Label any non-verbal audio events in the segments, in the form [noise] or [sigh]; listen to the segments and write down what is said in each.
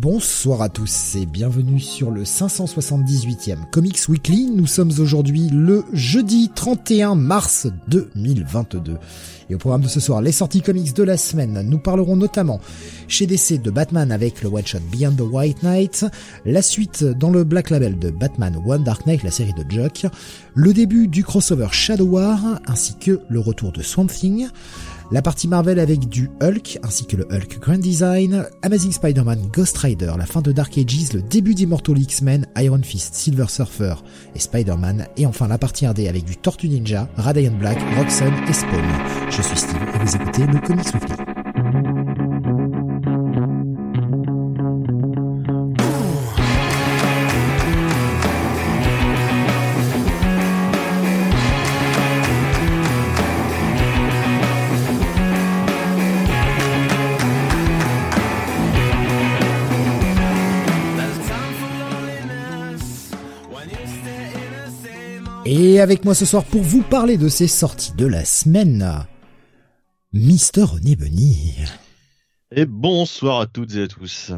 Bonsoir à tous et bienvenue sur le 578e Comics Weekly. Nous sommes aujourd'hui le jeudi 31 mars 2022. Et au programme de ce soir, les sorties comics de la semaine. Nous parlerons notamment chez DC de Batman avec le one-shot Beyond the White Knight, la suite dans le Black Label de Batman One Dark Knight, la série de Jock, le début du crossover Shadow War, ainsi que le retour de Swamp Thing, la partie Marvel avec du Hulk, ainsi que le Hulk Grand Design, Amazing Spider-Man Ghost Rider, la fin de Dark Ages, le début d'Immortal X-Men, Iron Fist, Silver Surfer et Spider-Man, et enfin la partie RD avec du Tortue Ninja, Radiant Black, Roxanne et Spawn. Je suis Steve et vous écoutez le Comics Weekly. Et avec moi ce soir pour vous parler de ces sorties de la semaine, Mister René Bunny Et bonsoir à toutes et à tous.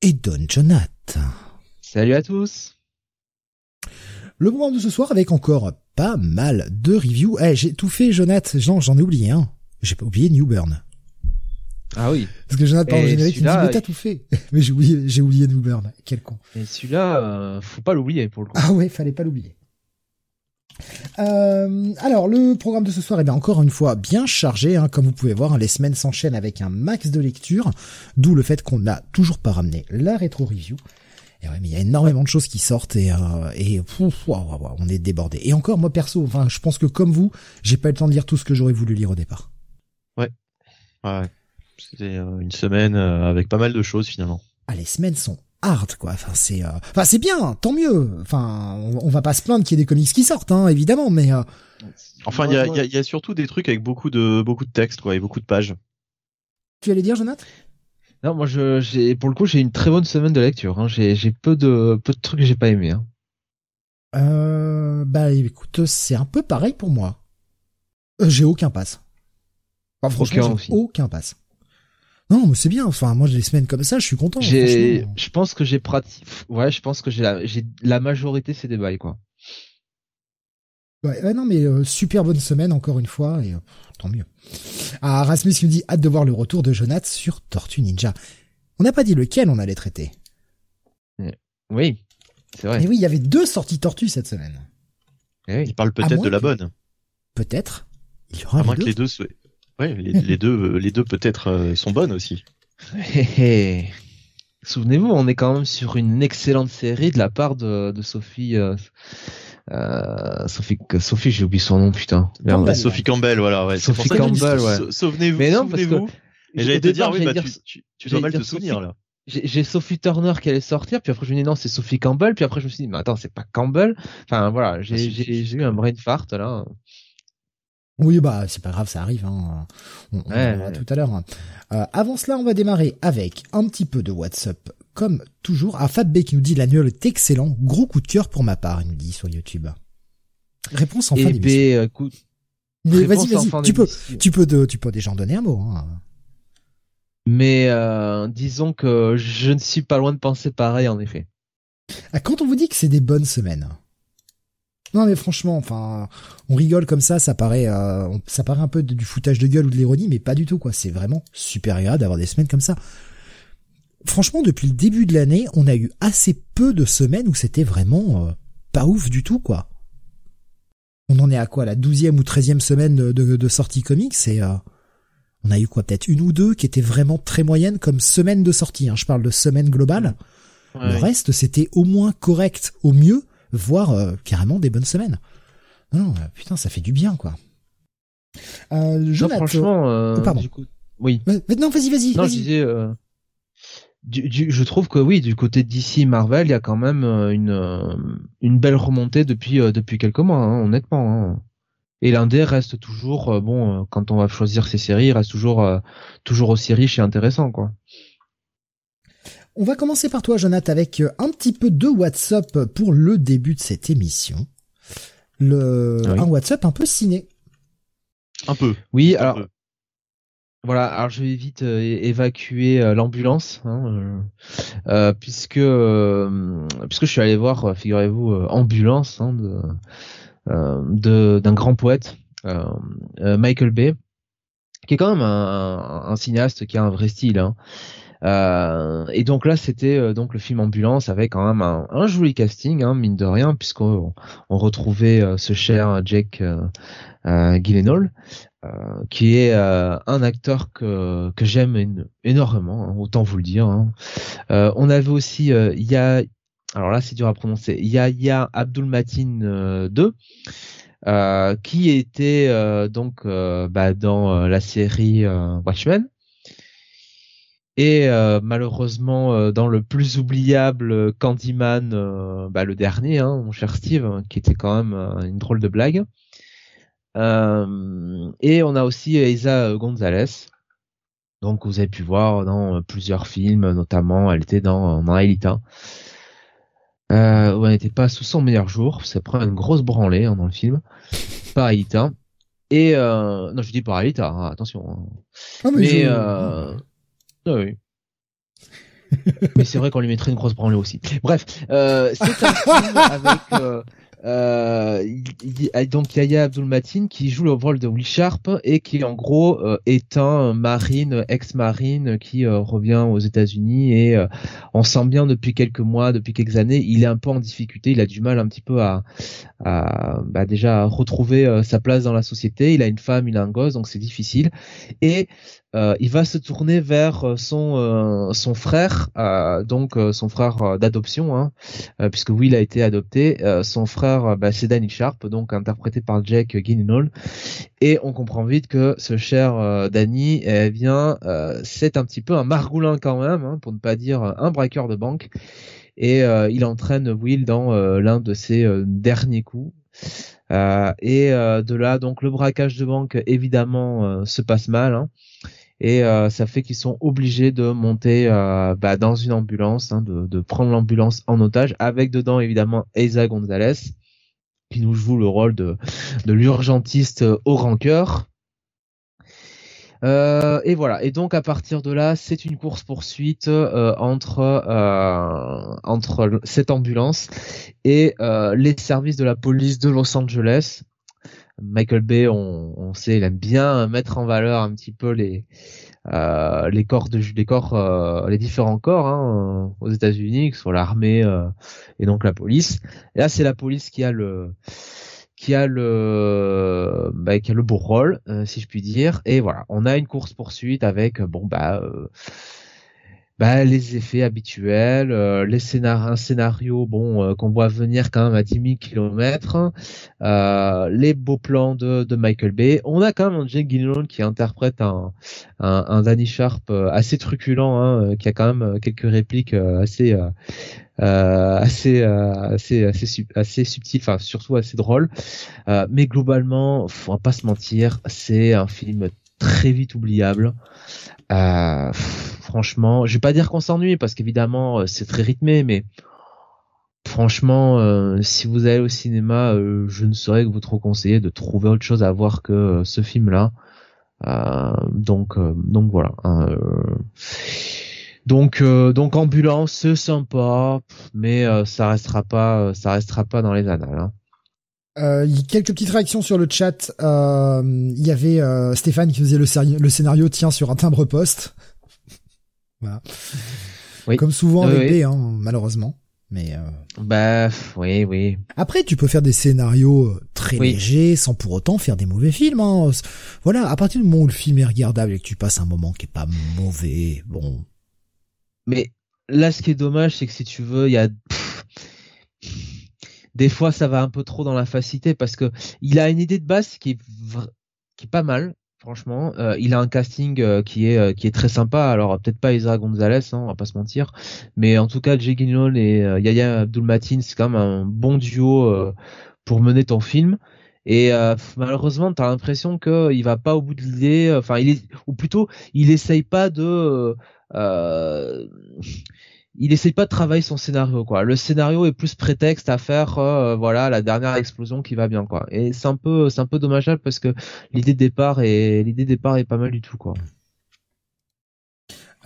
et Don Jonathan. Salut à tous. Le programme de ce soir avec encore pas mal de reviews. Eh, j'ai tout fait, Jonathan. Jean, j'en ai oublié un. J'ai pas oublié New Burn. Ah oui. Parce que Jonathan en Et générique, il me dit, mais t'as tout fait. [laughs] mais j'ai oublié, j'ai oublié New Burn. Quel con. Et celui-là, euh, faut pas l'oublier pour le coup. Ah ouais, fallait pas l'oublier. Euh, alors le programme de ce soir est bien encore une fois bien chargé, hein, comme vous pouvez voir, hein, les semaines s'enchaînent avec un max de lecture, d'où le fait qu'on n'a toujours pas ramené la rétro review. Et ouais, mais il y a énormément de choses qui sortent et, euh, et pouf, on est débordé. Et encore moi perso, enfin je pense que comme vous, j'ai pas eu le temps de lire tout ce que j'aurais voulu lire au départ. Ouais. C'était euh, une semaine euh, avec pas mal de choses finalement. Ah les semaines sont hard quoi. Enfin c'est, euh, enfin c'est bien, tant mieux. Enfin on, on va pas se plaindre qu'il y ait des comics qui sortent, hein, évidemment, mais euh, Enfin, il y a, il y, a, il y a surtout des trucs avec beaucoup de beaucoup de textes quoi et beaucoup de pages. tu allais dire Jonathan? Non, moi je, j'ai, pour le coup, j'ai une très bonne semaine de lecture. Hein. J'ai, j'ai peu de, peu de trucs que j'ai pas aimé. Hein. Euh, bah écoute, c'est un peu pareil pour moi. Euh, j'ai aucun pass. Enfin, franchement, Aucun aucun pass. Non, mais c'est bien. Enfin, moi, des semaines comme ça, je suis content. J'ai, je pense que j'ai pratiqué. Ouais, je pense que j'ai la, j'ai la majorité c'est des bails quoi. Ouais, ouais, non, mais euh, super bonne semaine encore une fois et euh, tant mieux. Ah, Rasmus qui me dit hâte de voir le retour de Jonath sur Tortue Ninja. On n'a pas dit lequel on allait traiter. Oui, c'est vrai. Mais oui, il y avait deux sorties Tortue cette semaine. Eh oui. Il parle peut-être de la que- bonne. Peut-être. Il y aura À les moins que deux. les deux soient. Ouais, les, les deux, euh, les deux peut-être euh, sont bonnes aussi. Hé, [laughs] hé. Souvenez-vous, on est quand même sur une excellente série de la part de, de Sophie. Euh, euh, Sophie, Sophie, j'ai oublié son nom, putain. Sophie Campbell, voilà. Ouais. Sophie pour ça que je dis, Campbell, ouais. sou- Souvenez-vous, Mais non, parce souvenez-vous. Et j'allais te dire, oui, bah, dire- tu, tu, tu dois mal te dire souvenir Sophie. là. j'ai Sophie Turner qui allait sortir, puis après je me dis non, c'est Sophie Campbell, puis après je me suis dit mais attends, c'est pas Campbell. Enfin voilà, j'ai Ah, j'ai eu un brain fart là. Oui, bah c'est pas grave, ça arrive. Hein. On, on Ouais, en verra ouais. tout à l'heure. Euh, avant cela, on va démarrer avec un petit peu de WhatsApp, comme toujours. Ah, Fab B qui nous dit l'annuel est excellent, gros coup de cœur pour ma part, il nous dit sur YouTube. Réponse en fin Et d'émission. ben écoute, Mais réponse vas-y, fin vas-y, tu peux, d'émission. tu peux, de, tu peux déjà en donner un mot. Hein. Mais euh, disons que je ne suis pas loin de penser pareil en effet. Ah, quand on vous dit que c'est des bonnes semaines. Non mais franchement, enfin, on rigole comme ça, ça paraît, euh, ça paraît un peu du foutage de gueule ou de l'ironie, mais pas du tout quoi. C'est vraiment super agréable d'avoir des semaines comme ça. Franchement, depuis le début de l'année, on a eu assez peu de semaines où c'était vraiment euh, pas ouf du tout quoi. On en est à quoi la douzième ou treizième semaine de, de, de sortie comics et euh, on a eu quoi peut-être une ou deux qui étaient vraiment très moyennes comme semaine de sortie. Hein. Je parle de semaine globale. Le reste, c'était au moins correct, au mieux, voire euh, carrément des bonnes semaines. Non, non, euh, putain, ça fait du bien, quoi. Euh, Non, franchement, euh, oh, pardon. du coup, Oui. Maintenant, vas-y, vas-y. Non, vas je disais. Euh, du, du, je trouve que oui, du côté d'ici Marvel, il y a quand même euh, une euh, une belle remontée depuis depuis quelques mois, hein, honnêtement. Hein. Et l'indé reste toujours bon quand on va choisir ses séries, il reste toujours toujours aussi riche et intéressant, quoi. On va commencer par toi, Jonathan, avec un petit peu de WhatsApp pour le début de cette émission. Le un WhatsApp un peu ciné. Un peu. Oui, alors. Voilà, alors je vais vite euh, évacuer euh, l'ambulance, hein, euh, puisque puisque je suis allé voir, figurez-vous, ambulance hein, de d'un grand poète, Michael Bay, qui est quand même un, un, cinéaste qui a un vrai style. Hein. Euh, et donc là, c'était euh, donc le film Ambulance avec quand même un, un joli casting, hein, mine de rien, puisqu'on on retrouvait euh, ce cher Jake Gyllenhaal, qui est un acteur que, que j'aime énormément, hein, autant vous le dire. Hein. on avait aussi, il y a, alors là c'est dur à prononcer, Yahya Abdul Matin 2. Euh, qui était euh, donc euh, bah, dans la série Watchmen et euh, malheureusement, euh, dans le plus oubliable euh, Candyman, bah, le dernier, hein, mon cher Steve, hein, qui était quand même une drôle de blague. et on a aussi Isa Gonzalez, donc vous avez pu voir dans plusieurs films, notamment elle était dans, dans Elita, où elle n'était pas sous son meilleur jour, ça prend une grosse branlée hein, dans le film, par Elita. Et non, je dis par Elita, attention. Ah, mais, oui. [laughs] Mais c'est vrai qu'on lui mettrait une grosse branlée aussi. Bref, euh, c'est un film avec euh, euh, donc Yaya Abdul Matin qui joue le rôle de Will Sharp et qui en gros euh, est un marine, ex-marine qui euh, revient aux États-Unis et euh, on sent bien depuis quelques mois, depuis quelques années, il est un peu en difficulté, il a du mal un petit peu à, à bah déjà retrouver sa place dans la société. Il a une femme, il a un gosse, donc c'est difficile et euh, il va se tourner vers euh, son euh, son frère, donc son frère d'adoption, hein, puisque Will a été adopté. son frère, bah, c'est Danny Sharp, donc interprété par Jack Gyllenhaal, et on comprend vite que ce cher Danny, eh bien, c'est un petit peu un margoulin quand même, hein, pour ne pas dire un braqueur de banque, et il entraîne Will dans l'un de ses derniers coups. et de là, donc le braquage de banque évidemment se passe mal. Hein et euh, ça fait qu'ils sont obligés de monter euh, bah, dans une ambulance, hein, de, de, prendre l'ambulance en otage, avec dedans évidemment Eiza Gonzalez qui nous joue le rôle de, de l'urgentiste au rancœur. Euh, et voilà. Et donc à partir de là, c'est une course poursuite euh, entre euh, entre cette ambulance et les services de la police de Los Angeles Michael Bay, on, on, sait, il aime bien mettre en valeur un petit peu les euh, les corps de les corps, euh, les différents corps hein, aux États-Unis, que ce soit l'armée euh, et donc la police. Et là, c'est la police qui a le qui a le bah, qui a le beau rôle, euh, si je puis dire. Et voilà, on a une course poursuite avec bon bah bah, les effets habituels, euh, les un scénario bon euh, qu'on voit venir quand même à 10 000 km, les beaux plans de, Michael Bay. On a quand même Jake Gyllenhaal qui interprète un, un, Danny Sharp euh, assez truculent, hein, qui a quand même quelques répliques assez assez assez assez assez enfin surtout assez drôle. mais globalement, faut pas se mentir, c'est un film très vite oubliable. Euh, franchement, je vais pas dire qu'on s'ennuie parce qu'évidemment euh, c'est très rythmé, mais franchement, euh, si vous allez au cinéma, je ne saurais que vous trop conseiller de trouver autre chose à voir que ce film-là. donc, donc voilà. Hein, donc, donc ambulance, c'est sympa, mais ça restera pas, ça restera pas dans les annales. Hein. Euh, quelques petites réactions sur le chat. Euh, il y avait euh, Stéphane qui faisait le, le scénario tient sur un timbre poste. [laughs] voilà. Oui. Comme souvent avec B, hein, malheureusement. Mais euh... bah oui oui. Après tu peux faire des scénarios euh, très légers sans pour autant faire des mauvais films. Hein. Voilà, à partir du moment où le film est regardable et que tu passes un moment qui est pas mauvais, bon. Mais là ce qui est dommage c'est que si tu veux il y a des fois ça va un peu trop dans la facilité parce que il a une idée de base qui est qui est pas mal Franchement, euh, il a un casting euh, qui est euh, qui est très sympa. Alors peut-être pas Isra Gonzalez, hein, on va pas se mentir, mais en tout cas Jay Gyllenhaal et Yaya Abdul-Mateen, c'est quand même un bon duo pour mener ton film. Et malheureusement, t'as l'impression que il va pas au bout de l'idée. Enfin, ou plutôt, il essaye pas de il essaye pas de travailler son scénario quoi. Le scénario est plus prétexte à faire euh, voilà la dernière explosion qui va bien quoi. Et c'est un peu c'est un peu dommageable parce que l'idée de départ est l'idée de départ est pas mal du tout quoi.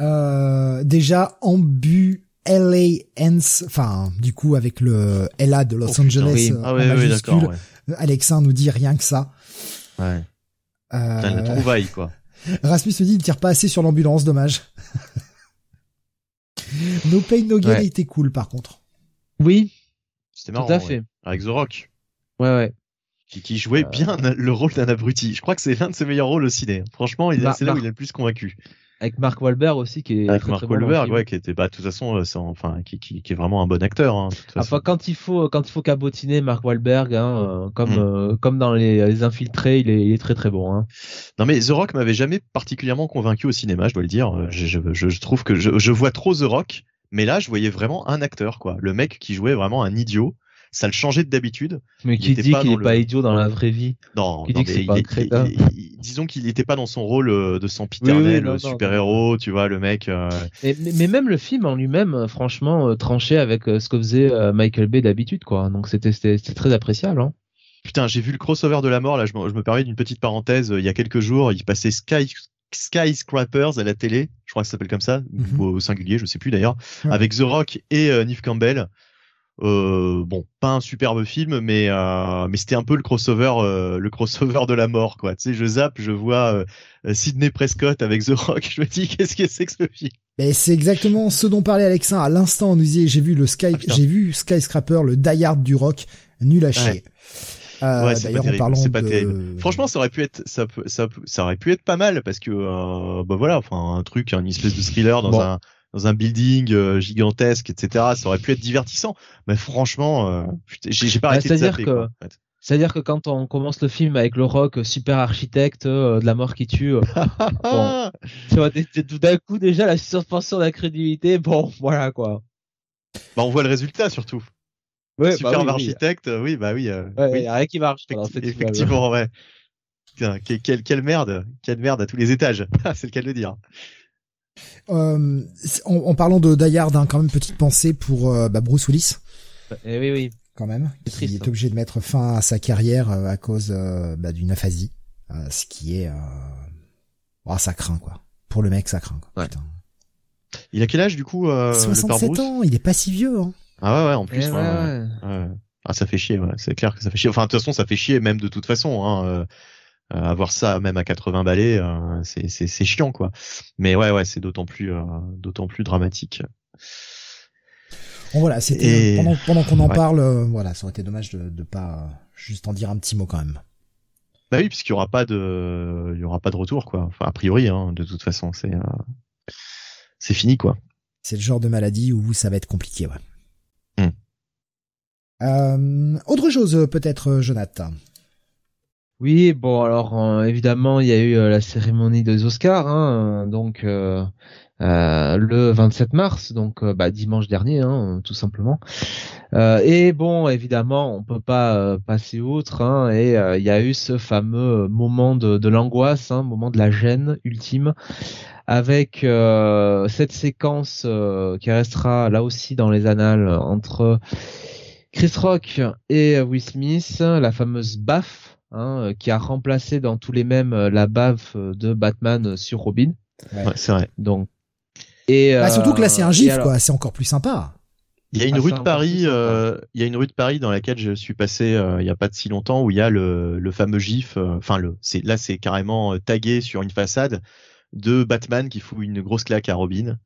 Euh, déjà Ambu LA Hens, enfin du coup avec le LA de Los oh, Angeles oui. ah, oui, Alexa nous dit rien que ça. Ouais. Euh... la trouvaille quoi. [laughs] Rasmus me dit il tire pas assez sur l'ambulance, dommage. [laughs] [laughs] No Pain No Gain était cool par contre. Oui. C'était marrant. Tout à fait. Avec The Rock. Ouais ouais. Qui, jouait euh. bien le rôle d'un abruti. Je crois que c'est l'un de ses meilleurs rôles au ciné. Franchement, il c'est là où il est le plus convaincu. Avec Mark Wahlberg aussi qui est avec Mark Wahlberg ouais qui était bah de toute façon euh, enfin qui, qui, qui, est vraiment un bon acteur hein, enfin quand il faut quand il faut cabotiner Mark Wahlberg hein, euh, comme mm. comme dans les, les, infiltrés il est, il est très très bon hein. non mais The Rock m'avait jamais particulièrement convaincu au cinéma je dois le dire je, je, je trouve que je, je vois trop The Rock mais là, je voyais vraiment un acteur, quoi. Le mec qui jouait vraiment un idiot. Ça le changeait d'habitude. Mais qui dit qu'il est pas idiot dans la vraie vie Non, qui dit que c'est pas un disons qu'il n'était pas dans son rôle euh, de sempiternel super-héros, tu vois, le mec. Euh... Mais, mais, même le film en lui-même, euh, franchement, euh, tranché avec ce que faisait Michael Bay d'habitude, quoi. Donc c'était très appréciable. Hein. Putain, j'ai vu le crossover de la mort, là, je me, je me permets d'une petite parenthèse. Il y a quelques jours, il passait Sky, Skyscrapers à la télé, je crois que ça s'appelle comme ça, mhm. au singulier, je sais plus d'ailleurs, avec The Rock et euh, Neve Campbell. Euh, bon, pas un superbe film, mais euh, mais c'était un peu le crossover, euh, le crossover de la mort, quoi. Tu sais, je zappe, je vois euh, Sidney Prescott avec The Rock, [laughs] je me dis qu'est-ce que c'est que ce film? Mais c'est exactement ce dont parlait Alexin à l'instant. On nous disait, j'ai vu le Sky, ah, j'ai vu Skyscraper, le Die Hard du rock, nul à chier. Euh, ouais, D'ailleurs, en parlant pas de... Franchement, ça aurait pu être, ça, ça, ça aurait pu être pas mal parce que, euh, bah voilà, enfin, un truc, une espèce de thriller dans un dans un building euh, gigantesque, etc. Ça aurait pu être divertissant. Mais franchement, euh, j'ai pas arrêté de zapper, que... C'est-à-dire que quand on commence le film avec le rock super architecte de la mort qui tue, [laughs] bon, tu vois, tout d'un coup déjà la suspension d'incrédulité, bon, voilà quoi. Bah on voit le résultat surtout. Ouais, bah architecte, oui. bah oui. Euh, ouais, oui. rien qui marche. effectivement, ouais. Putain, quelle, quelle, merde, quelle merde à tous les étages. [laughs] c'est le cas de le dire. Euh, en, en, parlant de Die Hard, hein, quand même petite pensée pour euh, bah, Bruce Willis. Eh oui, oui. Quand même. Triste, il est hein. obligé de mettre fin à sa carrière euh, à cause euh, bah, d'une aphasie, ce qui est, oh, ça craint quoi. Pour le mec, ça craint. Quoi. Putain. Il a quel âge du coup 67 ans. Il est pas si vieux. Hein. Ah ouais, ouais, en plus. Eh ouais, Ah, ça fait chier, ouais. c'est clair que ça fait chier. Enfin, de toute façon, ça fait chier même de toute façon. Hein, euh, euh avoir ça même à 80 balais, euh, c'est c'est chiant quoi. Mais ouais, ouais, c'est d'autant plus euh, d'autant plus dramatique. Bon voilà, c'était pendant pendant qu'on en parle, voilà, ça aurait été dommage de de pas juste en dire un petit mot quand même. Bah oui, puisqu'il y aura pas de il y aura pas de retour quoi. Enfin a priori, hein, de toute façon, c'est c'est fini quoi. C'est le genre de maladie où ça va être compliqué, ouais. Euh, autre chose peut-être, Jonathan. Oui, bon alors euh, évidemment il y a eu euh, la cérémonie des Oscars, hein, donc le 27 mars, donc bah, dimanche dernier, hein, tout simplement. et bon, évidemment, on peut pas passer outre, hein, et il y a eu ce fameux moment de, de l'angoisse, moment de la gêne ultime, avec cette séquence qui restera là aussi dans les annales entre Chris Rock et Will Smith, la fameuse baffe, hein, qui a remplacé dans tous les mêmes euh, la baffe de Batman sur Robin. Ouais, c'est vrai. Donc et bah, surtout que là c'est un euh, gif quoi, c'est encore plus sympa. Il y a une ah, rue de Paris, euh, il y a une rue de Paris dans laquelle je suis passé il y a pas de si longtemps où il y a le, le fameux gif, enfin le, c'est là c'est carrément tagué sur une façade de Batman qui fout une grosse claque à Robin.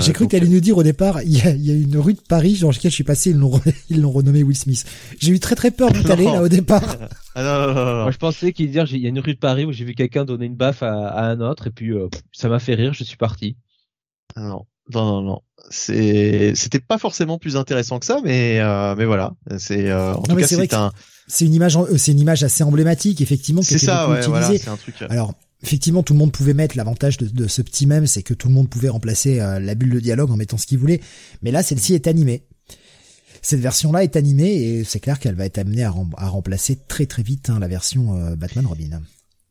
J'ai cru qu'elle allait nous dire au départ, il y a, y a, une rue de Paris dans laquelle je suis passé, [laughs] ils l'ont renommé Will Smith. J'ai eu très très peur d'y [laughs] aller là au départ. [laughs] Ah, non, non, non, Moi je pensais qu'il dire il y a une rue de Paris où j'ai vu quelqu'un donner une baffe à, à, un autre et puis euh, ça m'a fait rire, je suis parti. Ah, non, non, non, non. C'est, c'était pas forcément plus intéressant que ça, mais euh, mais voilà. C'est euh, en tout cas c'est un C'est une image, c'est une image assez emblématique, effectivement. C'est ça, ouais, voilà, c'est un truc. Alors, effectivement, tout le monde pouvait mettre l'avantage de, ce petit mème, c'est que tout le monde pouvait remplacer la bulle de dialogue en mettant ce qu'il voulait. Mais là, celle-ci est animée. Cette version-là est animée et c'est clair qu'elle va être amenée à, remplacer très très vite hein, la version Batman Robin.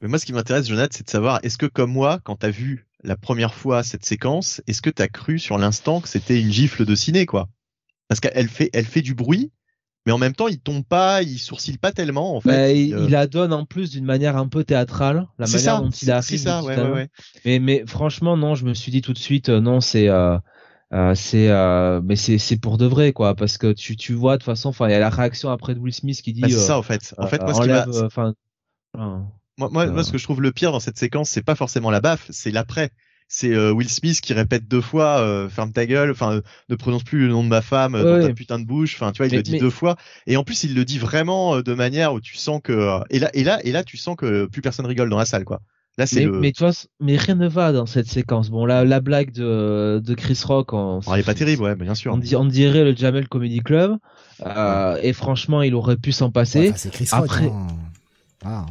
Mais moi, ce qui m'intéresse, Jonathan, c'est de savoir, est-ce que comme moi, quand t'as vu la première fois cette séquence, est-ce que t'as cru sur l'instant que c'était une gifle de ciné, quoi? Parce qu'elle fait, elle fait du bruit, mais en même temps, il tombe pas, il sourcille pas tellement, en fait. Bah, il, euh, la donne en plus d'une manière un peu théâtrale, la manière dont il a C'est ça, ouais, ouais, Mais, mais franchement, non, je me suis dit tout de suite, euh, non, c'est, euh, c'est mais c'est c'est pour de vrai quoi parce que tu tu vois de toute façon enfin il y a la réaction après de Will Smith qui dit bah, c'est ça en fait en fait moi ce qui enfin moi, moi, moi, ce que je trouve le pire dans cette séquence, c'est pas forcément la baffe, c'est l'après. C'est euh, Will Smith qui répète deux fois euh, ferme ta gueule, enfin euh, ne prononce plus le nom de ma femme dans ta putain de bouche, enfin tu vois il le dit deux fois et en plus il le dit vraiment de manière où tu sens que et là et là et là tu sens que plus personne rigole dans la salle quoi. Là c'est mais, mais tu vois mais rien ne va dans cette séquence. Bon la la blague de de Chris Rock en oh, elle est pas terrible ouais bien sûr. On, on dirait le Jamel Comedy Club et franchement il aurait pu s'en passer. c'est Chris Rock. Après... Hein. Ah.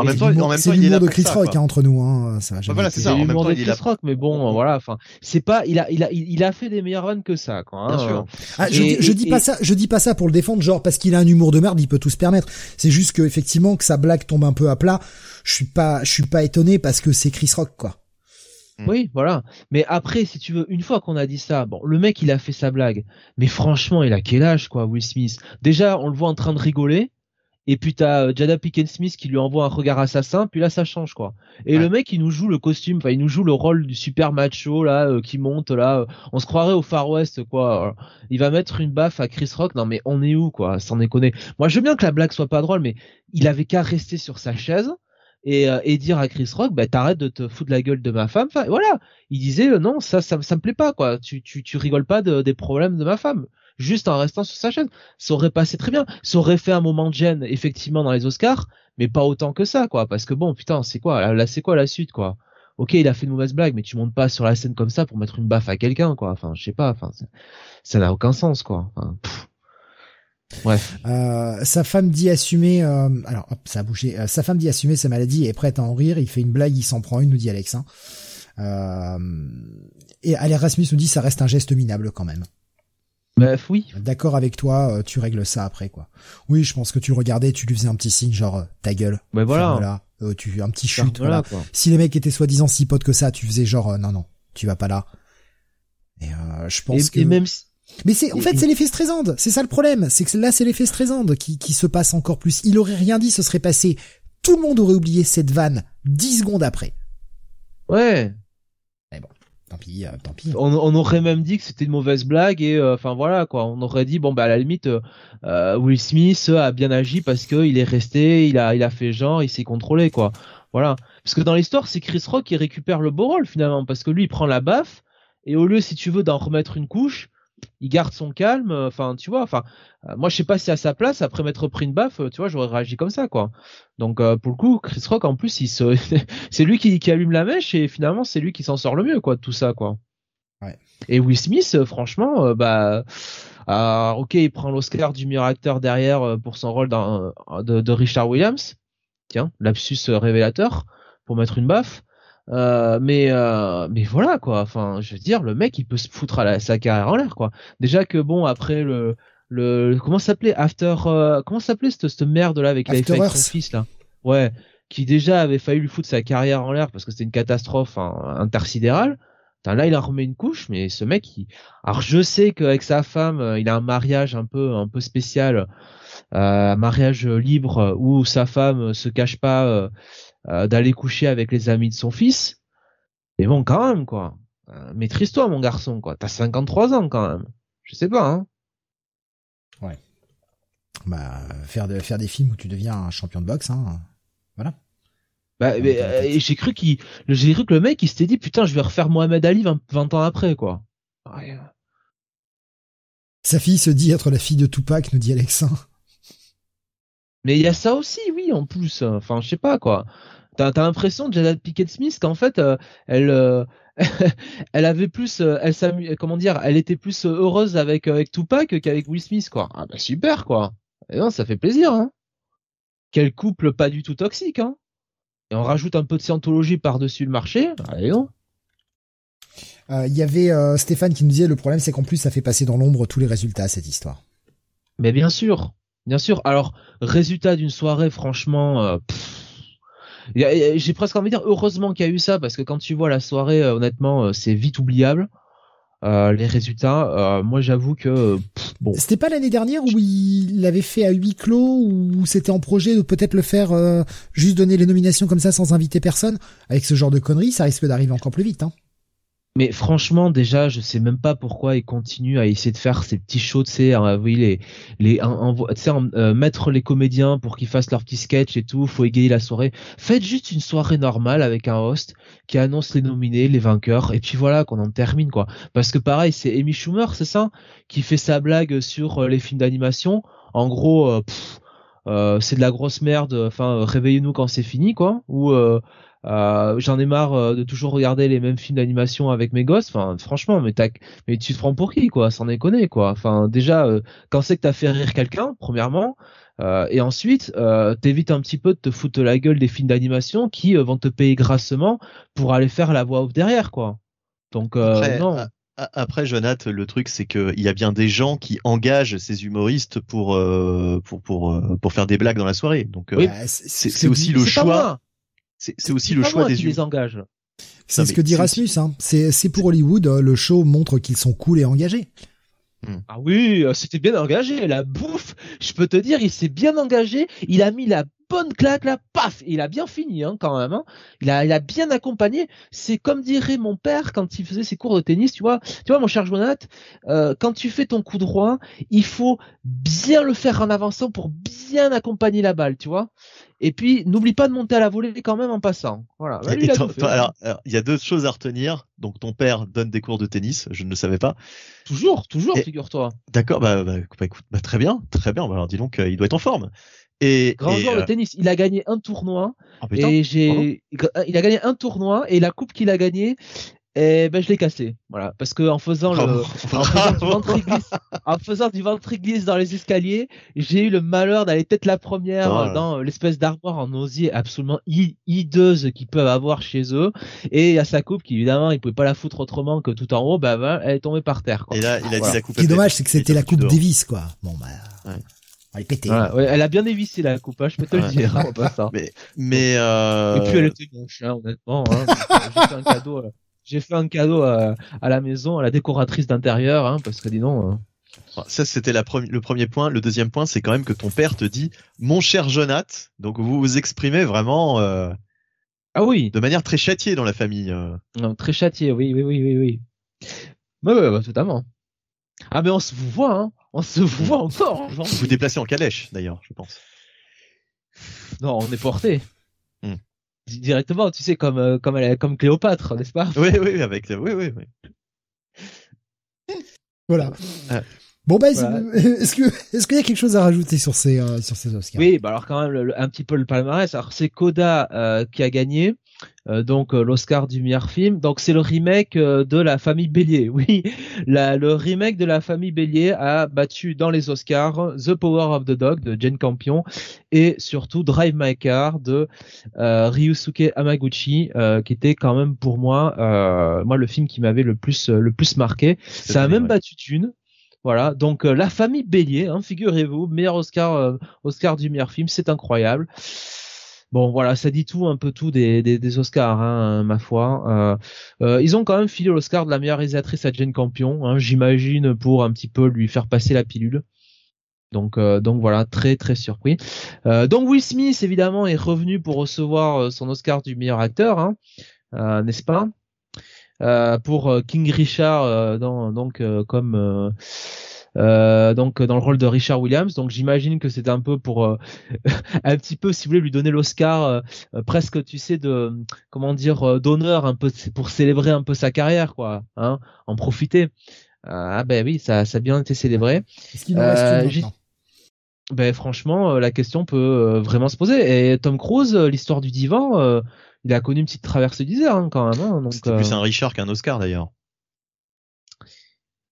En même temps, en même temps, il est de Chris Rock hein, entre nous. Hein, ça bah voilà, c'est ça. En même temps, de Chris Rock, mais bon, voilà. Enfin, c'est pas, il a, il a, il a fait des meilleurs runs que ça, quoi. Hein. Bien sûr. Ah, je, je dis pas ça, je dis pas ça pour le défendre, genre parce qu'il a un humour de merde, il peut tout se permettre. C'est juste que effectivement que sa blague tombe un peu à plat. Je suis pas, je suis pas étonné parce que c'est Chris Rock, quoi. Hmm. Oui, voilà. Mais après, si tu veux, une fois qu'on a dit ça, bon, le mec, il a fait sa blague. Mais franchement, il a quel âge, quoi, Will Smith? Déjà, on le voit en train de rigoler et puis t'as euh, Jada Pinkett Smith qui lui envoie un regard assassin, puis là ça change quoi. Et le mec il nous joue le costume, enfin il nous joue le rôle du super macho là euh, qui monte là, euh, on se croirait au Far West quoi. il va mettre une baffe à Chris Rock, non mais on est où quoi, sans déconner. Moi je veux bien que la blague soit pas drôle, mais il avait qu'à rester sur sa chaise. Et, et dire à Chris Rock bah t'arrêtes de te foutre la gueule de ma femme enfin, voilà il disait non ça, ça ça me plaît pas quoi tu tu tu rigoles pas de, des problèmes de ma femme juste en restant sur sa chaîne. Ça aurait passé très bien. Ça aurait fait un moment de gêne, effectivement, dans les Oscars, mais pas autant que ça, quoi. Parce que bon, putain, c'est quoi, là, c'est quoi la suite, quoi? Ok, il a fait une mauvaise blague, mais tu montes pas sur la scène comme ça pour mettre une baffe à quelqu'un, quoi. Enfin, je sais pas, enfin, ça n'a aucun sens, quoi. Bref. Euh, sa femme dit assumer. Euh, alors, ça a bougé. Euh, sa femme dit assumer sa maladie et est prête à en rire. Il fait une blague, il s'en prend une, nous dit Alex. Hein. et Alain Rasmus nous dit ça reste un geste minable quand même. Oui. D'accord avec toi, euh, tu règles ça après quoi. Oui, je pense que tu regardais, tu lui faisais un petit signe genre euh, ta gueule. Mais voilà. Euh, tu un petit chute. Voilà. Si les mecs étaient soi-disant si potes que ça, tu faisais genre non non, tu vas pas là. Et je pense que. même Mais c'est en fait c'est l'effet Streisand. C'est ça le problème, c'est que là c'est l'effet Streisand qui qui se passe encore plus. Il aurait rien dit, ce serait passé. Tout le monde aurait oublié cette vanne dix secondes après. Ouais. Tant pis, euh, tant pis. On, aurait même dit que c'était une mauvaise blague et euh, enfin voilà quoi. On aurait dit bon bah à la limite euh, Will Smith a bien agi parce que il est resté, il a il a fait genre, il s'est contrôlé quoi. Voilà. Parce que dans l'histoire c'est Chris Rock qui récupère le beau rôle finalement parce que lui il prend la baffe et au lieu si tu veux d'en remettre une couche, il garde son calme. Enfin, tu vois. Enfin, euh, moi, je sais pas si à sa place, après m'être pris une baffe, tu vois, j'aurais réagi comme ça, quoi. Donc, euh, pour le coup, Chris Rock, en plus, il se, [laughs] c'est lui qui, qui allume la mèche et finalement, c'est lui qui s'en sort le mieux, quoi, de tout ça, quoi. Ouais. Et Will Smith, euh, franchement, bah, ok, il prend l'Oscar du meilleur acteur derrière pour son rôle dans, de, de Richard Williams. Tiens, lapsus révélateur pour mettre une baffe. Euh, mais euh, mais voilà quoi. Enfin, je veux dire, le mec, il peut se foutre à la, sa carrière en l'air quoi. Déjà que bon, après le le comment s'appelait? After euh, comment s'appelait cette, cette merde là avec, avec son fils là? Ouais, qui déjà avait failli lui foutre sa carrière en l'air parce que c'était une catastrophe hein, intersidérale. là, il a remis une couche, mais ce mec, il... alors je sais qu'avec sa femme, il a un mariage un peu un peu spécial, un mariage libre où sa femme se cache pas euh, d'aller coucher avec les amis de son fils. Mais bon, quand même, quoi. Euh, maîtrise-toi, mon garçon, quoi. T'as 53 ans, quand même. Je sais pas, hein. Ouais. Bah, faire, de, faire des films où tu deviens un champion de boxe, hein. Voilà. Bah, euh, j'ai cru qu'il, j'ai cru que le mec, il s'était dit, putain, je vais refaire Mohamed Ali 20, ans après, quoi. Sa fille se dit être la fille de Tupac, nous dit Alexin. Mais il y a ça aussi, oui, en plus. Enfin, je sais pas quoi. T'as as, l'impression, Jada Pickett Smith, qu'en fait, euh, elle, euh, [laughs] elle avait plus, euh, elle comment dire, elle était plus heureuse avec avec Tupac qu'avec Will Smith, quoi. Ah bah super, quoi. Et non, ça fait plaisir. Hein. Quel couple pas du tout toxique. Hein. Et on rajoute un peu de scientologie par-dessus le marché. Allez, non. Il y avait Stéphane qui nous disait le problème c'est qu'en plus ça fait passer dans l'ombre tous les résultats cette histoire. Mais bien sûr, bien sûr. Alors résultat d'une soirée, franchement, euh, j'ai presque envie de dire heureusement qu'il y a eu ça parce que quand tu vois la soirée, honnêtement, c'est vite oubliable. les résultats, moi j'avoue que bon. C'était pas l'année dernière où il l'avait fait à huis clos ou c'était en projet de peut-être le faire juste donner les nominations comme ça sans inviter personne? Avec ce genre de conneries, ça risque d'arriver encore plus vite. Hein. Mais franchement, déjà, je sais même pas pourquoi ils continuent à essayer de faire ces petits shows, tu sais, oui, les, les, euh, mettre les comédiens pour qu'ils fassent leurs petits sketchs et tout, faut égayer la soirée. Faites juste une soirée normale avec un host qui annonce les nominés, les vainqueurs, et puis voilà, qu'on en termine, quoi. Parce que pareil, c'est Amy Schumer, c'est ça, qui fait sa blague sur euh, les films d'animation. En gros, euh, c'est de la grosse merde. Enfin, réveillez-nous quand c'est fini, quoi. Ou euh, j'en ai marre euh, de toujours regarder les mêmes films d'animation avec mes gosses. Enfin, franchement, mais, mais tu te prends pour qui, quoi? Sans déconner, quoi. Enfin, déjà, euh, quand c'est que t'as fait rire quelqu'un, premièrement, et ensuite, t'évites un petit peu de te foutre la gueule des films d'animation qui vont te payer grassement pour aller faire la voix off derrière, quoi. Donc, après, non. Après, Jonathan, le truc, c'est qu'il y a bien des gens qui engagent ces humoristes pour pour pour pour faire des blagues dans la soirée. Donc, bah, c'est aussi le choix c'est aussi le choix des qui les engage. C'est ce que dit Rasmus. Hein. C'est pour Hollywood. Euh, le show montre qu'ils sont cool et engagés. Hmm. Ah oui, euh, c'était bien engagé. La bouffe, je peux te dire, il s'est bien engagé. Il a mis la bonne claque là, paf, il a bien fini hein, quand même. Hein. Il a, il a bien accompagné. C'est comme dirait mon père quand il faisait ses cours de tennis, tu vois. Tu vois, mon cher Jonathan, euh, quand tu fais ton coup droit, il faut bien le faire en avançant pour bien accompagner la balle, tu vois. Et puis, n'oublie pas de monter à la volée quand même en passant. Voilà. Bah, alors, il y a deux choses à retenir. Donc, ton père donne des cours de tennis. Je ne le savais pas. Toujours, toujours, figure-toi. D'accord. Bah, bah, bah, écoute, bah, très bien, très bien. Alors, dis donc, euh, il doit être en forme. Et, Grand joueur de euh, tennis. Il a gagné un tournoi. Ah, et j'ai, il a gagné un tournoi et la coupe qu'il a gagnée, et ben je l'ai cassé voilà. Parce que en faisant le en faisant, du ventre en faisant du ventriglisse dans les escaliers j'ai eu le malheur d'aller peut-être la première oh dans l'espèce d'armoire en osier absolument hideuse qu'ils peuvent avoir chez eux. Et il y a sa coupe qui évidemment il pouvait pas la foutre autrement que tout en haut bah, bah elle est tombée par terre quoi. et là il a dit la coupe ce qui est dommage c'est que c'était la coupe Davis quoi. Bon bah Elle est pétée. elle a bien évissé la coupe, hein, je peux te le dire. Hein, mais, mais euh... Et puis elle était moche, hein, honnêtement. Hein, j'ai fait un cadeau. Euh, j'ai fait un cadeau à, la maison, à la décoratrice d'intérieur, hein, parce que dis donc. Euh. Ça, c'était le premier point. Le deuxième point, c'est quand même que ton père te dit, mon cher Jonath. Donc, vous vous exprimez vraiment. Euh, ah oui. De manière très châtiée dans la famille. Euh. Non, très châtiée, oui, oui, oui, oui, oui. Oui, oui, totalement. Ah, mais on se vous voit, hein. On se voit encore. Vous vous déplacez en calèche, d'ailleurs, je pense. Non, on est porté. Hmm directement, tu sais, comme euh, comme elle, comme Cléopâtre, n'est-ce pas? Oui, oui, avec oui, oui, oui. Voilà. Ah. Bon bah [laughs] est-ce que est-ce qu'il y a quelque chose à rajouter sur ces euh, sur ces Oscars? Oui, bah alors quand même un petit peu le palmarès. Alors c'est Coda euh, qui a gagné. Euh, donc euh, l'Oscar du meilleur film. Donc c'est le remake euh, de La Famille Bélier. [laughs] Oui, la, le remake de La Famille Bélier a battu dans les Oscars The Power of the Dog de Jane Campion et surtout Drive My Car de Ryusuke Hamaguchi, qui était quand même pour moi, moi le film qui m'avait le plus le plus marqué. Ça a même battu Thune. Voilà, donc La Famille Bélier, hein, figurez-vous, meilleur Oscar Oscar du meilleur film, c'est incroyable. Bon, voilà, ça dit tout, un peu tout des, des, Oscars, hein, ma foi. Euh, euh, ils ont quand même filé l'Oscar de la meilleure réalisatrice à Jane Campion, hein, j'imagine, pour un petit peu lui faire passer la pilule. Donc, euh, donc voilà, très très surpris. donc Will Smith, évidemment, est revenu pour recevoir son Oscar du meilleur acteur, hein, n'est-ce pas? Pour King Richard, dans, donc comme euh, donc dans le rôle de Richard Williams. Donc j'imagine que c'est un peu pour euh, [laughs] un petit peu, si vous voulez, lui donner l'Oscar euh, presque, tu sais, de comment dire, d'honneur un peu pour célébrer un peu sa carrière, quoi, hein, en profiter. ah ben oui, ça, ça a bien été célébré. ben franchement, la question peut vraiment se poser. Et Tom Cruise, l'histoire du divan, il a connu une petite traversée désert hein, quand même. Hein, C'était plus un Richard qu'un Oscar d'ailleurs.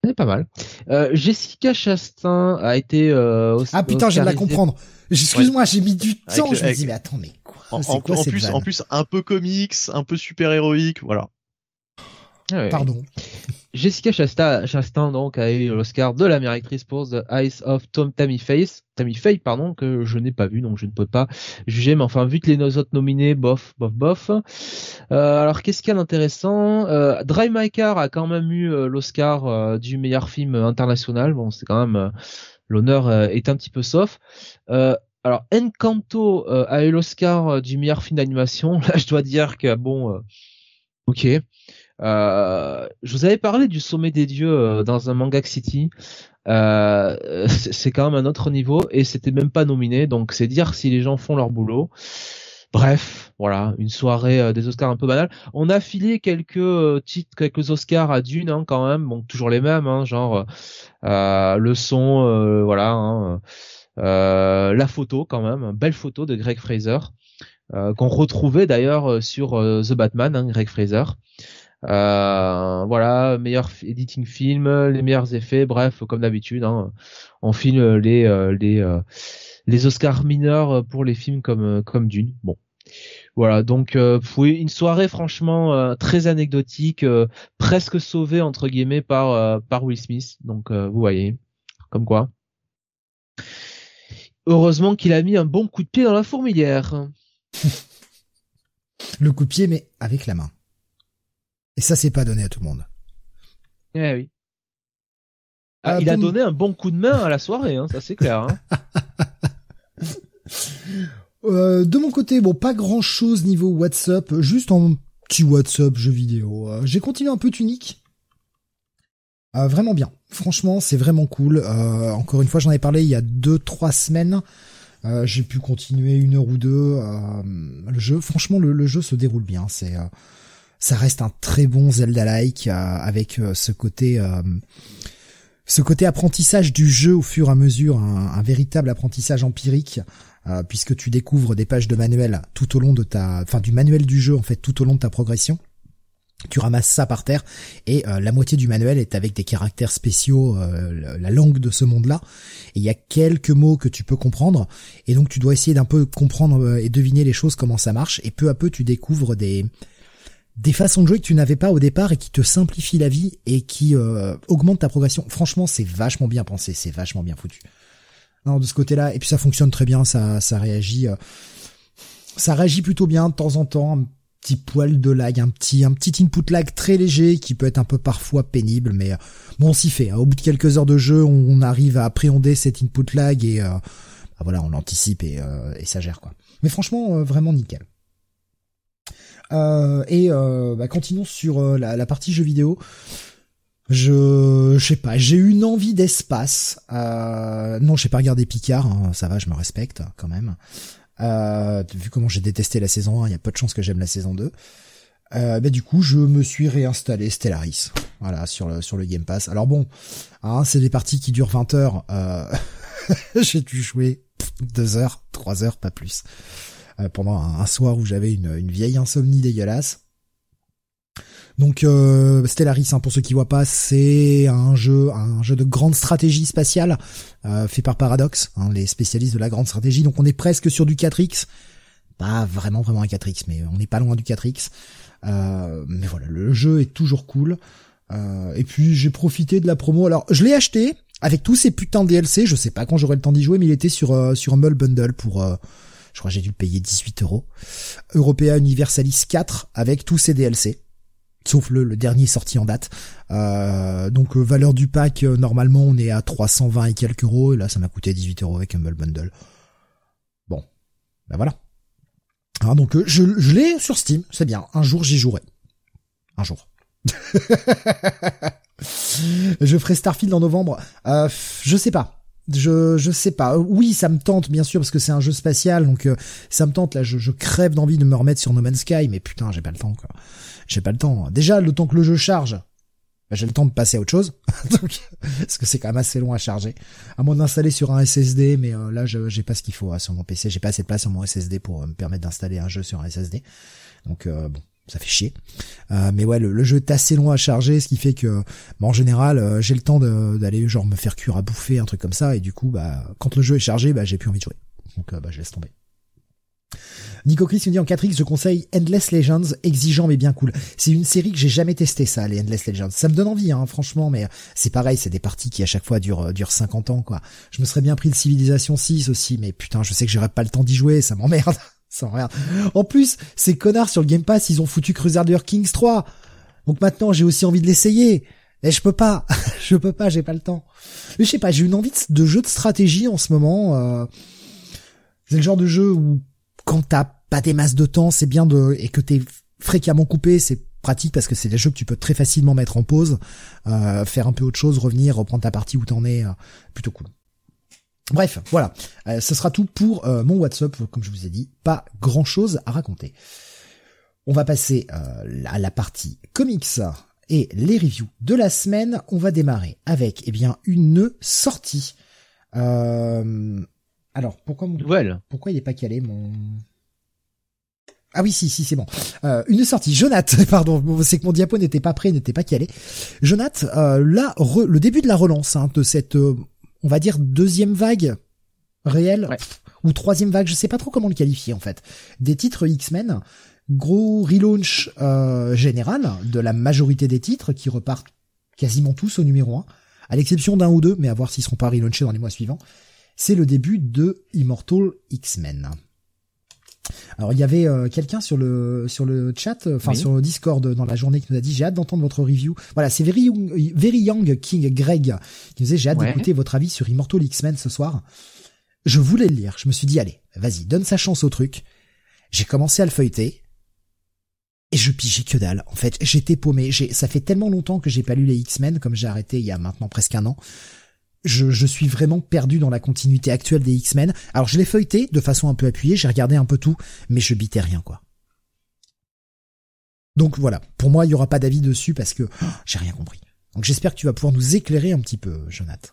C'est pas mal. Euh, Jessica Chastain a été. Euh, ah putain, viens de la comprendre. Excuse-moi, j'ai mis du temps. je me dis mais attends, mais quoi En, en, quoi, en plus, en plus, un peu comics, un peu super héroïque, voilà. Ah Pardon. Jessica Chastain, Chastain donc a eu l'Oscar de la meilleure actrice pour The Eyes of Tom Tammy Face, Tammy Faye pardon que je n'ai pas vu donc je ne peux pas juger mais enfin vu que les autres nominés bof bof bof. Euh, alors qu'est-ce qu'il y a d'intéressant? Euh, Drive My Car a quand même eu euh, l'Oscar euh, du meilleur film international bon c'est quand même l'honneur est un petit peu sauf. alors Encanto a eu l'Oscar du meilleur film d'animation [laughs] là je dois dire que bon ok euh, je vous avais parlé du sommet des dieux euh, dans un manga City. Euh, [laughs] c'est quand même un autre niveau et c'était même pas nominé. Donc c'est dire si les gens font leur boulot. Bref, voilà, une soirée des Oscars un peu banale. On a filé quelques titres, quelques Oscars à Dune hein, quand même. Bon, toujours les mêmes, hein, genre le son, voilà. Hein, la photo quand même, belle photo de Greg Fraser. qu'on retrouvait d'ailleurs sur The Batman, hein, Greg Fraser. Euh, voilà, meilleur editing film, les meilleurs effets, bref, comme d'habitude, hein, on filme les euh, les euh, les Oscars mineurs pour les films comme comme Dune. Bon, voilà, donc une soirée franchement très anecdotique, presque sauvée entre guillemets par par Will Smith. Donc vous voyez, comme quoi. Heureusement qu'il a mis un bon coup de pied dans la fourmilière. [laughs] Le coup de pied, mais avec la main. Et ça, c'est pas donné à tout le monde. Eh oui. Ah, ah il a donné un bon coup de main à la soirée, hein, ça c'est clair. Hein. [laughs] [laughs] euh, de mon côté, bon, pas grand chose niveau WhatsApp, juste en petit WhatsApp jeu vidéo. Euh, j'ai continué un peu Tunic. Euh, vraiment bien. Franchement, c'est vraiment cool. Euh, encore une fois, j'en ai parlé il y a deux, trois semaines. j'ai pu continuer une heure ou deux. le jeu, franchement, le, le, jeu se déroule bien. C'est ça reste un très bon Zelda-like euh, avec euh, ce côté euh, ce côté apprentissage du jeu au fur et à mesure, un, véritable apprentissage empirique, puisque tu découvres des pages de manuel tout au long de ta, enfin du manuel du jeu en fait tout au long de ta progression. Tu ramasses ça par terre et la moitié du manuel est avec des caractères spéciaux, la langue de ce monde-là. Et il y a quelques mots que tu peux comprendre et donc tu dois essayer d'un peu comprendre et deviner les choses comment ça marche. Et peu à peu tu découvres des des façons de jouer que tu n'avais pas au départ et qui te simplifient la vie et qui euh, augmentent ta progression. Franchement, c'est vachement bien pensé, c'est vachement bien foutu. Non, de ce côté-là, et puis ça fonctionne très bien, ça, ça réagit, euh, ça réagit plutôt bien de temps en temps. Un petit poil de lag, un petit, un petit input lag très léger qui peut être un peu parfois pénible, mais euh, bon, on s'y fait. Hein. Au bout de quelques heures de jeu, on, arrive à appréhender cet input lag et bah voilà, on l'anticipe et, et ça gère quoi. Mais franchement, vraiment nickel. Euh, et euh, bah, continuons sur euh, la, partie jeux vidéo. Je, je sais pas, j'ai eu une envie d'espace. Euh, non, j'ai pas regardé Picard, hein, ça va, je me respecte quand même. Euh, vu comment j'ai détesté la saison 1, il y a peu de chances que j'aime la saison 2. Euh, bah, du coup, je me suis réinstallé Stellaris, voilà, sur le sur le Game Pass. Alors bon, hein, c'est des parties qui durent 20 heures. Euh, [laughs] j'ai dû jouer 2 heures, 3 heures, pas plus. Euh, pendant un, soir où j'avais une, vieille insomnie dégueulasse. Donc euh, Stellaris, hein, pour ceux qui voient pas, c'est un jeu, un jeu de grande stratégie spatiale euh, fait par Paradox, hein, les spécialistes de la grande stratégie. Donc on est presque sur du 4x, pas vraiment vraiment un 4x, mais on n'est pas loin du 4x. Euh, mais voilà, le jeu est toujours cool. Euh, et puis j'ai profité de la promo. Alors je l'ai acheté avec tous ces putains de DLC. Je sais pas quand j'aurai le temps d'y jouer, mais il était sur sur Humble Bundle pour je crois que j'ai dû le payer 18 euros. Européa Universalis 4 avec tous ses DLC. Sauf le, dernier sorti en date. Euh, donc euh, valeur du pack, euh, normalement on est à 320 et quelques euros. Et là ça m'a coûté 18 euros avec Humble Bundle. Bon, ben voilà. Hein, donc je, l'ai sur Steam, c'est bien. Un jour j'y jouerai. Un jour. [laughs] je ferai Starfield en novembre. Je sais pas je je sais pas. Oui, ça me tente bien sûr parce que c'est un jeu spatial, donc euh, ça me tente. Là, je, je crève d'envie de me remettre sur No Man's Sky, mais putain, j'ai pas le temps. quoi. J'ai pas le temps. Déjà, le temps que le jeu charge, bah, j'ai le temps de passer à autre chose, [laughs] donc, parce que c'est quand même assez long à charger. À moins d'installer sur un SSD, mais euh, là, j'ai pas ce qu'il faut hein, sur mon PC. J'ai pas assez de place sur mon SSD pour euh, me permettre d'installer un jeu sur un SSD. Donc bon, ça fait chier. Euh, mais ouais, le, jeu est assez long à charger, ce qui fait que, bah, en général, euh, j'ai le temps d'aller genre me faire cuire à bouffer, un truc comme ça, et du coup, bah, quand le jeu est chargé, bah, j'ai plus envie de jouer. Donc, bah, je laisse tomber. Nico Chris me dit en 4X, je conseille Endless Legends, exigeant mais bien cool. C'est une série que j'ai jamais testé ça, les Endless Legends. Ça me donne envie, hein, franchement, mais c'est pareil, c'est des parties qui à chaque fois durent, durent 50 ans, quoi. Je me serais bien pris de Civilization 6 aussi, mais putain, je sais que j'aurais pas le temps d'y jouer, ça m'emmerde. En plus, ces connards sur le Game Pass, ils ont foutu Crusader Kings 3. Donc maintenant, j'ai aussi envie de l'essayer. Et je peux pas, [laughs] je peux pas, j'ai pas le temps. Mais je sais pas, j'ai une envie de, jeu de stratégie en ce moment. Euh... C'est le genre de jeu où quand t'as pas des masses de temps, c'est bien de et que t'es fréquemment coupé, c'est pratique parce que c'est des jeux que tu peux très facilement mettre en pause, euh, faire un peu autre chose, revenir, reprendre ta partie où t'en es, euh, plutôt cool. Bref, voilà, euh, ce sera tout pour mon WhatsApp, comme je vous ai dit, pas grand chose à raconter. On va passer à la partie comics et les reviews de la semaine. On va démarrer avec eh bien une sortie. Euh, alors, pourquoi mon... Pourquoi il est pas calé, mon... Ah oui, si, si, c'est bon. Euh, une sortie. Jonath, [laughs] pardon, c'est que mon diapo n'était pas prêt, n'était pas calé. Jonath, euh, là, le début de la relance hein, de cette, euh, on va dire, deuxième vague réelle, ou troisième vague, je sais pas trop comment le qualifier en fait, des titres X-Men. Gros relaunch euh, général de la majorité des titres qui repartent quasiment tous au numéro 1, à l'exception d'un ou deux, mais à voir s'ils seront pas relaunchés dans les mois suivants c'est le début de Immortal X-Men. Alors il y avait euh, quelqu'un sur le sur le chat, euh, enfin sur le Discord dans la journée qui nous a dit j'ai hâte d'entendre votre review. Voilà, c'est Very Young, Very Young King Greg qui nous disait j'ai hâte d'écouter votre avis sur Immortal X-Men ce soir. Je voulais le lire, je me suis dit allez, vas-y, donne sa chance au truc. J'ai commencé à le feuilleter et je pigeais que dalle. En fait, j'étais paumé. Ça fait tellement longtemps que j'ai pas lu les X-Men comme j'ai arrêté il y a maintenant presque un an je, suis vraiment perdu dans la continuité actuelle des X-Men. Alors je l'ai feuilleté de façon un peu appuyée, j'ai regardé un peu tout, mais je bitais rien quoi. Donc voilà, pour moi il y aura pas d'avis dessus parce que oh, j'ai rien compris. Donc j'espère que tu vas pouvoir nous éclairer un petit peu, Jonathan.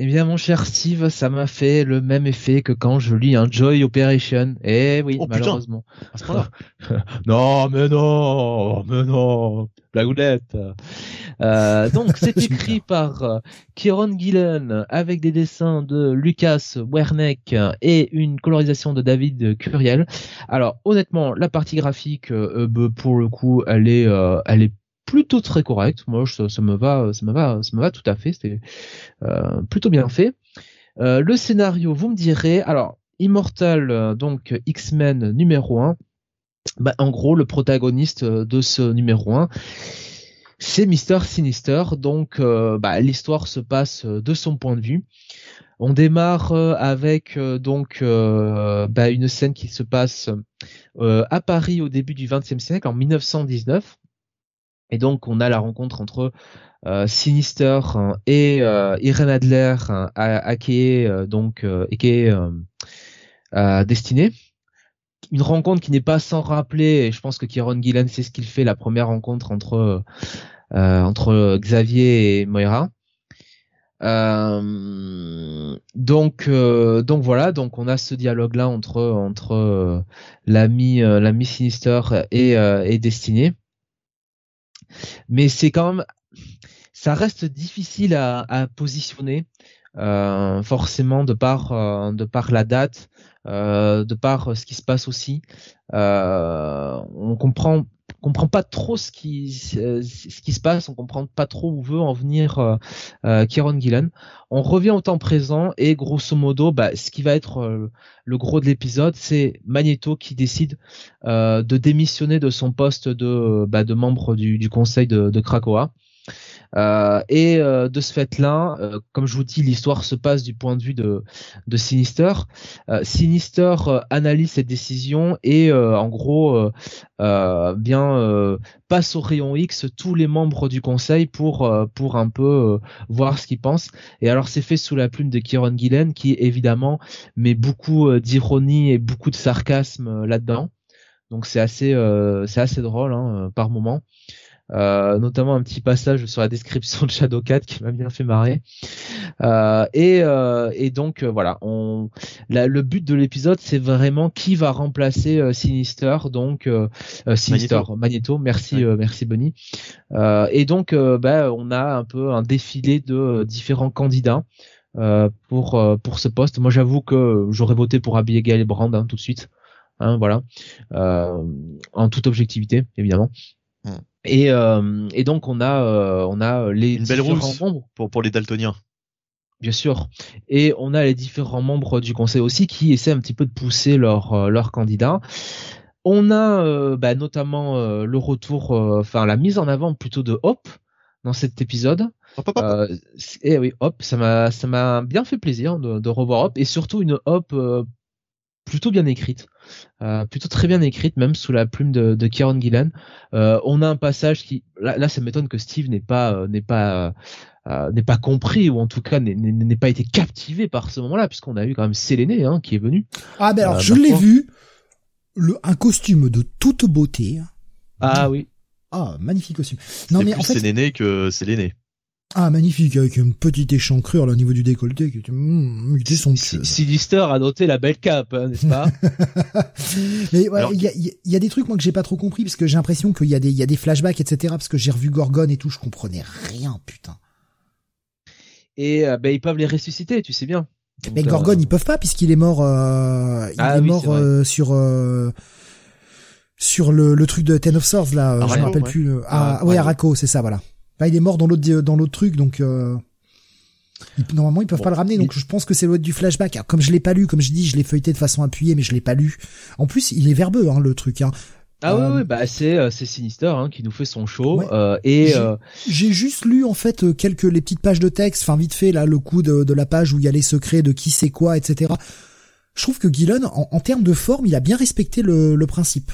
Eh bien, mon cher Steve, ça m'a fait le même effet que quand je lis un Joy Operation. Eh oui, oh, malheureusement. [laughs] non, mais non, mais non, blagoulette. Euh, donc, [laughs] c'est écrit par euh, Kieron Gillen avec des dessins de Lucas Werneck et une colorisation de David Curiel. Alors, honnêtement, la partie graphique, euh, bah, pour le coup, elle est, elle est plutôt très correct. Moi, ça, me va, ça me va, ça me va tout à fait. C'était euh, plutôt bien fait. Euh, le scénario, vous me direz. Alors, Immortal, euh, donc X-Men numéro 1. Bah, en gros, le protagoniste de ce numéro 1, c'est Mister Sinister. Donc, bah, l'histoire se passe de son point de vue. On démarre avec donc bah, une scène qui se passe à Paris au début du XXe siècle, en 1919. Et donc on a la rencontre entre euh, Sinister hein, et euh, Irene Adler hein, à, est euh, donc et qui est destinée. Une rencontre qui n'est pas sans rappeler, et je pense que Kieron Gillen sait ce qu'il fait, la première rencontre entre entre Xavier et Moira. donc donc voilà donc on a ce dialogue là entre entre l'ami Sinister et et Destiné mais c'est quand même, ça reste difficile à, positionner. Euh, forcément de par euh, de par la date, euh, de par ce qui se passe aussi, on comprend comprend pas trop ce qui ce qui se passe, on comprend pas trop où veut en venir euh, euh, Kieron Gillen. On revient au temps présent et grosso modo, bah, ce qui va être euh, le gros de l'épisode, c'est Magneto qui décide euh, de démissionner de son poste de bah, membre du, du conseil de, de Krakoa. Euh, et euh, de ce fait-là, euh, comme je vous dis, l'histoire se passe du point de vue de, de Sinister. Sinister analyse cette décision et en gros bien passe au rayon X tous les membres du conseil pour pour un peu voir ce qu'ils pensent. Et alors c'est fait sous la plume de Kieron Gillen qui évidemment met beaucoup d'ironie et beaucoup de sarcasme là-dedans. Donc c'est assez c'est assez drôle hein, par moment. Euh, notamment un petit passage sur la description de Shadowcat qui m'a bien fait marrer. Euh, et, euh, et donc voilà, on, le but de l'épisode c'est vraiment qui va remplacer Sinister, donc Sinister, Magneto. merci merci Bunny. et donc bah, on a un peu un défilé de différents candidats. pour pour ce poste. Moi, j'avoue que j'aurais voté pour Abigail Brand hein, tout de suite. Hein, voilà, en toute objectivité, évidemment. Hmm. Et, euh, et donc on a euh, on a les Une belle membres pour pour les daltoniens. Bien sûr. Et on a les différents membres du conseil aussi qui essaient un petit peu de pousser leur euh, leur candidat. On a bah, notamment le retour, enfin la mise en avant plutôt de Hop dans cet épisode. Hop, hop, hop. et oui, Hop, ça m'a ça m'a bien fait plaisir de, de revoir Hop et surtout une Hop plutôt bien écrite. Euh, plutôt très bien écrite, même sous la plume de, de Kieron Gillan. Euh, on a un passage qui, là, là ça m'étonne que Steve n'ait pas, euh, n'est pas, n'est pas compris ou en tout cas n'ait pas été captivé par ce moment-là, puisqu'on a vu quand même Séléné hein, qui est venu. Ah ben alors je l'ai vu, le, un costume de toute beauté. Ah oui. Ah magnifique costume. Non mais plus en fait, Séléné que Séléné. Ah, magnifique, avec une petite échancrure au niveau du décolleté. Qui, mmh, son Sinister a noté la belle cape, hein, n'est-ce pas [laughs] Mais ouais, il y, a, y, a, des trucs moi que j'ai pas trop compris parce que j'ai l'impression qu'il y a des il y a des flashbacks etc parce que j'ai revu Gorgon et tout, je comprenais rien, putain. Et euh, ben ils peuvent les ressusciter, tu sais bien. mais Gorgon euh, ils peuvent pas puisqu'il est mort. Euh, il ah est mort euh, sur. sur le, le truc de Ten of Swords là, je me rappelle plus. Ah, ouais, Araco, c'est ça, voilà. Bah, il est mort dans l'autre dans l'autre truc, donc euh, normalement ils peuvent pas le ramener. Donc je pense que c'est l'autre du flashback. comme je l'ai pas lu, comme je dis, je l'ai feuilleté de façon appuyée, mais je l'ai pas lu. En plus, il est verbeux hein, le truc. Hein. Ah oui, euh, bah c'est euh, c'est Sinister hein, qui nous fait son show et j'ai juste lu en fait quelques les petites pages de texte, enfin vite fait là le coup de, de la page où il y a les secrets de qui c'est quoi, etc. Je trouve que Gillen en, en termes de forme, il a bien respecté le, le principe.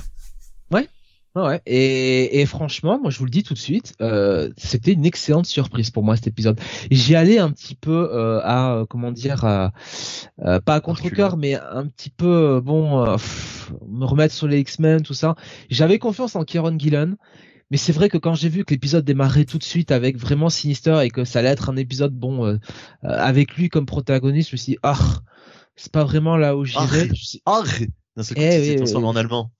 Ouais, Ouais, et, et, franchement, moi je vous le dis tout de suite, euh, c'était une excellente surprise pour moi cet épisode. J'y allais un petit peu euh, à, euh, comment dire, à, euh, pas à contre-cœur, mais un petit peu, euh, bon, me remettre sur les X-Men, tout ça. J'avais confiance en Kieron Gillen, mais c'est vrai que quand j'ai vu que l'épisode démarrait tout de suite avec vraiment Sinister et que ça allait être un épisode, bon, avec lui comme protagoniste, je me suis dit, ah, c'est pas vraiment là où j'irais. Ah, d'un seul coup, eh, transformé en allemand.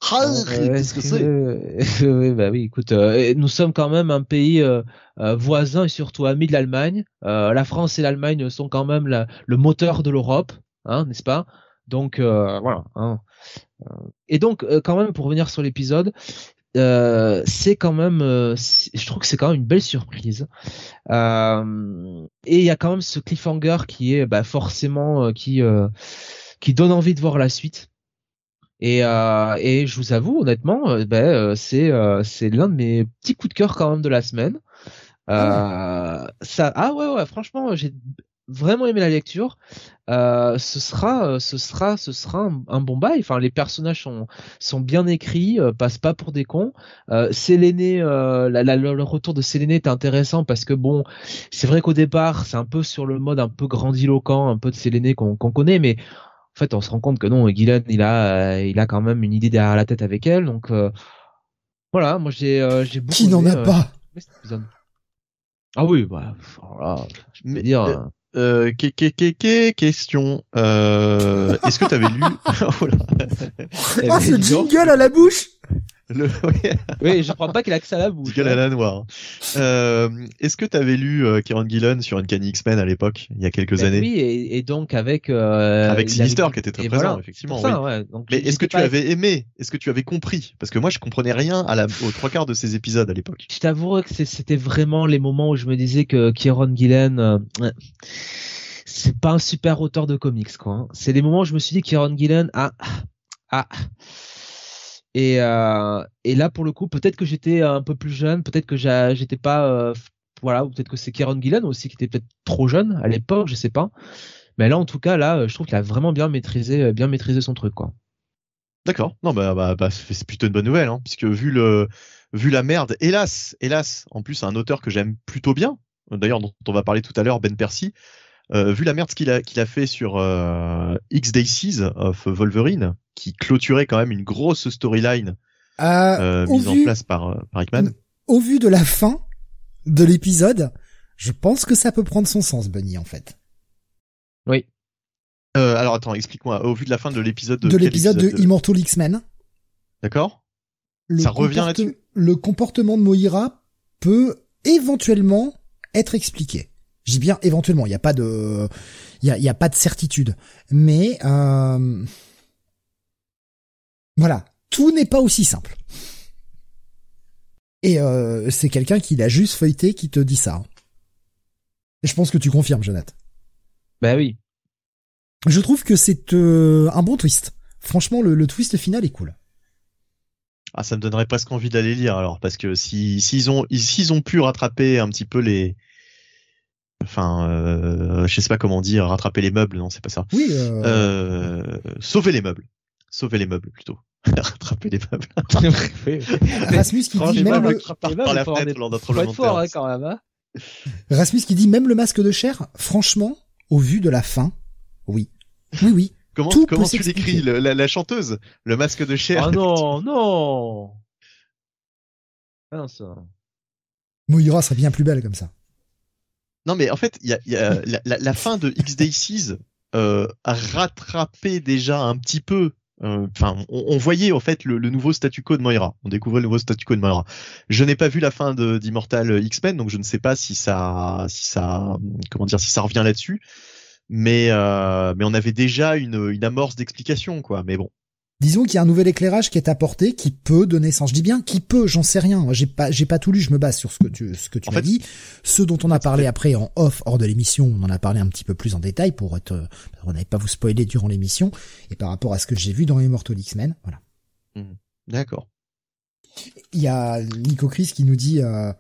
Qu'est-ce que c'est [laughs] Oui, bah oui, écoute, euh, nous sommes quand même un pays euh, euh, voisin et surtout ami de l'Allemagne. la France et l'Allemagne sont quand même la, le moteur de l'Europe, hein, n'est-ce pas? Donc voilà. Hein. Et donc, quand même, pour revenir sur l'épisode, c'est quand même, je trouve que c'est quand même une belle surprise. et il y a quand même ce cliffhanger qui est bah, forcément qui qui donne envie de voir la suite. Et, euh, et je vous avoue honnêtement, euh, ben, euh, c'est euh, c'est l'un de mes petits coups de cœur quand même de la semaine. Euh, ça, ah ouais ouais, franchement, j'ai vraiment aimé la lecture. Euh, ce sera, ce sera, ce sera un, bon bail. Enfin, les personnages sont sont bien écrits, euh, passent pas pour des cons. Euh, Séléné, euh, la, la, le retour de Séléné est intéressant parce que bon, c'est vrai qu'au départ, c'est un peu sur le mode un peu grandiloquent, un peu de Séléné qu'on qu'on connaît, mais fait, on se rend compte que non, Gillen, il a, euh, il a quand même une idée derrière la tête avec elle. Donc euh, voilà, moi j'ai, euh, j'ai beaucoup. Qui n'en a pas Ah oui, bah, voilà, je peux dire. Euh, question. Euh, Est-ce que tu avais lu [laughs] [laughs] oh Ah, ce jingle à la bouche le... [laughs] oui, je crois pas qu'il a que ça à la bouche. À la noire. Euh, Est-ce que tu avais lu euh, Kieran Gillen sur Uncanny X-Men à l'époque, il y a quelques ben années? Oui, et, et, donc avec euh, avec Sinister qui était très présent, effectivement. Ça, oui. ouais, donc Mais est-ce que tu avais aimé? Est-ce que tu avais compris? Parce que moi, je comprenais rien à la aux trois quarts de ces épisodes à l'époque. Je t'avouerai que c'était vraiment les moments où je me disais que Kieran Gillen euh, c'est pas un super auteur de comics quoi. Hein. C'est les moments où je me suis dit Kieron Gillen ah ah et euh, et là pour le coup peut-être que j'étais un peu plus jeune, peut-être que j'étais pas euh, voilà ou peut-être que c'est Kieron Gillen aussi qui était peut-être trop jeune à l'époque, je sais pas. Mais là en tout cas là je trouve qu'il a vraiment bien maîtrisé bien maîtrisé son truc quoi. D'accord. Non bah, bah, bah c'est plutôt une bonne nouvelle hein, puisque vu le vu la merde, hélas, hélas, en plus un auteur que j'aime plutôt bien, d'ailleurs dont on va parler tout à l'heure, Ben Percy, euh, vu la merde qu'il a, qu'il a fait sur euh, X Days of Wolverine, qui clôturait quand même une grosse storyline euh, euh mise en place par, par Hickman. au vu de la fin de l'épisode, je pense que ça peut prendre son sens, Bunny, en fait. Oui. Euh, alors attends, explique-moi. Au vu de la fin de l'épisode de, De l'épisode de épisode Immortal X-Men. D'accord. le Ça revient là-dessus Le comportement de Moira peut éventuellement être expliqué. Je dis bien éventuellement. Il n'y a pas de, il y a, il y a pas de certitude. Mais euh, voilà, tout n'est pas aussi simple. Et euh, c'est quelqu'un qui l'a juste feuilleté qui te dit ça. Et je pense que tu confirmes, Jonathan. Bah oui. Je trouve que c'est euh, un bon twist. Franchement, le, le twist final est cool. Ah, ça me donnerait presque envie d'aller lire alors, parce que si s'ils ont s'ils ont pu rattraper un petit peu les, enfin, euh, je sais pas comment dire, rattraper les meubles, non, c'est pas ça. Oui. euh, Euh, sauver les meubles, sauver les meubles plutôt, [laughs] rattraper les meubles. [laughs] Rasmus qui dit Franchement, même le le, crapaud, par la il faut fenêtre avoir lors d'un faut tremblement être de fort terre. hein, quand même. Hein [laughs] Rasmus qui dit même le masque de chair, franchement, au vu de la fin, oui. Oui, oui. Comment Tout comment tu le- la, la chanteuse, le masque de chair? Oh non, non. Ah non, ça. Moira serait bien plus belle comme ça. Non, mais en fait, y a, la, fin de X-Days euh, a rattrapé déjà un petit peu. euh, Enfin, on, voyait en fait le, nouveau statu quo de Moira. On découvrait le nouveau statu quo de Moira. Je n'ai pas vu la fin d'Immortal X-Men, donc je ne sais pas si ça, si ça, comment dire, si ça revient là-dessus. Mais euh, mais on avait déjà une, une amorce d'explication, quoi. Mais bon, Disons qu'il y a un nouvel éclairage qui est apporté, qui peut donner sens. Je dis bien qui peut, j'en sais rien. J'ai pas, j'ai pas tout lu. Je me base sur ce que tu, ce que tu En m'as fait- dit. Ce dont on a parlé après en off, hors de l'émission, on en a parlé un petit peu plus en détail pour être, on n'avait pas vous spoiler durant l'émission. Et par rapport à ce que j'ai vu dans Immortal X-Men, voilà. d'accord. Il y a Nico Chris qui nous dit, euh,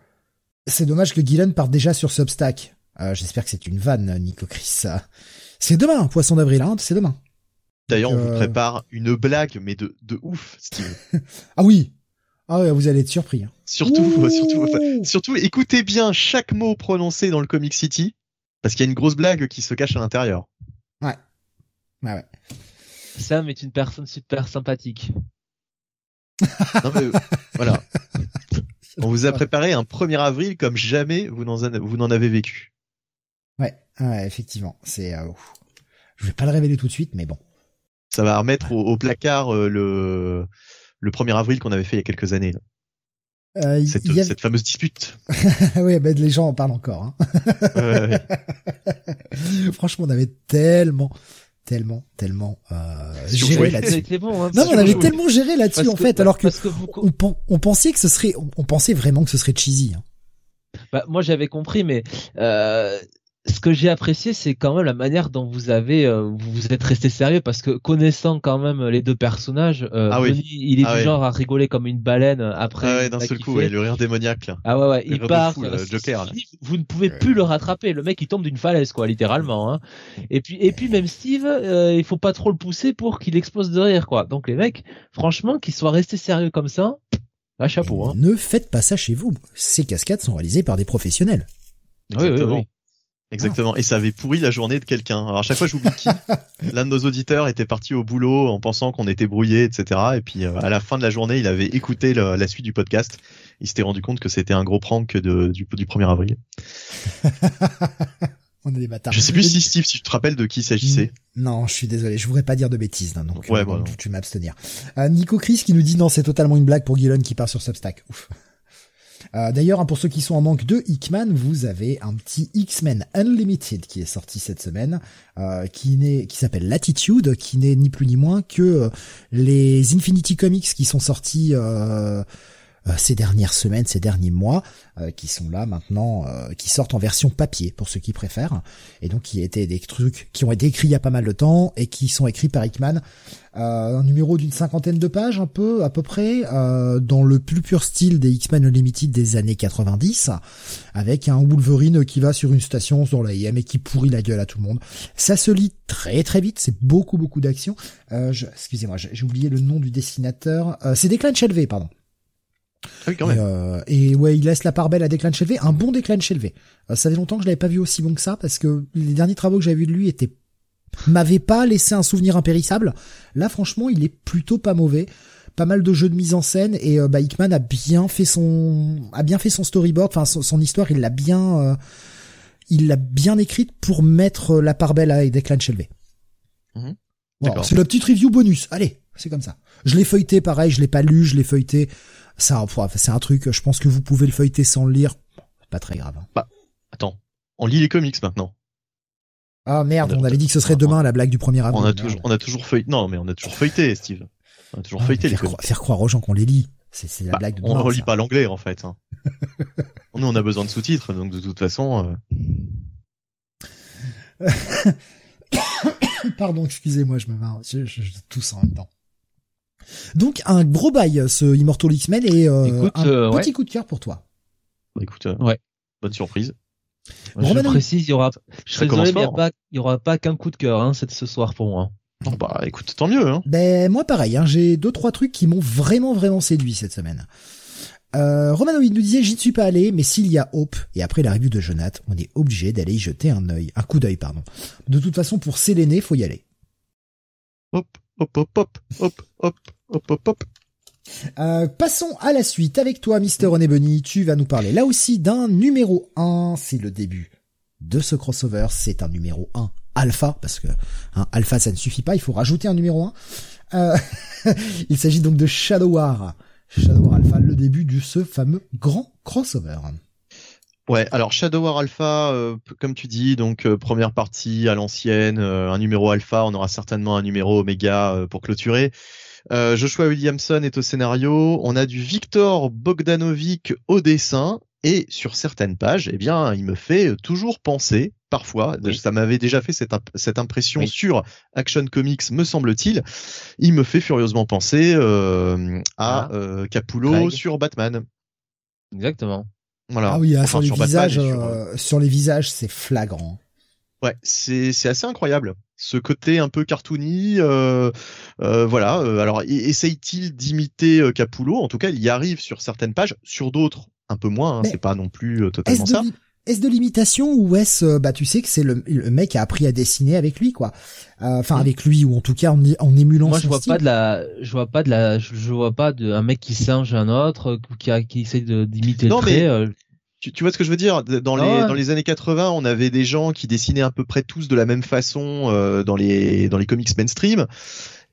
c'est dommage que Gillen parte déjà sur Substack. Euh, J'espère que c'est une vanne, Nico Chris. [laughs] C'est demain, poisson d'avril, hein, c'est demain. D'ailleurs, on vous euh, prépare une blague, mais de de ouf, Steve. [laughs] Ah oui. Ah ouais, vous allez être surpris. hein. Surtout, [laughs] surtout, enfin, surtout, écoutez bien chaque mot prononcé dans le Comic City, parce qu'il y a une grosse blague qui se cache à l'intérieur. Ouais, ouais. Sam est une personne super sympathique. Non, mais, voilà. [laughs] On vous a préparé un 1er avril comme jamais vous n'en avez vécu. Ouais, ouais, effectivement. C'est. euh, ouf. je vais pas le révéler tout de suite, mais bon. Ça va remettre au, au placard euh, le le 1er avril qu'on avait fait il y a quelques années. Euh, il- Cette, y avait- cette fameuse dispute. [laughs] ouais, ben les gens en parlent encore. Hein. Ouais, ouais, ouais. [laughs] Franchement, on avait tellement, tellement, tellement euh, géré là-dessus. bon. Hein, Non, on avait tellement géré là-dessus en fait, que- alors que parce que vous, on, pen- on pensait que ce serait, on, on pensait vraiment que ce serait cheesy. hein. Bah, moi j'avais compris, mais euh, ce que j'ai apprécié, c'est quand même la manière dont vous avez, euh, vous êtes resté sérieux, parce que connaissant quand même les deux personnages, euh, Ah oui. Il est Ah du ouais. genre à rigoler comme une baleine après. Ah ouais, d'un a seul kiffé. coup, ouais, le rire démoniaque là. Ah ouais, ouais, Le il part. fou, là, euh, Joker, là. Steve, Vous ne pouvez plus le rattraper. Le mec, il tombe d'une falaise, quoi, littéralement. Hein. Et puis, et puis même Steve, euh, il faut pas trop le pousser pour qu'il explose de rire, quoi. Donc les mecs, franchement, qu'ils soient restés sérieux comme ça, ah, chapeau. Hein. Ne faites pas ça chez vous. Ces cascades sont réalisées par des professionnels. Oui, oui, oui. Exactement. Et ça avait pourri la journée de quelqu'un. Alors à chaque fois, j'oublie qui. [laughs] L'un de nos auditeurs était parti au boulot en pensant qu'on était brouillé, etc. Et puis euh, à la fin de la journée, il avait écouté le- la suite du podcast. Il s'était rendu compte que c'était un gros prank de, du, du 1er avril. [laughs] On est des bâtards. Je sais plus si Steve, si tu te rappelles de qui il s'agissait. Non, je suis désolé, je voudrais pas dire de bêtises, non, donc Ouais, euh, bah tu m'abstenir. Euh, Nico Chris qui nous dit non, c'est totalement une blague pour Gillen qui part sur Substack. Ouf. Euh, D'ailleurs, hein, pour ceux qui sont en manque de Hickman, vous avez un petit X-Men Unlimited qui est sorti cette semaine, euh, qui s'appelle Latitude, qui n'est ni plus ni moins que euh, les Infinity Comics qui sont sortis ces dernières semaines, ces derniers mois, euh, qui sont là maintenant, euh, qui sortent en version papier pour ceux qui préfèrent, et donc qui étaient des trucs qui ont été écrits il y a pas mal de temps et qui sont écrits par Hickman. Euh, un numéro d'une cinquantaine de pages, un peu, à peu près, euh, dans le plus pur style des X-Men Unlimited des années 90, avec un Wolverine qui va sur une station sur la IM et qui pourrit la gueule à tout le monde. Ça se lit très très vite, c'est beaucoup beaucoup d'action. Euh, excusez-moi, j'ai j'ai oublié le nom du dessinateur. Euh, c'est Declan Shelvey, pardon. Ah oui, quand Et, même. euh, et ouais, il laisse la part belle à Declan Shelvey, un bon Declan Shelvey. Euh, ça fait longtemps que je l'avais pas vu aussi bon que ça parce que les derniers travaux que j'avais vus de lui étaient m'avaient pas laissé un souvenir impérissable. Là, franchement, il est plutôt pas mauvais. pas mal de jeux de mise en scène et bah Hickman a bien fait son a bien fait son storyboard, enfin son, histoire, il l'a bien il l'a bien écrite pour mettre la part belle à Declan Shelby. Mmh. c'est la petite review bonus. Allez, c'est comme ça. Je l'ai feuilleté, pareil, je l'ai pas lu, je l'ai feuilleté. Ça, c'est un truc. Je pense que vous pouvez le feuilleter sans le lire. Pas très grave. Hein. Bah, attends, on lit les comics maintenant. Ah merde, on, avait dit que ce serait demain la blague du premier avril. On a toujours, on a toujours feuilleté. Non, mais on a toujours feuilleté, Steve. On a toujours ah, feuilleté les comics. faire croire aux gens qu'on les lit. C'est la bah, blague de On ne relit pas l'anglais en fait. Hein. [laughs] Nous, on a besoin de sous-titres, donc de toute façon. Euh... [coughs] Pardon, excusez-moi, je me marre. Je, je, je tousse en même temps. Donc un gros bail ce Immortal X-Men et euh, un euh, petit coup de cœur pour toi. Bah, écoute, euh, ouais. bonne surprise. je précise, il y aura, je serais désolé, mais il y, pas, il y aura pas qu'un coup de cœur hein, ce soir pour moi. Bon, bah écoute, tant mieux. Hein. Ben moi pareil, hein, j'ai deux trois trucs qui m'ont vraiment vraiment séduit cette semaine. Euh, Romanoïd nous disait j'y suis pas allé, mais s'il y a Hope et après la revue de Jonath, on est obligé d'aller y jeter un œil, un coup d'œil pardon. De toute façon, pour s'éléner, faut y aller. Hop, hop, hop, hop, hop, hop, hop, hop, hop. Euh, passons à la suite avec toi, Mister René Bunny. Tu vas nous parler là aussi d'un numéro 1. C'est le début de ce crossover. C'est un numéro 1 alpha parce que un alpha ça ne suffit pas. Il faut rajouter un numéro 1. Euh, [laughs] il s'agit donc de Shadow War. Shadow War Alpha, le début de ce fameux grand crossover. Ouais, alors Shadow War Alpha, euh, comme tu dis, donc euh, première partie à l'ancienne, un numéro alpha, on aura certainement un numéro oméga pour clôturer. Euh, Joshua Williamson est au scénario. On a du Victor Bogdanovic au dessin. Et sur certaines pages, eh bien, il me fait toujours penser, parfois, ça m'avait déjà fait cette, cette impression sur Action Comics, me semble-t-il, il me fait furieusement penser euh, à ah. euh, Capullo sur Batman. Exactement. Voilà. Ah oui, sur, les visages, euh, sur les visages, c'est flagrant. Ouais, c'est c'est assez incroyable. Ce côté un peu cartoony, euh, euh, voilà. Euh, alors, essaye-t-il d'imiter Capullo? En tout cas, il y arrive sur certaines pages, sur d'autres un peu moins. Hein, c'est pas non plus totalement ça. Est-ce de l'imitation ou est-ce bah tu sais que c'est le, mec qui a appris à dessiner avec lui quoi. Enfin mm. avec lui ou en tout cas en, en émulant moi je vois pas de la je vois pas de la je vois pas de un mec qui singe un autre qui a, qui essaie d'imiter le trait tu, tu, vois ce que je veux dire? Dans les ah dans les années 80 on avait des gens qui dessinaient à peu près tous de la même façon euh, dans les dans les comics mainstream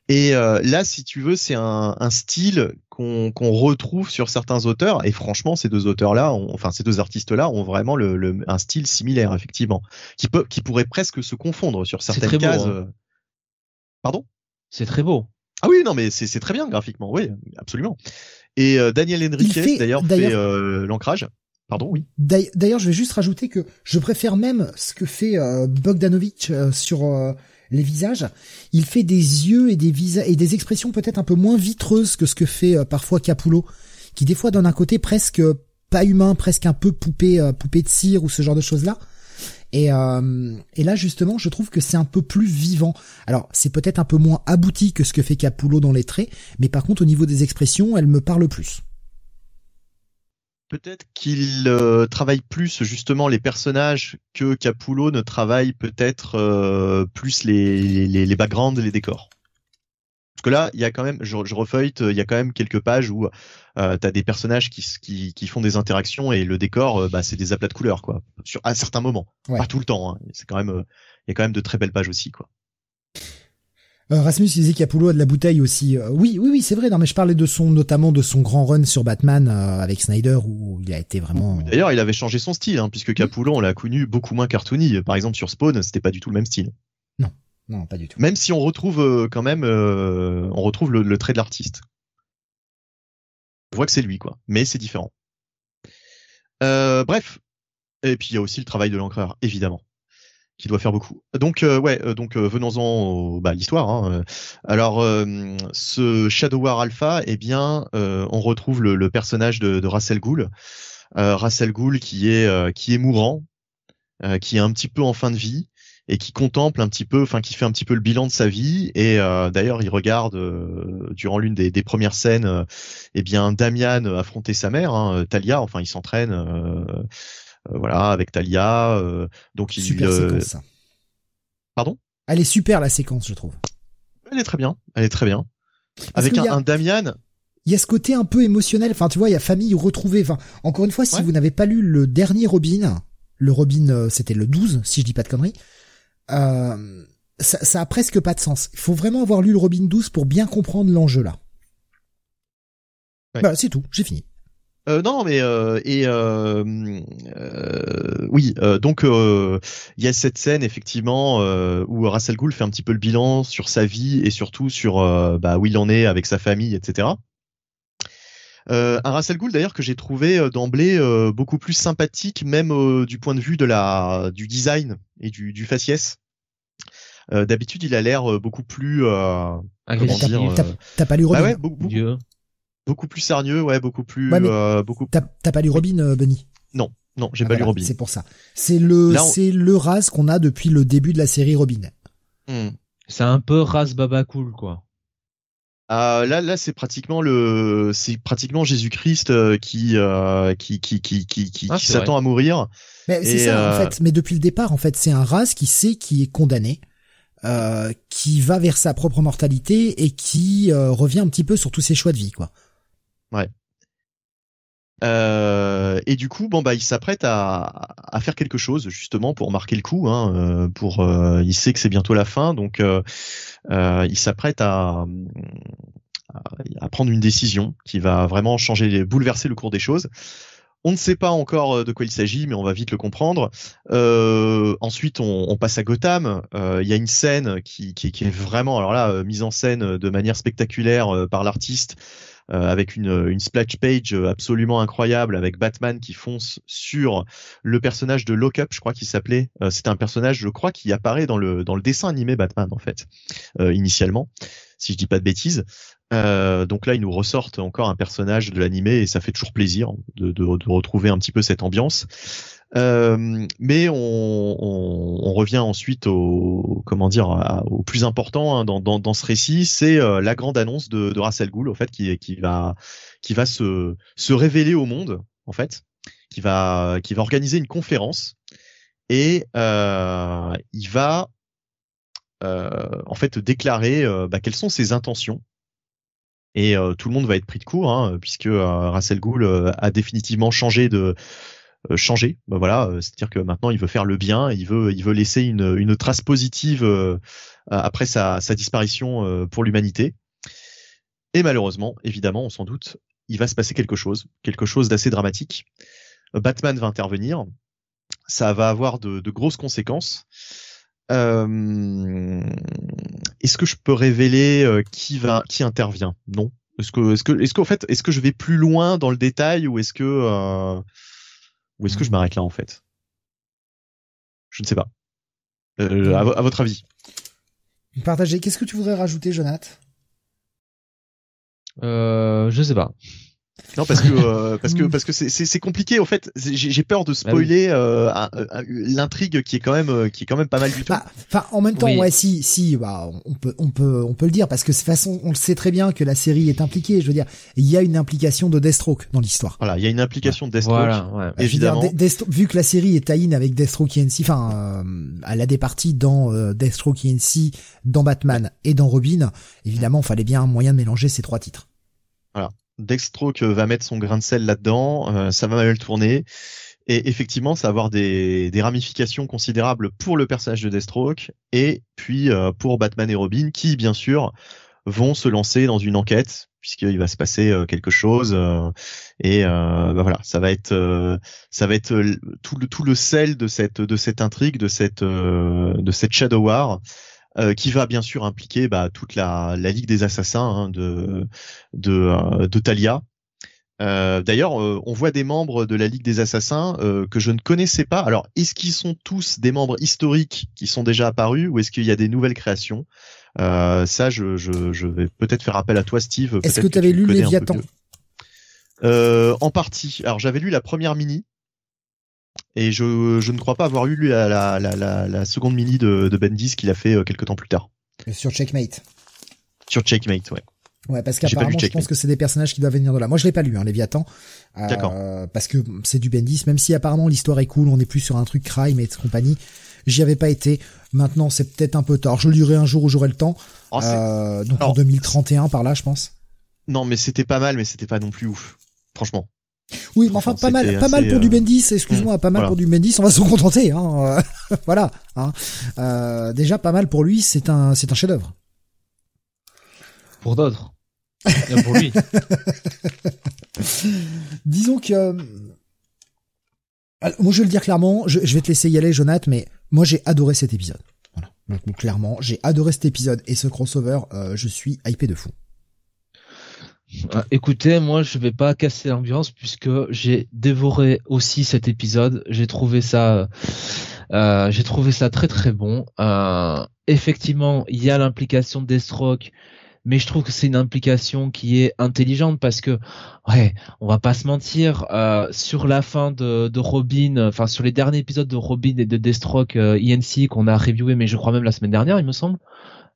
et euh, là si tu veux c'est un, un style qu'on qu'on retrouve sur certains auteurs et franchement ces deux auteurs là enfin ces deux artistes là ont vraiment le, le, un style similaire effectivement qui peut qui pourrait presque se confondre sur certaines cases hein. euh. pardon? C'est très beau ah oui non mais c'est très bien graphiquement oui absolument et Daniel Henriquez d'ailleurs fait, l'ancrage Pardon, oui. D'ailleurs, je vais juste rajouter que je préfère même ce que fait euh, Bogdanovic euh, sur euh, les visages. Il fait des yeux et des visages et des expressions peut-être un peu moins vitreuses que ce que fait parfois Capullo, qui des fois donne un côté presque pas humain, presque un peu poupée, poupée de cire ou ce genre de choses là. Et, et là justement, je trouve que c'est un peu plus vivant. Alors c'est peut-être un peu moins abouti que ce que fait Capullo dans les traits, mais par contre au niveau des expressions, elle me parle plus. Peut-être qu'il euh, travaille plus justement les personnages que Capullo ne travaille peut-être euh, plus les, les, les backgrounds, les décors. Parce que là, il y a quand même, je, je refeuille, il y a quand même quelques pages où euh, tu as des personnages qui, qui, qui, font des interactions et le décor, euh, bah, c'est des aplats de couleurs, quoi. Sur, à certains moments, pas tout le temps. Hein. C'est quand même, il y a quand même de très belles pages aussi, quoi. Euh, Rasmus il disait qu'Apollo a de la bouteille aussi. Euh, oui, oui, oui, c'est vrai. Non, mais je parlais de son, notamment de son grand run sur Batman euh, avec Snyder où il a été vraiment. D'ailleurs, il avait changé son style, hein, puisque Capullo, on l'a connu beaucoup moins cartoony. Par exemple, sur Spawn, c'était pas du tout le même style. Non, non, pas du tout. Même si on retrouve quand même, on retrouve le, trait de l'artiste. On voit que c'est lui, quoi. Mais c'est différent. bref. Et puis il y a aussi le travail de l'encreur, évidemment qui doit faire beaucoup. Donc euh, ouais, euh, donc euh, venons-en bah, l'histoire. Hein. Alors ce Shadow War Alpha, eh bien, on retrouve le, le personnage de, de Russell Gould, Russell Gould qui est qui est mourant, qui est un petit peu en fin de vie et qui contemple un petit peu, enfin qui fait un petit peu le bilan de sa vie. Et d'ailleurs, il regarde durant l'une des, des, premières scènes, eh bien, Damian affronter sa mère, hein, Talia. Enfin, il s'entraîne euh, voilà, avec Talia. Euh, donc il. Super euh, séquence. Ça. Pardon? Elle est super la séquence, je trouve. Elle est très bien. Elle est très bien. avec un, Damian il y a ce côté un peu émotionnel. Enfin, tu vois, il y a famille retrouvée. Enfin, encore une fois, si vous n'avez pas lu le dernier Robin, le Robin, euh, c'était le 12, si je dis pas de conneries, euh, ça, ça a presque pas de sens. Il faut vraiment avoir lu le Robin 12 pour bien comprendre l'enjeu là. Voilà, c'est tout, j'ai fini. Euh, non, mais euh, et euh, euh oui, donc il y a cette scène effectivement où Russell Gould fait un petit peu le bilan sur sa vie et surtout sur bah, où il en est avec sa famille, etc. un Russell Gould d'ailleurs que j'ai trouvé d'emblée beaucoup plus sympathique, même du point de vue de la du design et du, du faciès. D'habitude, il a l'air beaucoup plus. Euh, T'as pas lu Robin bah ouais, beaucoup, beaucoup plus sérieux, ouais, beaucoup plus, euh, beaucoup. T'as pas lu Robin, euh, Bunny Non, non, j'ai ah, pas lu Robin. C'est pour ça. C'est le, c'est le Raz qu'on a depuis le début de la série Robin. Hmm. C'est un peu Raz Baba Cool, quoi. Ah, là, là, c'est pratiquement le, c'est pratiquement Jésus-Christ euh, qui, qui, qui, qui, qui, qui, ah, s'attend à mourir. Mais c'est ça, en fait. Mais depuis le départ, en fait, c'est un Raz qui sait qui est condamné. qui va vers sa propre mortalité et qui revient un petit peu sur tous ses choix de vie, quoi. Ouais. Euh, et du coup, bon bah, il s'apprête à, à, faire quelque chose justement pour marquer le coup. Hein, euh, pour, euh, il sait que c'est bientôt la fin, donc il s'apprête à, à, prendre une décision qui va vraiment changer, bouleverser le cours des choses. On ne sait pas encore de quoi il s'agit, mais on va vite le comprendre. ensuite, on, on, passe à Gotham. Il y a une scène qui, qui, qui, est vraiment, alors là, mise en scène de manière spectaculaire par l'artiste. Euh, avec une, une splash page absolument incroyable avec Batman qui fonce sur le personnage de Lockup, je crois qu'il s'appelait. Euh, c'est un personnage, je crois, qui apparaît dans le dans le dessin animé Batman en fait, euh, initialement, si je dis pas de bêtises. Euh, donc là, ils nous ressortent encore un personnage de l'animé et ça fait toujours plaisir de, de, de retrouver un petit peu cette ambiance. Euh, mais on, revient ensuite au comment dire au plus important hein, dans, dans, ce récit, c'est euh, la grande annonce de, de Russell Gould, au fait, qui, qui va qui va se se révéler au monde, en fait, qui va qui va organiser une conférence et euh, il va euh, en fait déclarer euh, bah, quelles sont ses intentions. Et tout le monde va être pris de court hein, puisque Russell Gould a définitivement changé de euh, changer. Bah voilà, euh, c'est-à-dire que maintenant il veut faire le bien, il veut il veut laisser une, trace positive euh, après sa, disparition pour l'humanité. Et malheureusement, évidemment, on s'en doute, il va se passer quelque chose, quelque chose d'assez dramatique. Batman va intervenir, ça va avoir de, grosses conséquences. Euh, est-ce que je peux révéler qui va, qui intervient? Non. Est-ce que, est-ce que, est-ce fait, est-ce que je vais plus loin dans le détail ou est-ce que euh, ou est-ce que je m'arrête là en fait? Je ne sais pas. Euh, à, à, votre avis? Partagez. Qu'est-ce que tu voudrais rajouter, Jonathan? Euh, Je sais pas. Non parce que euh, parce que [laughs] parce que c'est c'est compliqué en fait. J'ai peur de bah spoiler euh, l'intrigue qui est quand même euh, qui est quand même pas mal du tout. Bah, enfin en même temps ouais si si bah on peut on peut on peut le dire parce que de toute façon on le sait très bien que la série est impliquée. Je veux dire il y a une implication de Deathstroke dans l'histoire. Voilà il y a une implication de Deathstroke voilà, ouais. évidemment. vu que la série est tie avec Deathstroke ENC, enfin elle a des parties dans Deathstroke ENC, dans Batman et dans Robin. Évidemment il fallait bien un moyen de mélanger ces trois titres. Deathstroke va mettre son grain de sel là-dedans, euh, ça va mal tourner. Et effectivement, ça va avoir des, ramifications considérables pour le personnage de Deathstroke et puis euh, pour Batman et Robin, qui bien sûr vont se lancer dans une enquête puisqu'il va se passer euh, quelque chose et bah voilà, ça va être ça va être tout le tout le sel de cette de cette intrigue, de cette de cette Shadow War euh, qui va bien sûr impliquer bah, toute la, la, Ligue des Assassins hein, de, de, euh, de Talia. Euh, D'ailleurs, on voit des membres de la Ligue des Assassins que je ne connaissais pas. Alors, est-ce qu'ils sont tous des membres historiques qui sont déjà apparus ou est-ce qu'il y a des nouvelles créations? Ça, je, je, je vais peut-être faire appel à toi, Steve. Est-ce que, tu avais lu Léviathan? En partie. Alors, j'avais lu la première mini et je, je ne crois pas avoir eu la, la, la, la seconde mini de, de Bendis qu'il a fait euh, quelques temps plus tard. Sur Checkmate. Sur Checkmate, ouais. Ouais, parce qu'apparemment, je pense que c'est des personnages qui doivent venir de là. Moi, je l'ai pas lu, hein, Léviathan. Euh, D'accord. Parce que c'est du Bendis, même si apparemment l'histoire est cool, on est plus sur un truc crime et compagnie. J'y avais pas été. Maintenant, c'est peut-être un peu tard. Je lirai un jour où j'aurai le temps. Oh, euh, donc en 2031 par là, je pense. Non, mais c'était pas mal, mais c'était pas non plus ouf. Franchement. Oui, mais enfin, pas mal, pas mal pour du Bendis, excuse-moi, pas mal pour du Bendis, on va se contenter, hein. [laughs] voilà, hein. Euh, déjà, pas mal pour lui, c'est un, c'est un chef-d'œuvre. Pour d'autres. pour lui. [laughs] Disons que, euh, moi, je vais le dire clairement, je, vais te laisser y aller, Jonathan, mais moi, j'ai adoré cet épisode. Voilà. Donc, clairement, j'ai adoré cet épisode et ce crossover, euh, je suis hypé de fou. Ah, écoutez, moi je vais pas casser l'ambiance puisque j'ai dévoré aussi cet épisode. J'ai trouvé ça, euh, j'ai trouvé ça très très bon. Euh, effectivement, il y a l'implication de Deathstroke, mais je trouve que c'est une implication qui est intelligente parce que, ouais, on va pas se mentir, euh, sur la fin de, Robin, enfin sur les derniers épisodes de Robin et de Deathstroke euh, INC qu'on a reviewé, mais je crois même la semaine dernière, il me semble.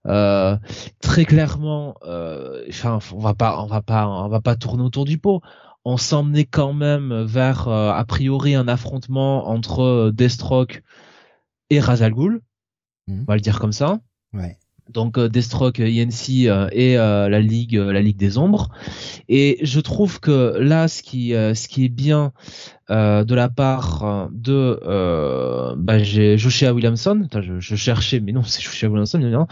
Euh, très clairement, euh, enfin, on va pas, on va pas, on va pas tourner autour du pot. On s'emmenait quand même vers euh, a priori un affrontement entre Deathstroke et Razal Ghul. Mmh. On va le dire comme ça. Ouais donc euh, Deathstroke, INC euh, et euh, la ligue, la ligue des ombres. Et je trouve que là, ce qui, ce qui est bien de la part de, bah, j'ai Joshua Williamson. je, je, cherchais, mais non, [laughs] c'est Joshua Williamson.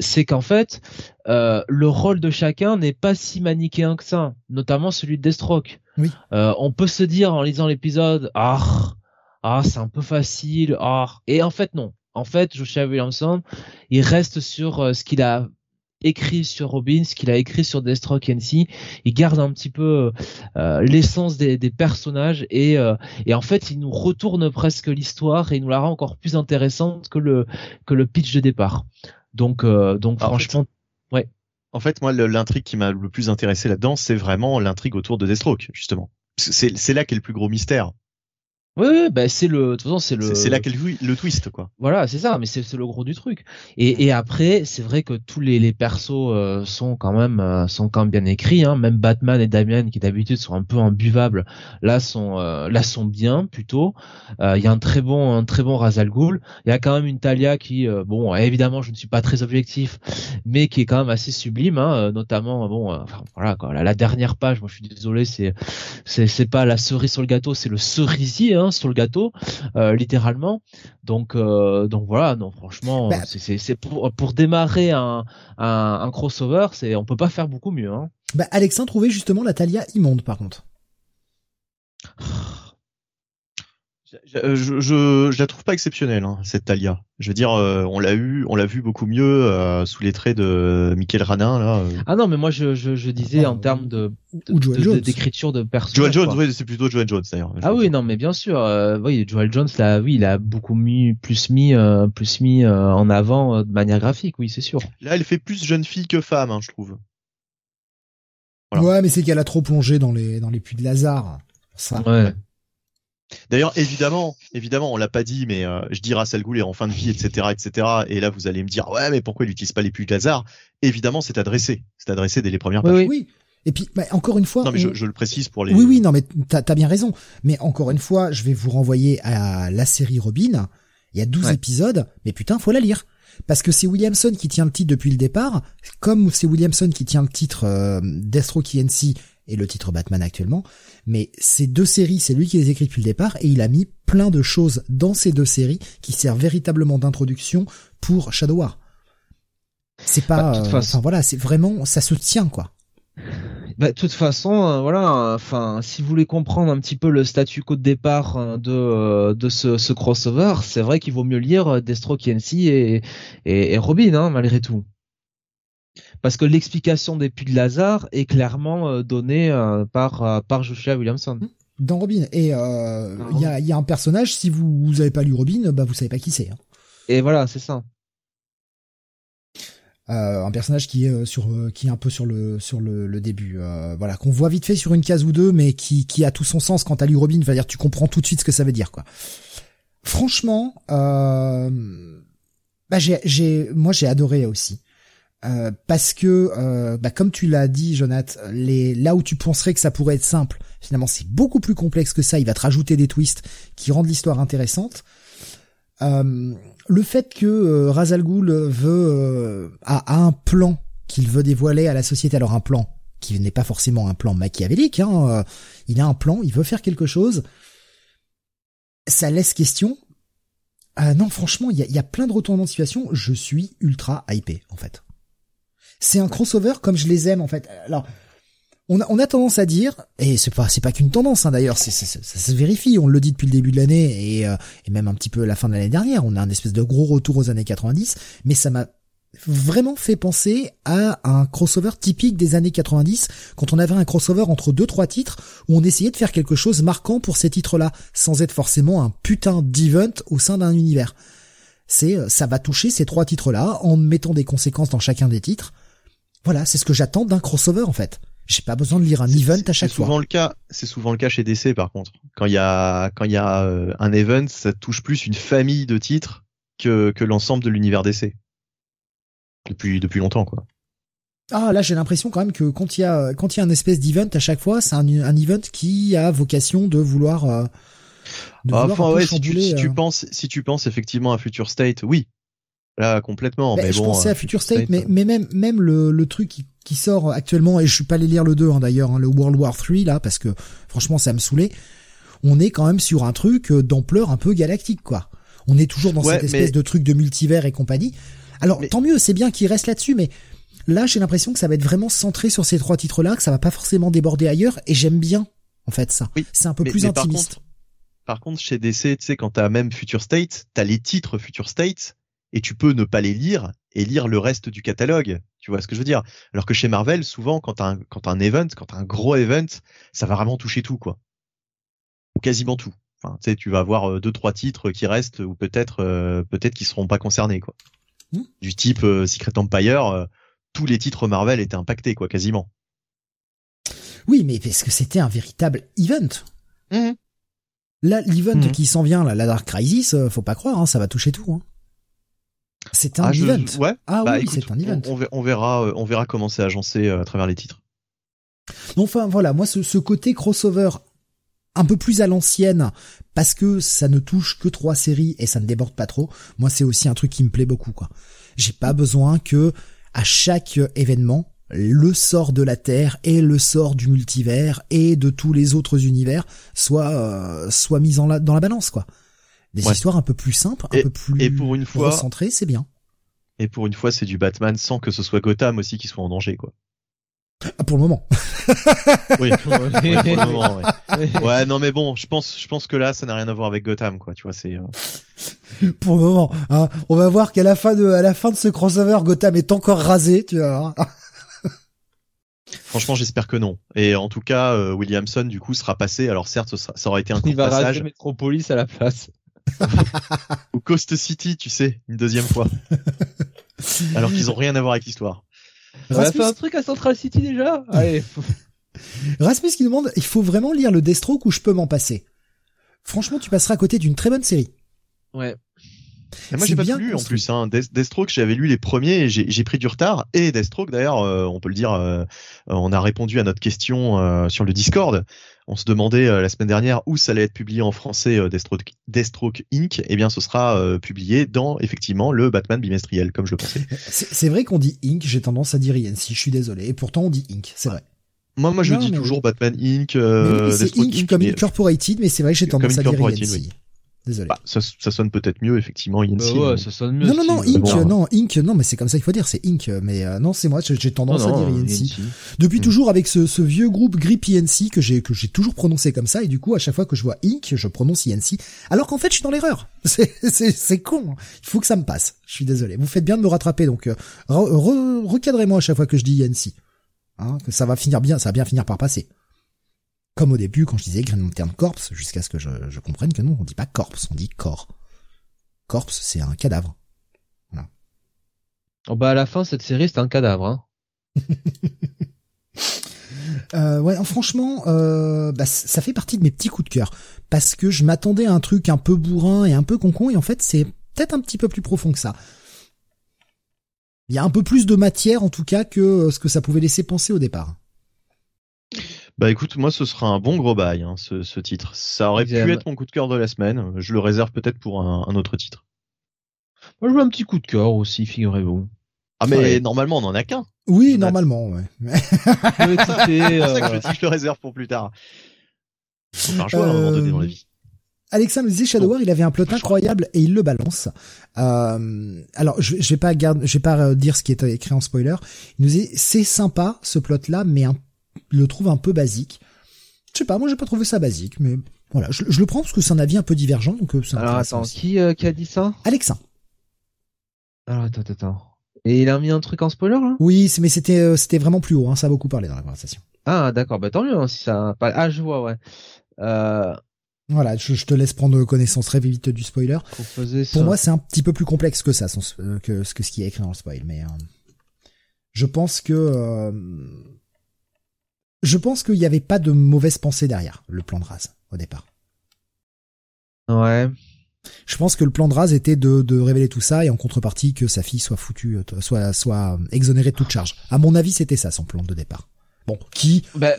c'est qu'en fait, le rôle de chacun n'est pas si manichéen que ça, notamment celui de Deathstroke. Oui. on peut se dire en lisant l'épisode, ah, ah, c'est un peu facile, ah, et en fait non en fait, Joshua Williamson, il reste sur euh, ce qu'il a écrit sur Robin, ce qu'il a écrit sur Deathstroke NC. Il garde un petit peu euh, l'essence des, personnages et, euh, et en fait, il nous retourne presque l'histoire et il nous la rend encore plus intéressante que le que le pitch de départ. Donc donc franchement, ouais. En fait, moi, l'intrigue qui m'a le plus intéressé là-dedans, c'est vraiment l'intrigue autour de Deathstroke, justement. C'est là qu'est le plus gros mystère. Oui, bah c'est le, de toute façon c'est le. C'est là le, twist quoi. Voilà, c'est ça, mais c'est le gros du truc. Et, et après, c'est vrai que tous les, les persos euh, sont quand même euh, sont quand même bien écrits. Hein. Même Batman et Damien qui d'habitude sont un peu imbuvables, là sont euh, là sont bien plutôt. Il y a un très bon un très bon Razal Ghul. Il y a quand même une Talia qui, bon, évidemment, je ne suis pas très objectif, mais qui est quand même assez sublime, hein, notamment bon, enfin, voilà quoi. La, la, dernière page, moi je suis désolé, c'est c'est c'est pas la cerise sur le gâteau, c'est le cerisier. Hein, sur le gâteau, euh, littéralement. Donc, euh, donc voilà, non, franchement, bah, c'est pour, pour démarrer un, un, crossover, c'est on peut pas faire beaucoup mieux. Hein. Bah, Alexandre trouvait justement la Talia immonde, par contre. [sighs] Je, je, je, la trouve pas exceptionnelle hein, cette Talia. Je veux dire, euh, on l'a eu, on l'a vu beaucoup mieux euh, sous les traits de Michael Ranin là. Euh. Ah non, mais moi je, je, je disais en termes de d'écriture de, de, personnage. Joel Jones, oui, c'est plutôt Joel Jones d'ailleurs. Ah oui, non, mais bien sûr, oui, Joel Jones là, oui, il a beaucoup mis, plus mis, plus mis en avant de manière graphique, oui, c'est sûr. Là, elle fait plus jeune fille que femme, hein, je trouve. Ouais, mais c'est qu'elle a trop plongé dans les dans les puits de Lazare. Ça. Ouais. D'ailleurs, évidemment, évidemment, on l'a pas dit, mais euh, je dis Russell Gould est en fin de vie, etc., etc. Et là, vous allez me dire, ouais, mais pourquoi il n'utilise pas les puits de hasard Évidemment, c'est adressé, c'est adressé dès les premières pages. Oui, oui. Et puis, bah, encore une fois. Non, mais je, je, le précise pour les. Oui, oui, non, mais t'as as bien raison. Mais encore une fois, je vais vous renvoyer à la série Robin. Il y a 12 épisodes, mais putain, faut la lire. Parce que c'est Williamson qui tient le titre depuis le départ, comme c'est Williamson qui tient le titre euh, Deathstroke ENC et le titre Batman actuellement. Mais ces deux séries, c'est lui qui les écrit depuis le départ et il a mis plein de choses dans ces deux séries qui servent véritablement d'introduction pour Shadow War. C'est pas, bah, euh, voilà, c'est vraiment, ça se tient quoi. Bah, de toute façon, euh, voilà, enfin, si vous voulez comprendre un petit peu le statu quo de départ euh, de de ce, ce crossover, c'est vrai qu'il vaut mieux lire Destro, NC et, et, et Robin, hein, malgré tout parce que l'explication des puits de Lazare est clairement euh, donnée euh, par euh, par Joshua Williamson. Dans Robin et il y a y a un personnage si vous vous avez pas lu Robin, bah vous savez pas qui c'est. Hein. Et voilà, c'est ça. un personnage qui est sur qui est un peu sur le sur le, le début voilà qu'on voit vite fait sur une case ou deux mais qui qui a tout son sens quand t'as lu Robin va dire tu comprends tout de suite ce que ça veut dire quoi franchement bah j'ai j'ai moi j'ai adoré aussi euh, parce que, euh, bah, comme tu l'as dit, Jonathan, les, là où tu penserais que ça pourrait être simple, finalement c'est beaucoup plus complexe que ça. Il va te rajouter des twists qui rendent l'histoire intéressante. Euh, le fait que euh, Razal Ghul veut a, a, un plan qu'il veut dévoiler à la société, alors un plan qui n'est pas forcément un plan machiavélique. Hein, euh, il a un plan, il veut faire quelque chose. Ça laisse question. Non, franchement, il y a, y a, plein de retournements de situation. Je suis ultra hypé, en fait. C'est un crossover comme je les aime, en fait. Alors, on a, on a tendance à dire, et c'est pas c'est pas qu'une tendance hein, d'ailleurs, ça se vérifie, on le dit depuis le début de l'année et, euh, et même un petit peu la fin de l'année dernière, on a un espèce de gros retour aux années 90, mais ça m'a vraiment fait penser à un crossover typique des années 90 quand on avait un crossover entre deux trois titres où on essayait de faire quelque chose marquant pour ces titres-là sans être forcément un putain d'event au sein d'un univers. C'est euh, ça va toucher ces trois titres-là en mettant des conséquences dans chacun des titres. Voilà, c'est ce que j'attends d'un crossover en fait. J'ai pas besoin de lire un event à chaque fois. C'est souvent le cas. C'est souvent le cas chez DC par contre. Quand il y a quand il y a euh, un event, ça touche plus une famille de titres que que l'ensemble de l'univers DC. Depuis depuis longtemps quoi. Ah là j'ai l'impression quand même que quand il y a quand il y a un espèce d'event à chaque fois, c'est un, un event qui a vocation de vouloir. Euh, de ah, enfin, ouais, si tu, si tu euh, penses si tu penses effectivement à Future State, oui, Là, complètement. mais je bon, pensais à Future State, mais, mais même, même le, le truc qui, qui sort actuellement, et je suis pas allé lire le 2 hein, d'ailleurs, hein, le World War 3 là, parce que franchement ça me saoulait. On est quand même sur un truc euh, d'ampleur un peu galactique, quoi. On est toujours dans cette espèce de truc de multivers et compagnie. Alors tant mieux, c'est bien qu'il reste là-dessus, mais là j'ai l'impression que ça va être vraiment centré sur ces trois titres-là, que ça va pas forcément déborder ailleurs, et j'aime bien en fait ça. c'est un peu plus intimiste. Par contre, par contre, chez DC, tu sais, quand t'as même Future State, t'as les titres Future State, et tu peux ne pas les lire et lire le reste du catalogue. Tu vois ce que je veux dire? Alors que chez Marvel, souvent, quand t'as un, quand as un event, quand t'as un gros event, ça va vraiment toucher tout, quoi. Ou quasiment tout. Enfin, tu sais, tu vas avoir euh, deux, trois titres qui restent ou peut-être, euh, peut-être qui seront pas concernés, quoi. Mmh. Du type euh, Secret Empire, tous les titres Marvel étaient impactés, quoi, quasiment. Oui, mais parce que c'était un véritable event. Mmh. Là, l'event mmh. qui s'en vient, là, la Dark Crisis, faut pas croire, hein, ça va toucher tout. Hein. C'est un ah, event. ouais. Ah bah, oui, c'est un event. On, verra, euh, on verra comment c'est agencé euh, à travers les titres. Enfin voilà, moi ce, ce côté crossover un peu plus à l'ancienne parce que ça ne touche que trois séries et ça ne déborde pas trop. Moi c'est aussi un truc qui me plaît beaucoup quoi. J'ai pas besoin que à chaque événement le sort de la Terre et le sort du multivers et de tous les autres univers soit euh, soit mis en la, dans la balance quoi. Des histoires un peu plus simples, un peu plus et pour une fois, recentrées, c'est bien. Et pour une fois, c'est du Batman sans que ce soit Gotham aussi qui soit en danger, quoi. Ah, pour le moment. [laughs] oui, pour le moment, ouais. [laughs] ouais. non mais bon, je pense, je pense que là, ça n'a rien à voir avec Gotham, quoi. Tu vois, c'est. Euh... [laughs] Pour le moment, hein, on va voir qu'à la fin de, à la fin de ce crossover, Gotham est encore rasé, tu vois. Franchement, j'espère que non. Et en tout cas, euh, Williamson, du coup, sera passé. Alors certes, ça, ça aura été un Il va passage. Metropolis à la place. [laughs] Ou Coast City, tu sais, une deuxième fois. [laughs] Alors qu'ils ont rien à voir avec l'histoire. On a fait un truc à Central City déjà Allez. [laughs] Rasmus qui demande, il faut vraiment lire le Deathstroke ou je peux m'en passer? Franchement, tu passeras à côté d'une très bonne série. Ouais. Moi j'ai pas lu en plus hein. Deathstroke j'avais lu les premiers et j'ai pris du retard et Deathstroke d'ailleurs euh, on peut le dire euh, on a répondu à notre question euh, sur le Discord on se demandait la semaine dernière où ça allait être publié en français Deathstroke, Deathstroke Inc. Eh bien, ce sera publié dans effectivement le Batman bimestriel, comme je le pensais. C'est vrai qu'on dit Inc. J'ai tendance à dire INC. Je suis désolé. Et pourtant, on dit Inc. C'est vrai. Moi, moi, je dis toujours Batman Inc. Euh, Inc, comme Incorporated, mais c'est vrai que j'ai tendance à dire INC. Désolé. Bah, ça, ça, sonne peut-être mieux, effectivement, INC. Bah ouais, ça sonne mieux. Non, non, non, Inc, non, Inc, non, mais c'est comme ça qu'il faut dire, c'est Inc, mais euh, non, c'est moi, j'ai tendance à dire INC. Depuis hmm. toujours avec ce, ce vieux groupe Grip INC que j'ai que j'ai toujours prononcé comme ça, et du coup, à chaque fois que je vois Inc, je prononce INC, alors qu'en fait, je suis dans l'erreur. [laughs] C'est c'est c'est con. Hein. Il faut que ça me passe. Je suis désolé. Vous faites bien de me rattraper, donc euh, recadrez-moi à chaque fois que je dis INC. Hein, que ça va finir bien, ça va bien finir par passer. Comme au début quand je disais Green Lantern Corps, jusqu'à ce que je, je, comprenne que non, on dit pas corps, on dit corps. Corps, c'est un cadavre. Voilà. Oh bah à la fin, cette série, c'est un cadavre. Hein. [laughs] euh, ouais, franchement, euh, bah, ça fait partie de mes petits coups de cœur. Parce que je m'attendais à un truc un peu bourrin et un peu concon, et en fait, c'est peut-être un petit peu plus profond que ça. Il y a un peu plus de matière, en tout cas, que ce que ça pouvait laisser penser au départ. Bah écoute, moi ce sera un bon gros bail, hein, ce, ce, titre. Ça aurait pu être mon coup de cœur de la semaine. Je le réserve peut-être pour un, un, autre titre. Moi je veux un petit coup de cœur aussi, figurez-vous. Ah mais normalement on en a qu'un. Oui, normalement, ouais. [laughs] c'est pour ça que je, je le réserve pour plus tard. Faut un choix à un moment donné dans la vie. Alexandre disait Shadow War, il avait un plot incroyable et il le balance. Euh, alors, je, je vais pas garder, je vais pas dire ce qui est écrit en spoiler. Il nous dit c'est sympa ce plot là, mais un, le trouve un peu basique. Je sais pas, moi j'ai pas trouvé ça basique, mais voilà, je, le prends parce que c'est un avis un peu divergent, donc euh, c'est Alors attends, qui, euh, qui a dit ça? Alexin. Alors attends, attends. Et il a mis un truc en spoiler là? Oui, mais c'était euh, c'était vraiment plus haut, hein, ça a beaucoup parlé dans la conversation. Ah d'accord, bah tant mieux hein, si ça. Ah je vois, ouais. Euh... Voilà, je, te laisse prendre connaissance très vite du spoiler. Pour moi, c'est un petit peu plus complexe que ça, euh, que, que ce qui est écrit dans le spoil. Mais euh, je pense que euh, je pense qu'il n'y avait pas de mauvaise pensée derrière le plan de Raz au départ. Ouais. Je pense que le plan de Raz était de, de révéler tout ça et en contrepartie que sa fille soit foutue, soit soit exonérée de toute charge. À mon avis, c'était ça son plan de départ. Bon, qui bah,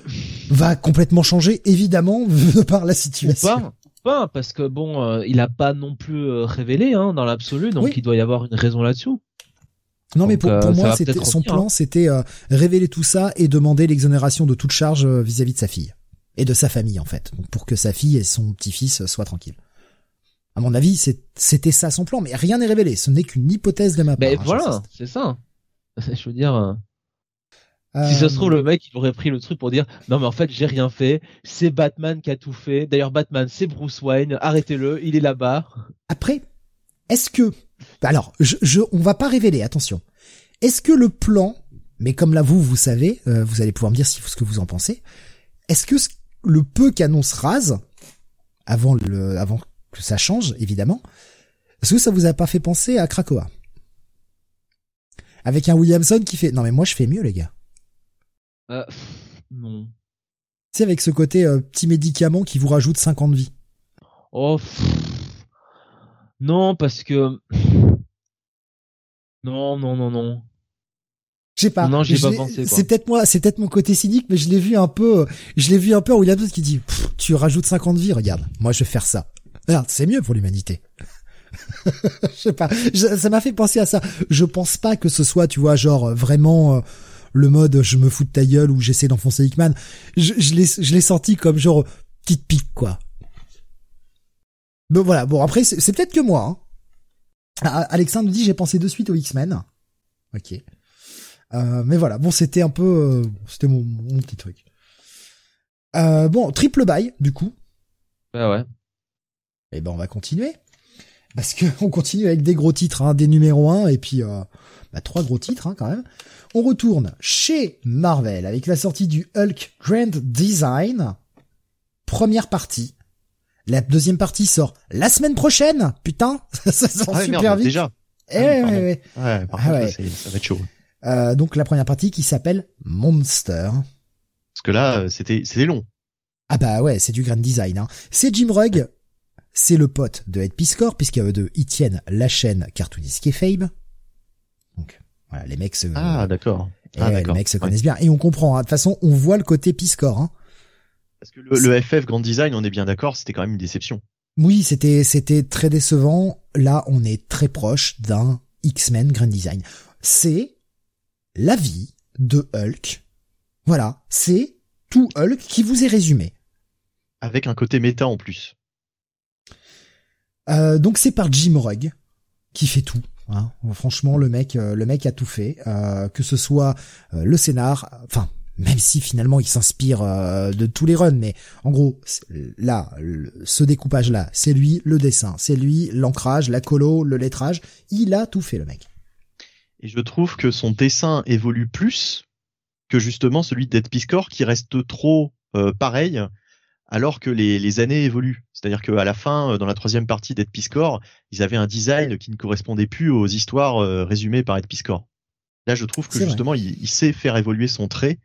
va complètement changer, évidemment, [laughs] par la situation. Pas, parce que bon, euh, il a pas non plus euh, révélé hein, dans l'absolu, donc il doit y avoir une raison là-dessus. Non, mais pour, euh, moi, c'était son plan, hein. c'était révéler tout ça et demander l'exonération de toute charge vis-à-vis de sa fille et de sa famille en fait, pour que sa fille et son petit-fils soient tranquilles. À mon avis, c'était ça son plan, mais rien n'est révélé. Ce n'est qu'une hypothèse de ma part. Mais hein, voilà, c'est ça. [laughs] Je veux dire. Si ça se trouve, le euh, mec, il aurait pris le truc pour dire non, mais en fait, j'ai rien fait. C'est Batman qui a tout fait. D'ailleurs, Batman, c'est Bruce Wayne. Arrêtez-le, il est là-bas. Après, est-ce que, alors, je, je, on va pas révéler, attention. Est-ce que le plan, mais comme là vous, vous savez, euh, vous allez pouvoir me dire si, ce que vous en pensez. Est-ce que le peu qu'annonce Raz, avant le, avant que ça change, évidemment, est-ce que ça vous a pas fait penser à Krakoa? Avec un Williamson qui fait, non mais moi je fais mieux les gars. Euh, non. C'est avec ce côté euh, petit médicament qui vous rajoute 50 vies. Oh. Non, parce que. Non, non, non, non. Je sais pas. Non, j'ai pas pensé. C'est peut-être moi, c'est peut-être mon côté cynique, mais je l'ai vu un peu, je l'ai vu un peu où il y a d'autres qui dit, tu rajoutes 50 vies, regarde, moi je vais faire ça. Regarde, c'est mieux pour l'humanité. [laughs] je sais pas, ça m'a fait penser à ça. Je pense pas que ce soit, tu vois, genre vraiment euh, le mode je me fous de ta gueule ou j'essaie d'enfoncer Hickman. Je, je l'ai, je l'ai senti comme genre petite pique quoi. Bon voilà, bon après c'est, peut-être que moi. Hein. Ah, Alexandre nous dit j'ai pensé de suite aux X-Men. Ok. Euh, mais voilà, bon c'était un peu, euh, c'était mon, mon, petit truc. Euh, bon, triple bail du coup. Bah ouais. Et eh ben on va continuer. Parce que [laughs] on continue avec des gros titres, hein, des numéros 1 et puis euh, bah, trois gros titres hein, quand même. On retourne chez Marvel avec la sortie du Hulk Grand Design. Première partie. La deuxième partie sort la semaine prochaine. Putain, [laughs] ça sort ah super vite. Déjà. Eh ouais, ouais, ouais. par ah ça va être chaud. Euh, donc la première partie qui s'appelle Monster. Parce que là, euh, c'était c'était long. Ah bah ouais, c'est du grand design. Hein. C'est Jim Rugg, c'est le pote de Ed Piscor, puisqu'il de ils tiennent la chaîne cartooniste Fabe. Donc voilà, les mecs se ah d'accord. Ah, les mecs se connaissent bien et on comprend. Hein. De toute façon, on voit le côté Piscor. Hein. Parce que le, FF Grand Design, on est bien d'accord, c'était quand même une déception. Oui, c'était c'était très décevant. Là, on est très proche d'un X-Men Grand Design. C'est la vie de Hulk. Voilà, c'est tout Hulk qui vous est résumé. Avec un côté méta en plus. Euh, donc c'est par Jim Rugg qui fait tout. Hein. Franchement, le mec, euh, le mec a tout fait, euh, que ce soit le scénar, enfin même si finalement il s'inspire de tous les runs, mais en gros là, ce découpage là, c'est lui, le dessin, c'est lui, l'ancrage, la colo, le lettrage, il a tout fait le mec. Et je trouve que son dessin évolue plus que justement celui d'Ed Piscor qui reste trop pareil alors que les, les années évoluent. C'est-à-dire qu'à la fin, euh, dans la troisième partie d'Ed Piscor, ils avaient un design qui ne correspondait plus aux histoires euh, résumées par Ed Piscor. Là, je trouve que justement, il, sait faire évoluer son trait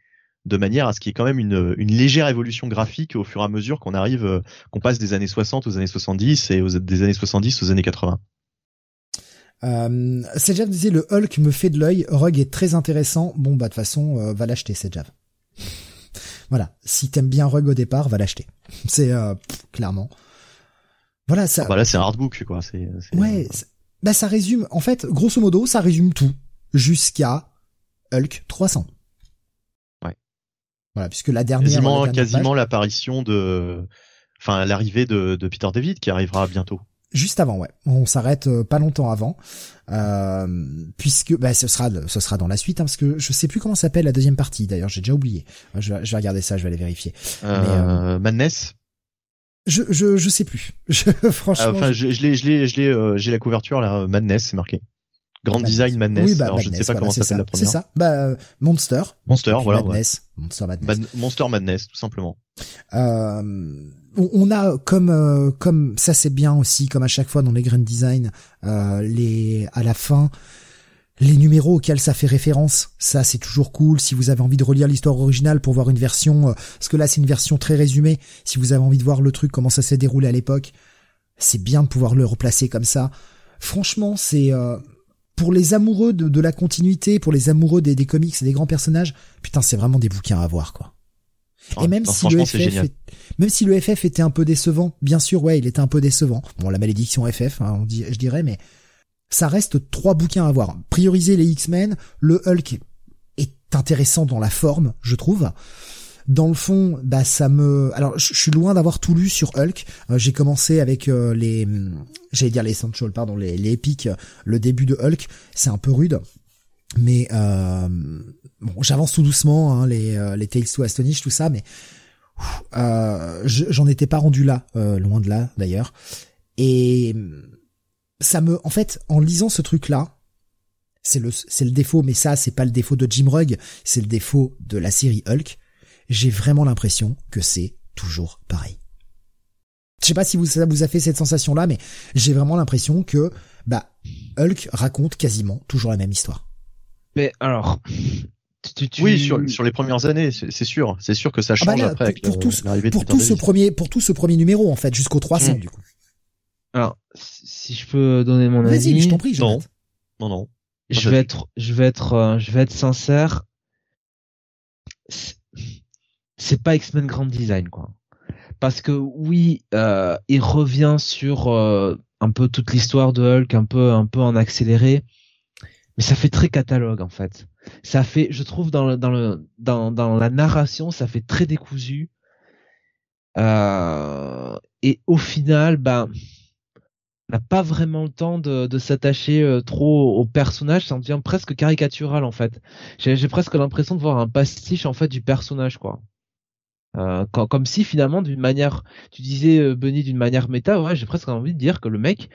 de manière à ce qu'il y ait quand même une, une légère évolution graphique au fur et à mesure qu'on arrive, euh, qu'on passe des années 60 aux années 70 et aux, des années 70 aux années 80. Euh, Sejav disait le Hulk me fait de l'œil, Rug est très intéressant. Bon bah de toute façon, va l'acheter Sejav. [laughs] Voilà, si t'aimes bien Rug au départ, va l'acheter. [laughs] C'est euh, clairement. Voilà ça. Ah bah là c'est un hardbook quoi. Ouais. Bah ça résume. En fait, grosso modo, ça résume tout. jusqu'à Hulk 300. Voilà, puisque la dernière. Quasiment, quasiment l'apparition de, enfin, l'arrivée de, de Peter David qui arrivera bientôt. Juste avant, ouais. On s'arrête euh, pas longtemps avant, euh, puisque bah, ce sera ce sera dans la suite, hein, parce que je sais plus comment s'appelle la deuxième partie. D'ailleurs, j'ai déjà oublié. Je vais, je vais regarder ça, je vais aller vérifier. Euh, Madness? Je, je je sais plus. [laughs] Je, franchement. Ah, enfin, je l'ai je l'ai je l'ai euh, j'ai la couverture là. Madness, c'est marqué. Grand Design Madness. Oui, bah, Alors, je ne sais pas comment ça s'appelle la première. C'est ça. Bah, Monster. Monster, voilà. Madness. Monster Madness. Monster Madness, tout simplement. Euh, on a comme euh, comme ça c'est bien aussi comme à chaque fois dans les Grand Design euh, les à la fin les numéros auxquels ça fait référence, ça c'est toujours cool. Si vous avez envie de relire l'histoire originale pour voir une version, euh, parce que là c'est une version très résumée. Si vous avez envie de voir le truc comment ça s'est déroulé à l'époque, c'est bien de pouvoir le replacer comme ça. Franchement, c'est pour les amoureux de, la continuité, pour les amoureux des, des comics et des grands personnages. Putain, c'est vraiment des bouquins à voir quoi. Et même si le FF, même si le FF était un peu décevant, bien sûr, ouais, il était un peu décevant. Bon, la malédiction FF, hein, on dit, je dirais, mais ça reste trois bouquins à voir. Prioriser les X-Men, le Hulk est intéressant dans la forme, je trouve. Dans le fond, bah ça me, alors je suis loin d'avoir tout lu sur Hulk. Euh, j'ai commencé avec euh, les, j'allais dire les essentials, pardon, les, les épiques, le début de Hulk, c'est un peu rude, mais euh, bon, j'avance tout doucement, hein, les, euh, les Tales to Astonish, tout ça, mais euh, j'en étais pas rendu là, euh, loin de là d'ailleurs. Et ça me, en fait, en lisant ce truc-là, c'est le, c'est le défaut, mais ça, c'est pas le défaut de Jim Rugg, c'est le défaut de la série Hulk. J'ai vraiment l'impression que c'est toujours pareil. Je sais pas si vous, ça vous a fait cette sensation-là, mais j'ai vraiment l'impression que, bah, Hulk raconte quasiment toujours la même histoire. Mais alors, oui, sur, sur les premières années, c'est sûr, c'est sûr que ça ah bah change après pour, pour, pour tout ce premier, pour tout ce premier numéro en fait, jusqu'au 300 mm. du coup. Alors, si je peux donner mon avis. Vas-y, je t'en prie. Non, non, non. Je vais être, je vais être, euh, je vais être sincère. C'est pas X-Men Grand Design quoi. Parce que oui, euh, il revient sur euh, un peu toute l'histoire de Hulk, un peu, un peu en accéléré mais ça fait très catalogue en fait. Ça fait, je trouve dans le, dans le dans, dans la narration, ça fait très décousu. Euh, et au final, ben, on n'a pas vraiment le temps de, de s'attacher euh, trop au personnage. Ça en devient presque caricatural en fait. J'ai presque l'impression de voir un pastiche en fait du personnage quoi. Euh, comme si finalement d'une manière, tu disais euh, Benny d'une manière méta, ouais, j'ai presque envie de dire que le mec,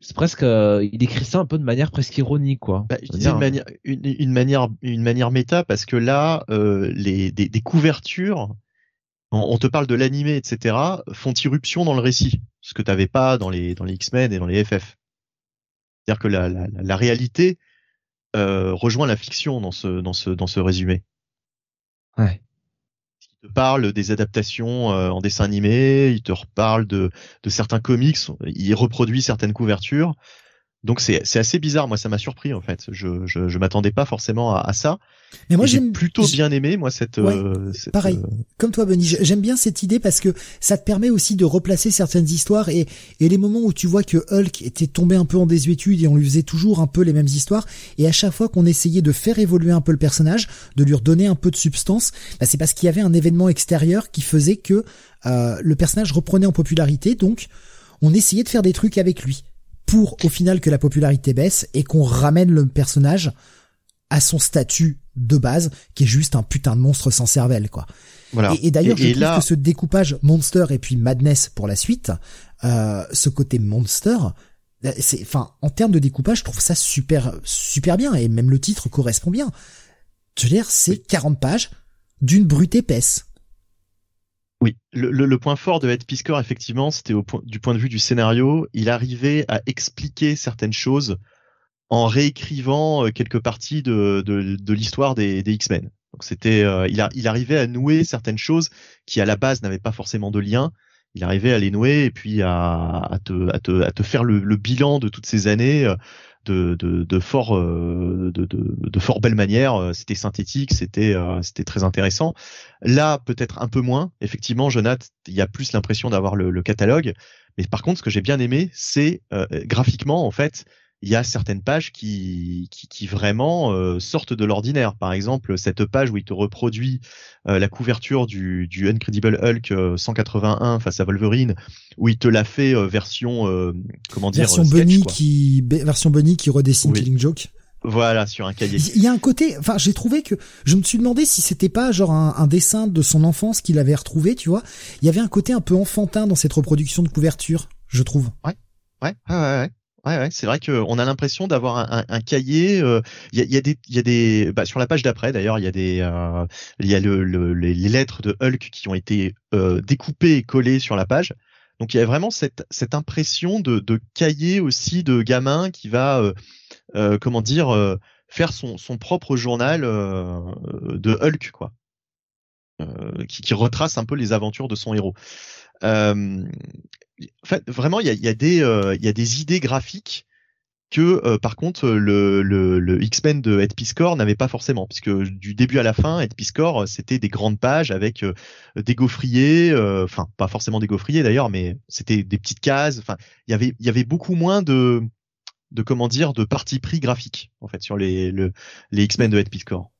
c'est presque euh, il écrit ça un peu de manière presque ironique quoi. Bah, je disais une manière une, manière une manière méta parce que là euh, les des, des couvertures on, te parle de l'animé etc font irruption dans le récit ce que t'avais pas dans les dans les X-Men et dans les FF c'est à dire que la, la, la réalité euh, rejoint la fiction dans ce dans ce dans ce résumé. Ouais parle des adaptations euh, en dessin animé, il te reparle de, de certains comics, il reproduit certaines couvertures. Donc c'est assez bizarre, moi ça m'a surpris en fait. Je je, je m'attendais pas forcément à, à ça. Mais moi j'ai plutôt bien aimé moi cette, euh, pareil. Euh, Comme toi Benny, j'aime bien cette idée parce que ça te permet aussi de replacer certaines histoires et et les moments où tu vois que Hulk était tombé un peu en désuétude et on lui faisait toujours un peu les mêmes histoires et à chaque fois qu'on essayait de faire évoluer un peu le personnage, de lui redonner un peu de substance, bah c'est parce qu'il y avait un événement extérieur qui faisait que euh, le personnage reprenait en popularité donc on essayait de faire des trucs avec lui pour au final que la popularité baisse et qu'on ramène le personnage à son statut de base, qui est juste un putain de monstre sans cervelle, quoi. Voilà. Et, d'ailleurs, je trouve que ce découpage Monster et puis Madness pour la suite, euh, ce côté Monster, euh, c'est, enfin, en termes de découpage, je trouve ça super, super bien, et même le titre correspond bien. Je veux dire, c'est 40 pages d'une brute épaisse. Oui, le, le, point fort de Ed Piskor, effectivement, c'était point, du point de vue du scénario, il arrivait à expliquer certaines choses en réécrivant euh, quelques parties de, l'histoire des, X-Men. Donc c'était, euh, il, arrivait à nouer certaines choses qui à la base n'avaient pas forcément de lien. Il arrivait à les nouer et puis à, te, à, te, faire le, le bilan de toutes ces années euh, de, fort de, de, fort belle manière. C'était synthétique, c'était c'était très intéressant. Là, peut-être un peu moins. Effectivement, Jonathan, il y a plus l'impression d'avoir le, le, catalogue. Mais par contre, ce que j'ai bien aimé, c'est graphiquement en fait il y a certaines pages qui, qui, qui vraiment euh, sortent de l'ordinaire. Par exemple, cette page où il te reproduit euh, la couverture du, du Incredible Hulk 181 face à Wolverine, où il te l'a fait version comment dire version Bunny qui version Bunny qui redessine Killing Joke. Voilà, sur un cahier. Il y a un côté, enfin, j'ai trouvé que je me suis demandé si c'était pas genre un, un, dessin de son enfance qu'il avait retrouvé, tu vois. Il y avait un côté un peu enfantin dans cette reproduction de couverture, je trouve. Ouais, ouais, ouais, ouais. Ouais, c'est vrai qu'on a l'impression d'avoir un, cahier. Euh, il y, a, des, y a des, bah, sur la page d'après d'ailleurs, il y a des, euh, il y a le, le, les lettres de Hulk qui ont été euh, découpées et collées sur la page. Donc il y a vraiment cette, impression de, cahier aussi de gamin qui va comment dire, faire son, propre journal de Hulk, quoi, qui, retrace un peu les aventures de son héros. En fait, vraiment, il y a, y, a il y a des idées graphiques que par contre le, le, le X-Men de Ed Piscor n'avait pas forcément, puisque du début à la fin, Ed Piscor c'était des grandes pages avec des gaufriers, enfin pas forcément des gaufriers d'ailleurs, mais c'était des petites cases. Enfin, il y avait y avait beaucoup moins de de comment dire de parti pris graphique en fait sur les le, les X-Men de Ed Piscor.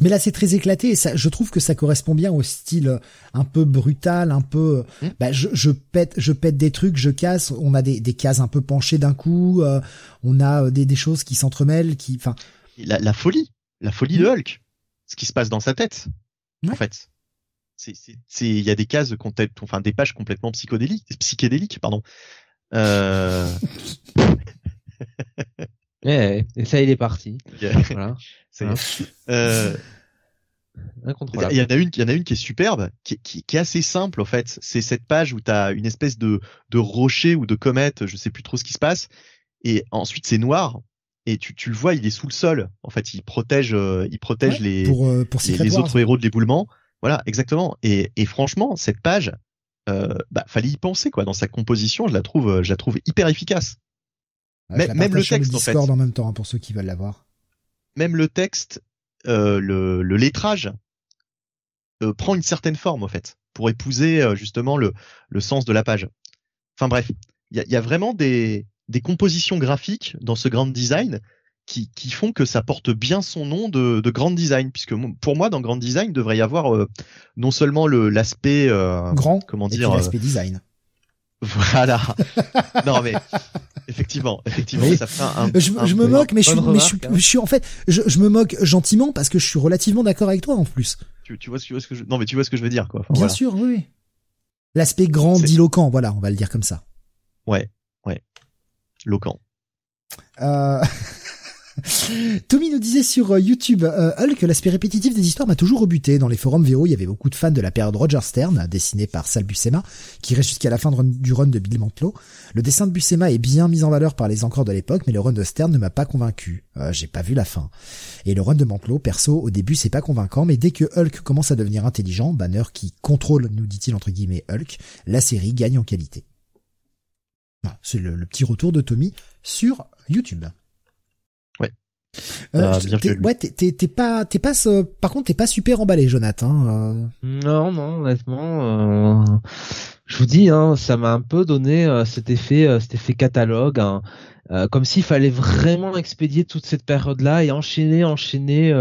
Mais là, c'est très éclaté et ça, je trouve que ça correspond bien au style euh, un peu brutal, un peu. Mmh. Bah, je, je pète, je pète des trucs, je casse. On a des, des cases un peu penchées d'un coup. Euh, on a euh, des, des choses qui s'entremêlent, qui, enfin. La, la, folie, la folie de mmh. Hulk, ce qui se passe dans sa tête, en fait. C'est, c'est, il y a des cases, enfin des pages complètement psychodéliques, psychédéliques, pardon. Euh... [laughs] et ça, il est parti. voilà. [laughs] Euh, il y en a une, il y en a une qui est superbe, qui, qui, qui est assez simple en fait. C'est cette page où tu as une espèce de, de rocher ou de comète, je sais plus trop ce qui se passe, et ensuite c'est noir. Et tu, tu le vois, il est sous le sol. En fait, il protège, euh, il protège les, pour, euh, pour les, autres héros de l'éboulement. Voilà, exactement. Et, et franchement, cette page, euh, bah, fallait y penser quoi. Dans sa composition, je la trouve, je la trouve hyper efficace même le texte en fait. en même temps hein, pour ceux qui veulent l'avoir. Même le texte, euh, le, le, lettrage euh, prend une certaine forme en fait pour épouser euh, justement le, le sens de la page. Enfin bref, il y a, y a, vraiment des, des compositions graphiques dans ce grand design qui, qui font que ça porte bien son nom de, de grand design puisque pour moi dans grand design devrait y avoir euh, non seulement le l'aspect grand comment dire l'aspect design [laughs] voilà. non mais effectivement, effectivement, ça fait un. Je, je me moque, mais, je suis, mais je, suis, je suis, en fait, je, me moque gentiment parce que je suis relativement d'accord avec toi en plus. Tu, tu vois, tu vois ce que je, non mais tu vois ce que je veux dire quoi. Bien sûr, oui. L'aspect grandiloquent, voilà, on va le dire comme ça. Ouais, ouais, loquent. Euh... [laughs] Tommy nous disait sur euh, YouTube euh, Hulk l'aspect répétitif des histoires m'a toujours rebuté. Dans les forums VO, il y avait beaucoup de fans de la période Roger Stern, dessinée par Sal Buscema, qui reste jusqu'à la fin du run de Bill Mantlo. Le dessin de Buscema est bien mis en valeur par les encore de l'époque, mais le run de Stern ne m'a pas convaincu. Euh, j'ai pas vu la fin. Et le run de Mantlo, perso, au début c'est pas convaincant, mais dès que Hulk commence à devenir intelligent, Banner qui contrôle, nous dit-il entre guillemets Hulk, la série gagne en qualité. C'est le petit retour de Tommy sur YouTube. Euh, ouais, t'es pas, t'es pas, par contre, t'es pas super emballé, Jonathan. Euh. Non, non, honnêtement, euh, je vous dis, hein, ça m'a un peu donné cet effet, cet effet catalogue, hein, comme s'il fallait vraiment expédier toute cette période-là et enchaîner, enchaîner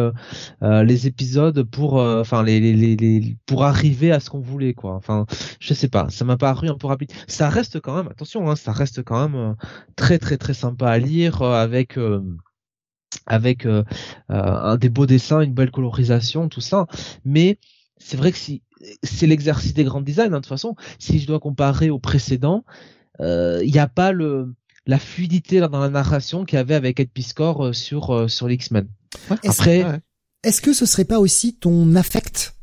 les épisodes pour, enfin, les, les, les, pour arriver à ce qu'on voulait, quoi. Enfin, je sais pas, ça m'a paru un peu rapide. Ça reste quand même, attention, hein, ça reste quand même très, très, très sympa à lire avec avec euh, euh, un des beaux dessins, une belle colorisation, tout ça. Mais c'est vrai que si c'est l'exercice des grands designs, hein, de toute façon, si je dois comparer au précédent, euh, il n'y a pas le la fluidité dans la narration qu'il y avait avec Ed Piscor sur sur l'X-Men. Après, est-ce que ce serait pas aussi ton affect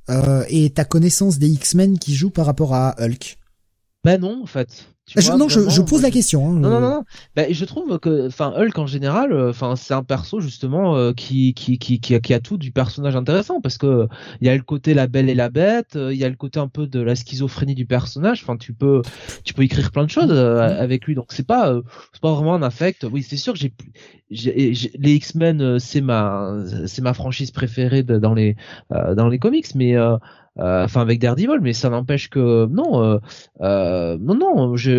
et ta connaissance des X-Men qui jouent par rapport à Hulk? Ben non, en fait non, je, je, pose la question. Hein, non, non, non. Ben, je trouve que, enfin, Hulk en général, euh, enfin, c'est un perso justement euh, qui, qui, qui, qui a, qui, a, tout du personnage intéressant parce que il y a le côté la belle et la bête, euh, il y a le côté un peu de la schizophrénie du personnage. Enfin, tu peux, tu peux écrire plein de choses avec lui. Donc c'est pas, c'est pas vraiment un affect. Oui, c'est sûr que j'ai, les X-Men, c'est ma, c'est ma franchise préférée dans les, dans les comics, mais enfin avec Daredevil, mais ça n'empêche que non, non, non. Je,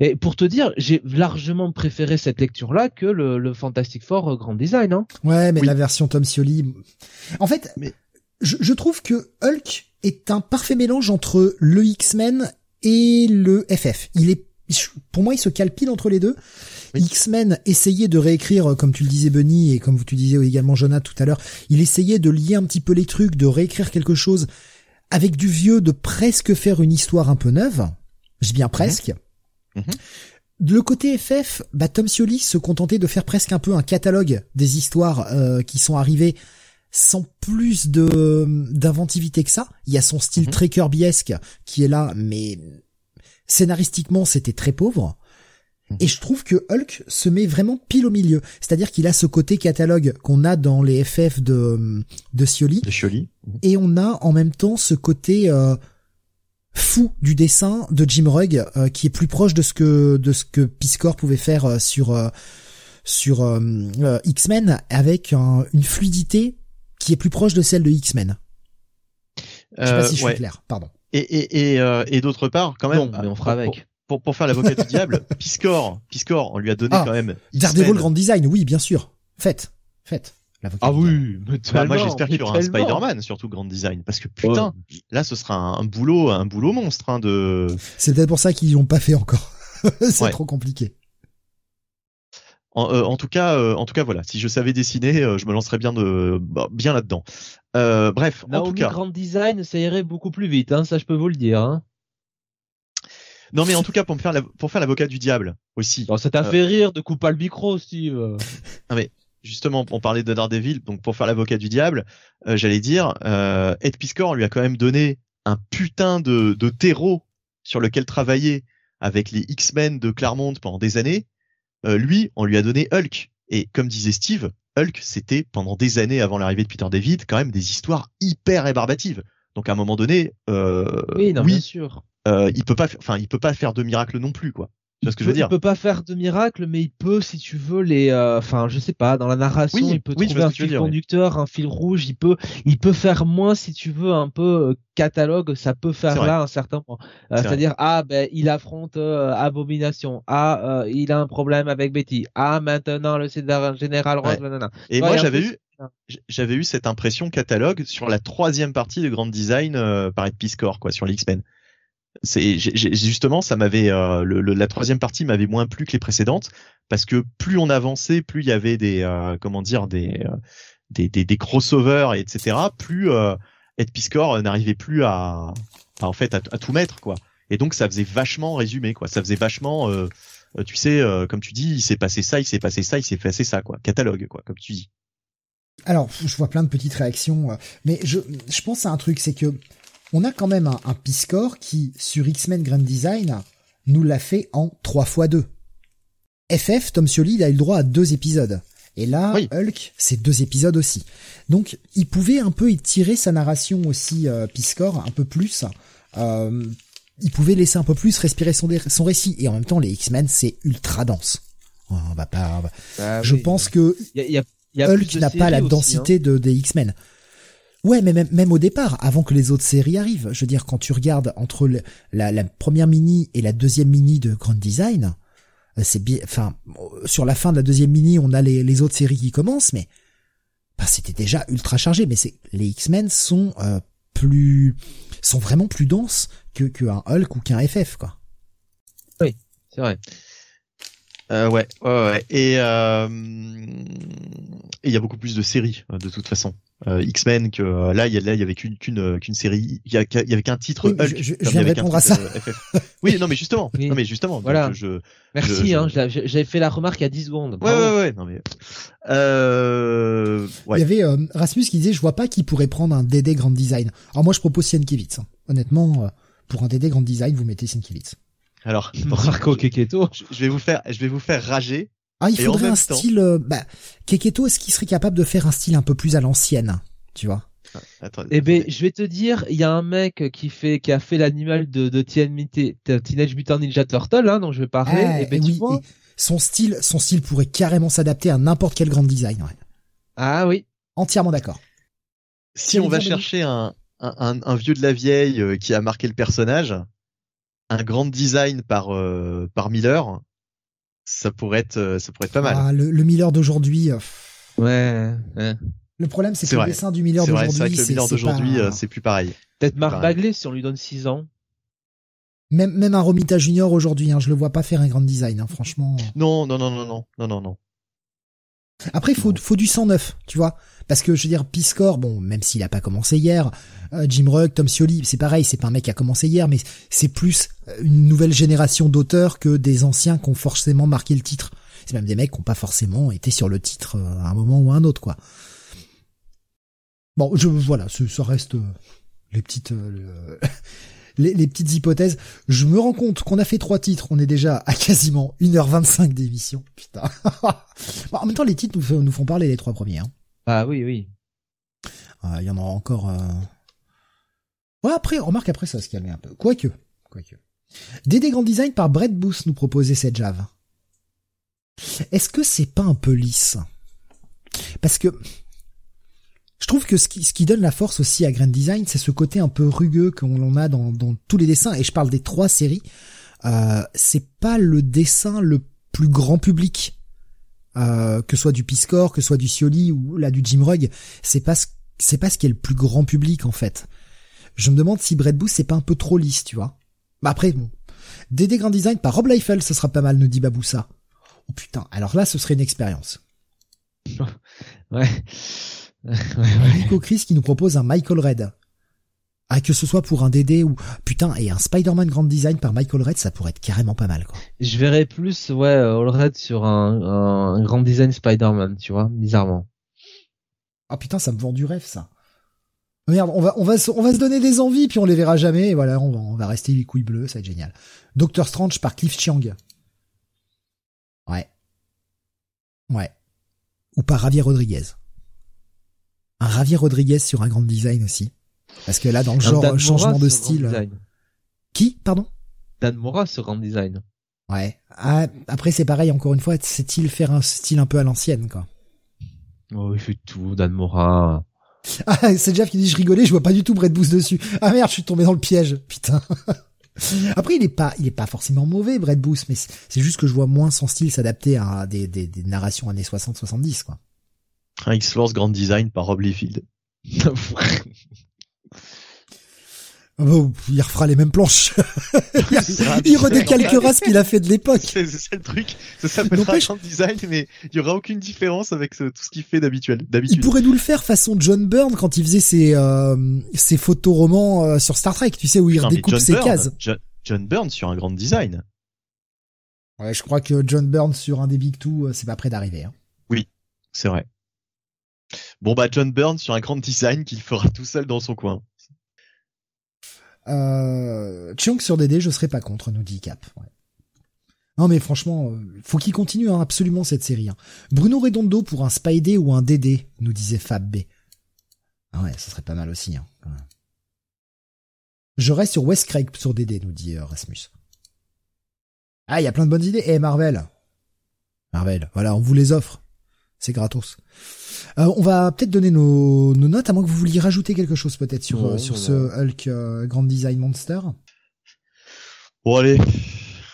et pour te dire, j'ai largement préféré cette lecture-là que le, le Fantastic Four Grand Design. Hein. Ouais, mais la version Tom Scioli. En fait, mais... je, je trouve que Hulk est un parfait mélange entre le X-Men et le FF. Il est, pour moi, il se calpine entre les deux. X-Men essayait de réécrire, comme tu le disais Bunny et comme tu disais également Jonah tout à l'heure, il essayait de lier un petit peu les trucs, de réécrire quelque chose avec du vieux, de presque faire une histoire un peu neuve. Je bien mhm. presque. De mhm. Le côté FF, bah, Tom Scioli se contentait de faire presque un peu un catalogue des histoires euh, qui sont arrivées sans plus de d'inventivité que ça. Il y a son style mhm. très kirbyesque qui est là, mais scénaristiquement c'était très pauvre. Mhm. Et je trouve que Hulk se met vraiment pile au milieu. C'est-à-dire qu'il a ce côté catalogue qu'on a dans les FF de, de Scioli. De Scioli. Mhm. Et on a en même temps ce côté euh, fou du dessin de Jim Rugg euh, qui est plus proche de ce que de ce que Piscor pouvait faire euh, sur sur X-Men avec une fluidité qui est plus proche de celle de X-Men. Je sais pas si je suis clair, pardon. Et, et, et, et d'autre part, quand même, mais on fera avec pour, pour faire l'avocat du diable, Piscor, Piscor, on lui a donné ah, quand même. Daredevil Grand Design, oui, bien sûr. Faites, faites. Ah oui, bah, moi j'espère qu'il y aura un Spider-Man surtout Grand Design parce que putain, là ce sera un, boulot, un boulot monstre hein, de. C'est peut-être pour ça qu'ils l'ont pas fait encore. [laughs] C'est trop compliqué. En, euh, en, tout cas, euh, en tout cas, voilà. Si je savais dessiner, euh, je me lancerais bien de, bah, bien là-dedans. bref, en tout cas. Grand Design, ça irait beaucoup plus vite, hein, ça je peux vous le dire. Hein. Non, mais en tout cas, pour me faire pour faire l'avocat du diable aussi. ça t'a fait rire de couper le micro, Steve. non mais justement, on parlait de Daredevil, donc pour faire l'avocat du diable, j'allais dire, euh, Ed Piscor lui a quand même donné un putain de, de terreau sur lequel travailler avec les X-Men de Claremont pendant des années. lui, on lui a donné Hulk. Et comme disait Steve, Hulk, c'était pendant des années avant l'arrivée de Peter David, quand même des histoires hyper rébarbatives. Donc à un moment donné, euh, oui, non, bien sûr. Euh, il peut pas, enfin, il peut pas faire de miracle non plus, quoi. Tu vois ce que je veux dire Il peut pas faire de miracle, mais il peut, si tu veux, les, euh, enfin, je sais pas, dans la narration, il peut trouver un fil conducteur, un fil rouge. Il peut, il peut faire moins, si tu veux, un peu catalogue. Ça peut faire là un certain point. C'est-à-dire, ah ben, il affronte Abomination. Ah, il a un problème avec Betty. Ah, maintenant le général. Et moi, j'avais eu, j'avais eu cette impression catalogue sur la troisième partie de Grand Design euh, par Ed Piscor, quoi, sur l'X-Men. C'est justement, ça m'avait euh, la troisième partie m'avait moins plu que les précédentes parce que plus on avançait, plus il y avait des euh, comment dire des, des, des des crossovers etc. Plus Ed Piscor n'arrivait plus à, en fait à, tout mettre quoi. Et donc ça faisait vachement résumé quoi. Ça faisait vachement tu sais, comme tu dis, il s'est passé ça, il s'est passé ça, il s'est passé ça, quoi. Catalogue, quoi, comme tu dis. Alors, je vois plein de petites réactions, euh, mais je, je pense à un truc, c'est que on a quand même un, un Piscore qui, sur X-Men Grand Design, nous l'a fait en 3 x 2. FF, Tom Scioli, a eu le droit à deux épisodes. Et là, Hulk, c'est deux épisodes aussi. Donc, il pouvait un peu étirer sa narration aussi, euh, Piscore, un peu plus. Euh, il pouvait laisser un peu plus respirer son, son récit. Et en même temps, les X-Men, c'est ultra dense. On va pas. Bah je pense que. Il y a, Hulk n'a pas la densité hein. de, des X-Men. Ouais, mais même, même au départ, avant que les autres séries arrivent, je veux dire, quand tu regardes entre la, première mini et la deuxième mini de Grand Design, euh, c'est bien, enfin, sur la fin de la deuxième mini, on a les, les autres séries qui commencent, mais bah, c'était déjà ultra chargé. Mais c'est les X-Men sont euh, plus, sont vraiment plus denses que qu'un Hulk ou qu'un FF, quoi. Oui, c'est vrai. Euh, ouais, ouais, ouais. Et euh, il y a beaucoup plus de séries euh, de toute façon. Euh, X-Men que là il y a là il y avait qu'une qu'une qu'une série. Il y, a, y avait qu'un titre Hulk je, je, viens de répondre à ça. [laughs] oui non mais justement. Non mais justement voilà. je, merci hein j'avais fait la remarque il y a 10 secondes. Ouais ouais ouais non mais euh, ouais. il y avait Rasmus qui disait je vois pas qui pourrait prendre un DD Grand Design. Alors moi je propose Sienkiewicz hein. honnêtement pour un DD Grand Design vous mettez Sienkiewicz alors, Marco Keketo, je vais vous faire, je vais vous faire rager. Ah, il faudrait un style. Euh, bah, Keketo, est-ce qu'il serait capable de faire un style un peu plus à l'ancienne, tu vois? Ah, eh ben, je vais te dire, il y a un mec qui fait, qui a fait l'animal de, de Teenage Mutant Ninja Turtle, hein, dont je vais parler. Ah, eh ben, oui, son style, son style pourrait carrément s'adapter à n'importe quel grand design. Ouais. Ah oui. Entièrement d'accord. Si on va chercher un, un, un, vieux de la vieille euh, qui a marqué le personnage, un grand design par euh, par Miller, ça pourrait être euh, ça pourrait être pas mal. Ah, le, le Miller d'aujourd'hui. Ouais. ouais. Le problème, c'est que le dessin du Miller d'aujourd'hui, c'est le Miller d'aujourd'hui, c'est plus pareil. Peut-être Marc Bagley si on lui donne 6 ans. Même même un Romita Junior aujourd'hui, hein, je le vois pas faire un grand design, hein, franchement. Non non non non non non non non. Après, faut faut du 109, tu vois, parce que je veux dire, Piscor, bon, même s'il a pas commencé hier, euh, Jim Rugg, Tom Scioli, c'est pareil, c'est pas un mec qui a commencé hier, mais c'est plus une nouvelle génération d'auteurs que des anciens qui ont forcément marqué le titre. C'est même des mecs qui ont pas forcément été sur le titre euh, à un moment ou à un autre, quoi. Bon, je voilà, ça reste euh, les petites les, petites hypothèses. Je me rends compte qu'on a fait trois titres, on est déjà à quasiment 1h25 d'émission. Putain. [laughs] en même temps, les titres nous, nous, font parler les trois premiers. Hein. Ah oui, oui. Ah, il y en aura encore. Euh... Ouais, après, remarque après ça se calmer un peu. Quoique, quoique. DD Grand Design par Brett Booth nous proposait cette Java. Est-ce que c'est pas un peu lisse? Parce que je trouve que ce qui, ce qui donne la force aussi à Grand Design, c'est ce côté un peu rugueux qu'on a dans, dans tous les dessins. Et je parle des trois séries. Euh, c'est pas le dessin le plus grand public. Euh, que soit du Piscor, que soit du Scioli ou là du Jim Rugg, c'est pas ce, c'est pas ce qui est le plus grand public en fait. Je me demande si Brett Booth c'est pas un peu trop lisse, tu vois. Bah après bon, DD Grand Design par Rob Liefeld, ce sera pas mal, nous dit Baboussa. Oh putain, alors là ce serait une expérience. [laughs] ouais. [laughs] Nico Chris qui nous propose un Michael Red. Ah, que ce soit pour un DD ou putain et un Spider-Man Grand Design par Michael Red, ça pourrait être carrément pas mal quoi. Je verrais plus ouais All Red sur un, un Grand Design Spider-Man, tu vois, bizarrement. Ah putain, ça me vend du rêve ça. Merde, on va on va on va se donner des envies puis on les verra jamais et voilà, on va on va rester les couilles bleues, ça va être génial. Doctor Strange par Cliff Chiang. Ouais. Ouais. Ou par Javier Rodriguez un Javier Rodriguez sur un grand design aussi. Parce que là, dans le genre changement de style. Qui, pardon? Dan Mora sur grand design. Ouais. Ah, après, c'est pareil, encore une fois, c'est-il faire un style un peu à l'ancienne, quoi? Oh, il fait tout, Dan Mora. Ah, c'est Jeff qui dit, je rigolais, je vois pas du tout Brett Booth dessus. Ah merde, je suis tombé dans le piège, putain. [laughs] Après, il est pas, il est pas forcément mauvais, Brett Booth, mais c'est juste que je vois moins son style s'adapter à des, des, des narrations années 60-70, quoi. Un X-Force Grand Design par Rob Liefeld. Oh, [laughs] il refera les mêmes planches. [laughs] il redécalquera ce qu'il a fait de l'époque. C'est ça le truc. Ça s'appellera Grand Design, mais il y aura aucune différence avec tout ce qu'il fait d'habituel. Il pourrait nous le faire façon John Byrne quand il faisait ses, euh, ses photoromans euh, sur Star Trek, tu sais, où il redécoupe ses cases. John, Byrne sur un Grand Design. Ouais, je crois que John Byrne sur un des Big Two, euh, c'est pas près d'arriver. Hein. Oui, c'est vrai. Bon bah John Byrne sur un grand design qu'il fera tout seul dans son coin. Euh, sur DD, je serais pas contre, nous dit Cap. Non mais franchement, euh, faut qu'il continue hein, absolument cette série. Hein. Bruno Redondo pour un Spidey ou un DD, nous disait Fab B. Ah ouais, ça serait pas mal aussi. Hein, Je reste sur West Craig sur DD, nous dit euh, Rasmus. Ah, il y a plein de bonnes idées. Eh, Marvel. Marvel, voilà, on vous les offre. C'est gratos. Euh, on va peut-être donner nos, notes, à moins que vous vouliez rajouter quelque chose peut-être sur, euh, sur ce Hulk euh, Grand Design Monster. Bon allez,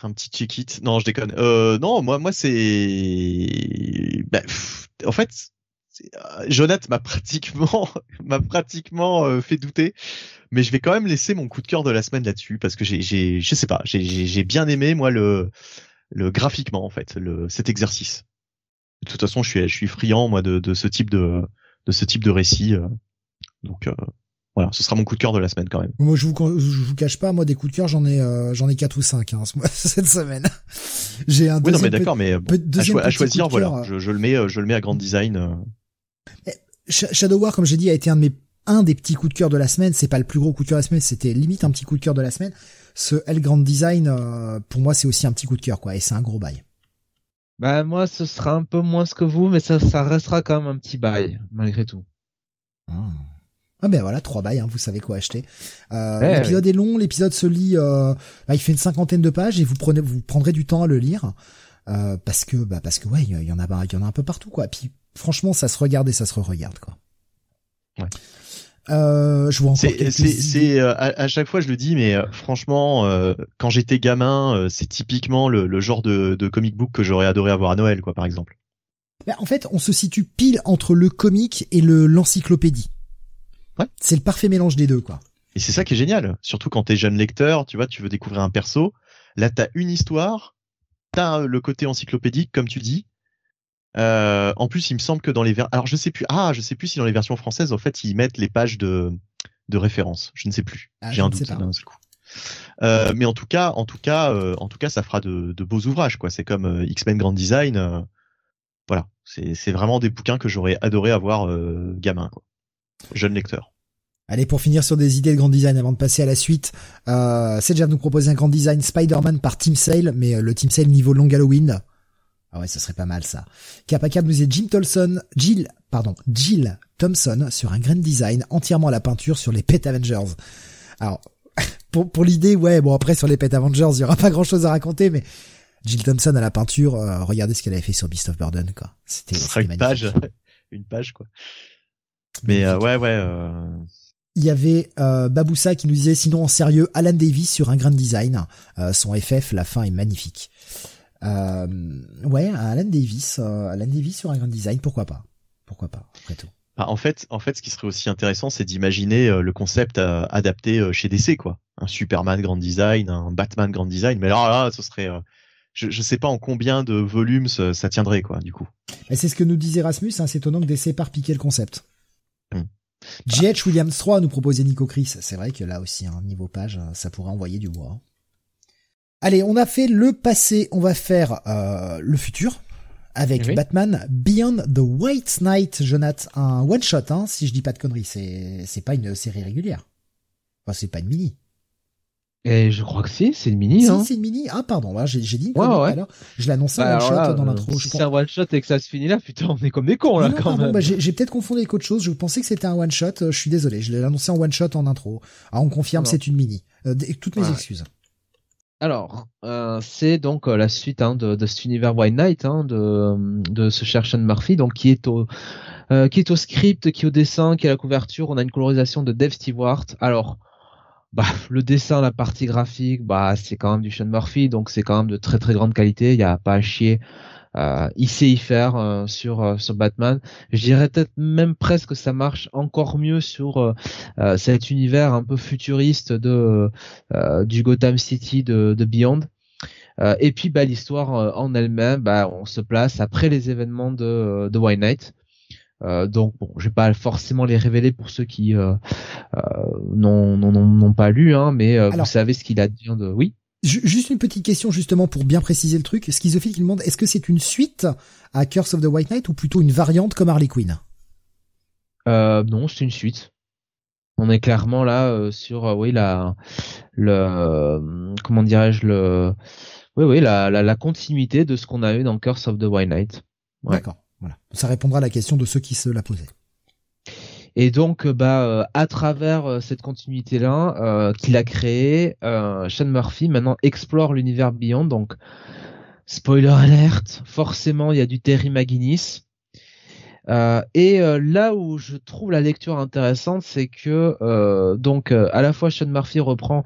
un petit check-it. Non, je déconne. Euh, non, moi, moi c'est, bah, en fait, Jonathan m'a [laughs] pratiquement, m'a pratiquement fait douter, mais je vais quand même laisser mon coup de cœur de la semaine là-dessus parce que j'ai, j'ai, je sais pas, j'ai, j'ai bien aimé moi le, le graphiquement en fait, le, cet exercice de toute façon, je suis, je suis friand moi de, de ce type de, de ce type de récit. Euh. donc euh, voilà, ce sera mon coup de cœur de la semaine quand même. Moi, je vous, je vous cache pas, moi des coups de cœur, j'en ai, euh, j'en ai quatre ou cinq hein, [laughs] cette semaine. J'ai un. Oui, non, mais d'accord, mais à, choisir, voilà, je, je, le mets, je le mets à grand design. Shadow War, comme j'ai dit, a été un de mes un des petits coups de cœur de la semaine. C'est pas le plus gros coup de cœur de la semaine, c'était limite un petit coup de cœur de la semaine. Ce L Grand Design, pour moi, c'est aussi un petit coup de cœur, quoi, et c'est un gros bail. Bah moi ce sera un peu moins que vous, mais ça, ça restera quand même un petit bail malgré tout. Ah. ah ben voilà, trois bails, hein, vous savez quoi acheter. Euh, l'épisode est long, l'épisode se lit, euh, bah, il fait une cinquantaine de pages et vous prenez, vous prendrez du temps à le lire euh, parce que, bah parce que ouais, il y en a, il y en a un peu partout quoi. Puis franchement, ça se regarde et ça se re-regarde quoi. Ouais. Euh, je vois encore C'est à, à, chaque fois je le dis, mais franchement, quand j'étais gamin, c'est typiquement le, le, genre de, de comic book que j'aurais adoré avoir à Noël, quoi, par exemple. Bah, en fait, on se situe pile entre le comic et le l'encyclopédie. Ouais. C'est le parfait mélange des deux, quoi. Et c'est ça qui est génial, surtout quand t'es jeune lecteur, tu vois, tu veux découvrir un perso. Là, t'as une histoire, t'as le côté encyclopédique, comme tu dis. Euh, en plus, il me semble que dans les ver... alors je sais plus, ah, je sais plus si dans les versions françaises, en fait, ils mettent les pages de de référence. Je ne sais plus. Ah, J'ai un doute d'un seul coup. Euh, mais en tout cas, en tout cas, euh, en tout cas, ça fera de, de beaux ouvrages, quoi. C'est comme euh, X-Men Grand Design. Euh, voilà, c'est vraiment des bouquins que j'aurais adoré avoir gamin, quoi. Jeune lecteur. Allez, pour finir sur des idées de grand design avant de passer à la suite, euh, c'est déjà nous proposer un grand design Spider-Man par Team Sale, mais euh, le Team Sale niveau long Halloween. Ah ouais, ça serait pas mal ça. Cap à cap nous est Jim Tolson, Jill, pardon, Jill Thompson sur un grand design entièrement à la peinture sur les Pet Avengers. Alors, [laughs] pour, pour l'idée, ouais, bon après sur les Pet Avengers, il y aura pas grand chose à raconter, mais Jill Thompson à la peinture, euh, regardez ce qu'elle avait fait sur Beast of Burden, quoi. C'était une page, [laughs] une page quoi. Mais euh, ouais, ouais. Il y avait euh, Baboussa qui nous disait sinon en sérieux Alan Davis sur un grand design. Euh, son FF, la fin est magnifique. Euh, ouais, Alan Davis, euh, Alan Davis sur un grand design, pourquoi pas? Pourquoi pas après tout. Bah, en fait, en fait, ce qui serait aussi intéressant, c'est d'imaginer le concept adapté chez DC, quoi. Un Superman grand design, un Batman grand design. Mais alors là, ce serait, je, je sais pas en combien de volumes ça, tiendrait, quoi, du coup. C'est ce que nous disait Rasmus. Hein, c'est étonnant que DC par piquer le concept. G.H. Williams 3 nous proposait Nico Chris. C'est vrai que là aussi, un hein, niveau page, ça pourrait envoyer du bois. Allez, on a fait le passé, on va faire euh, le futur avec Batman Beyond the White Knight, Jonathan. Un one shot, hein, si je dis pas de conneries. C'est c'est pas une série régulière. Enfin, c'est pas une mini. Et je crois que si, c'est une mini. Si, hein. c'est une mini. Ah, pardon, j'ai, j'ai dit. Ouais, ouais. Alors, je l'annonçais bah, one shot dans l'intro. Si c'est un one shot et que ça se finit là, putain, on est comme des cons là quand même. Bah, j'ai, j'ai peut-être confondu avec autre chose. Je pensais que c'était un one shot. Euh, je suis désolé. Je l'ai annoncé en one shot en intro. Ah, on confirme, c'est une mini. Euh, toutes mes excuses. Alors, euh, c'est donc euh, la suite hein, de, de cet univers White Knight, hein, de, de ce cher Sean Murphy, donc qui est au euh, qui est au script, qui est au dessin, qui est à la couverture. On a une colorisation de Dave Stewart. Alors, bah, le dessin, la partie graphique, bah, c'est quand même du Sean Murphy, donc c'est quand même de très très grande qualité. Il n'y a pas à chier. Euh, il sait y faire euh, sur euh, sur Batman. Je dirais peut-être même presque que ça marche encore mieux sur euh, cet univers un peu futuriste de du Gotham City de, de Beyond. et puis bah l'histoire en elle-même, bah on se place après les événements de de White Knight. Euh, donc bon, je vais pas forcément les révéler pour ceux qui euh, euh, n'ont pas lu, hein, mais vous savez ce qu'il a dit de. Oui? Juste une petite question justement pour bien préciser le truc. Schizophile qui demande est-ce que c'est une suite à Curse of the White Knight ou plutôt une variante comme Harley Quinn? Non, c'est une suite. On est clairement là sur oui la le comment dirais-je le oui oui la, la, la continuité de ce qu'on a eu dans Curse of the White Knight. D'accord. Voilà. Ça répondra à la question de ceux qui se la posaient. Et donc, euh, bah, euh, à travers euh, cette continuité-là qu'il a créée, Sean Murphy maintenant explore l'univers Beyond. Donc, spoiler alert, forcément, il y a du Terry McGuinness. Euh, et euh, là où je trouve la lecture intéressante, c'est que euh, donc à la fois Sean Murphy reprend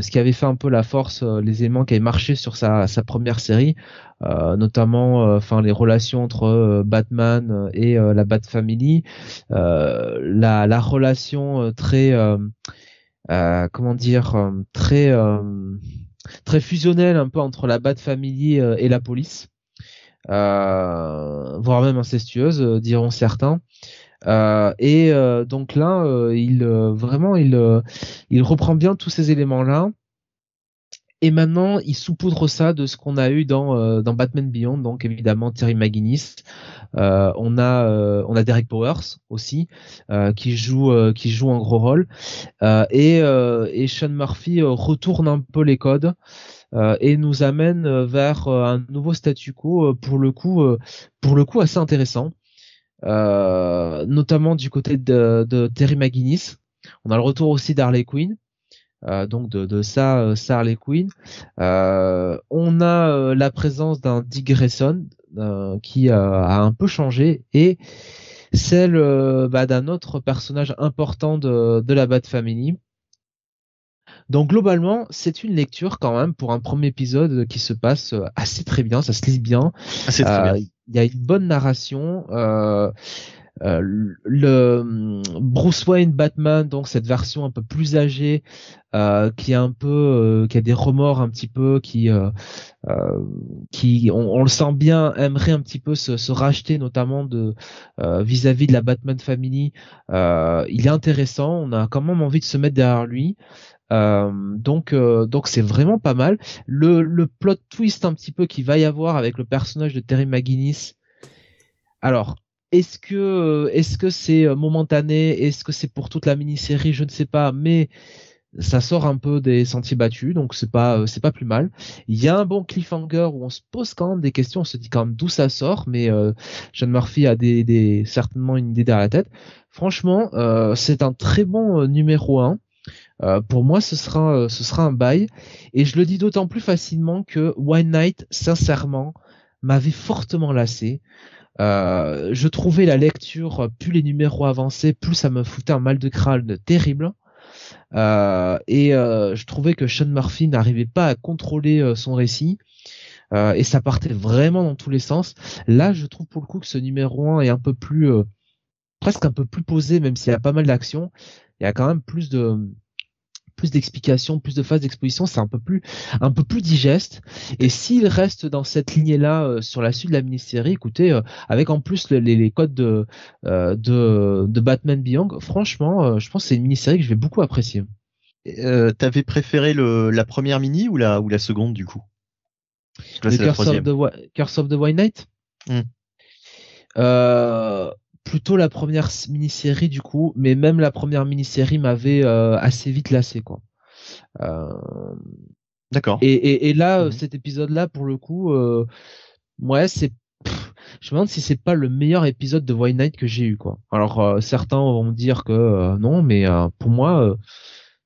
ce qui avait fait un peu la force, les éléments qui avaient marché sur sa, sa première série, notamment enfin les relations entre Batman et la Bat Family, la, la relation très comment dire très très fusionnelle un peu entre la Bat Family et la police. euh, voire même incestueuse, euh, diront certains. Euh, et euh, donc là, il vraiment, il, il reprend bien tous ces éléments-là. Et maintenant, il saupoudre ça de ce qu'on a eu dans, dans Batman Beyond, donc évidemment Terry McGuinness. on a on a Derek Powers aussi qui joue qui joue un gros rôle. et et Sean Murphy retourne un peu les codes. Euh, et nous amène euh, vers euh, un nouveau statu quo pour le coup pour le coup assez intéressant, notamment du côté de, Terry McGuinness. On a le retour aussi d'Harley Quinn. Donc de, ça, ça Harley Quinn. On a la présence d'un Dick Grayson qui a un peu changé et celle bah, d'un autre personnage important de, de la Bat Family. Donc globalement, c'est une lecture quand même pour un premier épisode qui se passe assez très bien, ça se lit bien. Assez très bien. Il y a une bonne narration. Euh, euh, le hum, Bruce Wayne Batman, donc cette version un peu plus âgée, euh, qui a un peu, euh, qui a des remords un petit peu, qui, euh, qui, on, le sent bien, aimerait un petit peu se, se racheter, notamment de vis-à-vis de la Batman Family. il est intéressant, on a quand même envie de se mettre derrière lui. Donc, donc c'est vraiment pas mal. Le, le plot twist un petit peu qu'il va y avoir avec le personnage de Terry McGuinness. Alors, est-ce que euh, est-ce que c'est euh, momentané? Est-ce que c'est pour toute la mini-série? Je ne sais pas, mais ça sort un peu des sentiers battus, donc c'est pas euh, c'est pas plus mal. Il y a un bon cliffhanger où on se pose quand même des questions, on se dit quand même d'où ça sort, mais euh, John Murphy a des, des, certainement une idée derrière la tête. Franchement, euh, c'est un très bon numéro 1. Pour moi, ce sera ce sera un bail, et je le dis d'autant plus facilement que One Night, sincèrement, m'avait fortement lassé. Euh, je trouvais la lecture, plus les numéros avançaient, plus ça me foutait un mal de crâne terrible. Euh, et euh, je trouvais que Sean Murphy n'arrivait pas à contrôler son récit. et ça partait vraiment dans tous les sens. Là, je trouve pour le coup que ce numéro 1 est un peu plus, presque un peu plus posé, même s'il y a pas mal d'action. Il y a quand même plus de, plus d'explications, plus de phases d'exposition, c'est un peu plus un peu plus digeste. Et s'il reste dans cette lignée-là euh, sur la suite de la mini-série, écoutez, euh, avec en plus les, codes de, euh, de, de Batman Beyond, franchement, je pense que c'est une mini-série que je vais beaucoup apprécier. T'avais préféré le, la première mini ou la ou la seconde du coup? Curse, of the, Curse of the White Knight? Hmm. Euh, plutôt la première mini-série du coup, mais même la première mini-série m'avait euh, assez vite lassé quoi. Euh... D'accord. Et, et, et, là, mhm. cet épisode-là, pour le coup, euh, ouais, c'est je me demande si c'est pas le meilleur épisode de White Knight que j'ai eu quoi. Alors euh, certains vont me dire que euh, non, mais euh, pour moi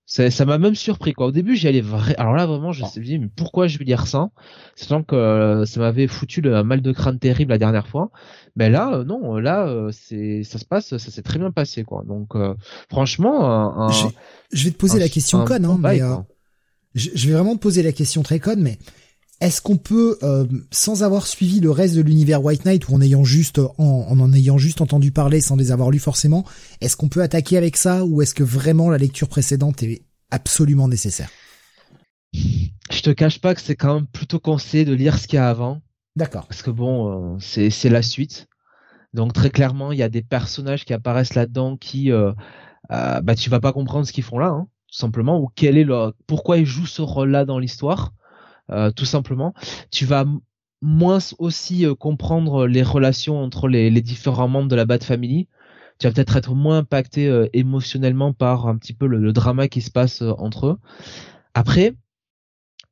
ça m'a même surpris quoi. Au début, j'y allais vrai. Alors là vraiment, je me suis dit mais pourquoi je vais lire ça? Sachant que euh, ça m'avait foutu le mal de crâne terrible la dernière fois. Mais là, euh, non, là, euh, c'est ça se passe, ça s'est très bien passé quoi. Donc franchement, je vais te poser la question conne, hein, mais je, je, vais vraiment te poser la question très conne, mais est-ce qu'on peut, euh, sans avoir suivi le reste de l'univers White Knight ou en ayant juste, en, en, ayant juste entendu parler sans les avoir lus forcément, est-ce qu'on peut attaquer avec ça ou est-ce que vraiment la lecture précédente est absolument nécessaire? Je te cache pas que c'est quand même plutôt conseillé de lire ce qu'il y a avant. D'accord. Parce que bon, euh, c'est c'est la suite. Donc très clairement, il y a des personnages qui apparaissent là-dedans qui, euh, euh bah tu vas pas comprendre ce qu'ils font là, hein, tout simplement, ou quel est le, pourquoi ils jouent ce rôle-là dans l'histoire. Euh, tout simplement. Tu vas moins aussi euh, comprendre les relations entre les, différents membres de la Bat Family. Tu vas peut-être être moins impacté euh, émotionnellement par un petit peu le, drama qui se passe entre eux. Après,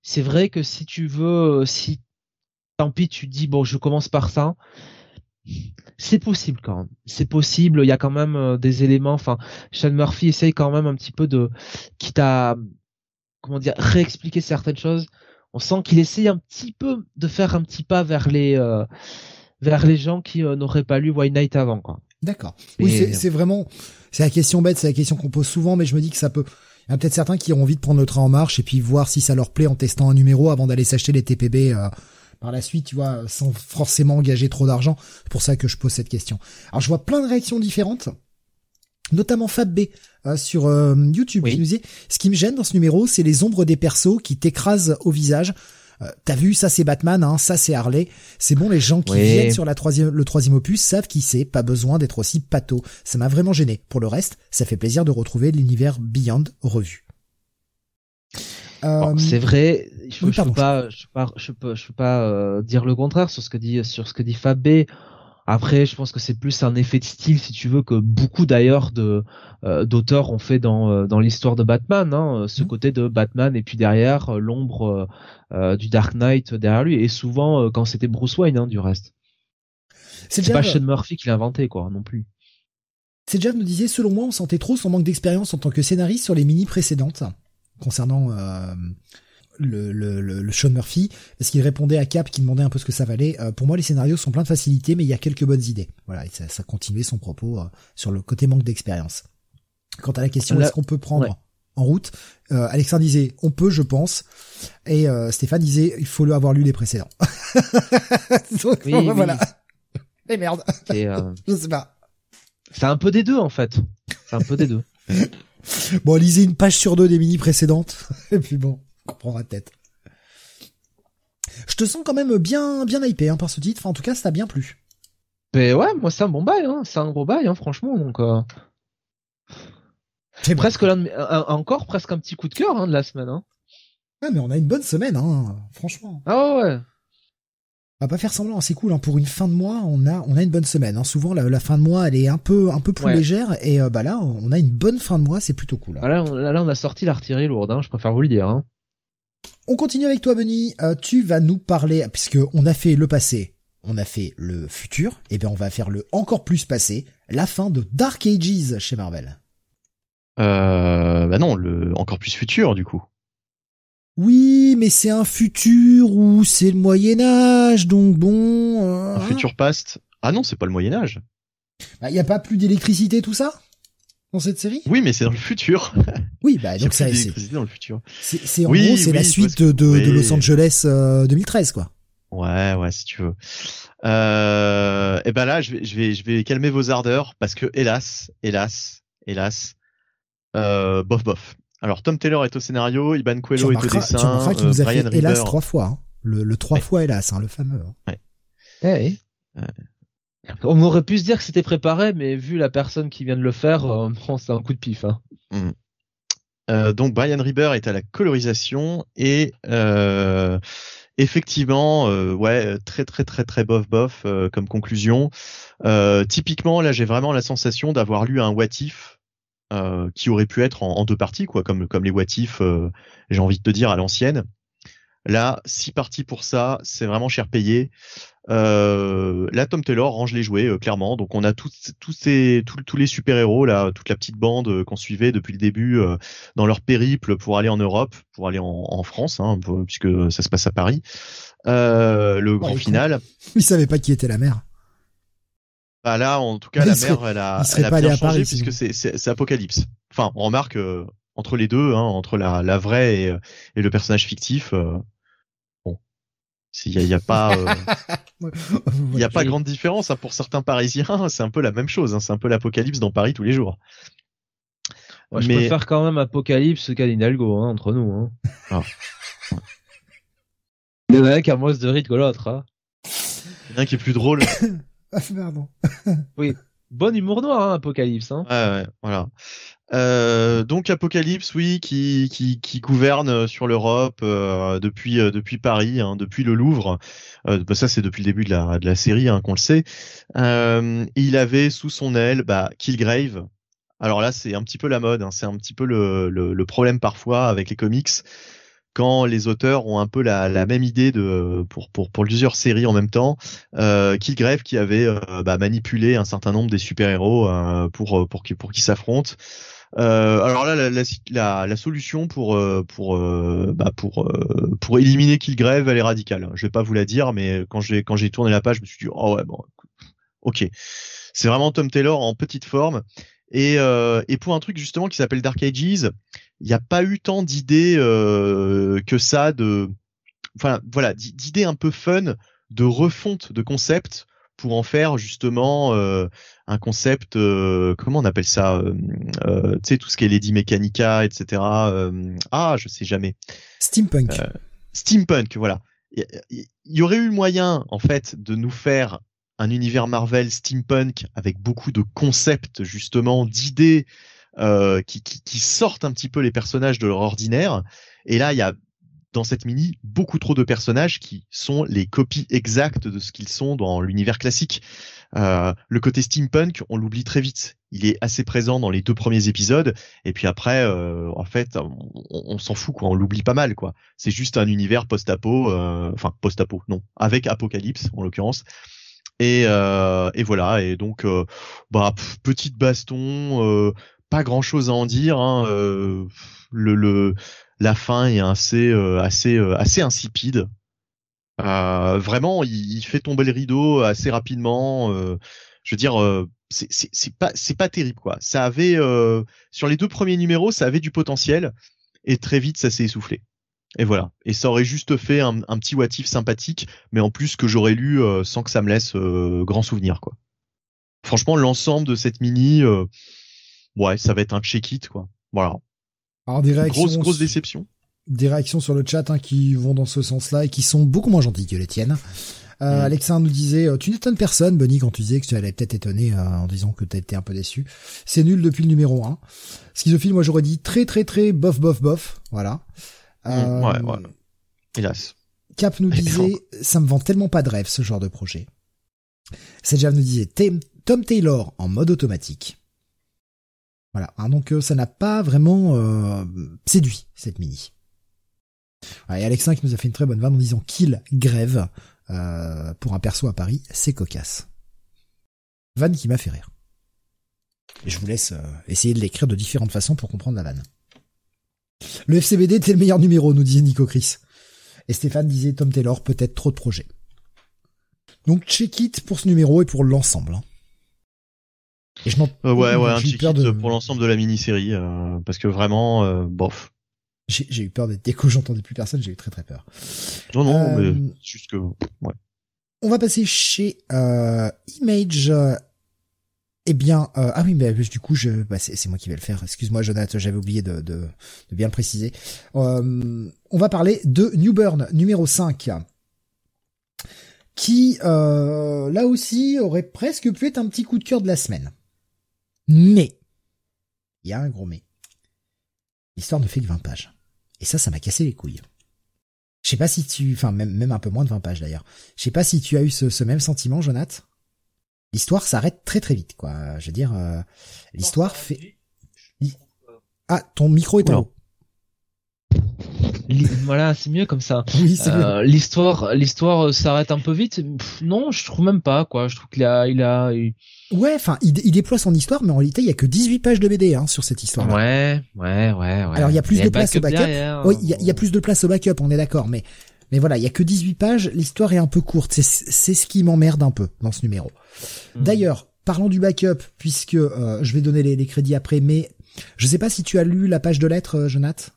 c'est vrai que si tu veux, si tant pis, tu dis bon, je commence par ça. C'est possible quand même. C'est possible. Il y a quand même des éléments. Enfin, Sean Murphy essaye quand même un petit peu de, quitte à comment dire, réexpliquer certaines choses on sent qu'il essaye un petit peu de faire un petit pas vers les euh, vers les gens qui euh, n'auraient pas lu White Knight avant quoi. D'accord. Oui, c'est vraiment c'est la question bête, c'est la question qu'on pose souvent, mais je me dis que ça peut. Il y a peut-être certains qui ont envie de prendre le train en marche et puis voir si ça leur plaît en testant un numéro avant d'aller s'acheter les TPB euh, par la suite, tu vois, sans forcément engager trop d'argent. C'est pour ça que je pose cette question. Alors je vois plein de réactions différentes notamment Fab B euh, sur euh, YouTube qui nous dit ce qui me gêne dans ce numéro, c'est les ombres des persos qui t'écrasent au visage. Euh, t'as vu, ça c'est Batman, hein, ça c'est Harley. C'est bon, les gens qui viennent sur la troisième, le troisième opus savent qui c'est, pas besoin d'être aussi pato. Ça m'a vraiment gêné. Pour le reste, ça fait plaisir de retrouver l'univers Beyond revu. c'est vrai, je, peux pas, je, peux, je peux pas dire le contraire sur ce que dit sur ce que dit Fab B. Après, je pense que c'est plus un effet de style, si tu veux, que beaucoup d'ailleurs de euh, d'auteurs ont fait dans euh, dans l'histoire de Batman. Hein, ce mmh. côté de Batman et puis derrière euh, l'ombre du Dark Knight derrière lui. Et souvent quand c'était Bruce Wayne, hein, du reste. C'est pas Sean Murphy qui l'a inventé, quoi, non plus. C'est Jeff nous disait, selon moi, on sentait trop son manque d'expérience en tant que scénariste sur les mini précédentes concernant le, le, le, Sean Murphy, parce qu'il répondait à Cap qui demandait un peu ce que ça valait. Euh, pour moi, les scénarios sont pleins de facilité, mais il y a quelques bonnes idées. Voilà, et ça, ça continuait son propos euh, sur le côté manque d'expérience. Quant à la question, est-ce qu'on peut prendre en route euh, Alexandre disait, on peut, je pense. Et Stéphane disait, il faut le avoir lu les précédents. [laughs] oui, oui. voilà. Et merde. [laughs] je sais pas. C'est un peu des deux en fait. C'est un peu des deux. [laughs] bon, lisez une page sur deux des mini précédentes. Et puis bon comprendra peut-être. Je te sens quand même bien bien hypé hein, par ce titre. Enfin, en tout cas, ça t'a bien plu. Mais ouais, moi c'est un bon bail, hein. c'est un gros bail, hein, franchement. Donc euh... c'est presque l'un encore presque un petit coup de cœur hein, de la semaine. Hein. Ah mais on a une bonne semaine, hein, franchement. Ah ouais. On va pas faire semblant, c'est cool. Hein. Pour une fin de mois, on a on a une bonne semaine. Hein. Souvent la, fin de mois, elle est un peu un peu plus légère et euh, bah là, on a une bonne fin de mois, c'est plutôt cool. Hein. Ah, là, on, là, on a sorti l'artillerie lourde. Hein, je préfère vous le dire. Hein. On continue avec toi, Benny. Euh, tu vas nous parler, puisque on a fait le passé, on a fait le futur, et eh bien on va faire le encore plus passé, la fin de Dark Ages chez Marvel. Euh, bah non, le encore plus futur du coup. Oui, mais c'est un futur où c'est le Moyen Âge, donc bon. Euh, un futur past. Ah non, c'est pas le Moyen Âge. Bah, y a pas plus d'électricité, tout ça? Dans cette série? Oui, mais c'est dans le futur. Oui, bah [laughs] donc ça c'est dans le futur. C'est en gros c'est la suite de, de, Los Angeles 2013 euh, quoi. Ouais, ouais, si tu veux. Euh, et ben là, je vais, je vais, je vais calmer vos ardeurs parce que hélas, hélas, hélas, euh, bof, bof. Alors Tom Taylor est au scénario, Iban Coelho est au dessin, tu nous a Brian fait hélas trois fois. Hein. Le, le trois fois hélas, hein, le fameux. Hein. Ouais. Eh on aurait pu se dire que c'était préparé, mais vu la personne qui vient de le faire, euh, [laughs] c'est un coup de pif. Hein. Mm. Euh, donc Brian Reber est à la colorisation et euh, effectivement, ouais, très très très très bof bof comme conclusion. typiquement, là, j'ai vraiment la sensation d'avoir lu un What If qui aurait pu être en, deux parties, quoi, comme les What If, j'ai envie de te dire à l'ancienne. Là, six parties pour ça, c'est vraiment cher payé. Euh, là, Tom Taylor range les jouets euh, clairement. Donc, on a tous, tous ces, tous, les super héros là, toute la petite bande euh, qu'on suivait depuis le début euh, dans leur périple pour aller en Europe, pour aller en, en France, hein, puisque ça se passe à Paris. le grand final. [laughs] Il savait pas qui était la mère. Bah là, en tout cas, la mère, elle a, elle a bien changé puisque c'est Apocalypse. Enfin, on remarque entre les deux, hein, entre la, la vraie et, et, le personnage fictif, il y a, pas, [laughs] il euh, y a pas grande différence hein, pour certains Parisiens. [laughs] C'est un peu la même chose. Hein, c'est un peu l'apocalypse dans Paris tous les jours. je préfère quand même Apocalypse qu'à Hidalgo, hein, entre nous. Hein. Ah. [laughs] Il y en a un qui a moins de rythme que l'autre. Hein. Il y en a un qui est plus drôle. [coughs] ah, pardon. oui. Bon humour noir, hein, Apocalypse. Hein. Ouais, ouais, voilà. Euh, donc Apocalypse, oui, qui, qui, qui gouverne sur l'Europe euh, depuis euh, depuis Paris, hein, depuis le Louvre. Euh, bah, ça, c'est depuis le début de la de la série hein, qu'on le sait. il avait sous son aile bah, Killgrave. Alors là, c'est un petit peu la mode. Hein, c'est un petit peu le, le, le, problème parfois avec les comics quand les auteurs ont un peu la, la même idée de pour pour pour plusieurs séries en même temps. Euh, Killgrave qui avait bah, manipulé un certain nombre des super héros pour pour qui pour qui s'affrontent. Euh, alors là, la, la, la, solution pour euh, pour euh, bah pour pour éliminer Killgrave, elle est radicale. Je vais pas vous la dire, mais quand j'ai quand j'ai tourné la page, je me suis dit oh ouais bon, ok. C'est vraiment Tom Taylor en petite forme. Et, et pour un truc justement qui s'appelle Dark Ages, il n'y a pas eu tant d'idées que ça de, enfin voilà, d'idées un peu fun de refonte de concept pour en faire justement euh, un concept, euh, comment on appelle ça, euh, tu sais tout ce qui est Lady Mechanica, etc. ah, je sais jamais. Steampunk. steampunk, voilà. Il y, aurait eu moyen en fait de nous faire un univers Marvel steampunk avec beaucoup de concepts justement, d'idées qui, qui, qui sortent un petit peu les personnages de leur ordinaire. Et là, il y a dans cette mini beaucoup trop de personnages qui sont les copies exactes de ce qu'ils sont dans l'univers classique. Euh, le côté steampunk, on l'oublie très vite. Il est assez présent dans les deux premiers épisodes, et puis après, euh, en fait, on, s'en fout quoi. On l'oublie pas mal quoi. C'est juste un univers post-apo, euh, enfin post-apo, non, avec apocalypse en l'occurrence. Et, et voilà. Et donc, bah petite baston, pas grand chose à en dire. Hein, le, le la fin est assez assez assez insipide. vraiment, il, fait tomber le rideau assez rapidement. je veux dire, c'est pas c'est pas terrible quoi. Ça avait sur les deux premiers numéros, ça avait du potentiel et très vite ça s'est essoufflé. Et voilà. Et ça aurait juste fait un, petit what sympathique, mais en plus que j'aurais lu euh, sans que ça me laisse euh, grand souvenir, quoi. Franchement, l'ensemble de cette mini, euh, ouais, ça va être un check-it, quoi. Voilà. Alors des réactions, grosse grosse déception. Des réactions sur le chat hein, qui vont dans ce sens-là et qui sont beaucoup moins gentilles que les tiennes. Euh, mm. Alexa nous disait, tu n'étonnes personne, Bunny, quand tu disais que tu allais peut-être étonner en disant que tu été un peu déçu. C'est nul depuis le numéro 1. Schizophile, moi j'aurais dit très très très bof bof bof. Voilà. Euh, ouais, ouais. Hélas. Cap nous [laughs] disait, ça me vend tellement pas de rêve ce genre de projet. Sedjav nous disait Tom Taylor en mode automatique. Voilà, hein, donc euh, ça n'a pas vraiment euh, séduit cette mini. et Alexin qui nous a fait une très bonne vanne en disant qu'il grève euh, pour un perso à Paris, c'est cocasse. Vanne qui m'a fait rire. Je vous laisse essayer de l'écrire de différentes façons pour comprendre la vanne. Le FCBD était le meilleur numéro, nous disait Nico Chris. Et Stéphane disait Tom Taylor, peut-être trop de projets. Donc check it pour ce numéro et pour l'ensemble. Hein. Et je euh, ouais, ouais, un check it pour l'ensemble de la mini-série, euh, parce que vraiment, euh, bof. J'ai eu peur d'être déco, j'entendais plus personne, j'ai eu très très peur. Non, non, mais juste que, ouais. On va passer chez Image eh bien, euh, ah oui, mais du coup, je, bah, c'est moi qui vais le faire. Excuse-moi, Jonathan, j'avais oublié de, de, de, bien le préciser. Euh, on va parler de New Burn numéro 5, qui, euh, là aussi, aurait presque pu être un petit coup de cœur de la semaine. Mais, il y a un gros mais. L'histoire ne fait que 20 pages. Et ça, ça m'a cassé les couilles. Je sais pas si tu, enfin même, même un peu moins de 20 pages d'ailleurs. Je sais pas si tu as eu ce, ce même sentiment, Jonathan l'histoire s'arrête très très vite, quoi. Je veux dire, euh, l'histoire fait. Ah, ton micro est en haut. Voilà, c'est mieux comme ça. [laughs] Oui, c'est euh, L'histoire, l'histoire euh, s'arrête un peu vite. non, je trouve même pas, quoi. Je trouve qu'il a, il a. Ouais, enfin, il, déploie son histoire, mais en réalité, il y a que 18 pages de BD hein, sur cette histoire. -là. Ouais, ouais, ouais, ouais. Alors, il y a plus de place au backup. Oui, il y, a, il y a plus de place au backup, on est d'accord, mais mais voilà, il y a que 18 pages, l'histoire est un peu courte. C'est ce qui m'emmerde un peu dans ce numéro. Hmm. D'ailleurs, parlons du backup, puisque euh, je vais donner les, crédits après, mais je sais pas si tu as lu la page de lettres, euh, Jonath?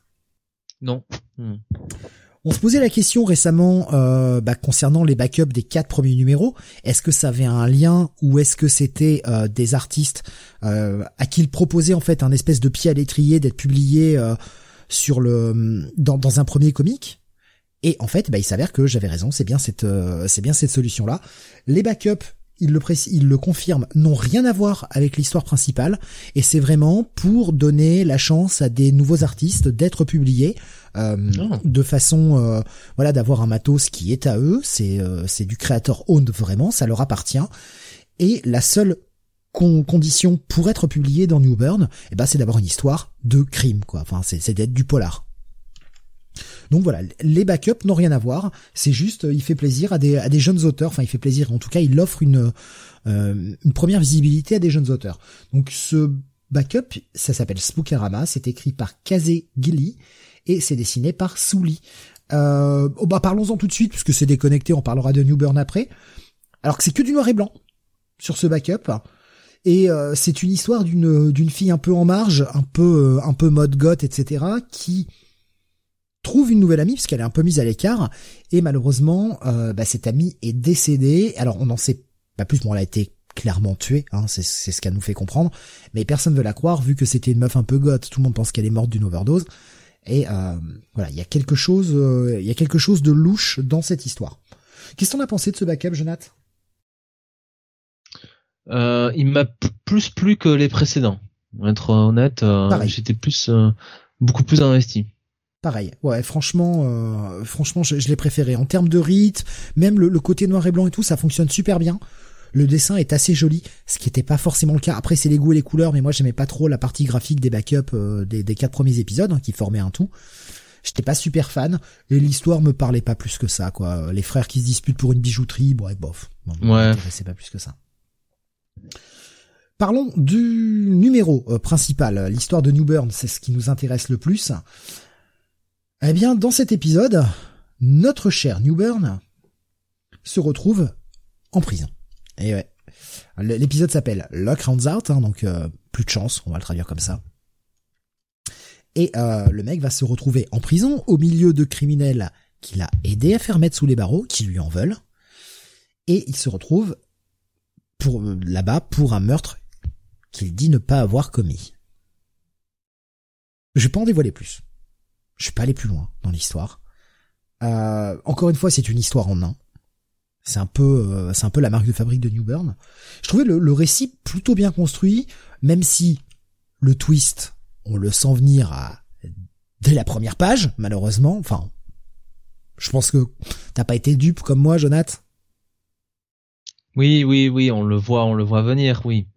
Non. Hmm. On se posait la question récemment euh, bah, concernant les backups des quatre premiers numéros. Est-ce que ça avait un lien ou est-ce que c'était des artistes à qui il proposait en fait un espèce de pied à l'étrier d'être publié sur le dans, un premier comique et en fait, bah, il s'avère que j'avais raison, c'est bien cette, euh, c'est bien cette solution-là. Les backups, il le précise, il le confirme, n'ont rien à voir avec l'histoire principale, et c'est vraiment pour donner la chance à des nouveaux artistes d'être publiés, euh, oh. de façon, euh, voilà, d'avoir un matos qui est à eux. C'est, c'est du créateur owned vraiment, ça leur appartient. Et la seule condition pour être publié dans New Burn, eh ben, c'est d'avoir une histoire de crime, quoi. Enfin, c'est d'être du polar. Donc voilà, les backups n'ont rien à voir. C'est juste, il fait plaisir à des, jeunes auteurs. Enfin, il fait plaisir. En tout cas, il offre une, euh, une première visibilité à des jeunes auteurs. Donc ce backup, ça s'appelle Spookarama. C'est écrit par Kaze Gilly et c'est dessiné par Souli. Euh, oh bah parlons-en tout de suite puisque c'est déconnecté. On parlera de New Burn après. Alors que c'est que du noir et blanc sur ce backup. Et euh, c'est une histoire d'une fille un peu en marge, un peu un peu mode goth, etc. qui trouve une nouvelle amie puisqu'elle est un peu mise à l'écart et malheureusement euh, bah, cette amie est décédée. Alors on en sait pas plus, bon elle a été clairement tuée, hein, c'est ce qu'elle nous fait comprendre, mais personne ne veut la croire vu que c'était une meuf un peu goth, tout le monde pense qu'elle est morte d'une overdose. Et euh, voilà, il y a quelque chose, euh, il y a quelque chose de louche dans cette histoire. Qu'est-ce qu'on a pensé de ce backup, Jonathan? Euh, Il m'a plus plu que les précédents. Pour être honnête, j'étais plus beaucoup plus investi pareil. Ouais, franchement, euh, franchement, je, l'ai préféré. En termes de rythme, même le, côté noir et blanc et tout, ça fonctionne super bien. Le dessin est assez joli, ce qui n'était pas forcément le cas. Après, c'est les goûts et les couleurs, mais moi, j'aimais pas trop la partie graphique des backups euh, des, quatre premiers épisodes hein, qui formaient un tout. J'étais pas super fan et l'histoire me parlait pas plus que ça, quoi. Les frères qui se disputent pour une bijouterie, bon, bof. ouais. C'est pas plus que ça. Parlons du numéro euh, principal, l'histoire de New Burn, c'est ce qui nous intéresse le plus. Eh bien, dans cet épisode, notre cher Newburn se retrouve en prison. Et ouais. L'épisode s'appelle Luck Rounds Out, hein, donc euh, plus de chance, on va le traduire comme ça. Et euh, le mec va se retrouver en prison au milieu de criminels qu'il a aidé à faire mettre sous les barreaux, qui lui en veulent. Et il se retrouve pour euh, là-bas pour un meurtre qu'il dit ne pas avoir commis. Je vais pas en dévoiler plus. Je vais pas aller plus loin dans l'histoire. Euh, encore une fois, c'est une histoire en un. C'est un peu, euh, c'est un peu la marque de fabrique de Newburn. Je trouvais le, récit plutôt bien construit, même si le twist, on le sent venir à dès la première page, malheureusement. Enfin, je pense que t'as pas été dupe comme moi, Jonath. Oui, oui, oui, on le voit, on le voit venir, oui.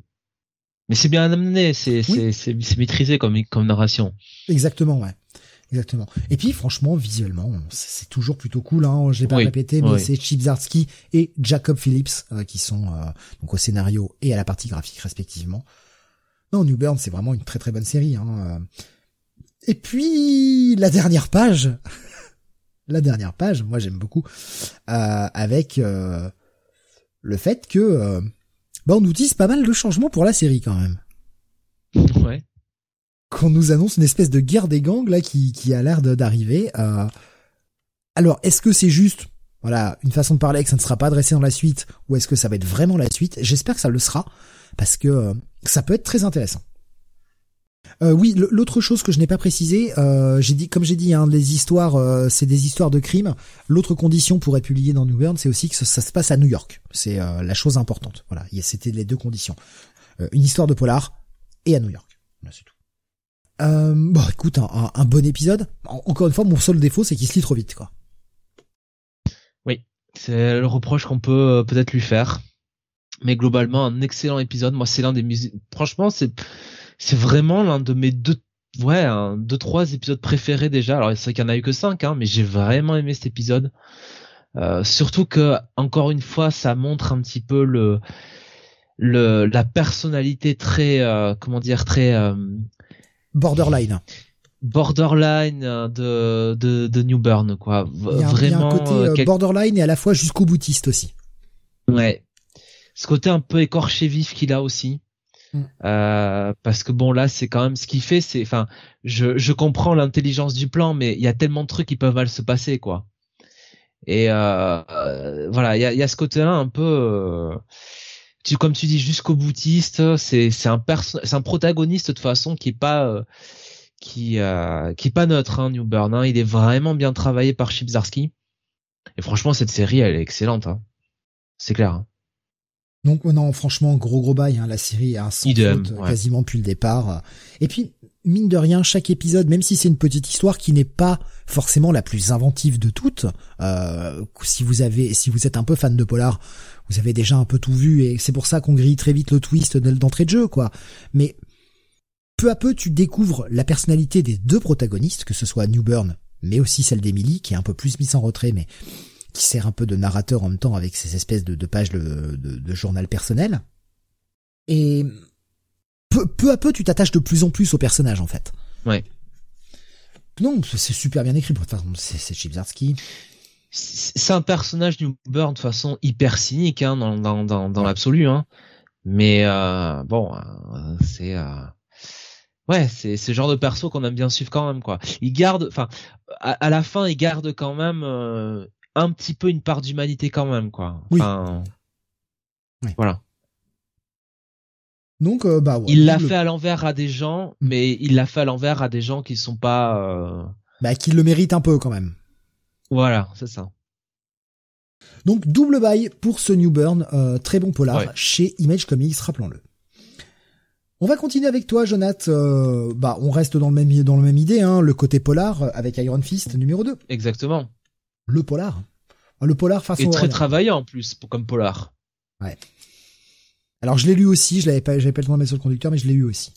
Mais c'est bien amené, c'est c'est maîtrisé comme comme narration. Exactement, ouais. Exactement. Et puis franchement, visuellement, c'est toujours plutôt cool. Hein. Je l'ai pas répété, mais c'est Chip Zdarsky et Jacob Phillips euh, qui sont euh, donc au scénario et à la partie graphique respectivement. Non, New Burn, c'est vraiment une très très bonne série. Hein. Et puis la dernière page, [laughs] la dernière page, moi j'aime beaucoup, euh, avec le fait que bah on nous dise pas mal de changements pour la série quand même. Qu'on nous annonce une espèce de guerre des gangs là qui, a l'air d'arriver. Euh... Alors, est-ce que c'est juste, voilà, une façon de parler que ça ne sera pas adressé dans la suite, ou est-ce que ça va être vraiment la suite? J'espère que ça le sera, parce que euh, ça peut être très intéressant. Euh, oui, l'autre chose que je n'ai pas précisé, euh, j'ai dit, comme j'ai dit, hein, les histoires, c'est des histoires de crimes. L'autre condition pour être publié dans New Burn, c'est aussi que ça, ça, se passe à New York. C'est la chose importante. Voilà, c'était les deux conditions. une histoire de polar et à New York. Là, c'est tout. Euh, bon, écoute, un, bon épisode. encore une fois, mon seul défaut, c'est qu'il se lit trop vite, quoi. Oui, c'est le reproche qu'on peut euh, peut-être lui faire. Mais globalement, un excellent épisode. Moi, c'est l'un des musiques. Franchement, c'est c'est vraiment l'un de mes deux ouais deux trois épisodes préférés déjà. Alors c'est vrai qu'il y en a eu que cinq, hein, mais j'ai vraiment aimé cet épisode. Euh, surtout que encore une fois, ça montre un petit peu le le la personnalité très euh, comment dire très euh, borderline. Borderline euh, de, de, de New Burn, quoi. Vraiment. Il y a un côté borderline et à la fois jusqu'au boutiste aussi. Ouais. Ce côté un peu écorché vif qu'il a aussi. Mm. Euh, parce que bon là c'est quand même ce qu'il fait c'est enfin je, je comprends l'intelligence du plan mais il y a tellement de trucs qui peuvent mal se passer quoi et euh, voilà il y a, y a ce côté là un peu tu comme tu dis jusqu'au boutiste c'est c'est un c'est un protagoniste de toute façon qui est pas euh, qui euh, qui est pas neutre hein, New Burn hein. il est vraiment bien travaillé par Chip et franchement cette série elle est excellente hein. c'est clair hein. donc non franchement gros gros bail hein, la série a un sans faute, quasiment depuis le départ et puis mine de rien chaque épisode même si c'est une petite histoire qui n'est pas forcément la plus inventive de toutes euh, si vous avez si vous êtes un peu fan de polar vous avez déjà un peu tout vu et c'est pour ça qu'on grille très vite le twist d'entrée de jeu, quoi. Mais peu à peu, tu découvres la personnalité des deux protagonistes, que ce soit Newburn, mais aussi celle d'Emily, qui est un peu plus mise en retrait, mais qui sert un peu de narrateur en même temps avec ces espèces de, pages de, journal personnel. Et peu, à peu, tu t'attaches de plus en plus au personnage, en fait. Ouais. Non, c'est super bien écrit. C'est Chibzarsky c'est un personnage New Burn de façon hyper cynique hein, dans, dans, dans, dans l'absolu hein. mais euh, bon euh, c'est euh, ouais c'est ce genre de perso qu'on aime bien suivre quand même quoi il garde enfin à, la fin il garde quand même euh, un petit peu une part d'humanité quand même quoi enfin oui. voilà donc bah ouais, il l'a fait à l'envers à des gens mm. mais il l'a fait à l'envers à des gens qui sont pas bah qui le méritent un peu quand même voilà, c'est ça. Donc double bail pour ce New Burn, euh, très bon polar chez Image Comics, rappelons-le. On va continuer avec toi, Jonathan. Euh, bah, on reste dans le même dans le même idée, hein, le côté polar euh, avec Iron Fist numéro 2. Exactement. Le polar. Ah, le polar façon. Et très travaillant en plus comme polar. Ouais. Alors je l'ai lu aussi, je l'avais pas, j'avais pas le temps de mettre sur le conducteur, mais je l'ai lu aussi.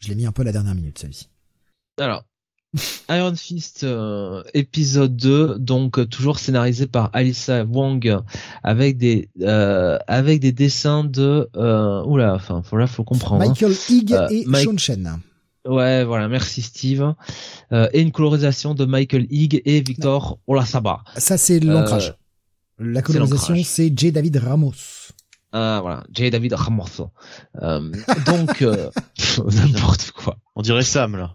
Je l'ai mis un peu à la dernière minute, celui-ci. Alors, [laughs] Iron Fist euh, épisode 2 donc euh, toujours scénarisé par Alyssa Wong avec des euh, avec des dessins de oula enfin faut là faut comprendre hein. Michael Higg et Sean Chen Ouais, voilà, merci Steve. Euh, et une colorisation de Michael Higg et Victor Olasaba. Ça, c'est l'ancrage. Euh, La colorisation, c'est J. David Ramos. Ah, voilà, J. David Ramos. Euh, donc, euh, [laughs] [laughs] n'importe quoi. On dirait Sam, là.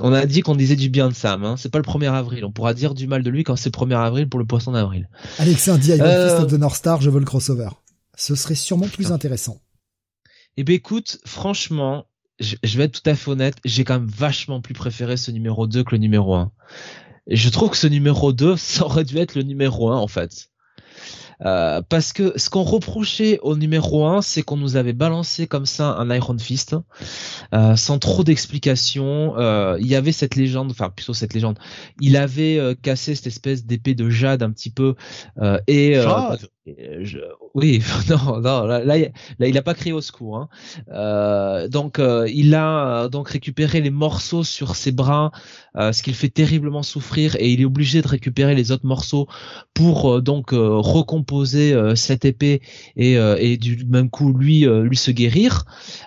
On a dit qu'on disait du bien de Sam. Hein. C'est pas le 1er avril. On pourra dire du mal de lui quand c'est le 1er avril pour le poisson d'avril. Alexis dit Iron euh... Fist of the North Star, je veux le crossover. Ce serait sûrement plus intéressant. Eh ben écoute, franchement, je, vais être tout à fait honnête, j'ai quand même vachement plus préféré ce numéro 2 que le numéro 1. Et je trouve que ce numéro 2, [laughs] ça aurait dû être le numéro 1 en fait. Euh, parce que ce qu'on reprochait au numéro 1, c'est qu'on nous avait balancé comme ça un Iron Fist, euh, sans trop d'explications. Euh, il y avait cette légende, enfin plutôt cette légende, il avait euh, cassé cette espèce d'épée de jade un petit peu, et... Je, oui, [laughs] non, non, là, là, il a pas crié au secours. Hein. Euh, donc, euh, il a donc récupéré les morceaux sur ses bras, euh, ce qui le fait terriblement souffrir, et il est obligé de récupérer les autres morceaux pour donc recomposer cette épée et, et du même coup lui lui se guérir.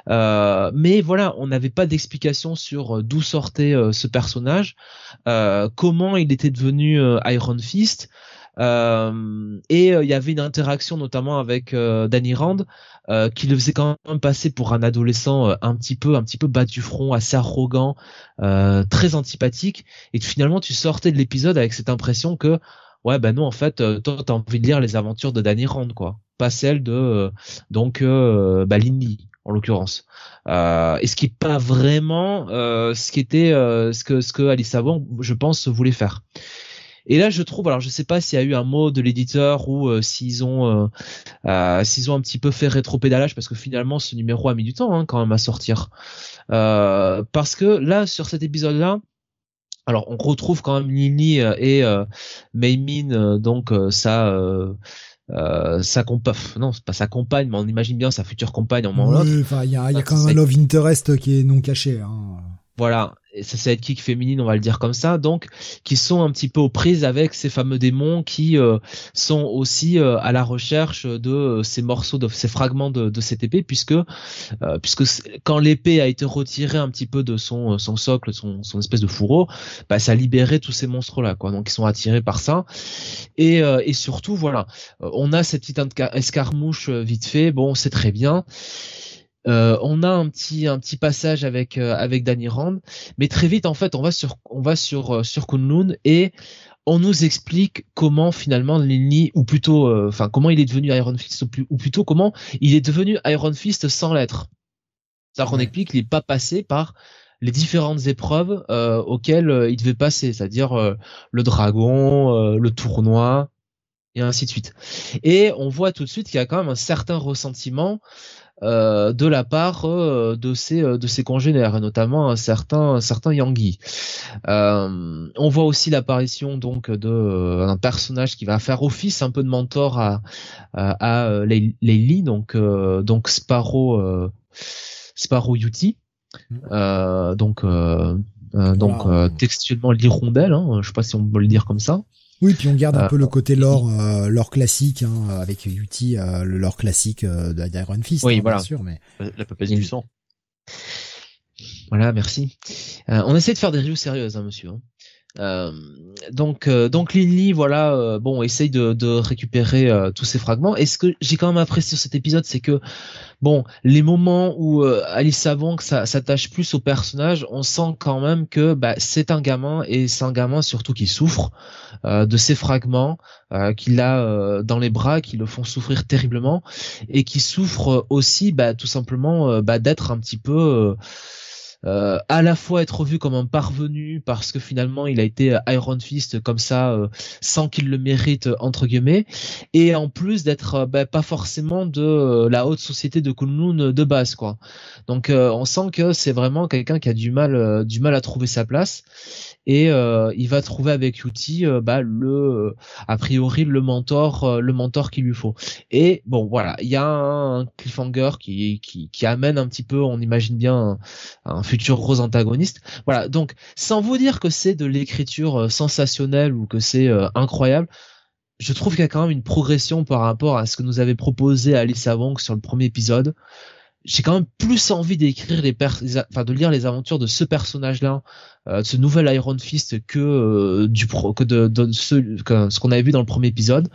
mais voilà, on n'avait pas d'explication sur d'où sortait ce personnage, comment il était devenu Iron Fist. Euh, et euh, il y avait une interaction notamment avec euh, Danny Rand qui le faisait quand même passer pour un adolescent un petit peu un petit peu bas du front, assez arrogant, très antipathique. Et finalement, tu sortais de l'épisode avec cette impression que ouais ben non en fait toi t'as envie de lire les aventures de Danny Rand quoi, pas celle de donc bah, Lindy en l'occurrence. Euh, et ce qui est pas vraiment euh, ce qui était euh, ce que ce que Alice Avant, je pense, voulait faire. Et là, je trouve, alors je sais pas s'il y a eu un mot de l'éditeur ou euh, s'ils ont euh, euh, s'ils ont un petit peu fait rétro-pédalage parce que finalement ce numéro a mis du temps hein, quand même à sortir. parce que là, sur cet épisode-là, alors on retrouve quand même Nini et euh, Maymin, donc ça. Euh, sa compagne, non, c'est pas sa compagne, mais on imagine bien sa future compagne en moment oui, Il y a, y a quand même un love interest qui est non caché. Hein. Voilà, ça c'est kick féminine, on va le dire comme ça, donc qui sont un petit peu aux prises avec ces fameux démons qui euh, sont aussi euh, à la recherche de euh, ces morceaux, de ces fragments de, de cette épée, puisque puisque quand l'épée a été retirée un petit peu de son son socle, son, son espèce de fourreau, bah, ça a libéré tous ces monstres là, quoi. Donc ils sont attirés par ça, et et surtout voilà, on a cette petite escarmouche vite fait, bon c'est très bien. Euh, on a un petit un petit passage avec euh, avec Danny Rand, mais très vite en fait on va sur on va sur euh, sur Kunlun et on nous explique comment finalement Lilny ou plutôt enfin comment il est devenu Iron Fist ou, plutôt comment il est devenu Iron Fist sans l'être. Ça qu'on explique qu'il n'est pas passé par les différentes épreuves auxquelles il devait passer, c'est-à-dire le dragon, le tournoi et ainsi de suite. Et on voit tout de suite qu'il y a quand même un certain ressentiment euh, de la part euh, de ses euh, de ses congénères, et notamment un certain un certain Yangi. on voit aussi l'apparition donc de un personnage qui va faire office un peu de mentor à à, à donc donc Sparrow Sparrow Yuti. Mm. donc donc textuellement l'hirondelle, hein, je sais pas si on peut le dire comme ça. Oui, puis on garde un peu le côté lore, euh, lore classique, hein, avec Yuti, euh, le lore classique euh, d'Iron Fist, oui, hein, voilà. bien sûr, mais la papesse du sang. Voilà, merci. Euh, on essaie de faire des reviews sérieuses, hein, monsieur. Hein. Euh, donc euh, donc voilà euh, bon essaye de, de récupérer tous ces fragments. Et ce que j'ai quand même apprécié sur cet épisode c'est que bon les moments où Alice Savon s'attache plus au personnage on sent quand même que bah, c'est un gamin et c'est un gamin surtout qui souffre de ces fragments qu'il a dans les bras qui le font souffrir terriblement et qui souffre aussi bah, tout simplement bah, d'être un petit peu euh, à la fois être vu comme un parvenu parce que finalement il a été Iron Fist comme ça euh, sans qu'il le mérite entre guillemets. Et en plus d'être euh, bah, pas forcément de la haute société de Kunlun de base quoi. Donc on sent que c'est vraiment quelqu'un qui a du mal du mal à trouver sa place et il va trouver avec Yuti bah, le a priori le mentor le mentor qu'il lui faut et bon voilà il y a un cliffhanger qui, qui, qui amène un petit peu on imagine bien un, un futur gros antagoniste. Voilà, donc sans vous dire que c'est de l'écriture euh, sensationnelle ou que c'est euh, incroyable, je trouve qu'il y a quand même une progression par rapport à ce que nous avait proposé Alice Wong sur le premier épisode. J'ai quand même plus envie d'écrire les, enfin de lire les aventures de ce personnage-là, euh, de ce nouvel Iron Fist que euh, du pro, que de, de ce, ce qu'on avait vu dans le premier épisode.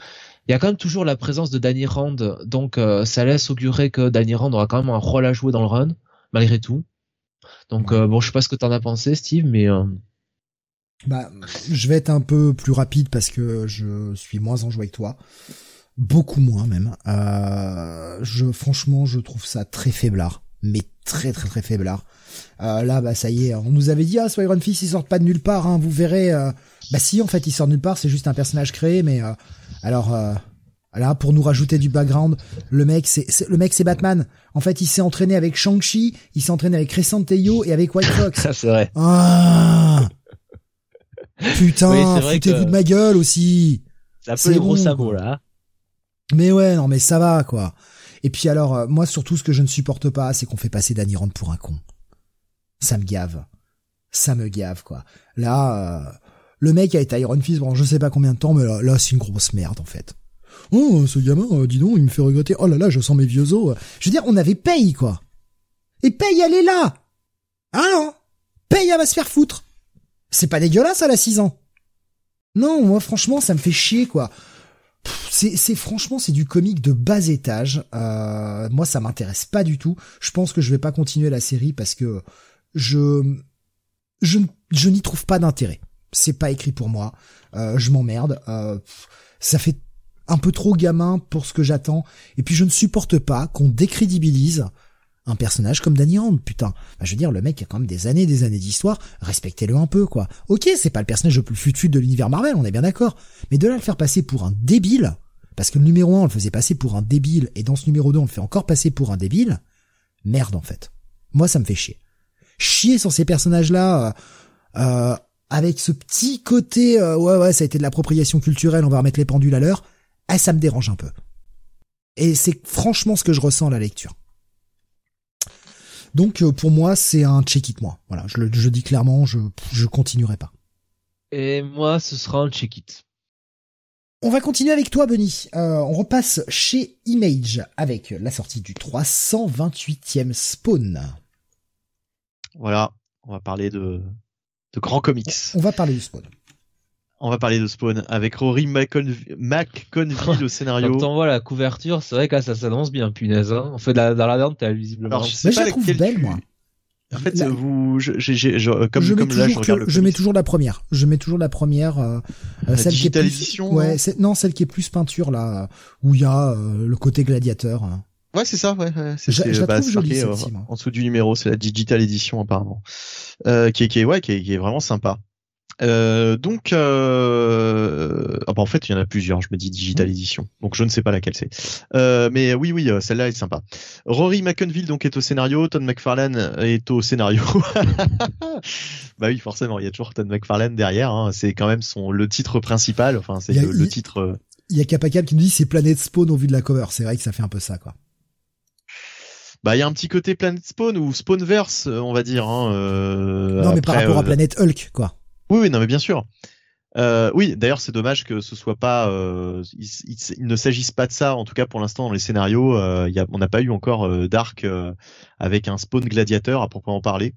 Il y a quand même toujours la présence de Danny Rand, donc euh, ça laisse augurer que Danny Rand aura quand même un rôle à jouer dans le run, malgré tout. Donc bon, je sais pas ce que t'en as pensé, Steve, mais bah, je vais être un peu plus rapide parce que je suis moins en joie que toi beaucoup moins même. Euh, je franchement, je trouve ça très faiblard, mais très très très faiblard. Euh, là, bah ça y est, on nous avait dit ah, Iron Fist, il sort pas de nulle part, hein, vous verrez. Euh. Bah si, en fait, il sort de nulle part, c'est juste un personnage créé, mais euh, alors. Là, pour nous rajouter du background, le mec, c'est le mec, c'est Batman. En fait, il s'est entraîné avec Shang-Chi, il s'est entraîné avec Crescent Teyo et avec White Fox. [laughs] c'est vrai. Ah Putain, foutez-vous de ma gueule aussi. C'est un peu les gros sabots là. Mais ouais, non, mais ça va, quoi. Et puis alors, euh, moi surtout, ce que je ne supporte pas, c'est qu'on fait passer Danny Rand pour un con. Ça me gave. Ça me gave, quoi. Là, euh, le mec a été Iron Fist pendant je sais pas combien de temps, mais là, c'est une grosse merde, en fait. Oh, ce gamin, euh, dis donc, il me fait regretter. Oh là là, je sens mes vieux os. Je veux dire, on avait paye, quoi. Et paye, elle est là. Hein, non? Paye, elle va se faire foutre. C'est pas dégueulasse, elle a 6 ans. Non, moi, franchement, ça me fait chier, quoi c'est franchement c'est du comique de bas étage. Euh, moi ça m'intéresse pas du tout. Je pense que je vais pas continuer la série parce que je je, je n'y trouve pas d'intérêt. C'est pas écrit pour moi. Euh, je m'emmerde. Euh, ça fait un peu trop gamin pour ce que j'attends. Et puis je ne supporte pas qu'on décrédibilise un personnage comme Danny Rand, putain. Bah, je veux dire, le mec a quand même des années des années d'histoire, respectez-le un peu, quoi. Ok, c'est pas le personnage le plus fut de l'univers Marvel, on est bien d'accord. Mais de là le faire passer pour un débile, parce que le numéro 1 on le faisait passer pour un débile, et dans ce numéro 2 on le fait encore passer pour un débile, merde en fait. Moi ça me fait chier. Chier sur ces personnages-là, euh, euh, avec ce petit côté, euh, ouais ouais, ça a été de l'appropriation culturelle, on va remettre les pendules à l'heure, eh, ça me dérange un peu. Et c'est franchement ce que je ressens à la lecture. Donc euh, pour moi, c'est un check it moi. Voilà, je le je dis clairement, je je continuerai pas. Et moi, ce sera un check it. On va continuer avec toi, Benny. Euh, on repasse chez Image avec la sortie du 328e Spawn. Voilà, on va parler de de grands comics. On va parler du Spawn. On va parler de Spawn avec Rory McConville au scénario. Quand on voit la couverture, c'est vrai que ça s'annonce bien, punaise. Hein. On fait dans la viande, t'as visiblement. Alors, je sais pas je la trouve belle, moi. En fait, vous, je, comme, je comme là, je regarde Je mets toujours la première. Je mets toujours la première, euh, la celle qui est plus, ouais, non, celle qui est plus peinture là, où il y a euh, le côté gladiateur. Ouais, c'est ça, ouais. c'est, je, je bah, trouve jolie, euh, en dessous du numéro, c'est la digital edition apparemment, euh, qui, est, qui est, ouais, qui est, qui est vraiment sympa. Euh, donc, euh... ah bah en fait, il y en a plusieurs. Je me dis Digital Edition, donc je ne sais pas laquelle c'est. Euh, mais oui, oui, euh, celle-là est sympa. Rory McConville donc est au scénario, Todd McFarlane est au scénario. [laughs] bah oui, forcément, il y a toujours Todd McFarlane derrière. Hein. C'est quand même son le titre principal. Enfin, c'est le, titre. Euh, il y a Capacal qui nous dit c'est Planet Spawn au vu de la cover. C'est vrai que ça fait un peu ça, quoi bah il y a un petit côté Planet Spawn ou Spawnverse on va dire hein, euh, non mais par rapport à Planet Hulk quoi oui, oui, non, mais bien sûr. Euh, oui, d'ailleurs, c'est dommage que ce soit pas. Euh, il, ne s'agisse pas de ça, en tout cas pour l'instant dans les scénarios. Euh, on n'a pas eu encore euh, d'arc euh, avec un spawn gladiateur à proprement parler.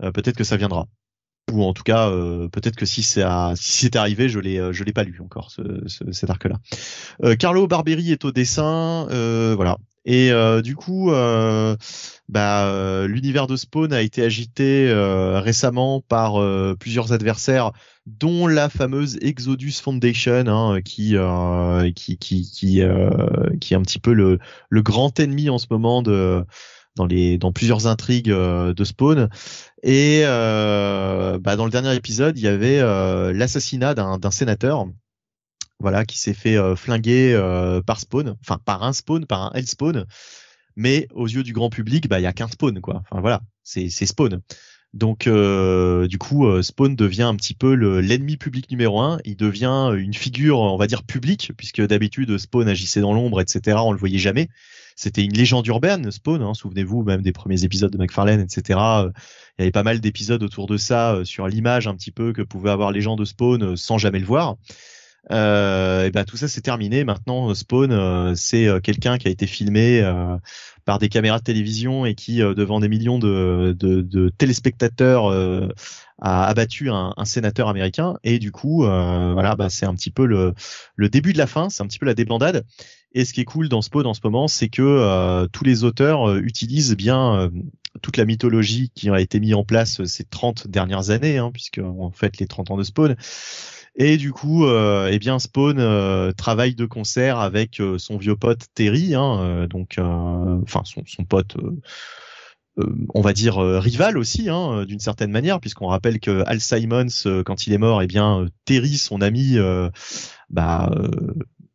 peut-être que ça viendra. Ou en tout cas, peut-être que si c'est si c'est arrivé, je l'ai je l'ai pas lu encore ce, cet arc-là. Carlo Barberi est au dessin, voilà. Et du coup, bah, euh, l'univers de Spawn a été agité euh, récemment par euh, plusieurs adversaires, dont la fameuse Exodus Foundation, hein, qui, qui, qui, qui, est un petit peu le, le grand ennemi en ce moment de dans les dans plusieurs intrigues de Spawn. Et bah, dans le dernier épisode, il y avait l'assassinat d'un sénateur voilà, qui s'est fait flinguer par Spawn, enfin par un Spawn, par un Hellspawn, mais aux yeux du grand public, bah il y a qu'un Spawn quoi. Enfin voilà, c'est Spawn. Donc euh, du coup, euh, Spawn devient un petit peu l'ennemi public numéro un. Il devient une figure, on va dire publique, puisque d'habitude Spawn agissait dans l'ombre, etc. On le voyait jamais. C'était une légende urbaine, Spawn. Hein, Souvenez-vous même des premiers épisodes de McFarlane, etc. Il y avait pas mal d'épisodes autour de ça, euh, sur l'image un petit peu que pouvaient avoir les gens de Spawn sans jamais le voir. Euh, et ben tout ça c'est terminé. Maintenant, Spawn, c'est quelqu'un qui a été filmé par des caméras de télévision et qui devant des millions de, de, de téléspectateurs a abattu un, un, sénateur américain. Et du coup voilà bah, c'est un petit peu le, le début de la fin. C'est un petit peu la débandade. Et ce qui est cool dans Spawn en ce moment c'est que tous les auteurs utilisent bien toute la mythologie qui a été mise en place ces 30 dernières années hein, puisque en fait les 30 ans de Spawn et du coup, euh, eh bien Spawn euh, travaille de concert avec euh, son vieux pote Terry, hein, euh, donc enfin son, son, pote. on va dire rival aussi, hein, d'une certaine manière, puisqu'on rappelle que Al Simons, quand il est mort, eh bien Terry, son ami, bah,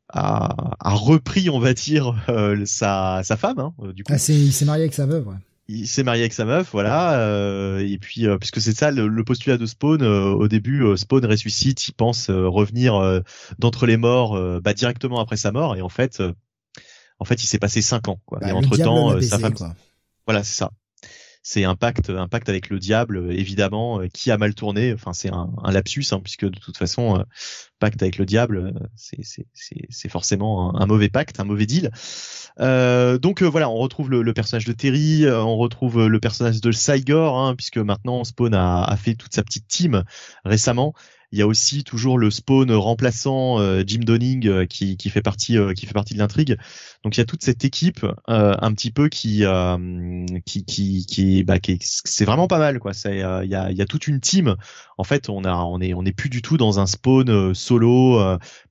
a, repris, on va dire, sa, sa femme. Hein, du coup. Ah, il s'est marié avec sa veuve. Il s'est marié avec sa meuf, voilà. Euh, et puis, euh, puisque c'est ça le, postulat de Spawn, euh, au début, Spawn ressuscite, il pense revenir d'entre les morts, bah, directement après sa mort. Et en fait, en fait, il s'est passé cinq ans, quoi. Bah, et entre temps, sa femme, voilà, c'est ça. C'est un pacte, un pacte avec le diable, évidemment, qui a mal tourné. Enfin, c'est un, un, lapsus, hein, puisque de toute façon, pacte avec le diable, c'est forcément un, mauvais pacte, un mauvais deal. Euh, donc euh, voilà, on retrouve le, personnage de Terry, euh, on retrouve le personnage de Cygor, hein, puisque maintenant Spawn a, fait toute sa petite team récemment. Il y a aussi toujours le spawn remplaçant euh, Jim Donning euh, qui, fait partie euh, qui fait partie de l'intrigue. Donc il y a toute cette équipe un petit peu qui qui qui qui, bah, qui c'est vraiment pas mal quoi. Il y a, y a toute une team. En fait, on a on est on est plus du tout dans un spawn solo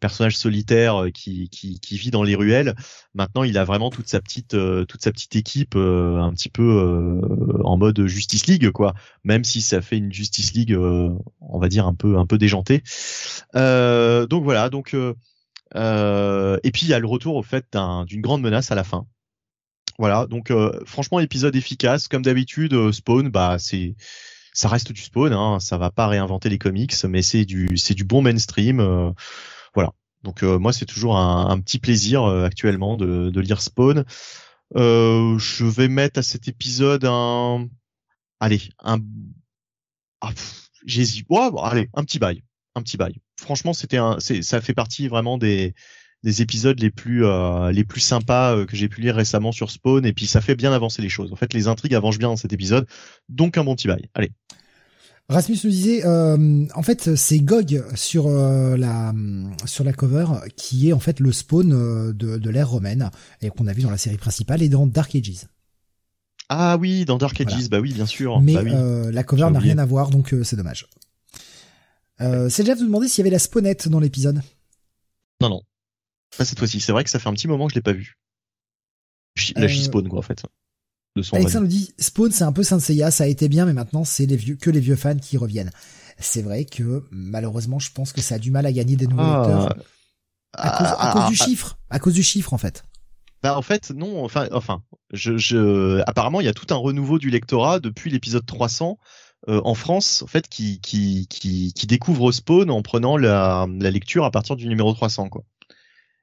personnage solitaire qui, qui qui vit dans les ruelles. Maintenant, il a vraiment toute sa petite toute sa petite équipe un petit peu en mode Justice League quoi. Même si ça fait une Justice League on va dire un peu un peu Euh, donc voilà, donc euh, euh, et puis il y a le retour au fait d'une grande menace à la fin. Voilà, donc franchement épisode efficace comme d'habitude. Spawn, bah c'est ça reste du Spawn, hein, ça va pas réinventer les comics, mais c'est du c'est du bon mainstream. voilà. Donc moi c'est toujours un, petit plaisir actuellement de, de, lire Spawn. je vais mettre à cet épisode un allez un ah, j'hésite. Ouais, bon, allez, un petit bail, un petit bail. Franchement, c'était un, ça fait partie vraiment des des épisodes les plus euh, les plus sympas euh, que j'ai pu lire récemment sur Spawn et puis ça fait bien avancer les choses. En fait, les intrigues avancent bien dans cet épisode, donc un bon petit bail. Allez. Rasmus nous disait, euh, en fait, c'est Gog sur euh, la sur la cover qui est en fait le spawn de, de l'ère romaine et qu'on a vu dans la série principale et dans Dark Ages. Ah oui, dans Dark Ages, bah oui, bien sûr. Mais bah oui. euh, la cover n'a rien à voir, donc euh, c'est dommage. Euh, c'est déjà vous demander s'il y avait la spawnette dans l'épisode. Non, non. Pas cette fois-ci. C'est vrai que ça fait un petit moment que je l'ai pas vu. La euh... spawn quoi en fait. De son Alexandre nous dit Spawn c'est un peu Saint Seiya, ça a été bien, mais maintenant c'est les vieux que les vieux fans qui reviennent. C'est vrai que malheureusement, je pense que ça a du mal à gagner des nouveaux ah, lecteurs à, cause, à cause, du chiffre, à cause du chiffre en fait. Bah en fait non, enfin enfin, je, je apparemment il y a tout un renouveau du lectorat depuis l'épisode 300 euh, en France en fait qui qui qui qui découvre Spawn en prenant la, la lecture à partir du numéro 300 quoi.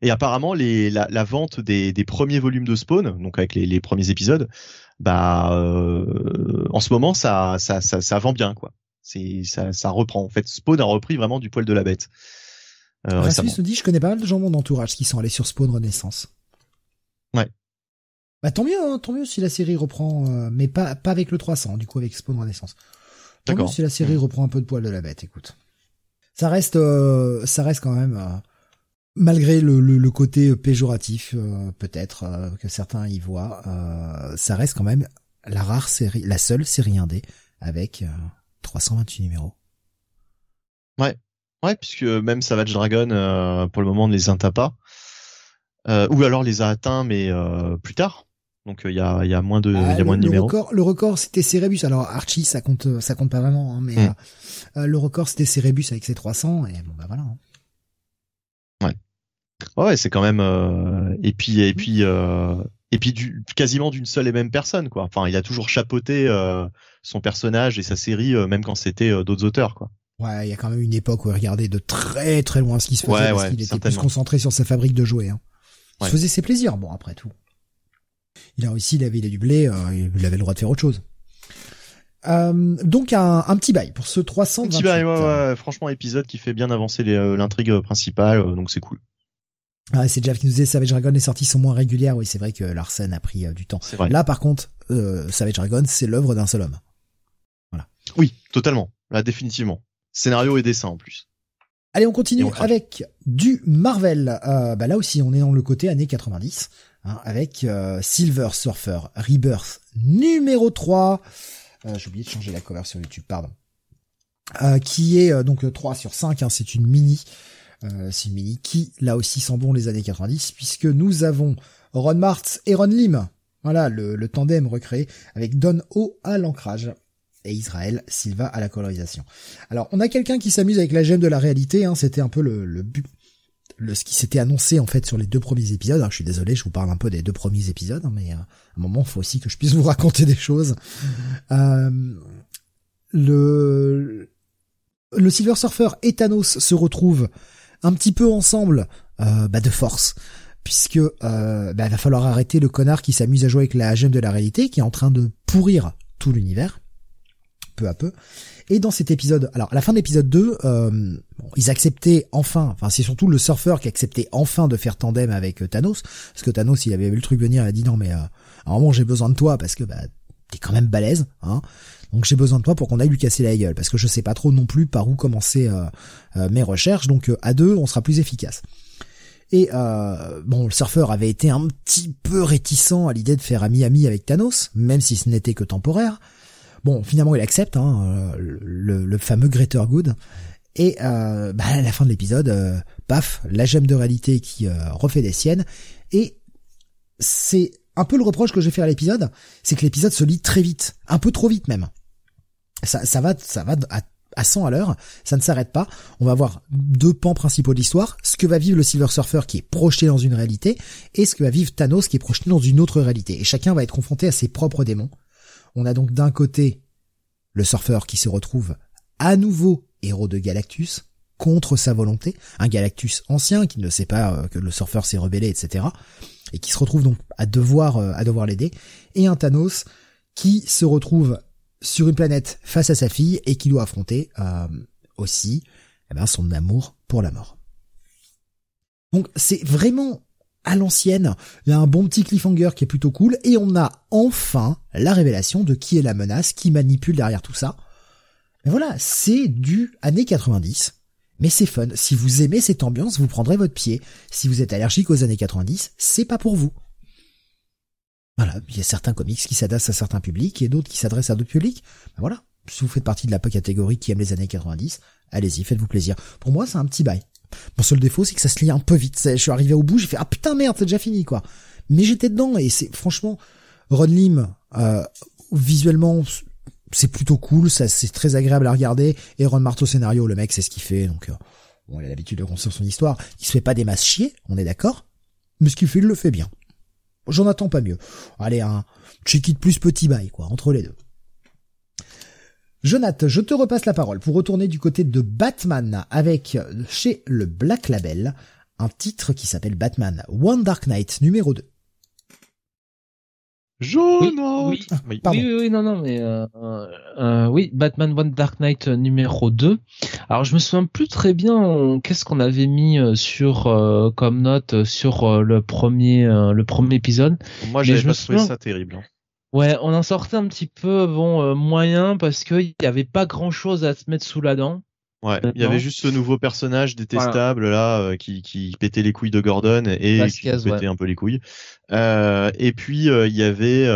Et apparemment les la, la vente des, des premiers volumes de Spawn donc avec les, les premiers épisodes bah euh, en ce moment ça, ça ça ça vend bien quoi. C'est ça ça reprend en fait Spawn a repris vraiment du poil de la bête. Euh, Rasmus nous dit je connais pas mal de gens de mon entourage qui sont allés sur Spawn Renaissance. Ouais. Bah tant mieux, hein, tant mieux si la série reprend, euh, mais pas pas avec le 300, du coup avec Spawn Renaissance. Tant mieux si la série reprend un peu de poil de la bête, écoute. Ça reste, euh, ça reste quand même, euh, malgré le, le, côté péjoratif peut-être que certains y voient, ça reste quand même la rare série, la seule série indé avec 328 numéros. Ouais, ouais, puisque même Savage Dragon pour le moment ne les pas. Euh, ou alors les a atteints mais euh, plus tard. Donc il y a, y a moins de, ah, y a moins de le numéros. Record, le record c'était Cerebus. Alors Archie ça compte, ça compte pas vraiment, hein, mais mm. euh, le record c'était Cerebus avec ses 300 et bon bah voilà. Hein. Ouais. Ouais, c'est quand même. et puis et puis et puis du, quasiment d'une seule et même personne quoi. Enfin il a toujours chapeauté son personnage et sa série même quand c'était d'autres auteurs quoi. Ouais, il y a quand même une époque où il regardait de très très loin ce qui se faisait parce qu'il était plus concentré sur sa fabrique de jouets. Hein. Il faisait ses plaisirs, bon après tout. Il a réussi, il avait, il a du blé, euh, il avait le droit de faire autre chose. Euh, donc un, un, petit bail pour ce 300. Un petit bail, ouais, ouais, franchement épisode qui fait bien avancer euh, l'intrigue principale, donc c'est cool. Ah, c'est Jeff qui nous disait Savage Dragon, les sorties sont moins régulières. Oui, c'est vrai que Larsen a pris du temps. Vrai. Là, par contre, Savage Dragon, c'est l'œuvre d'un seul homme. Voilà. Oui, totalement. Là, définitivement. Scénario et dessin en plus. Allez, on continue avec du Marvel. Euh, bah là aussi, on est dans le côté années 90, hein, avec euh, Silver Surfer Rebirth numéro 3. Euh, J'ai oublié de changer la cover sur YouTube, pardon. Euh, qui est donc 3 sur 5, hein, c'est une mini. c'est une mini qui, là aussi, sent bon les années 90, puisque nous avons Ron Martz et Ron Lim. Voilà, le, le tandem recréé avec Don O à l'ancrage et Israël Silva à la colorisation. Alors, on a quelqu'un qui s'amuse avec la gemme de la réalité, hein, c'était un peu le, le but le, ce qui s'était annoncé en fait sur les deux premiers épisodes. Alors, je suis désolé, je vous parle un peu des deux premiers épisodes, hein, mais euh, à un moment, il faut aussi que je puisse [laughs] vous raconter des choses. Euh, le le Silver Surfer et Thanos se retrouvent un petit peu ensemble euh, bah, de force, puisque euh, bah, va falloir arrêter le connard qui s'amuse à jouer avec la gemme de la réalité, qui est en train de pourrir tout l'univers peu à peu. Et dans cet épisode, alors à la fin de l'épisode 2, euh, ils acceptaient enfin, enfin c'est surtout le surfeur qui acceptait enfin de faire tandem avec euh, Thanos, parce que Thanos il avait vu le truc venir, il a dit non mais euh, à un moment j'ai besoin de toi parce que bah t'es quand même balèze, hein. Donc j'ai besoin de toi pour qu'on aille lui casser la gueule, parce que je sais pas trop non plus par où commencer euh, mes recherches, donc à deux on sera plus efficace. Et bon, le surfeur avait été un petit peu réticent à l'idée de faire ami-ami avec Thanos, même si ce n'était que temporaire. Bon, finalement, il accepte hein, euh, le, fameux Greater Good. Et euh, bah, à la fin de l'épisode, euh, paf, la gemme de réalité qui refait des siennes. Et c'est un peu le reproche que je vais faire à l'épisode, c'est que l'épisode se lit très vite, un peu trop vite même. Ça, ça va, ça va à, à 100 à l'heure, ça ne s'arrête pas. On va avoir deux pans principaux de l'histoire, ce que va vivre le Silver Surfer qui est projeté dans une réalité, et ce que va vivre Thanos qui est projeté dans une autre réalité. Et chacun va être confronté à ses propres démons. On a donc d'un côté le surfeur qui se retrouve à nouveau héros de Galactus contre sa volonté, un Galactus ancien qui ne sait pas euh, que le surfeur s'est rebellé, etc. et qui se retrouve donc à devoir euh, à devoir l'aider, et un Thanos qui se retrouve sur une planète face à sa fille et qui doit affronter euh, aussi eh ben, son amour pour la mort. Donc c'est vraiment à l'ancienne. Il y a un bon petit cliffhanger qui est plutôt cool et on a enfin la révélation de qui est la menace, qui manipule derrière tout ça. Mais voilà, c'est du années 90. Mais c'est fun. Si vous aimez cette ambiance, vous prendrez votre pied. Si vous êtes allergique aux années 90, c'est pas pour vous. Voilà, il y a certains comics qui s'adressent à certains publics et d'autres qui s'adressent à d'autres publics. Ben voilà, si vous faites partie de la catégorie qui aime les années 90, allez-y, faites-vous plaisir. Pour moi, c'est un petit bail. Mon seul défaut, c'est que ça se lit un peu vite. Je suis arrivé au bout, j'ai fait ah putain merde, c'est déjà fini quoi. Mais j'étais dedans et c'est franchement Ron Lim euh, visuellement c'est plutôt cool, ça c'est très agréable à regarder. Et Ron Marteau scénario, le mec c'est ce qu'il fait, donc euh, bon, il a l'habitude de construire son histoire. Il se fait pas des masses chier, on est d'accord. Mais ce qu'il fait, il le fait bien. J'en attends pas mieux. Allez, un check it plus petit bail quoi, entre les deux. Jonathan, je te repasse la parole pour retourner du côté de Batman avec chez le Black Label un titre qui s'appelle Batman One Dark Knight numéro 2. Jonathan oui, oui, oui, non, non, mais euh, euh, oui, Batman One Dark Knight numéro 2. Alors, je me souviens plus très bien qu'est-ce qu'on avait mis euh, sur euh, comme note sur le premier le premier épisode. Moi, j'avais pas trouvé ça terrible. Hein. Ouais, on en sortait un petit peu bon euh, moyen parce qu'il n'y avait pas grand chose à se mettre sous la dent. Ouais, il y avait juste ce nouveau personnage détestable là euh, qui, qui pétait les couilles de Gordon et qui pétait un peu les couilles. Euh, et puis il y avait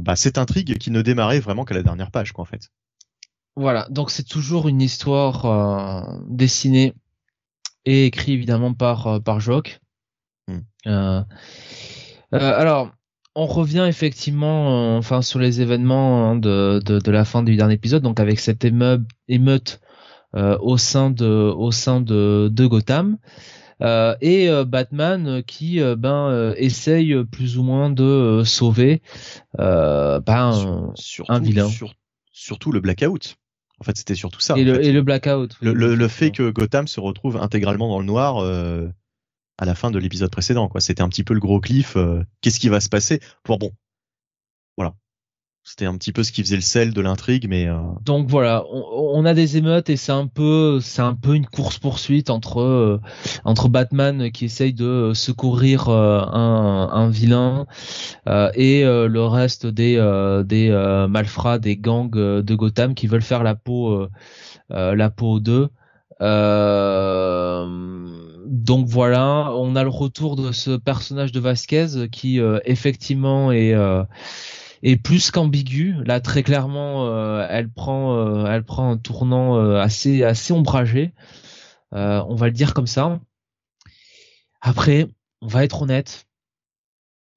bah, cette intrigue qui ne démarrait vraiment qu'à la dernière page quoi en fait. Voilà, donc c'est toujours une histoire dessinée et écrite évidemment par par Jock. Hmm. alors on revient effectivement, euh, enfin, sur les événements hein, de, de, la fin du dernier épisode, donc avec cette émeute, euh, au sein de, au sein de, de Gotham. Euh, et Batman qui ben essaye plus ou moins de sauver ben, un vilain. surtout le blackout. En fait, c'était surtout ça. Et, le, et le, blackout. le, le, fait que Gotham se retrouve intégralement dans le noir à la fin de l'épisode précédent. Quoi, c'était un petit peu le gros cliff. Euh, qu'est-ce qui va se passer? Pour bon, voilà. C'était un petit peu ce qui faisait le sel de l'intrigue, mais euh... donc voilà, on, on, a des émeutes et c'est un peu, c'est un peu une course poursuite entre euh, entre Batman qui essaye de secourir euh, un, un, vilain euh, et le reste des des malfrats, des gangs de Gotham qui veulent faire la peau la peau aux deux. Donc voilà, on a le retour de ce personnage de Vasquez qui effectivement est est plus qu'ambiguë. Là, très clairement, euh, elle prend, euh, elle prend un tournant euh, assez, assez ombragé. on va le dire comme ça. Après, on va être honnête.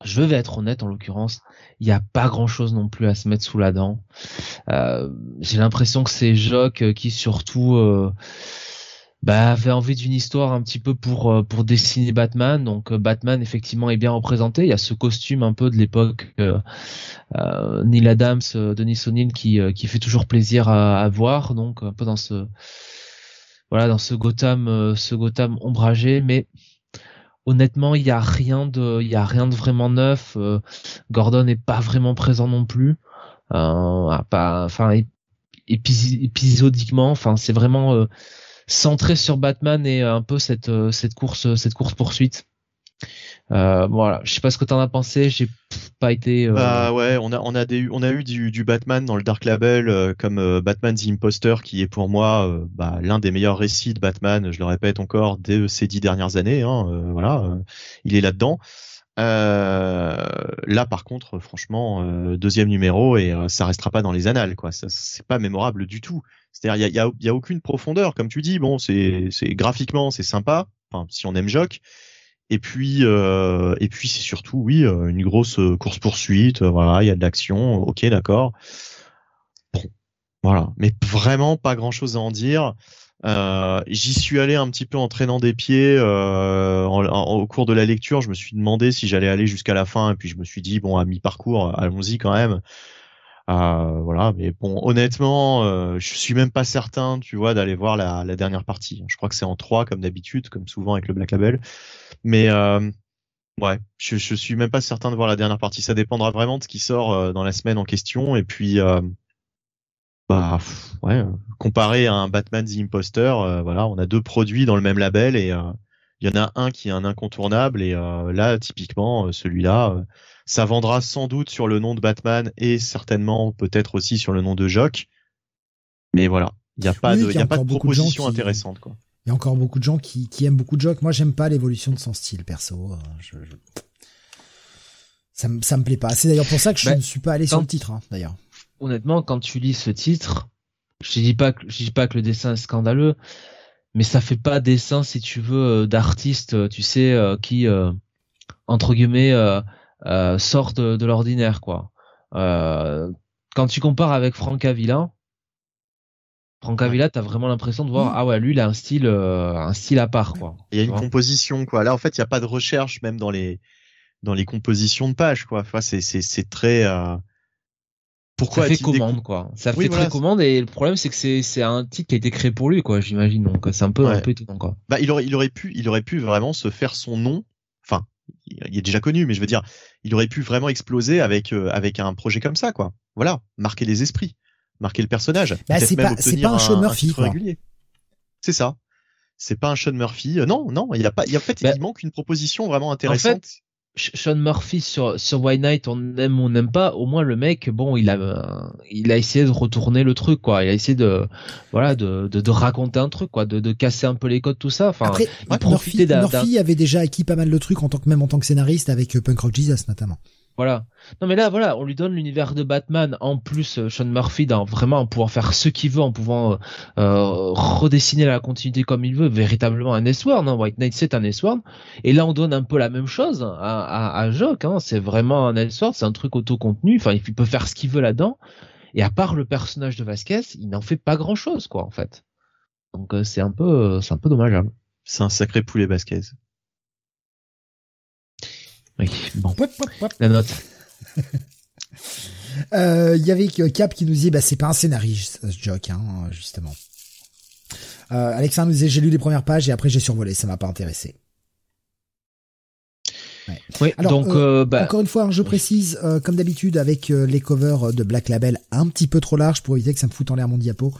Je vais être honnête en l'occurrence, il n'y a pas grand chose non plus à se mettre sous la dent. J'ai l'impression que c'est Jock qui surtout bah, avait envie d'une histoire un petit peu pour euh, pour dessiner Batman. Donc euh, Batman effectivement est bien représenté. Il y a ce costume un peu de l'époque euh, euh Neil Adams, Denis O'Neill qui qui fait toujours plaisir à, à, voir. Donc un peu dans ce voilà dans ce Gotham ce Gotham ombragé, mais honnêtement il y a rien de il y a rien de vraiment neuf. Gordon n'est pas vraiment présent non plus. pas enfin épisodiquement. Enfin c'est vraiment centré sur Batman et un peu cette euh, cette course cette course poursuite. Euh, voilà, je sais pas ce que t'en as pensé, j'ai pas été. Euh... Bah ouais, on a on a on a eu du, Batman dans le Dark Label euh, comme euh, Batman the Imposter qui est pour moi bah, l'un des meilleurs récits de Batman, je le répète encore, de ces dix dernières années. Hein, voilà, il est là-dedans. là par contre, franchement, deuxième numéro et ça restera pas dans les annales quoi. C'est pas mémorable du tout. C'est-à-dire, il y a, a, aucune profondeur, comme tu dis. Bon, c'est, graphiquement, c'est sympa. Si on aime Jock. Et puis, euh, et puis c'est surtout, oui, euh, une grosse euh, course poursuite. Voilà, il y a de l'action. Ok, d'accord. Bon, voilà. Mais vraiment pas grand-chose à en dire. Euh, j'y suis allé un petit peu en traînant des pieds euh, au cours de la lecture. Je me suis demandé si j'allais aller jusqu'à la fin, et puis je me suis dit bon, à mi-parcours, allons-y quand même. Euh, voilà, mais bon, honnêtement, euh, je suis même pas certain, tu vois, d'aller voir la, la, dernière partie. Je crois que c'est en trois comme d'habitude, comme souvent avec le Black Label. Mais euh, ouais, je, je suis même pas certain de voir la dernière partie. Ça dépendra vraiment de ce qui sort euh, dans la semaine en question. Et puis, euh, bah ouais, comparé à un Batman The Imposter, voilà, on a deux produits dans le même label et il y en a un qui est un incontournable et là, typiquement, celui-là ça vendra sans doute sur le nom de Batman et certainement peut-être aussi sur le nom de Jock. Mais voilà, il n'y a pas de, y a, pas de proposition intéressante quoi. Il y a encore beaucoup de gens qui, qui aiment beaucoup de Jock. Moi, j'aime pas l'évolution de son style perso. Euh, je, je... Ça, me, ça me plaît pas. C'est d'ailleurs pour ça que je bah, ne suis pas allé sur le titre, hein, d'ailleurs. Honnêtement, quand tu lis ce titre, je dis pas que je dis pas que le dessin est scandaleux, mais ça fait pas dessin si tu veux euh, d'artistes, euh, tu sais, qui entre guillemets euh, sort de, de l'ordinaire quoi. Euh, quand tu compares avec Frank Avila, Frank Avila, t'as vraiment l'impression de voir ah ouais lui il a un style euh, un style à part quoi. Il y a une composition quoi. Là en fait il y a pas de recherche même dans les dans les compositions de pages quoi. Enfin, c'est c'est c'est très euh... pourquoi ça fait commande quoi. Ça fait très commande et le problème c'est que c'est c'est un titre qui a été créé pour lui quoi j'imagine donc c'est un peu un peu étonnant quoi. Bah il aurait il aurait pu il aurait pu vraiment se faire son nom enfin il est déjà connu, mais je veux dire, il aurait pu vraiment exploser avec euh, avec un projet comme ça, quoi. Voilà, marquer les esprits, marquer le personnage. Bah, c'est pas, c'est pas un, Sean Murphy, quoi. C'est ça. C'est pas un Sean Murphy. Euh, non, non, il y a pas, il y a en fait, bah, il manque une proposition vraiment intéressante. En fait, Sean Murphy sur sur White Knight, on aime ou on n'aime pas. Au moins le mec, bon, il a il a essayé de retourner le truc, quoi. Il a essayé de voilà de de, de raconter un truc, quoi, de, de casser un peu les codes, tout ça. Enfin, Après, Murphy, Murphy avait déjà acquis pas mal de trucs en tant que même en tant que scénariste avec Punk Rock Jesus notamment. Voilà. Non mais là voilà, on lui donne l'univers de Batman en plus euh, Sean Murphy dans vraiment en pouvant faire ce qu'il veut, en pouvant euh, euh, redessiner la continuité comme il veut, véritablement un S-Word, hein. White Knight c'est un S-Word. Et là on donne un peu la même chose à, à, à Jock, hein. c'est vraiment un S-Word, c'est un truc auto-contenu, enfin il peut faire ce qu'il veut là-dedans. Et à part le personnage de Vasquez, il n'en fait pas grand-chose quoi en fait. Donc c'est un peu c'est un peu dommageable. C'est un sacré poulet Vasquez. Oui, bon. La note. [laughs] Il euh, y avait Cap qui nous disait bah c'est pas un scénariste ce joke hein, justement. Euh, Alexandre nous disait j'ai lu les premières pages et après j'ai survolé, ça m'a pas intéressé. Oui, donc bah, encore une fois, hein, je précise, comme d'habitude, avec les covers de Black Label un petit peu trop larges pour éviter que ça me foute en l'air mon diapo,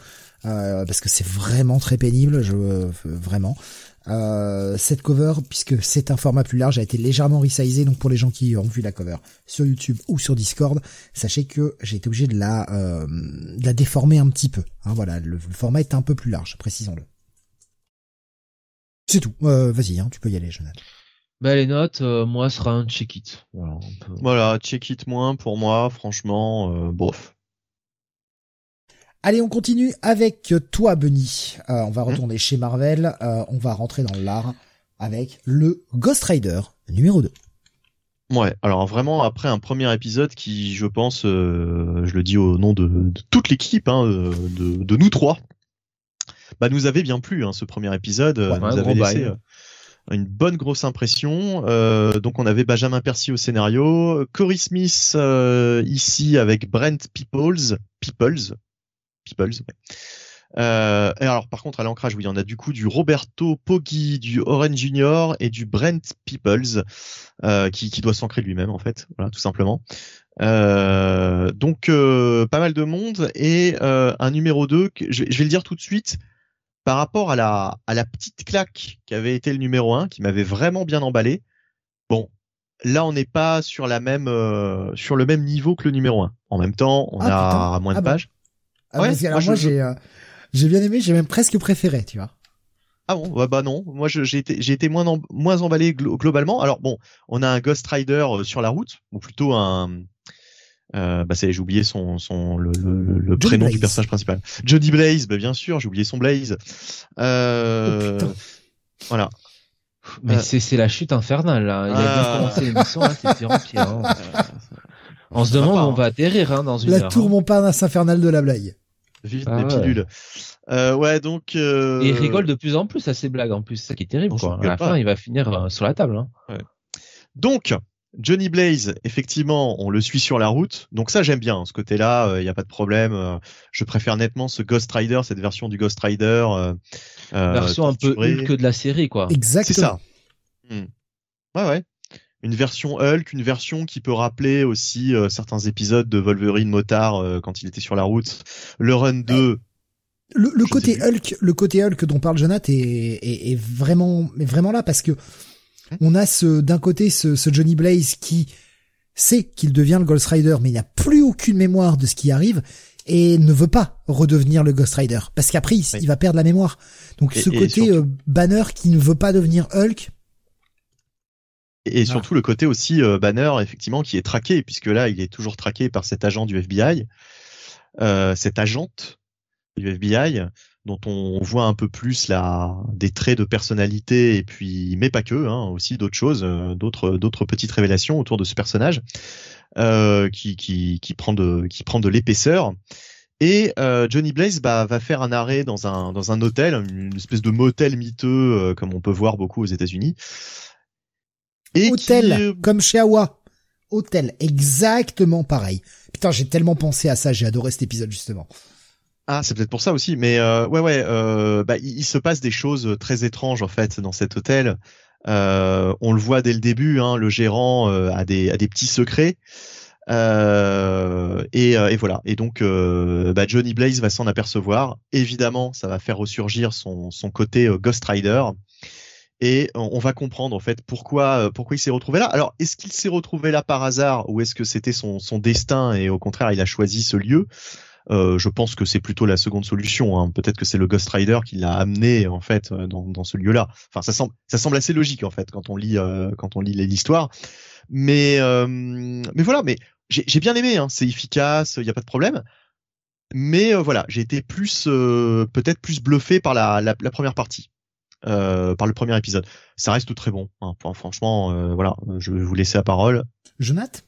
parce que c'est vraiment très pénible, je vraiment. Euh, cette cover, puisque c'est un format plus large, a été légèrement resizé. Donc pour les gens qui ont vu la cover sur YouTube ou sur Discord, sachez que j'ai été obligé de la, euh, de la déformer un petit peu. Hein, voilà, le, format est un peu plus large, précisons-le. C'est tout. Euh, Vas-y, hein, tu peux y aller, Jonathan. Bah les notes, euh, moi, sera un check it. Voilà, voilà, check it moins pour moi, franchement, euh, bof. Allez, on continue avec toi, Benny. Euh, on va mmh. retourner chez Marvel. Euh, on va rentrer dans l'art avec le Ghost Rider numéro 2. Ouais, alors vraiment après un premier épisode qui, je pense, euh, je le dis au nom de, toute l'équipe, hein, de, nous trois, bah nous avait bien plu hein, ce premier épisode, nous avait laissé une bonne grosse impression. donc on avait Benjamin Percy au scénario, Cory Smith ici avec Brent Peoples, Peoples, Peoples. Euh, et alors, par contre, à l'ancrage, oui, il y en a du coup du Roberto Poggi, du Orange Junior et du Brent Peoples, euh, qui, qui doit s'ancrer lui-même, en fait, voilà, tout simplement. Euh, donc, pas mal de monde et un numéro 2, que, je, je, vais le dire tout de suite, par rapport à la, à la petite claque qui avait été le numéro 1, qui m'avait vraiment bien emballé. Bon, là, on n'est pas sur la même, euh, sur le même niveau que le numéro 1. En même temps, on ah, a moins de ah, bah. pages. Ah, ouais, alors moi, j'ai euh, j'ai bien aimé, j'ai même presque préféré, tu vois. Ah bon, bah, bah non, moi j'ai été j'ai été moins moins emballé globalement. Alors bon, on a un Ghost Rider euh, sur la route, ou plutôt un euh, bah c'est j'ai oublié son son le, le, le prénom du personnage principal. Jody Blaze, bah bien sûr, j'ai oublié son Blaze. Euh, oh, voilà. Mais c'est c'est la chute infernale là. Il a bien ah. commencé l'émission là, c'est pire en pire. Hein. [laughs] On se demande où on va atterrir hein, dans une La tour hein. Montparnasse infernale de la blague. Vite ah des pilules. Euh, ouais, donc. Euh... Et il rigole de plus en plus à ses blagues en plus, c'est ça qui est terrible. Quoi. À la fin, il va finir euh, sur la table. Hein. Ouais. Donc, Johnny Blaze, effectivement, on le suit sur la route. Donc ça, j'aime bien. Ce côté-là, il euh, n'y a pas de problème. je préfère nettement ce Ghost Rider, cette version du Ghost Rider. version un peu Hulk de la série, quoi. Exactement. C'est ça. Hmm. Ouais, ouais une version Hulk, une version qui peut rappeler aussi euh, certains épisodes de Wolverine Motard euh, quand il était sur la route. Le Run 2. Le, le côté Hulk, le côté Hulk dont parle Jonathan est, est, vraiment, est vraiment là parce que on a ce d'un côté ce, ce, Johnny Blaze qui sait qu'il devient le Ghost Rider, mais il n'a plus aucune mémoire de ce qui arrive et ne veut pas redevenir le Ghost Rider parce qu'après il, va perdre la mémoire. Donc ce côté euh, Banner qui ne veut pas devenir Hulk, et surtout le côté aussi euh, Banner, effectivement, qui est traqué, puisque là, il est toujours traqué par cet agent du FBI, euh, cette agente du FBI, dont on voit un peu plus la, des traits de personnalité, et puis, mais pas que, hein, aussi d'autres choses, euh, d'autres, d'autres petites révélations autour de ce personnage, euh, qui, qui, qui prend de, qui prend de l'épaisseur. Et euh, Johnny Blaze bah, va faire un arrêt dans un, dans un hôtel, une espèce de motel miteux, comme on peut voir beaucoup aux États-Unis. Hôtel, euh, comme chez Awa. Hôtel, exactement pareil. Putain, j'ai tellement pensé à ça, j'ai adoré cet épisode justement. Ah, c'est peut-être pour ça aussi, mais euh, ouais, ouais, euh, bah, il, se passe des choses très étranges en fait dans cet hôtel. Euh, on le voit dès le début, hein, le gérant a des a des petits secrets. Et, et, voilà. Et donc, bah, Johnny Blaze va s'en apercevoir. Évidemment, ça va faire ressurgir son, son côté Ghost Rider et on va comprendre en fait pourquoi euh, pourquoi il s'est retrouvé là. Alors est-ce qu'il s'est retrouvé là par hasard ou est-ce que c'était son, son destin et au contraire il a choisi ce lieu? Euh, je pense que c'est plutôt la seconde solution. Hein. Peut-être que c'est le Ghost Rider qui l'a amené en fait euh, dans, dans ce lieu-là. Enfin, ça semble, ça semble assez logique en fait quand on lit euh, quand on lit l'histoire. Mais euh, mais voilà. Mais j'ai bien aimé. Hein. C'est efficace. Il n'y a pas de problème. Mais voilà, j'ai été plus peut-être plus bluffé par la, la première partie. Euh, par le premier épisode. Ça reste très bon. Hein. franchement, euh, voilà, je vais vous laisser la parole. Jonathan?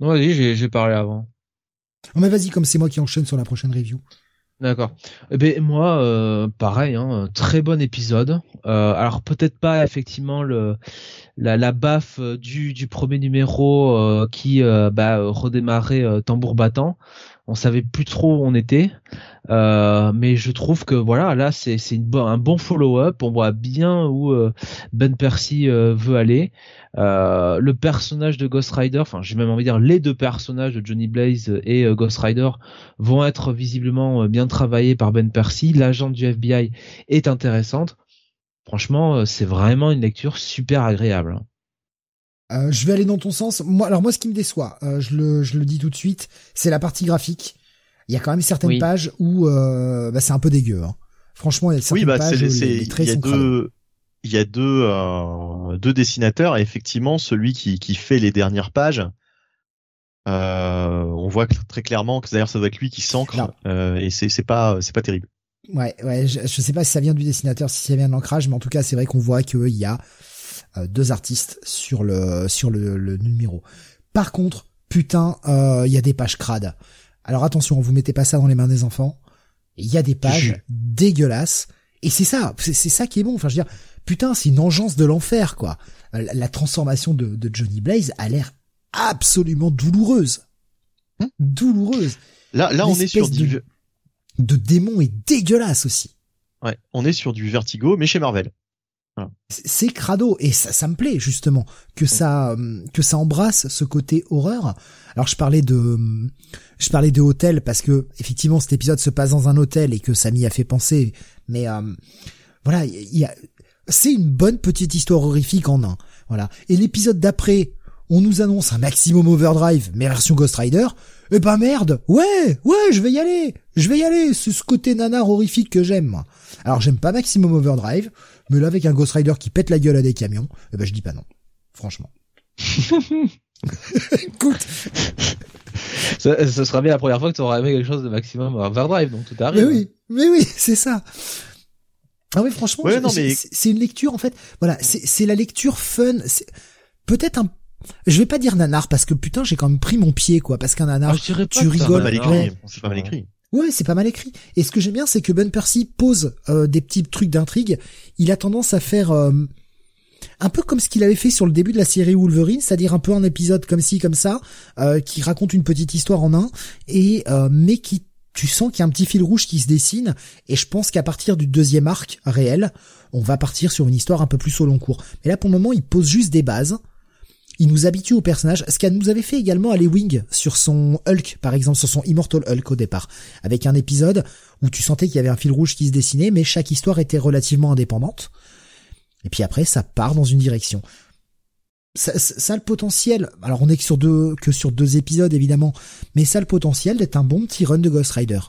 Non, vas-y, j'ai parlé avant. Oh, mais vas-y, comme c'est moi qui enchaîne sur la prochaine review. D'accord. Eh ben moi, euh, pareil, hein, très bon épisode. Euh, alors peut-être pas effectivement le la, la baffe du, du premier numéro qui bah, redémarrait tambour battant. On savait plus trop où on était. Euh, mais je trouve que voilà, là c'est un bon follow-up. On voit bien où euh, Ben Percy euh, veut aller. le personnage de Ghost Rider, enfin j'ai même envie de dire les deux personnages de Johnny Blaze et Ghost Rider vont être visiblement bien travaillés par Ben Percy. L'agent du FBI est intéressante. Franchement, c'est vraiment une lecture super agréable. Euh, je vais aller dans ton sens. Moi, alors moi, ce qui me déçoit, euh, je le, je le dis tout de suite, c'est la partie graphique. Il y a quand même certaines pages où euh, bah, c'est un peu dégueu. Hein. Franchement, il y a certaines oui, bah, pages où les, traits il y a deux, il y a deux, deux dessinateurs et effectivement, celui qui, qui fait les dernières pages, on voit très clairement que d'ailleurs ça doit être lui qui s'ancre et c'est pas c'est pas terrible. Ouais, ouais, je, je sais pas si ça vient du dessinateur, si ça vient de l'ancrage, mais en tout cas, c'est vrai qu'on voit qu'il y a euh, deux artistes sur le sur le, numéro. Par contre, putain, il euh, y a des pages crades. Alors attention, vous mettez pas ça dans les mains des enfants. Il y a des pages dégueulasses. Et c'est ça, c'est ça qui est bon. Enfin, je veux dire, putain, c'est une engeance de l'enfer, quoi. La, transformation de, Johnny Blaze a l'air absolument douloureuse. Hein douloureuse. Là, là, on est sur du... De démon est dégueulasse aussi. Ouais, on est sur du vertigo, mais chez Marvel. C'est crado et ça, ça me plaît justement que ça que ça embrasse ce côté horreur. Alors je parlais de je parlais de hôtel parce que effectivement cet épisode se passe dans un hôtel et que ça m'y a fait penser. Mais euh, voilà, il y a c'est une bonne petite histoire horrifique en un. Voilà. Et l'épisode d'après, on nous annonce un maximum overdrive mais version Ghost Rider. Eh ben merde, ouais, ouais, je vais y aller, je vais y aller. C'est ce côté nanar horrifique que j'aime. Alors j'aime pas maximum overdrive. Mais là, avec un Ghost Rider qui pète la gueule à des camions, eh ben, je dis pas non. Franchement. [laughs] Écoute. Ce, ce, sera bien la première fois que tu auras aimé quelque chose de maximum overdrive, donc tout arrive. Mais oui, mais oui, c'est ça. Ah oui, franchement, c'est une lecture en fait. Voilà, c'est la lecture fun. Peut-être un. Je vais pas dire nanar parce que putain, j'ai quand même pris mon pied quoi. Parce qu'un nanar, ah, tu rigoles. C'est pas mal écrit. Ouais, c'est pas mal écrit. Et ce que j'aime bien, c'est que Ben Percy pose euh, des petits trucs d'intrigue. Il a tendance à faire euh, un peu comme ce qu'il avait fait sur le début de la série Wolverine, c'est-à-dire un peu un épisode comme ci, comme ça, euh, qui raconte une petite histoire en un, et mais qui tu sens qu'il y a un petit fil rouge qui se dessine. Et je pense qu'à partir du deuxième arc réel, on va partir sur une histoire un peu plus au long cours. Mais là, pour le moment, il pose juste des bases il nous habitue au personnage, ce qu'elle nous avait fait également à Wing sur son Hulk, par exemple, sur son Immortal Hulk au départ, avec un épisode où tu sentais qu'il y avait un fil rouge qui se dessinait, mais chaque histoire était relativement indépendante. Et puis après, ça part dans une direction. Ça, ça, a le potentiel, alors on est que sur deux, que sur deux épisodes évidemment, mais ça a le potentiel d'être un bon petit run de Ghost Rider.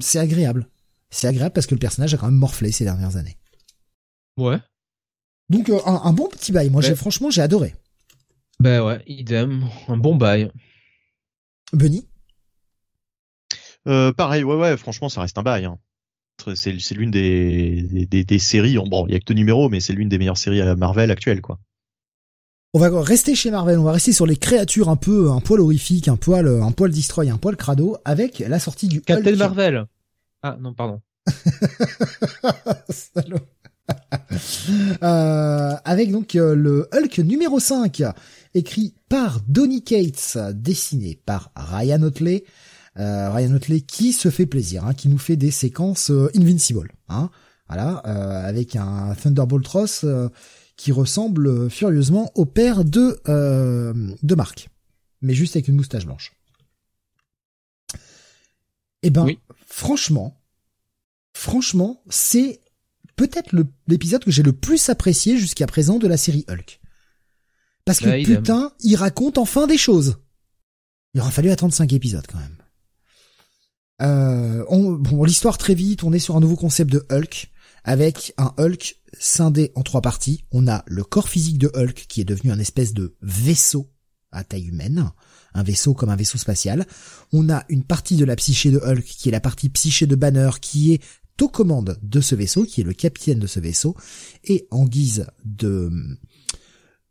C'est agréable. C'est agréable parce que le personnage a quand même morflé ces dernières années. Ouais. Donc euh, un, bon petit bail. Moi, j'ai franchement, j'ai adoré. Ben ouais, idem, un bon bail. Benny? Euh, Pareil, ouais, ouais, franchement, ça reste un bail. Hein. C'est, l'une des, des, séries, bon, il y a que deux numéros, mais c'est l'une des meilleures séries à Marvel actuelles, quoi. On va rester chez Marvel, on va rester sur les créatures un peu, un poil horrifique, un poil, un poil destroy, un poil crado, avec la sortie du Captain Marvel. Ah non, pardon. [laughs] [laughs] euh, avec donc euh, le Hulk numéro 5 écrit par Donny Cates, dessiné par Ryan Otley. Euh, Ryan Otley qui se fait plaisir, hein, qui nous fait des séquences euh, invincible, hein, voilà, euh, avec un Thunderbolt Ross qui ressemble furieusement au père de de Mark, mais juste avec une moustache blanche. Eh ben, franchement, franchement, c'est peut-être l'épisode que j'ai le plus apprécié jusqu'à présent de la série Hulk. Parce que putain, il raconte enfin des choses. Il aura fallu attendre cinq épisodes quand même. Euh, bon, l'histoire très vite, on est sur un nouveau concept de Hulk, avec un Hulk scindé en trois parties. On a le corps physique de Hulk, qui est devenu un espèce de vaisseau à taille humaine, un vaisseau comme un vaisseau spatial. On a une partie de la psyché de Hulk, qui est la partie psyché de Banner, qui est aux commandes de ce vaisseau, qui est le capitaine de ce vaisseau, et en guise de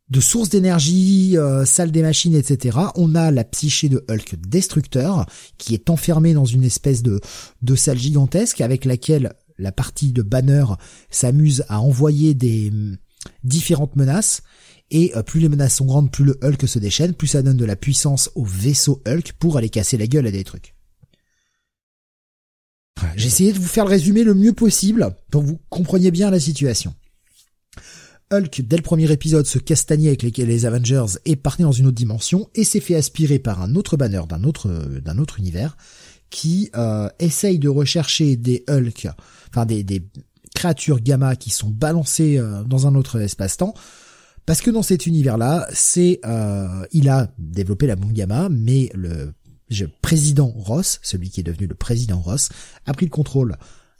de source d'énergie, euh, salle des machines, etc. On a la psyché de Hulk destructeur qui est enfermée dans une espèce de, de salle gigantesque avec laquelle la partie de Banner s'amuse à envoyer des hum, différentes menaces. Et euh, plus les menaces sont grandes, plus le Hulk se déchaîne, plus ça donne de la puissance au vaisseau Hulk pour aller casser la gueule à des trucs. J'ai essayé de vous faire le résumé le mieux possible pour que vous compreniez bien la situation. Hulk, dès le premier épisode, se castagnait avec les, Avengers et partait dans une autre dimension et s'est fait aspirer par un autre banner d'un autre d'un autre univers qui euh, essaye de rechercher des Hulk, enfin des, des créatures gamma qui sont balancées euh, dans un autre espace-temps. Parce que dans cet univers-là, c'est euh, il a développé la bombe gamma, mais le président Ross, celui qui est devenu le président Ross, a pris le contrôle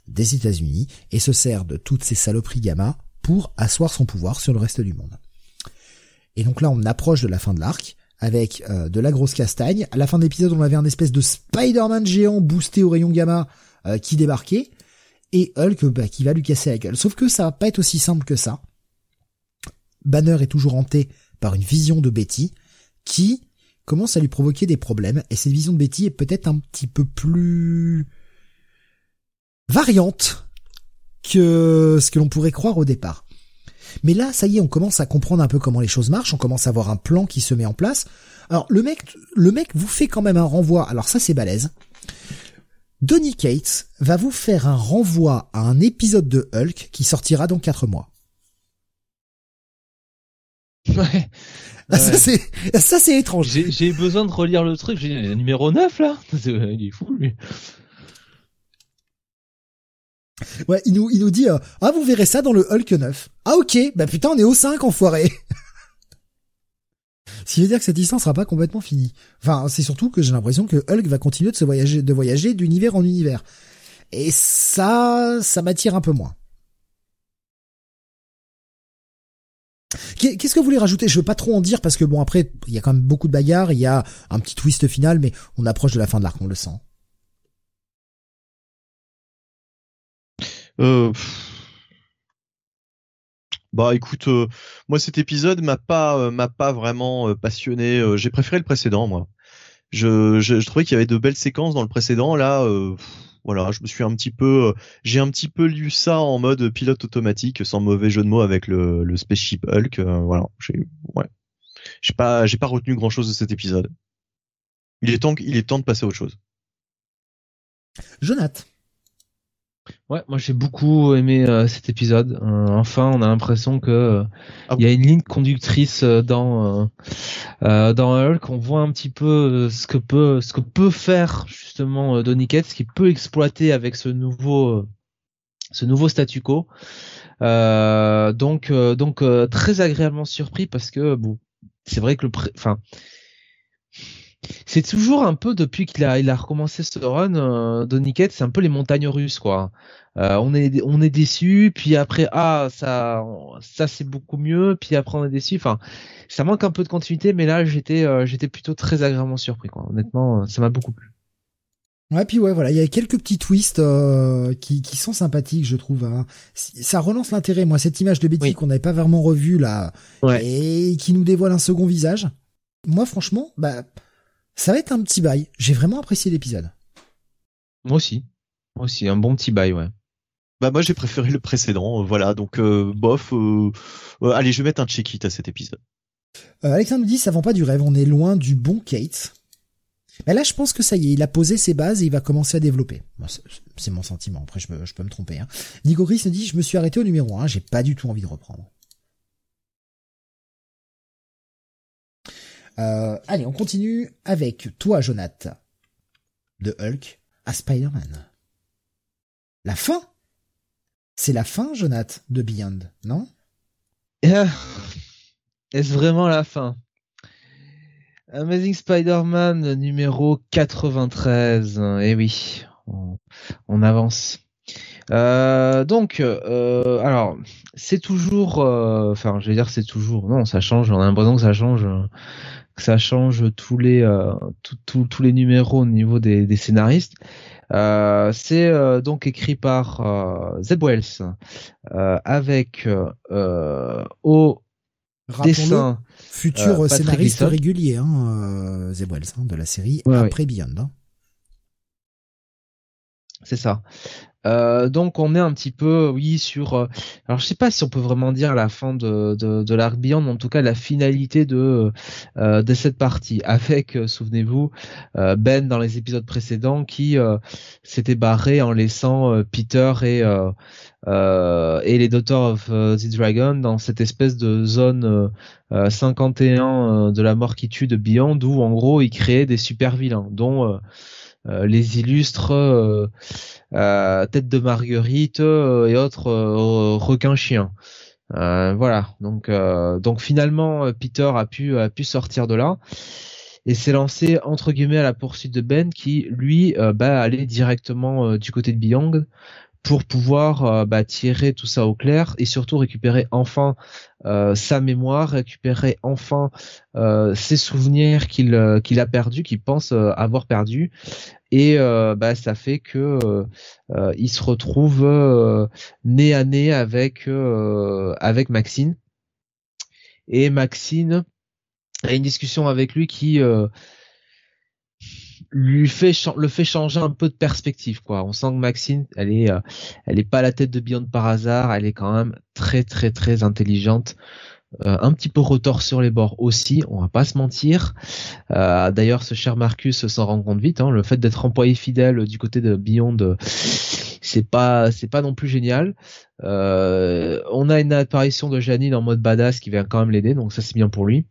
des États-Unis et se sert de toutes ces saloperies gamma pour asseoir son pouvoir sur le reste du monde. Et donc là, on approche de la fin de l'arc avec euh, de la grosse castagne. À la fin de l'épisode, on avait un espèce de Spider-Man géant boosté au rayon gamma euh, qui débarquait et Hulk bah, qui va lui casser la gueule. Sauf que ça va pas être aussi simple que ça. Banner est toujours hanté par une vision de Betty qui commence à lui provoquer des problèmes et cette vision de Betty est peut-être un petit peu plus variante que ce que l'on pourrait croire au départ. Mais là, ça y est, on commence à comprendre un peu comment les choses marchent, on commence à avoir un plan qui se met en place. Alors le mec, le mec vous fait quand même un renvoi. Alors ça c'est balèze. Donny Cates va vous faire un renvoi à un épisode de Hulk qui sortira dans 4 mois. [laughs] Ouais. Ah, ça c'est ça c'est étrange. J'ai besoin de relire le truc, j'ai numéro 9 là. [laughs] Il est fou lui. Ouais, il nous, il nous dit, euh, ah, vous verrez ça dans le Hulk 9. Ah, ok, bah putain, on est au 5, enfoiré. [laughs] Ce qui veut dire que cette histoire sera pas complètement finie. Enfin, c'est surtout que j'ai l'impression que Hulk va continuer de se voyager, de voyager d'univers en univers. Et ça, ça m'attire un peu moins. Qu'est-ce que vous voulez rajouter? Je veux pas trop en dire parce que bon après il y a quand même beaucoup de bagarres, il y a un petit twist final, mais on approche de la fin de l'arc, on le sent. Bah écoute, euh, moi cet épisode m'a pas euh, m'a pas vraiment euh, passionné. J'ai préféré le précédent moi. Je, je, je trouvais qu'il y avait de belles séquences dans le précédent. Là, voilà, je me suis un petit peu, j'ai un petit peu lu ça en mode pilote automatique, sans mauvais jeu de mots avec le, le spaceship Hulk. voilà, j'ai ouais, j'ai pas j'ai pas retenu grand chose de cet épisode. Il est temps il est temps de passer à autre chose. Jonathan. Ouais, moi j'ai beaucoup aimé euh, cet épisode. Euh, enfin, on a l'impression que euh, ah il y a une ligne conductrice dans dans Hulk. On voit un petit peu ce que peut ce que peut faire justement Donny Cates, ce qu'il peut exploiter avec ce nouveau ce nouveau statu quo. donc donc très agréablement surpris parce que bon, c'est vrai que le enfin c'est toujours un peu depuis qu'il a il a recommencé ce run euh, Donny c'est un peu les montagnes russes quoi. Euh, on est on est déçu puis après ah ça ça c'est beaucoup mieux puis après on est déçu enfin ça manque un peu de continuité mais là j'étais euh, j'étais plutôt très agréablement surpris quoi. Honnêtement ça m'a beaucoup plu. Ouais, puis ouais, voilà, il y a quelques petits twists qui, qui sont sympathiques, je trouve. Hein. Ça relance l'intérêt, moi, cette image de Betty qu'on n'avait pas vraiment revue là, et qui nous dévoile un second visage. Moi, franchement, bah, ça va être un petit bail. J'ai vraiment apprécié l'épisode. Moi aussi. Moi aussi, un bon petit bail, ouais. Bah moi j'ai préféré le précédent, euh, voilà, donc euh, bof, euh, allez je vais mettre un check-it à cet épisode. Alexandre nous dit ça vend pas du rêve, on est loin du bon Kate. Mais là je pense que ça y est, il a posé ses bases et il va commencer à développer. c'est mon sentiment, après je, peux me tromper. Hein. Nico nous dit je me suis arrêté au numéro 1, j'ai pas du tout envie de reprendre. Euh, allez, on continue avec toi, Jonath. De Hulk à Spider-Man. La fin C'est la fin, Jonath, de Beyond, non? Euh, Est-ce vraiment la fin? Amazing Spider-Man numéro 93. Eh oui, on, avance. Euh, donc, alors, c'est toujours, enfin, je vais dire c'est toujours, non, ça change. On a l'impression que ça change que ça change tous les euh, tous les numéros au niveau des, des scénaristes. Euh, c'est euh, donc écrit par euh, Zeb Wells euh, avec au dessin futur scénariste régulier hein, Zeb Wells hein, de la série après Beyond. Hein. C'est ça. Euh, donc on est un petit peu, oui, sur. Euh, alors je sais pas si on peut vraiment dire la fin de de, de l'arc Beyond, mais en tout cas la finalité de euh, de cette partie, avec, souvenez-vous, Ben dans les épisodes précédents qui s'était barré en laissant Peter et et les Daughters of the Dragon dans cette espèce de zone 51 de la mort qui tue de Beyond, où en gros il créait des super vilains, dont les illustres euh, tête de marguerite euh, et autres euh, requins chiens. voilà. Donc donc finalement Peter a pu a pu sortir de là et s'est lancé entre guillemets à la poursuite de Ben qui lui bah allait directement du côté de Beyond pour pouvoir euh, bah, tirer tout ça au clair et surtout récupérer enfin euh, sa mémoire, récupérer enfin euh, ses souvenirs qu'il qu'il a perdu, qu'il pense avoir perdu, et bah ça fait que il se retrouve nez à nez avec avec Maxine. Et Maxine a une discussion avec lui qui lui fait le fait changer un peu de perspective quoi. On sent que Maxine, elle est euh, elle est pas la tête de Beyond par hasard, elle est quand même très très très intelligente. Euh, un petit peu retors sur les bords aussi, on va pas se mentir. Euh, d'ailleurs, ce cher Marcus s'en rend compte vite. Hein, le fait d'être employé fidèle du côté de Beyond, c'est pas c'est pas non plus génial. on a une apparition de Janine en mode badass qui vient quand même l'aider, donc ça c'est bien pour lui.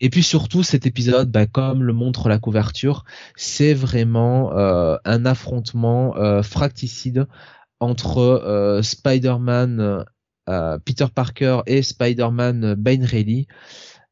Et puis surtout, cet épisode, bah, comme le montre la couverture, c'est vraiment euh, un affrontement euh, fracticide entre euh, Spider-Man, Peter Parker et Spider-Man Bane Reilly.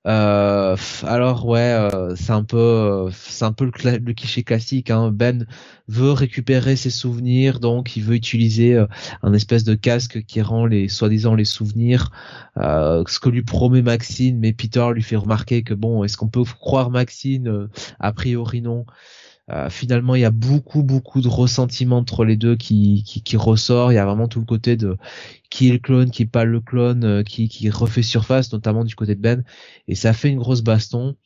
Euh, alors ouais, euh, c'est un peu, c'est un peu le, cliché classique. Hein. Ben veut récupérer ses souvenirs, donc il veut utiliser euh, un espèce de casque qui rend les soi-disant les souvenirs. ce que lui promet Maxine, mais Peter lui fait remarquer que bon, est-ce qu'on peut croire Maxine? A priori non. Euh, finalement, il y a beaucoup, beaucoup de ressentiment entre les deux qui, qui, ressort. Il y a vraiment tout le côté de qui est le clone, qui est pas le clone, euh, qui, qui refait surface, notamment du côté de Ben. Et ça fait une grosse baston.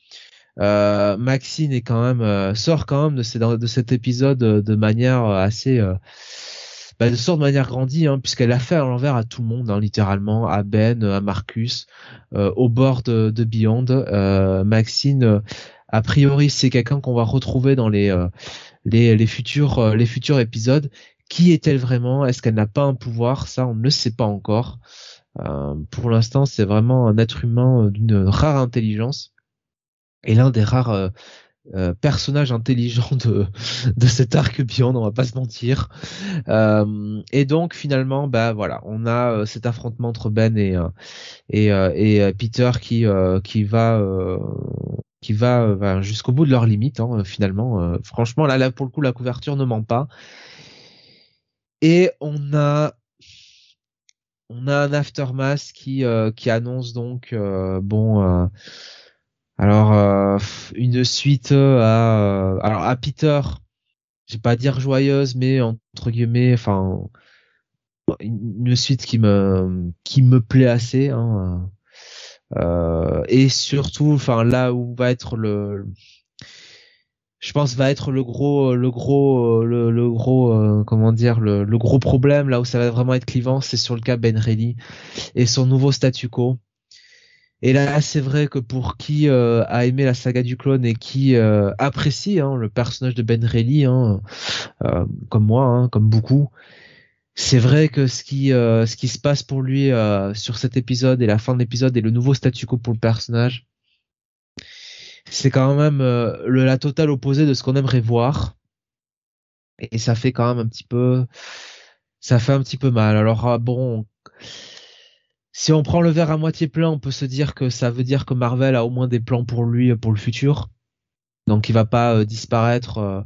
Euh, Maxine est quand même sort quand même de, cet épisode de manière assez bah, de sort de manière grandie, hein, puisqu'elle a fait à l'envers à tout le monde, hein, littéralement, à Ben, à Marcus, au bord de Beyond. Maxine a priori, c'est quelqu'un qu'on va retrouver dans les euh, les, futurs euh, les futurs épisodes. Qui est-elle vraiment? Est-ce qu'elle n'a pas un pouvoir? Ça, on ne sait pas encore. Euh, pour l'instant, c'est vraiment un être humain d'une rare intelligence et l'un des rares personnages intelligents de [laughs] de cet arc Beyond, on va pas se mentir. et donc finalement, bah voilà, on a cet affrontement entre Ben et et, et Peter qui qui va qui va, euh, jusqu'au bout de leurs limites hein, finalement. Euh, franchement, là, là, pour le coup, la couverture ne ment pas. Et on a on a un aftermath qui euh, qui annonce donc bon alors une suite à alors à Peter je vais pas dire joyeuse mais entre guillemets enfin une suite qui me qui me plaît assez hein, euh, et surtout, enfin là où va être le, je pense va être le gros, le gros, le, le gros, euh, comment dire, le, gros problème là où ça va vraiment être clivant, c'est sur le cas Ben Reilly et son nouveau statu quo. Et là, c'est vrai que pour qui euh, a aimé la saga du clone et qui apprécie hein, le personnage de Ben Reilly, hein, comme moi, hein, comme beaucoup, c'est vrai que ce qui euh, ce qui se passe pour lui euh, sur cet épisode et la fin de l'épisode et le nouveau statu quo pour le personnage, c'est quand même euh, le, la totale opposée de ce qu'on aimerait voir. Et, ça fait quand même un petit peu ça fait un petit peu mal. Alors ah, bon, si on prend le verre à moitié plein, on peut se dire que ça veut dire que Marvel a au moins des plans pour lui pour le futur. Donc il va pas disparaître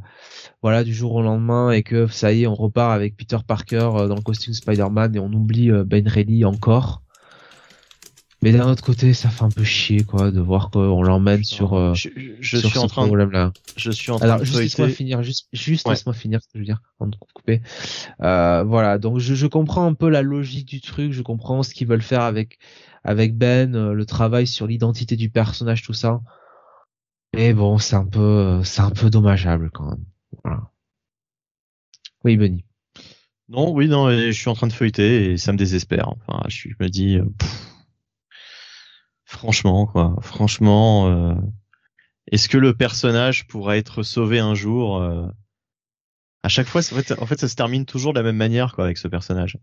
voilà du jour au lendemain et que ça y est on repart avec Peter Parker euh, dans le costume Spider-Man et on oublie euh, Ben Reilly encore. Mais d'un autre côté ça fait un peu chier quoi de voir qu'on l'emmène sur euh, je, je suis en train problème là je suis en train alors juste laisse-moi finir juste juste laisse-moi finir ce que je veux dire avant de couper. Euh, voilà donc je, je comprends un peu la logique du truc je comprends ce qu'ils veulent faire avec avec Ben le travail sur l'identité du personnage tout ça. Mais bon c'est un peu c'est un peu dommageable quand même Oui, Benny. Non, oui, non, je suis en train de feuilleter et ça me désespère. Je, me dis, euh, franchement, quoi, franchement, euh, est-ce que le personnage pourra être sauvé un jour euh, À chaque fois, en fait, en fait, ça se termine toujours de la même manière, quoi, avec ce personnage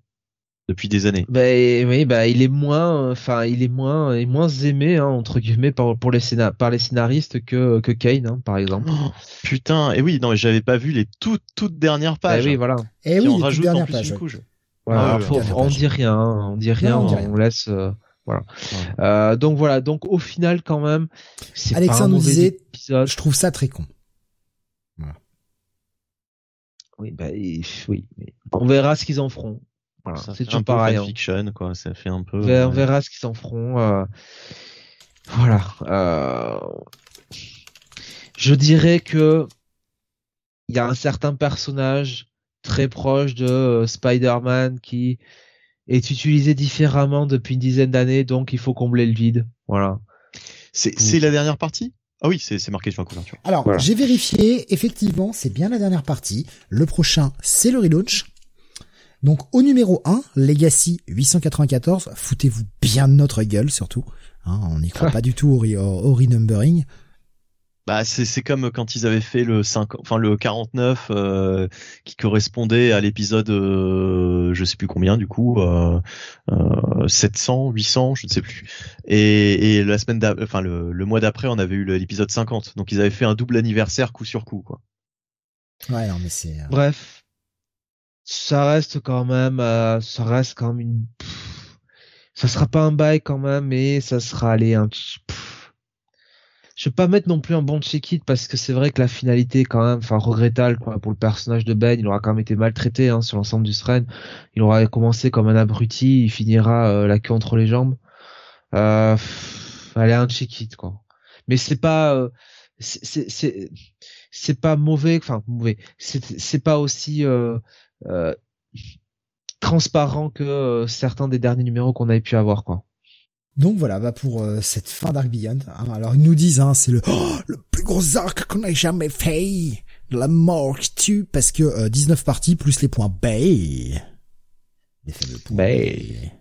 depuis des années. Bah, oui, bah il est moins, enfin il est moins, est moins aimé hein, entre guillemets par, pour les par les scénaristes que que Kane hein, par exemple. Oh, putain, et oui, non, j'avais pas vu les toutes toutes dernières pages. Et oui, voilà. Et oui, on rajoute en plus pages, une couche. Voilà, on dit rien, on dit rien, on, laisse. Euh, voilà. Euh, donc voilà, donc au final quand même, c'est Alexandre nous disait, épisode. je trouve ça très con. Voilà. Oui, bah oui, on verra ce qu'ils en feront c'est toujours pareil. Hein. Fiction, quoi. Ça fait un peu. On verra ce qu'ils s'en feront. Euh... Voilà. Euh... Je dirais que il y a un certain personnage très proche de euh, Spider-Man qui est utilisé différemment depuis une dizaine d'années, donc il faut combler le vide. Voilà. C'est la dernière partie? Ah oui, c'est marqué sur la couverture. Alors, j'ai vérifié, effectivement, c'est bien la dernière partie. Le prochain, c'est le relaunch. Donc au numéro 1, Legacy 894, foutez-vous bien de notre gueule surtout. Hein, on n'y croit [laughs] pas du tout au, au, renumbering. Bah c'est comme quand ils avaient fait le 5 enfin le 49 euh, qui correspondait à l'épisode euh, je sais plus combien du coup euh, 700 euh, 800 je ne sais plus et, et la semaine enfin le, le mois d'après on avait eu l'épisode 50 donc ils avaient fait un double anniversaire coup sur coup quoi. Ouais non mais c'est euh, Bref ça reste quand même, euh, ça reste quand même une. ça sera pas un bail quand même, mais ça sera aller un. Je vais pas mettre non plus un bon check-it parce que c'est vrai que la finalité quand même, enfin regrettable quoi pour le personnage de Ben, il aura quand même été maltraité hein, sur l'ensemble du strain. Il aura commencé comme un abruti, il finira euh, la queue entre les jambes. Euh, allez un check-it quoi. Mais c'est pas, euh, c'est c'est pas mauvais, enfin mauvais. C'est pas aussi euh, transparent que euh, certains des derniers numéros qu'on avait pu avoir quoi. Donc voilà, bah pour euh, cette fin d'Arc Beyond. Hein. alors ils nous disent, hein, c'est le oh, le plus gros arc qu'on ait jamais fait, de la mort qui tue, parce que 19 parties plus les points Bay. Les fameux points Bay.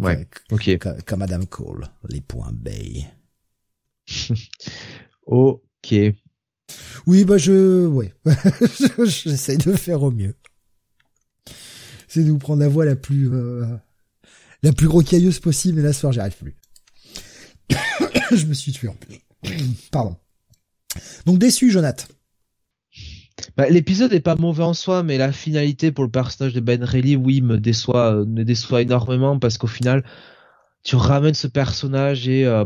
ouais, ok. Comme, Adam Cole, les points Bay. [laughs] ok. Oui, bah je, ouais, [laughs] j'essaye de faire au mieux. C'est de vous prendre la voix la plus, euh, la plus rocailleuse possible, mais là soir j'y arrive plus. [coughs] je me suis tué en plus. [coughs] Pardon. Donc déçu, Jonath. Bah, l'épisode est pas mauvais en soi, mais la finalité pour le personnage de Ben Reilly, oui, me déçoit, euh, me déçoit énormément parce qu'au final, tu ramènes ce personnage et euh,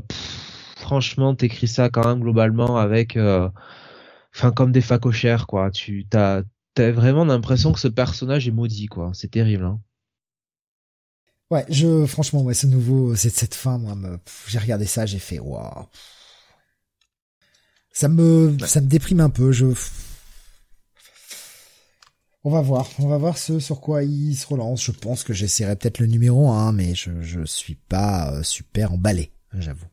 franchement, t'écris ça quand même globalement avec enfin comme des facochères quoi. Tu t'as t'as vraiment l'impression que ce personnage est maudit quoi. C'est terrible. Hein. Ouais, je franchement ouais, ce nouveau cette cette fin moi j'ai regardé ça, j'ai fait waouh. Ça me ça me déprime un peu, je on va voir, on va voir ce sur quoi il se relance. Je pense que j'essaierai peut-être le numéro 1, mais je, je suis pas euh, super emballé, j'avoue.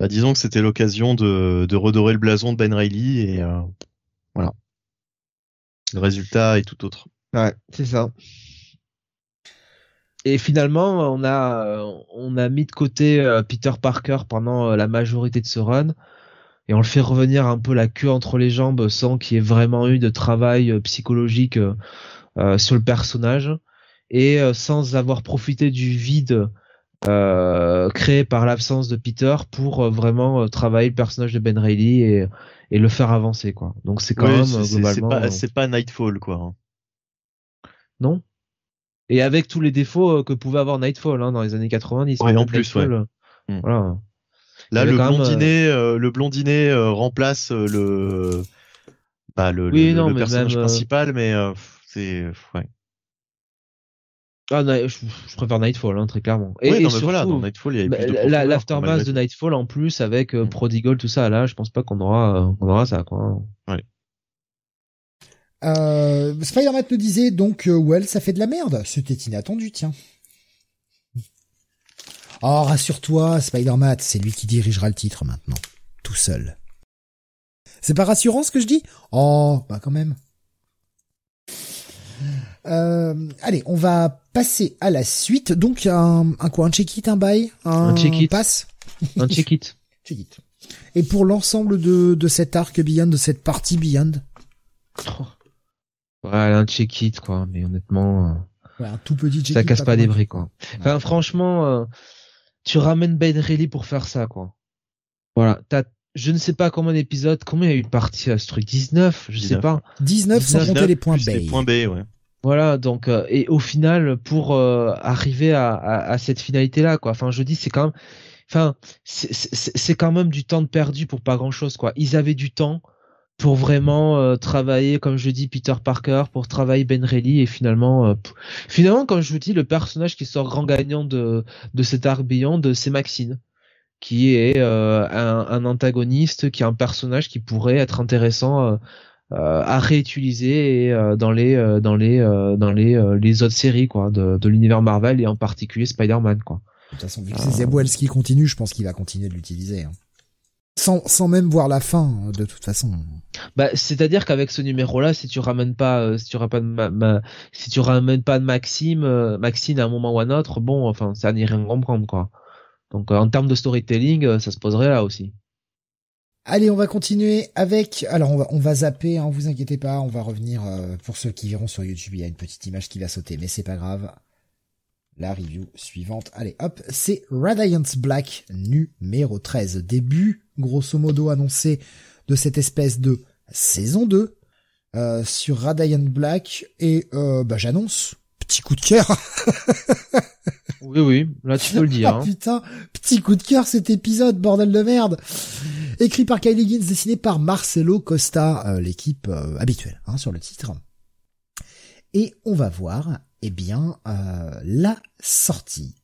Bah, disons que c'était l'occasion de, redorer le blason de Ben Reilly et euh, voilà. Le résultat est tout autre. Ouais, c'est ça. Et finalement, on a on a mis de côté euh, Peter Parker pendant euh, la majorité de ce run et on le fait revenir un peu la queue entre les jambes sans qu'il y ait vraiment eu de travail psychologique sur le personnage et sans avoir profité du vide euh, créé par l'absence de Peter pour euh, vraiment euh, travailler le personnage de Ben Reilly et, et le faire avancer quoi. Donc c'est quand même globalement c'est pas, Nightfall quoi. Hein. Non. Et avec tous les défauts que pouvait avoir Nightfall hein, dans les années 90. Ouais, en plus ouais. Voilà. Là le blondinet, le blondinet remplace le bah, le, le, personnage principal mais c'est ouais. Ah, je, préfère Nightfall, hein, très clairement. Et, non, surtout, voilà, dans Nightfall, il y bah, l'aftermath de Nightfall en plus avec euh, mm. Prodigal, tout ça. Là, je pense pas qu'on aura, euh, aura ça, quoi. Ouais. Euh, Spider-Man nous disait donc, euh, well, ça fait de la merde. C'était inattendu, tiens. Oh, rassure-toi, Spider-Man, c'est lui qui dirigera le titre maintenant, tout seul. C'est pas rassurant ce que je dis? Oh, bah quand même. Euh, allez, on va passer à la suite. Donc un, un quoi, un check-it, un bail, un, Un check-it. pass, [laughs] Un check-it. check-it. Et pour l'ensemble de, de cet arc Beyond, de cette partie Beyond, Ouais, un check-it, quoi. Mais honnêtement, euh, ouais, un tout petit check-it. ça casse pas des convaincu. bris, quoi. Enfin, franchement, euh, tu ramènes Ben Reilly pour faire ça, quoi. Voilà. T'as, je ne sais pas combien d'épisodes, combien il y a eu de parties à ce truc 19, je sais 19. pas. 19 sans 19, compter les points Plus les points B, ouais. Voilà, donc euh, et au final pour euh, arriver à, à, à cette finalité là quoi. Enfin, je dis c'est quand même enfin c'est- quand même du temps de perdu pour pas grand-chose quoi. Ils avaient du temps pour vraiment euh, travailler comme je dis Peter Parker, pour travailler Ben Reilly et finalement euh, finalement comme je vous dis le personnage qui sort grand gagnant de de cet arc Beyond, c'est Maxine qui est euh, un, un antagoniste, qui est un personnage qui pourrait être intéressant euh, à réutiliser et, euh, dans les euh, dans les euh, dans les euh, les autres séries quoi de, de l'univers Marvel et en particulier Spider-Man quoi. De toute façon, vu que c'est Zeb Wells qui continue, je pense qu'il va continuer de l'utiliser. hein. Sans, sans même voir la fin, hein, de toute façon. Bah c'est-à-dire qu'avec ce numéro là si tu ramènes pas euh, si tu ramènes ma, ma- si tu ramènes pas de Maxime euh, Maxine à un moment ou à un autre bon enfin ça n'y rien comprendre quoi. Donc euh, en termes de storytelling euh, ça se poserait là aussi. Allez, on va continuer avec. Alors, on va, on va zapper. Hein, vous inquiétez pas, on va revenir euh, pour ceux qui verront sur YouTube. Il y a une petite image qui va sauter, mais c'est pas grave. La review suivante. Allez, hop, c'est Radiant Black numéro 13. Début, grosso modo, annoncé de cette espèce de saison 2 euh, sur Radiant Black. Et euh, bah, j'annonce, petit coup de cœur. Oui oui là tu peux le dire. [laughs] Ah hein. putain, petit coup de cœur cet épisode, bordel de merde. Écrit par Kylie Higgins, dessiné par Marcelo Costa, euh, l'équipe euh, habituelle hein, sur le titre. Et on va voir, eh bien, euh, la sortie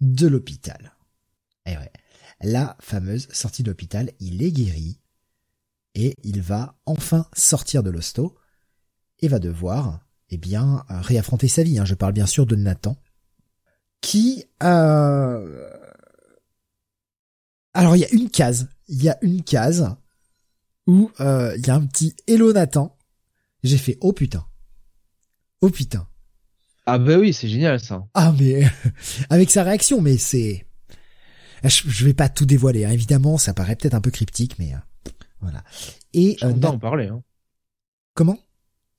de l'hôpital. Eh ouais, la fameuse sortie de l'hôpital, il est guéri et il va enfin sortir de l'hosto et va devoir, eh bien, réaffronter sa vie. hein. Je parle bien sûr de Nathan qui euh... alors il y a une case il y a une case où euh, il y a un petit hello Nathan j'ai fait oh putain oh putain Ah bah oui c'est génial ça. ah mais [laughs] avec sa réaction mais c'est je, je vais pas tout dévoiler hein. évidemment ça paraît peut-être un peu cryptique mais euh, voilà et Je euh, Na- en parler. Hein. comment?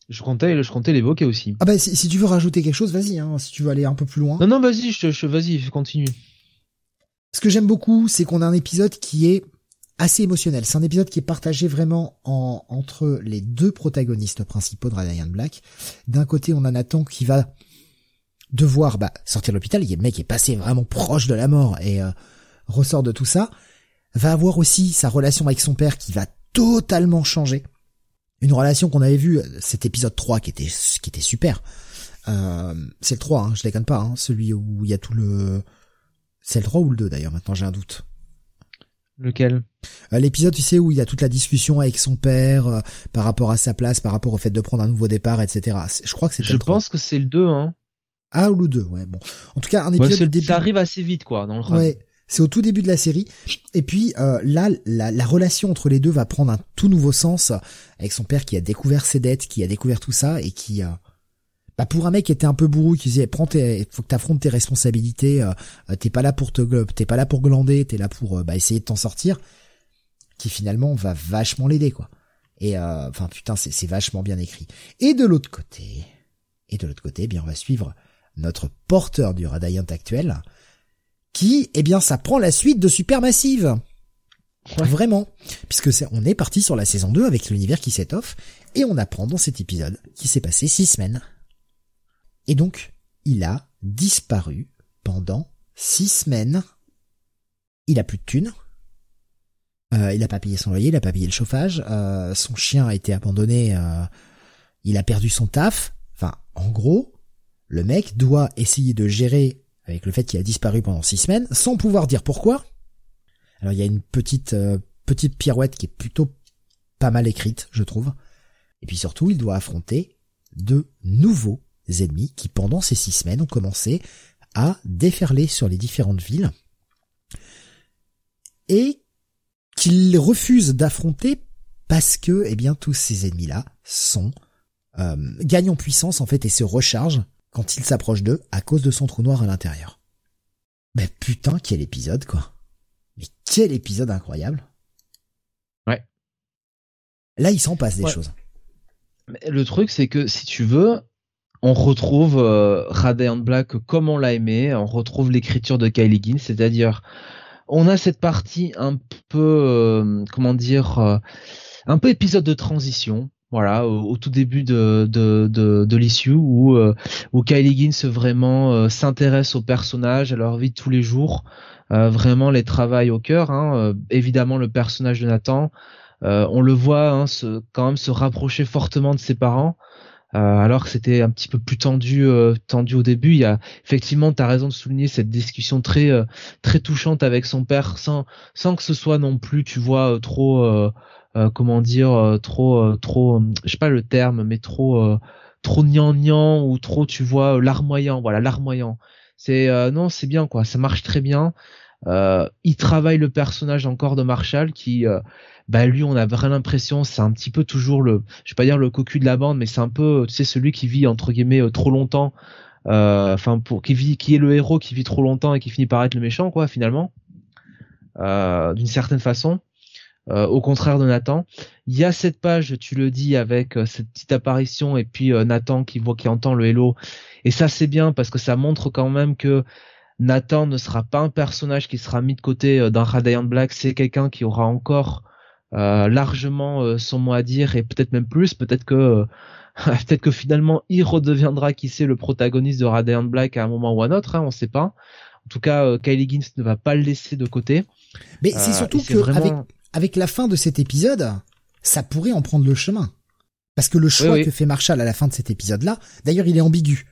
Je comptais je comptais l'évoquer aussi. ah bah si, si tu veux rajouter quelque chose vas-y hein, si tu veux aller un peu plus loin Non non vas-y je, je vas-y continue. Ce que j'aime beaucoup, c'est qu'on a un épisode qui est assez émotionnel. C'est un épisode qui est partagé vraiment en, entre les deux protagonistes principaux de Radiant Black. D'un côté, on a Nathan qui va devoir bah, sortir de l'hôpital. Le mec est passé vraiment proche de la mort et euh, ressort de tout ça. Va avoir aussi sa relation avec son père qui va totalement changer. Une relation qu'on avait vue, euh, cet épisode 3 qui était, qui était super. Euh, c'est le 3, hein, je déconne pas, hein, celui où il y a tout le... C'est le 3 ou le 2 d'ailleurs, maintenant j'ai un doute. Lequel? Euh, L'épisode, tu sais, où il y a toute la discussion avec son père euh, par rapport à sa place, par rapport au fait de prendre un nouveau départ, etc. Je crois que c'est Je le 3. pense que c'est le 2 hein. Ah, ou le 2, ouais, bon. En tout cas, un Ouais, épisode début. ça arrive assez vite quoi dans le run. Ouais, c'est au tout début de la série. Et puis euh, là, la, la relation entre les deux va prendre un tout nouveau sens avec son père qui a découvert ses dettes, qui a découvert tout ça et qui, euh, bah pour un mec qui était un peu bourru, qui disait prends tes, faut que t'affrontes tes responsabilités, euh, euh, t'es pas là pour te, t'es pas là pour glander, t'es là pour euh, bah, essayer de t'en sortir, qui finalement va vachement l'aider quoi. Et euh, enfin putain, c'est c'est vachement bien écrit. Et de l'autre côté, et de l'autre côté, eh bien on va suivre notre porteur du Radiant actuel qui, eh bien, ça prend la suite de Supermassive. Vraiment. Puisque c'est, on est parti sur la saison 2 avec l'univers qui s'étoffe, et on apprend dans cet épisode qui s'est passé six semaines. Et donc, il a disparu pendant six semaines. Il a plus de thunes. Euh, il a pas payé son loyer, il a pas payé le chauffage, euh, son chien a été abandonné, euh, il a perdu son taf. Enfin, en gros, le mec doit essayer de gérer avec le fait qu'il a disparu pendant six semaines, sans pouvoir dire pourquoi. Alors il y a une petite petite pirouette qui est plutôt pas mal écrite, je trouve. Et puis surtout, il doit affronter de nouveaux ennemis qui, pendant ces six semaines, ont commencé à déferler sur les différentes villes et qu'il refuse d'affronter parce que, eh bien, tous ces ennemis-là sont euh, gagne en puissance en fait et se recharge quand il s'approche d'eux à cause de son trou noir à l'intérieur. Mais putain, quel épisode quoi. Mais quel épisode incroyable. Ouais. Là, il s'en passe des choses. Le truc, c'est que si tu veux, on retrouve euh, Radiant Black comme on l'a aimé, on retrouve l'écriture de Kylie Ginn, c'est-à-dire on a cette partie un peu, euh, comment dire, euh, un peu épisode de transition. Voilà, au, tout début de de, de, de l'issue où euh, où Kylie Ginn vraiment s'intéresse aux personnages, à leur vie de tous les jours, vraiment les travaille au cœur. Hein, évidemment, le personnage de Nathan, on le voit hein, se, quand même se rapprocher fortement de ses parents. Euh, alors que c'était un petit peu plus tendu euh, tendu au début. Il y a effectivement, tu as raison de souligner cette discussion très euh, très touchante avec son père, sans sans que ce soit non plus, tu vois, trop comment dire, trop trop, je sais pas le terme, mais trop trop gnangnan ou trop, tu vois, larmoyant. Voilà, larmoyant. C'est non, c'est bien quoi, ça marche très bien. il travaille le personnage encore de Marshall qui bah lui on a vraiment l'impression c'est un petit peu toujours le je vais pas dire le cocu de la bande mais c'est un peu tu sais celui qui vit entre guillemets euh, trop longtemps euh, enfin pour qui vit qui est le héros qui vit trop longtemps et qui finit par être le méchant quoi finalement. Euh, d'une certaine façon. Au contraire de Nathan. Il y a cette page tu le dis avec cette petite apparition et puis Nathan qui voit qui entend le hello. Et ça c'est bien parce que ça montre quand même que Nathan ne sera pas un personnage qui sera mis de côté dans Radiant Black, c'est quelqu'un qui aura encore largement euh, son mot à dire et peut-être même plus. Peut-être que euh, [laughs] peut-être que finalement il redeviendra qui sait le protagoniste de Radiant Black à un moment ou à un autre, hein, on sait pas. En tout cas, Kylie Gins ne va pas le laisser de côté. Mais c'est surtout que avec, avec la fin de cet épisode, ça pourrait en prendre le chemin. Parce que le choix que fait Marshall à la fin de cet épisode-là, d'ailleurs, il est ambigu.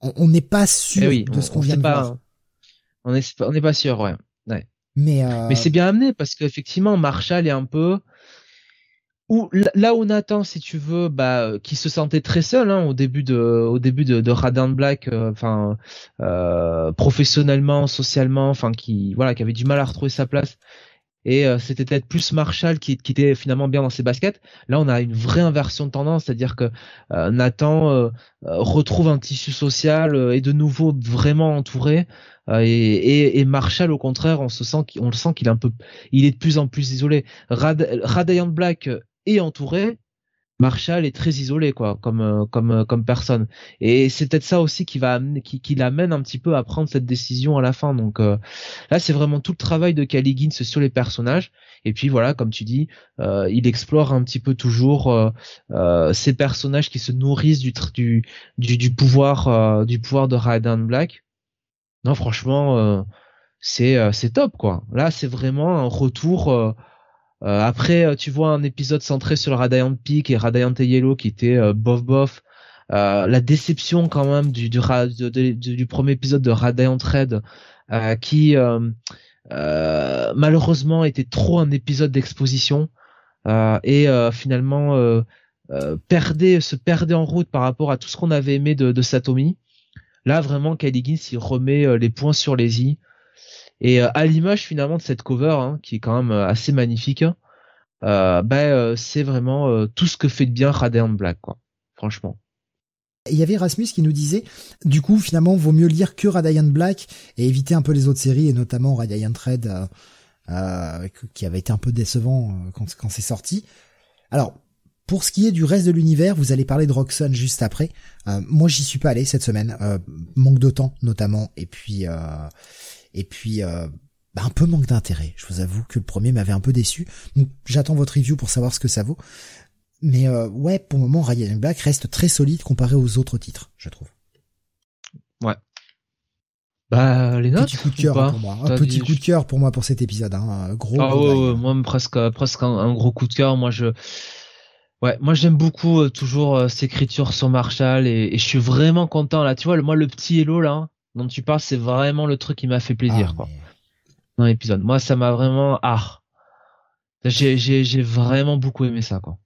On n'est pas sûr eh de ce qu'on vient de voir. On n'est pas sûr, ouais. ouais. Mais, euh... mais c'est bien amené parce qu'effectivement, Marshall est un peu où là où Nathan, si tu veux, bah, qui se sentait très seul hein, au début de, au début de, Radiant Black, euh, enfin, euh, professionnellement, socialement, enfin, qui, voilà, qui avait du mal à retrouver sa place. Et euh, c'était peut-être plus Marshall qui, qui, était finalement bien dans ses baskets. Là, on a une vraie inversion de tendance, c'est-à-dire que euh, Nathan retrouve un tissu social et de nouveau vraiment entouré. Euh, et, et, Marshall au contraire on se sent on le sent qu'il est un peu il est de plus en plus isolé Rad, Radiant Black est entouré Marshall est très isolé quoi comme euh, comme euh, comme personne et c'est peut-être ça aussi qui va qui, qui l'amène un petit peu à prendre cette décision à la fin donc là c'est vraiment tout le travail de Caligins sur les personnages et puis voilà comme tu dis il explore un petit peu toujours ces personnages qui se nourrissent du du du, pouvoir du pouvoir de Radiant Black non, franchement, euh, c'est euh, c'est top quoi. Là, c'est vraiment un retour. Euh, après, tu vois un épisode centré sur Radiant Peak et Radiant Yellow qui était bof bof. la déception quand même du du, du, premier épisode de Radiant Red qui malheureusement était trop un épisode d'exposition et finalement perdait se perdait en route par rapport à tout ce qu'on avait aimé de, de Satomi. Là, vraiment, Kylie Gins, il remet euh, les points sur les i. Et euh, à l'image finalement de cette cover, hein, qui est quand même euh, assez magnifique, bah, c'est vraiment tout ce que fait de bien Radiant Black, quoi. Franchement. Il y avait Rasmus qui nous disait, du coup, finalement, vaut mieux lire que Radiant Black et éviter un peu les autres séries, et notamment Radiant Red, euh, qui avait été un peu décevant quand, c'est sorti. Alors, pour ce qui est du reste de l'univers, vous allez parler de Roxanne juste après. Euh, moi, j'y suis pas allé cette semaine, euh, manque de temps notamment, et puis euh, et puis bah, un peu manque d'intérêt. Je vous avoue que le premier m'avait un peu déçu. Donc j'attends votre review pour savoir ce que ça vaut. Mais ouais, pour le moment, Ryan Black reste très solide comparé aux autres titres, je trouve. Ouais. Bah les notes. Petit coup de cœur pour moi. Un petit coup de cœur pour moi pour cet épisode. Hein. Gros. Ah ouais, moi presque presque un, gros coup de cœur. Moi je Ouais, moi j'aime beaucoup euh, toujours euh, cette écriture sur Marshall et, je suis vraiment content là. Tu vois, moi le petit Hello là dont tu parles, c'est vraiment le truc qui m'a fait plaisir ah, quoi. Dans l'épisode. Moi ça m'a vraiment ah. J'ai j'ai j'ai vraiment beaucoup aimé ça quoi.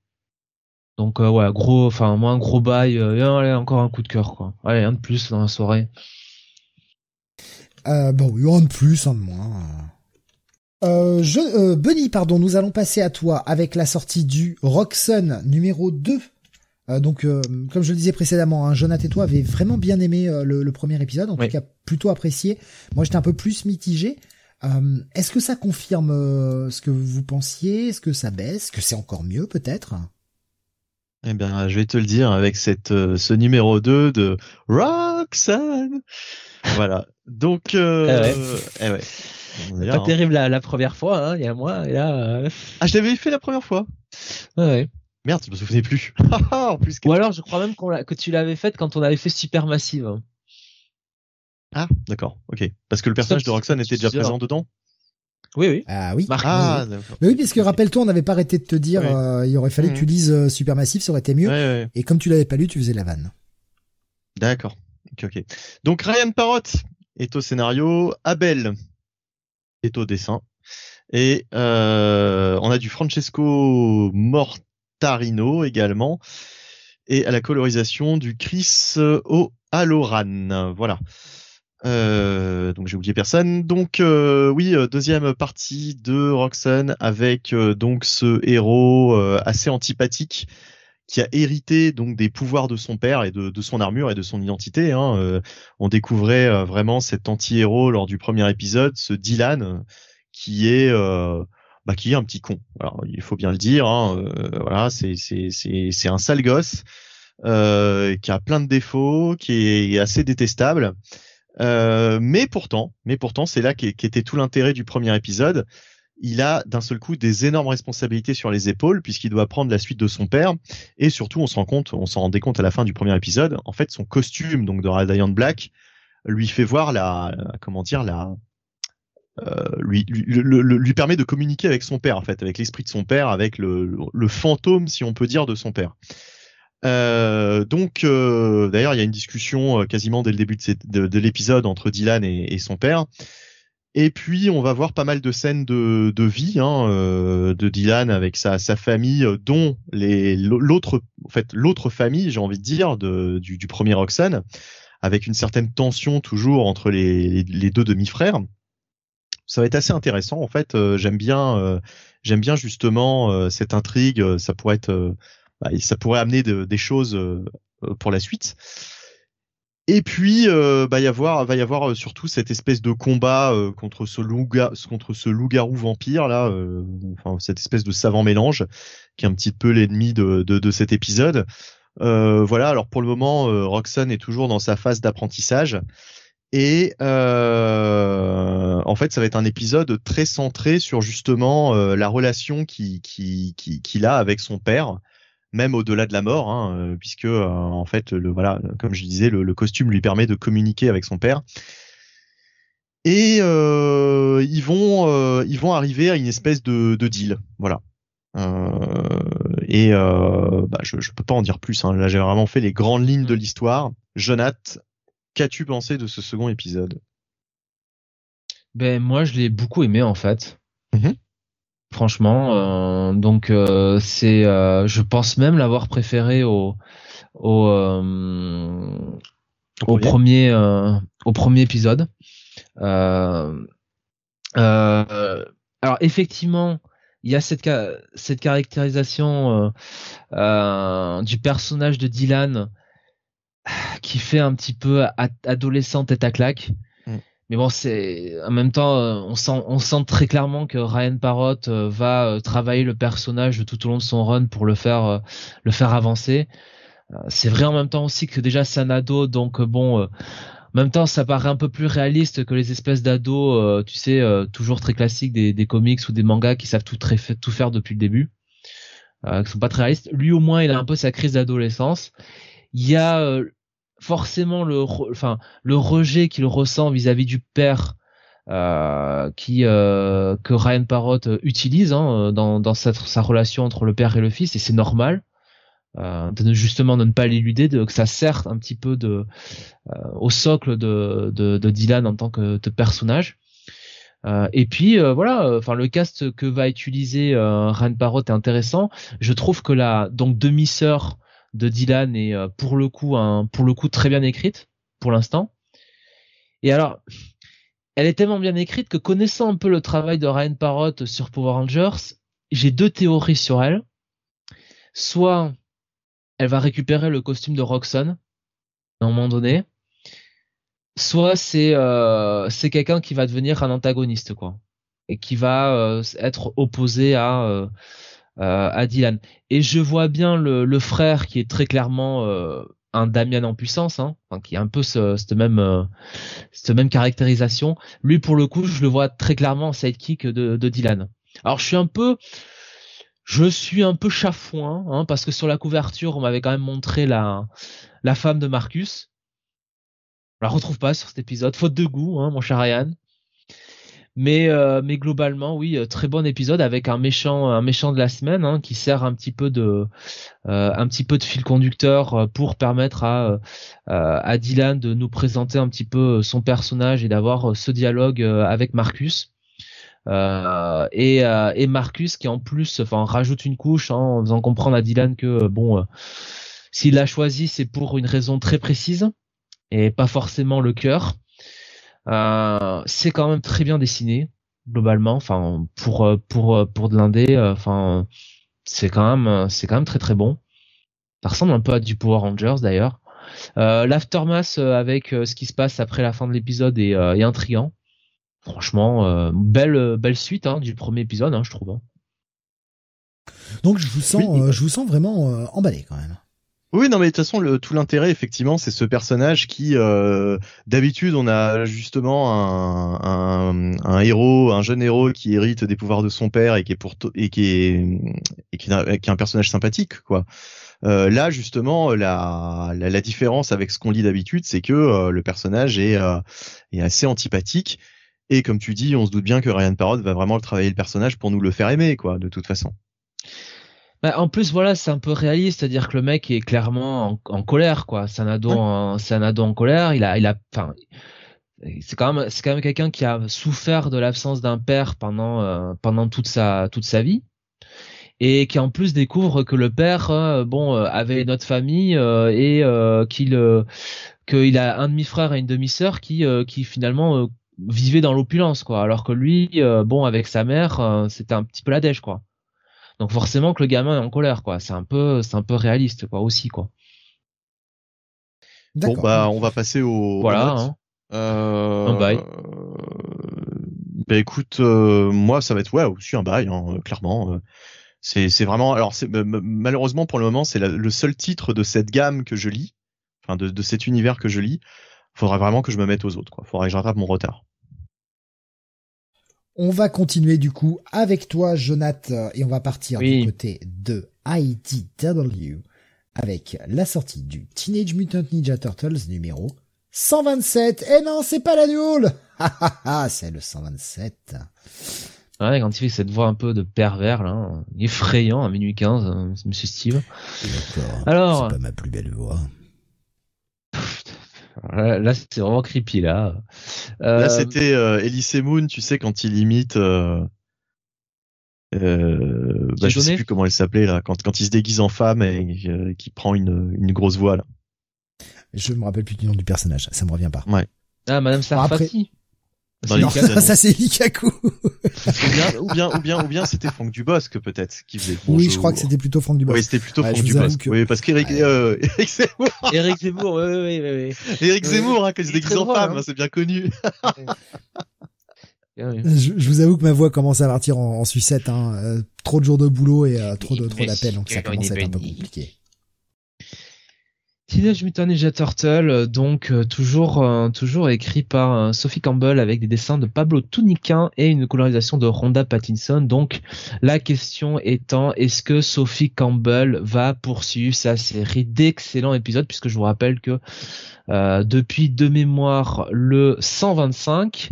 Donc euh, ouais, gros enfin moi un gros bail allez, encore un coup de cœur quoi. Allez, un de plus dans la soirée. Euh, bon, oui, un de plus, un de moins. Euh, je, euh, Bunny, pardon, nous allons passer à toi avec la sortie du Roxanne numéro 2 Euh, donc, euh, comme je le disais précédemment, hein, Jonathan et toi avez vraiment bien aimé euh, le, premier épisode, en tout cas plutôt apprécié. Moi, j'étais un peu plus mitigé. Est-ce que ça confirme ce que vous pensiez? Est-ce que ça baisse? Est-ce que c'est encore mieux peut-être? Eh bien, je vais te le dire avec cette ce numéro 2 de Roxanne. voilà. Donc, euh, eh ouais. Eh pas hein. terrible la, première fois, hein, il y a moi. Et là, Ah, je l'avais fait la première fois. Ouais. Merde, je me souvenais plus. [laughs] en plus Ou alors, je crois même que tu l'avais faite quand on avait fait Supermassive. Ah, d'accord, ok. Parce que le personnage de Roxanne était déjà présent dedans? Oui, oui. Ah oui. Ah, Mais oui, puisque rappelle-toi, on n'avait pas arrêté de te dire, euh, il aurait fallu que tu mhm. lises euh, Supermassive, ça aurait été mieux. Et comme tu l'avais pas lu, tu faisais la vanne. D'accord. Ok, ok. Donc Ryan Parrot est au scénario, Abel est au dessin, et euh, on a du Francesco Mort Tarino également, et à la colorisation du Chris O'Halloran. Voilà. Euh, donc j'ai oublié personne. Donc euh, oui, euh, deuxième partie de Roxanne avec donc ce héros assez antipathique qui a hérité donc des pouvoirs de son père et de, son armure et de son identité. Hein. on découvrait vraiment cet anti-héros lors du premier épisode, ce Dylan qui est bah, qui est un petit con. Alors, il faut bien le dire. Hein, euh, voilà, c'est c'est c'est un sale gosse euh, qui a plein de défauts, qui est assez détestable. Euh, mais pourtant, mais pourtant, c'est là qu'était tout l'intérêt du premier épisode. Il a d'un seul coup des énormes responsabilités sur les épaules puisqu'il doit prendre la suite de son père et surtout on se rend compte, on s'en rendait compte à la fin du premier épisode. En fait, son costume donc de Radiant Black lui fait voir la comment dire la euh, lui, permet de communiquer avec son père, en fait, avec l'esprit de son père, avec le, fantôme, si on peut dire, de son père. Euh, donc, euh, d'ailleurs, il y a une discussion quasiment dès le début de, l'épisode entre Dylan et, son père. Et puis, on va voir pas mal de scènes de, vie hein, de Dylan avec sa, famille, dont l'autre, en fait, l'autre famille, j'ai envie de dire, du, premier Roxanne, avec une certaine tension toujours entre les deux demi-frères ça va être assez intéressant. En fait, euh, j'aime bien, euh, j'aime bien justement euh, cette intrigue. Ça pourrait être, bah, ça pourrait amener des choses pour la suite. Et puis, bah, y avoir, va y avoir surtout cette espèce de combat contre ce loup, contre ce loup-garou vampire là, enfin cette espèce de savant mélange qui est un petit peu l'ennemi de, de, de, cet épisode. voilà. Alors pour le moment, Roxanne est toujours dans sa phase d'apprentissage. Et euh, en fait, ça va être un épisode très centré sur justement euh, la relation qu'il qui, qui, a avec son père, même au-delà de la mort, hein, euh, puisque euh, en fait, le voilà, comme je disais, le, costume lui permet de communiquer avec son père. Et ils vont ils vont arriver à une espèce de, de deal, voilà. et bah, je, je peux pas en dire plus. Hein. Là, j'ai vraiment fait les grandes lignes de l'histoire. Jonath Qu'as-tu pensé de ce second épisode? Ben moi je l'ai beaucoup aimé en fait. Mhm. Franchement, euh, donc euh, c'est, euh, je pense même l'avoir préféré au au, au premier? au premier épisode. alors effectivement, il y a cette cette caractérisation du personnage de Dylan qui fait un petit peu adolescent tête à claque. Mm. Mais bon, c'est en même temps, euh, on sent, on sent très clairement que Ryan Parrott euh, va euh, travailler le personnage tout au long de son run pour le faire, le faire avancer. C'est vrai en même temps aussi que déjà c'est un ado, donc bon, en même temps ça paraît un peu plus réaliste que les espèces d'ados, tu sais, toujours très classiques des, des, comics ou des mangas qui savent tout, très, tout faire depuis le début, qui sont pas très réalistes. Lui au moins il a un peu sa crise d'adolescence. Il y a forcément le, enfin, le rejet qu'il ressent vis-à-vis du père euh, qui euh, que Ryan Parrott euh, utilise hein, dans, dans sa, sa, relation entre le père et le fils et c'est normal euh, de justement de ne pas l'éluder de que ça sert un petit peu de euh, au socle de, de, de, Dylan en tant que, personnage. Et puis voilà enfin le cast que va utiliser Ryan Parrott est intéressant. Je trouve que la donc demi sœur de Dylan est euh, pour le coup un, pour le coup très bien écrite pour l'instant. Et alors, elle est tellement bien écrite que connaissant un peu le travail de Ryan Parrott sur Power Rangers, j'ai deux théories sur elle. Soit elle va récupérer le costume de Roxanne à un moment donné. Soit c'est euh, c'est quelqu'un qui va devenir un antagoniste quoi et qui va euh, être opposé à euh, à Dylan. Et je vois bien le, le frère qui est très clairement un Damian en puissance, hein, qui a un peu ce, cette même cette même caractérisation. Lui pour le coup, je le vois très clairement en sidekick de, de Dylan. Alors je suis un peu je suis un peu chafouin, hein, parce que sur la couverture, on m'avait quand même montré la, la femme de Marcus. On la retrouve pas sur cet épisode, faute de goût, hein, mon cher Ryan. Mais, euh, mais globalement, oui, euh, très bon épisode avec un méchant, un méchant de la semaine hein, qui sert un petit peu de, euh, un petit peu de fil conducteur pour permettre à, à Dylan de nous présenter un petit peu son personnage et d'avoir ce dialogue avec Marcus. Euh, et, euh, et Marcus qui en plus enfin rajoute une couche hein, en faisant comprendre à Dylan que euh, bon s'il l'a choisi c'est pour une raison très précise et pas forcément le cœur c'est quand même très bien dessiné globalement enfin pour pour pour de l'indé enfin c'est quand même c'est quand même très très bon ça ressemble un peu à du Power Rangers d'ailleurs euh, l'aftermath avec ce qui se passe après la fin de l'épisode est, est intriguant franchement, euh, belle euh, belle suite hein, du premier épisode, hein, je trouve. Hein. Donc je vous sens, euh, je vous sens vraiment emballé quand même. Oui, non, mais de toute façon, le, tout l'intérêt, effectivement, c'est ce personnage qui, d'habitude, on a justement un, un, héros, un jeune héros qui hérite des pouvoirs de son père et qui est pour et qui est et qui, est un personnage sympathique, quoi. là, justement, la, la, la, différence avec ce qu'on lit d'habitude, c'est que le personnage est, est assez antipathique et comme tu dis, on se doute bien que Ryan Parrott va vraiment travailler le personnage pour nous le faire aimer, quoi, de toute façon. Bah, en plus, voilà, c'est un peu réaliste, c'est-à-dire que le mec est clairement en, colère, quoi. C'est un ado, en, c'est un ado en colère. Il a, il a, enfin, c'est quand même, c'est quand même quelqu'un qui a souffert de l'absence d'un père pendant, euh, pendant toute sa, toute sa vie, et qui en plus découvre que le père, euh, bon, euh, avait une autre famille et qu'il, qu'il a un demi-frère et une demi-sœur qui, qui finalement vivait dans l'opulence quoi alors que lui bon avec sa mère c'était un petit peu la dèche quoi donc forcément que le gamin est en colère quoi. C'est un peu c'est un peu réaliste quoi aussi quoi. Bon bah on va passer au voilà hein. euh... un bail. bah écoute euh, moi ça va être ouais aussi un bail hein, clairement c'est c'est vraiment alors c'est malheureusement pour le moment c'est le seul titre de cette gamme que je lis enfin de, de cet univers que je lis. Faudra vraiment que je me mette aux autres quoi. Faudra que je rattrape mon retard on va continuer du coup avec toi, Jonathan, et on va partir du côté de IDW avec la sortie du Teenage Mutant Ninja Turtles numéro 127. Eh non, c'est pas la nulle [laughs] C'est le 127. Ouais, quand il fait cette voix un peu de pervers, là, effrayant à minuit 15, hein, monsieur Steve. D'accord. Alors. C'est pas ma plus belle voix. Là, c'est vraiment creepy là. Euh... Là, c'était euh, Elise Moon, tu sais, quand il imite. Euh... Euh, bah, je sais plus comment elle s'appelait là, quand quand il se déguise en femme et euh, qui prend une une grosse voix là. Je me rappelle plus du nom du personnage, ça me revient pas. Ouais. Ah, Madame Sarfati. Non, [laughs] ça, c'est Likaku. ou bien, ou bien, ou bien, c'était Franck Dubosc peut-être qui faisait. oui, je crois que c'était plutôt Franck Dubosc. Oui, c'était plutôt Franck Dubosc. Oui, parce qu'Éric, euh, [laughs] Eric Zemmour. Eric Zemmour, oui, oui, oui, oui. Eric Zemmour, hein, quand il se déguise en femme, hein. c'est bien connu. [laughs] je, je, vous avoue que ma voix commence à partir en, en sucette. Hein. Euh, trop de jours de boulot et euh, trop de trop d'appels, donc ça commence à être un peu compliqué. Teenage Mutant Ninja Turtle, euh, donc euh, toujours euh, toujours écrit par Sophie Campbell avec des dessins de Pablo Tuniquin et une colorisation de Rhonda Pattinson. Donc la question étant est-ce que Sophie Campbell va poursuivre sa série d'excellents épisodes puisque je vous rappelle que depuis de mémoire le 125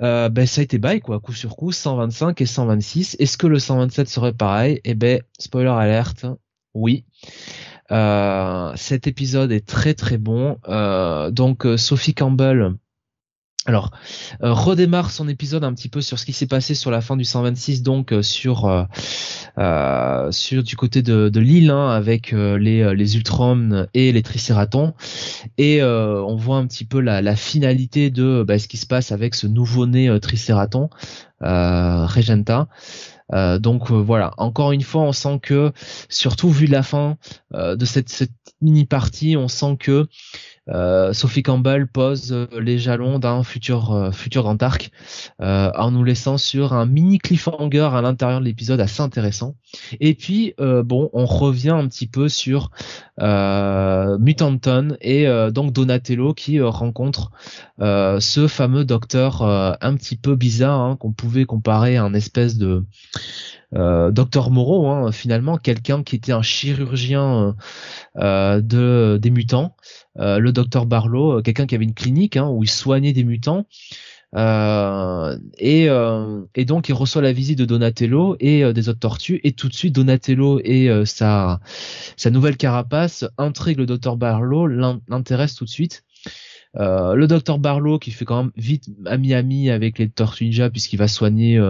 ben ça a été bail quoi coup sur coup 125 et 126 est-ce que le 127 serait pareil? Eh ben spoiler alerte oui euh, cet épisode est très très bon. Euh, donc euh, Sophie Campbell alors, redémarre son épisode un petit peu sur ce qui s'est passé sur la fin du 126, donc sur sur du côté de, l'île hein, avec les les Ultrons et les Triceratons, et on voit un petit peu la, la finalité de bah, ce qui se passe avec ce nouveau-né Triceraton, Regenta. Donc voilà, encore une fois, on sent que, surtout vu la fin de cette, cette mini partie, on sent que euh, Sophie Campbell pose euh, les jalons d'un futur euh, futur grand arc en nous laissant sur un mini cliffhanger à l'intérieur de l'épisode assez intéressant. Et puis bon, on revient un petit peu sur Mutanton et donc Donatello qui rencontre ce fameux docteur un petit peu bizarre hein, qu'on pouvait comparer à un espèce de docteur Moreau, hein, finalement, quelqu'un qui était un chirurgien de des mutants, euh, le docteur Barlow, euh, quelqu'un qui avait une clinique hein, où il soignait des mutants. Euh, et, donc il reçoit la visite de Donatello et des autres tortues. Et tout de suite Donatello et sa nouvelle carapace intrigue le docteur Barlow l'intéresse tout de suite le docteur Barlow qui fait quand même vite ami-ami avec les Tortues Ninja puisqu'il va soigner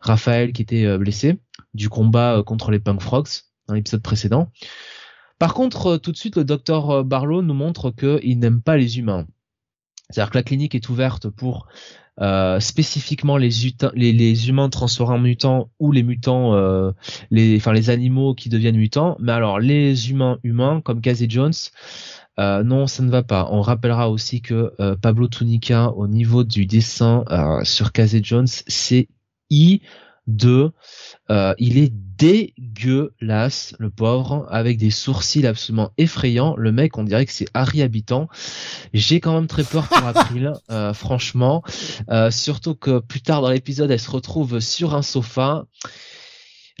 Raphaël qui était blessé du combat contre les Punk Frogs dans l'épisode précédent. Par contre, euh, tout de suite, le docteur euh, Barlow nous montre qu'il n'aime pas les humains. C'est-à-dire que la clinique est ouverte pour euh, spécifiquement les, les, humains transformés en mutants ou les mutants, les, enfin les animaux qui deviennent mutants. Mais alors les humains humains comme Casey Jones, non, ça ne va pas. On rappellera aussi que Pablo Tunica, au niveau du dessin sur Casey Jones, c'est I de euh, il est dégueulasse, le pauvre, avec des sourcils absolument effrayants. Le mec, on dirait que c'est Harry Habitant. J'ai quand même très peur pour [laughs] April, euh, franchement. Euh, surtout que plus tard dans l'épisode, elle se retrouve sur un sofa.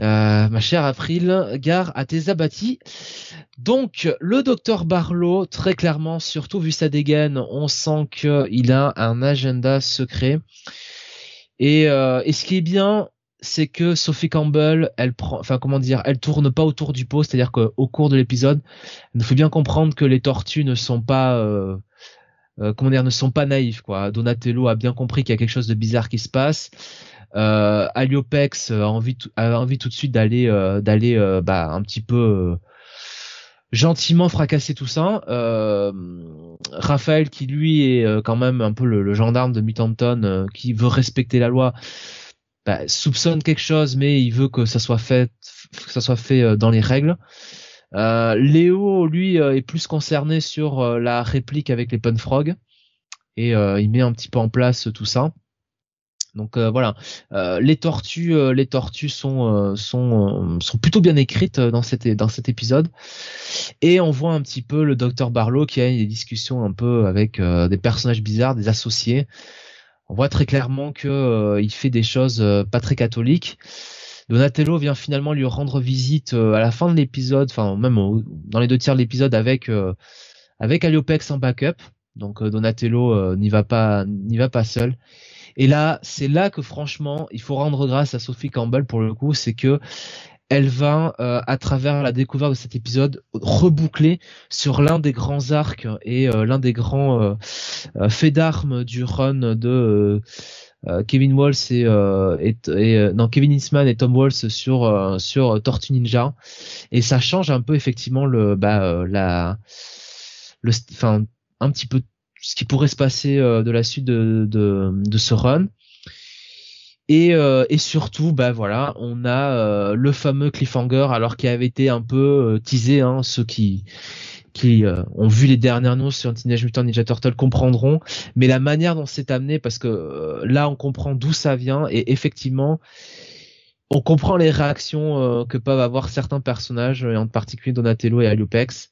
Ma chère April, gare à tes abattis. Donc, le docteur Barlow, très clairement, surtout vu sa dégaine, on sent qu'il a un agenda secret. Et, et ce qui est bien, c'est que Sophie Campbell, elle prend, enfin comment dire, elle tourne pas autour du pot, c'est-à-dire qu'au cours de l'épisode, il faut bien comprendre que les tortues ne sont pas, euh, euh, comment dire, ne sont pas naïfs quoi. Donatello a bien compris qu'il y a quelque chose de bizarre qui se passe. Euh, Aliopex a envie, a envie tout de suite d'aller, euh, d'aller, euh, bah un petit peu gentiment fracasser tout ça. Raphaël qui lui est quand même un peu le, gendarme de Mutanton, qui veut respecter la loi bah, soupçonne quelque chose, mais il veut que ça soit fait, que ça soit fait euh, dans les règles. Euh, Léo, lui, euh, est plus concerné sur la réplique avec les Punfrog et il met un petit peu en place tout ça. Donc voilà, les tortues, les tortues sont sont sont plutôt bien écrites dans cet épisode. Et on voit un petit peu le docteur Barlow qui a des discussions un peu avec des personnages bizarres, des associés on voit très clairement que euh, il fait des choses euh, pas très catholiques. Donatello vient finalement lui rendre visite euh, à la fin de l'épisode, enfin même dans les deux tiers de l'épisode avec avec Aliopex en backup. Donc Donatello n'y va pas n'y va pas seul. Et là, c'est là que franchement, il faut rendre grâce à Sophie Campbell pour le coup, c'est que elle va, euh, à travers la découverte de cet épisode, reboucler sur l'un des grands arcs et euh, l'un des grands euh, faits d'armes du run de Kevin Walsh et, et, non Kevin Eastman et Tom Walsh sur sur Tortue Ninja. Et ça change un peu effectivement le bah la le enfin un petit peu ce qui pourrait se passer de la suite de, de, de ce run. Et, euh, et surtout, bah voilà, on a euh, le fameux cliffhanger, alors qui avait été un peu euh, teasé, hein, ceux qui qui ont vu les dernières news sur Teenage Mutant Ninja Turtle comprendront, mais la manière dont c'est amené, parce que là on comprend d'où ça vient et effectivement on comprend les réactions que peuvent avoir certains personnages, et en particulier Donatello et Aliopex.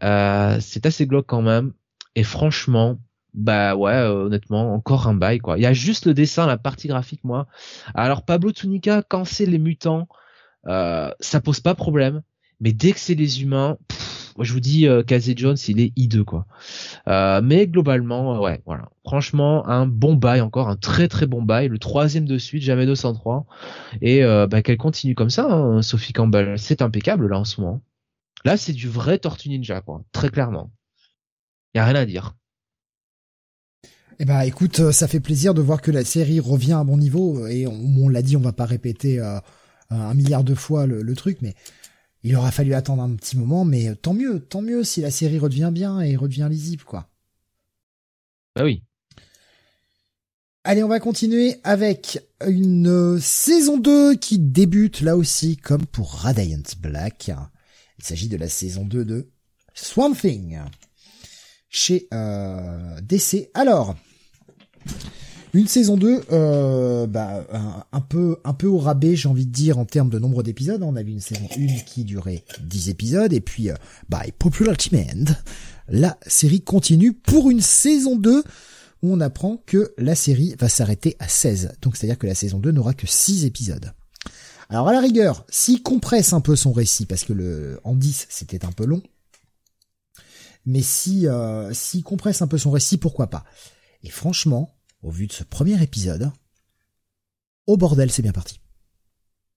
c'est assez glauque quand même, et franchement, bah ouais, euh, honnêtement, encore un bail quoi. Il y a juste le dessin, la partie graphique, moi. Alors Pablo Tunica, quand c'est les mutants, euh, ça pose pas problème. Mais dès que c'est les humains, moi je vous dis, euh, Casey Jones, il est hideux quoi. Euh, mais globalement, ouais, voilà. Franchement, un bon bail encore, un très très bon bail, le troisième de suite, jamais 203. Et bah, qu'elle continue comme ça, hein, Sophie Campbell, c'est impeccable là en ce moment. Là, c'est du vrai Tortue Ninja quoi, très clairement. Y a rien à dire. Eh ben, écoute, ça fait plaisir de voir que la série revient à bon niveau et on, l'a dit, on va pas répéter un milliard de fois le, truc, mais il aura fallu attendre un petit moment, mais tant mieux, tant mieux si la série redevient bien et redevient lisible, quoi. Bah oui. Allez, on va continuer avec une saison 2 qui débute là aussi comme pour Radiant Black. Il s'agit de la saison 2 de Swamp Thing chez euh, DC. Alors, une saison 2, euh, bah, un, peu, un peu au rabais, j'ai envie de dire, en termes de nombre d'épisodes. On a vu une saison 1 qui durait 10 épisodes, et puis, euh, bah, Popular Demand, la série continue pour une saison 2 où on apprend que la série va s'arrêter à 16. Donc, c'est-à-dire que la saison 2 n'aura que 6 épisodes. Alors, à la rigueur, s'il compresse un peu son récit, parce que le, en 10, c'était un peu long, mais si, euh, s'il compresse un peu son récit, pourquoi pas? Et franchement, au vu de ce premier épisode, au bordel, c'est bien parti.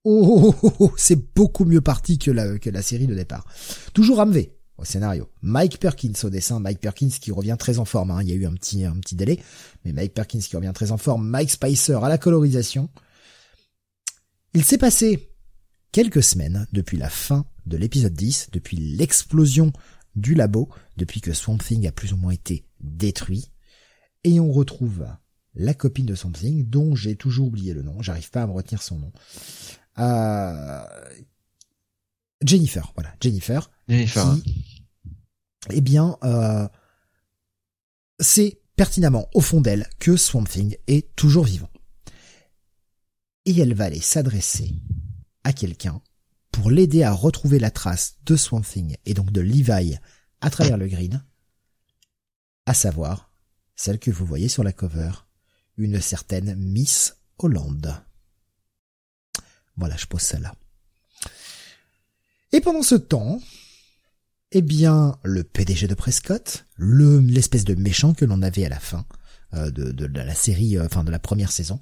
Oh, oh, oh, oh c'est beaucoup mieux parti que la, que la série de départ. Toujours Amvé au scénario. Mike Perkins au dessin. Mike Perkins qui revient très en forme. Hein. Il y a eu un petit, un petit délai. Mais Mike Perkins qui revient très en forme. Mike Spicer à la colorisation. Il s'est passé quelques semaines depuis la fin de l'épisode 10, depuis l'explosion du labo, depuis que Swamp Thing a plus ou moins été détruit. Et on retrouve la copine de Something, dont j'ai toujours oublié le nom, j'arrive pas à me retenir son nom. Euh... Jennifer, voilà, Jennifer. Jennifer. eh bien, euh, c'est pertinemment au fond d'elle que Swamp Thing est toujours vivant. Et elle va aller s'adresser à quelqu'un pour l'aider à retrouver la trace de Swamp Thing et donc de Levi à travers le green, à savoir celle que vous voyez sur la cover une certaine Miss Hollande. Voilà, je pose ça là. Et pendant ce temps, eh bien, le PDG de Prescott, le l'espèce de méchant que l'on avait à la fin euh, de, de, la série, euh, enfin de la première saison,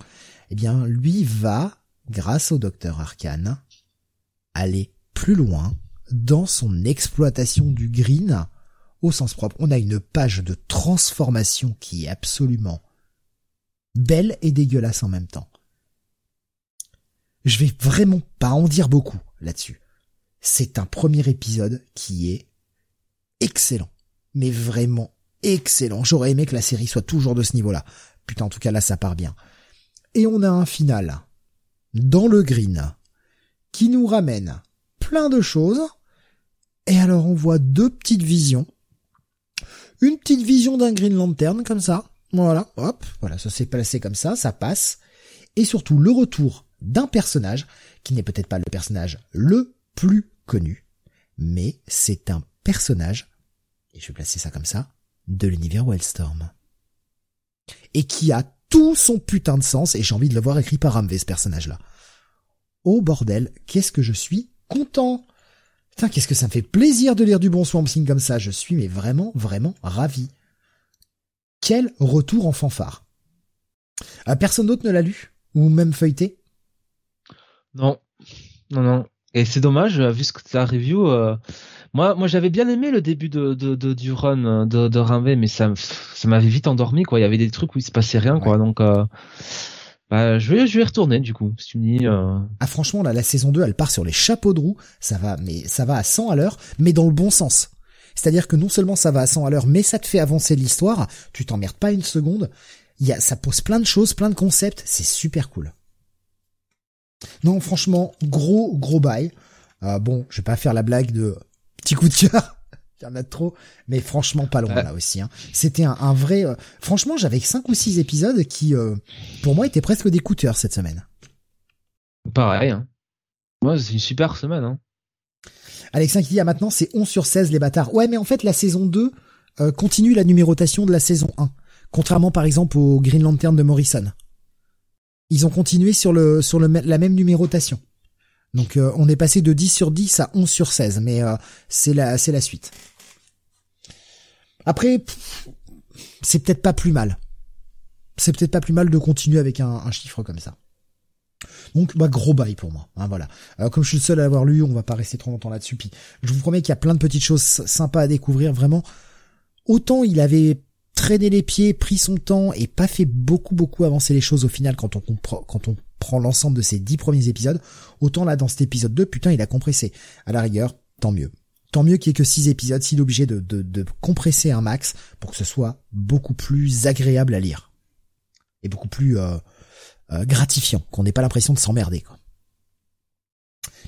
eh bien, lui va, grâce au docteur Arcane, aller plus loin dans son exploitation du green au sens propre. On a une page de transformation qui est absolument belle et dégueulasse en même temps. Je vais vraiment pas en dire beaucoup là-dessus. C'est un premier épisode qui est excellent. Mais vraiment excellent. J'aurais aimé que la série soit toujours de ce niveau-là. Putain, en tout cas là, ça part bien. Et on a un final dans le green qui nous ramène plein de choses. Et alors on voit deux petites visions. Une petite vision d'un Green Lantern comme ça, voilà, hop, voilà, ça s'est placé comme ça, ça passe. Et surtout le retour d'un personnage qui n'est peut-être pas le personnage le plus connu, mais c'est un personnage, et je vais placer ça comme ça, de l'univers Wildstorm. Et qui a tout son putain de sens, et j'ai envie de le voir écrit par Ramvé, ce personnage-là. Oh bordel, qu'est-ce que je suis content Putain, qu'est-ce que ça me fait plaisir de lire du bon Swamp Thing comme ça, je suis mais vraiment, vraiment ravi. Quel retour en fanfare euh, Personne d'autre ne l'a lu Ou même feuilleté? Non. Non, non. Et c'est dommage, vu ce que ta review. Euh, moi, moi j'avais bien aimé le début de, de, du run de, de mais ça, ça m'avait vite endormi, quoi. Il y avait des trucs où il se passait rien, quoi. Donc, euh, bah, je vais, je vais retourner, du coup, si tu me dis. Ah, franchement, là, la saison 2, elle part sur les chapeaux de roue. Ça va, mais ça va à 100 à l'heure, mais dans le bon sens. C'est-à-dire que non seulement ça va à 100 à l'heure, mais ça te fait avancer l'histoire. Tu t'emmerdes pas une seconde. Il y a, ça pose plein de choses, plein de concepts. C'est super cool. Non, franchement, gros, gros bail. Euh, bon, je vais pas faire la blague de petit coup de cœur. Il y en a trop, mais franchement pas loin là aussi. Hein. C'était un, vrai. Euh, franchement, j'avais cinq ou six épisodes qui, euh, pour moi, étaient presque des coups cette semaine. Pareil. Hein. Moi, c'est une super semaine. Hein. Alexin qui dit, ah, maintenant c'est 11 sur 16 les bâtards. Ouais, mais en fait, la saison 2 euh, continue la numérotation de la saison 1. Contrairement par exemple au Green Lantern de Morrison. Ils ont continué sur le sur le, la même numérotation. Donc euh, on est passé de 10 sur 10 à 11 sur 16, mais euh, c'est la c'est la suite. Après, c'est peut-être pas plus mal. C'est peut-être pas plus mal de continuer avec un chiffre comme ça. Donc bah gros bail pour moi. Hein, voilà. Alors comme je suis le seul à avoir lu, on va pas rester trop longtemps là-dessus. Je vous promets qu'il y a plein de petites choses sympas à découvrir. Vraiment, autant il avait traîné les pieds, pris son temps et pas fait beaucoup beaucoup avancer les choses au final quand on comprend, quand on prend l'ensemble de ces dix premiers épisodes, autant là dans cet épisode 2, putain, il a compressé. À la rigueur, tant mieux. Tant mieux qu'il y ait que six épisodes s'il est obligé de, de, compresser un max pour que ce soit beaucoup plus agréable à lire. Et beaucoup plus euh, euh, gratifiant, qu'on n'ait pas l'impression de s'emmerder.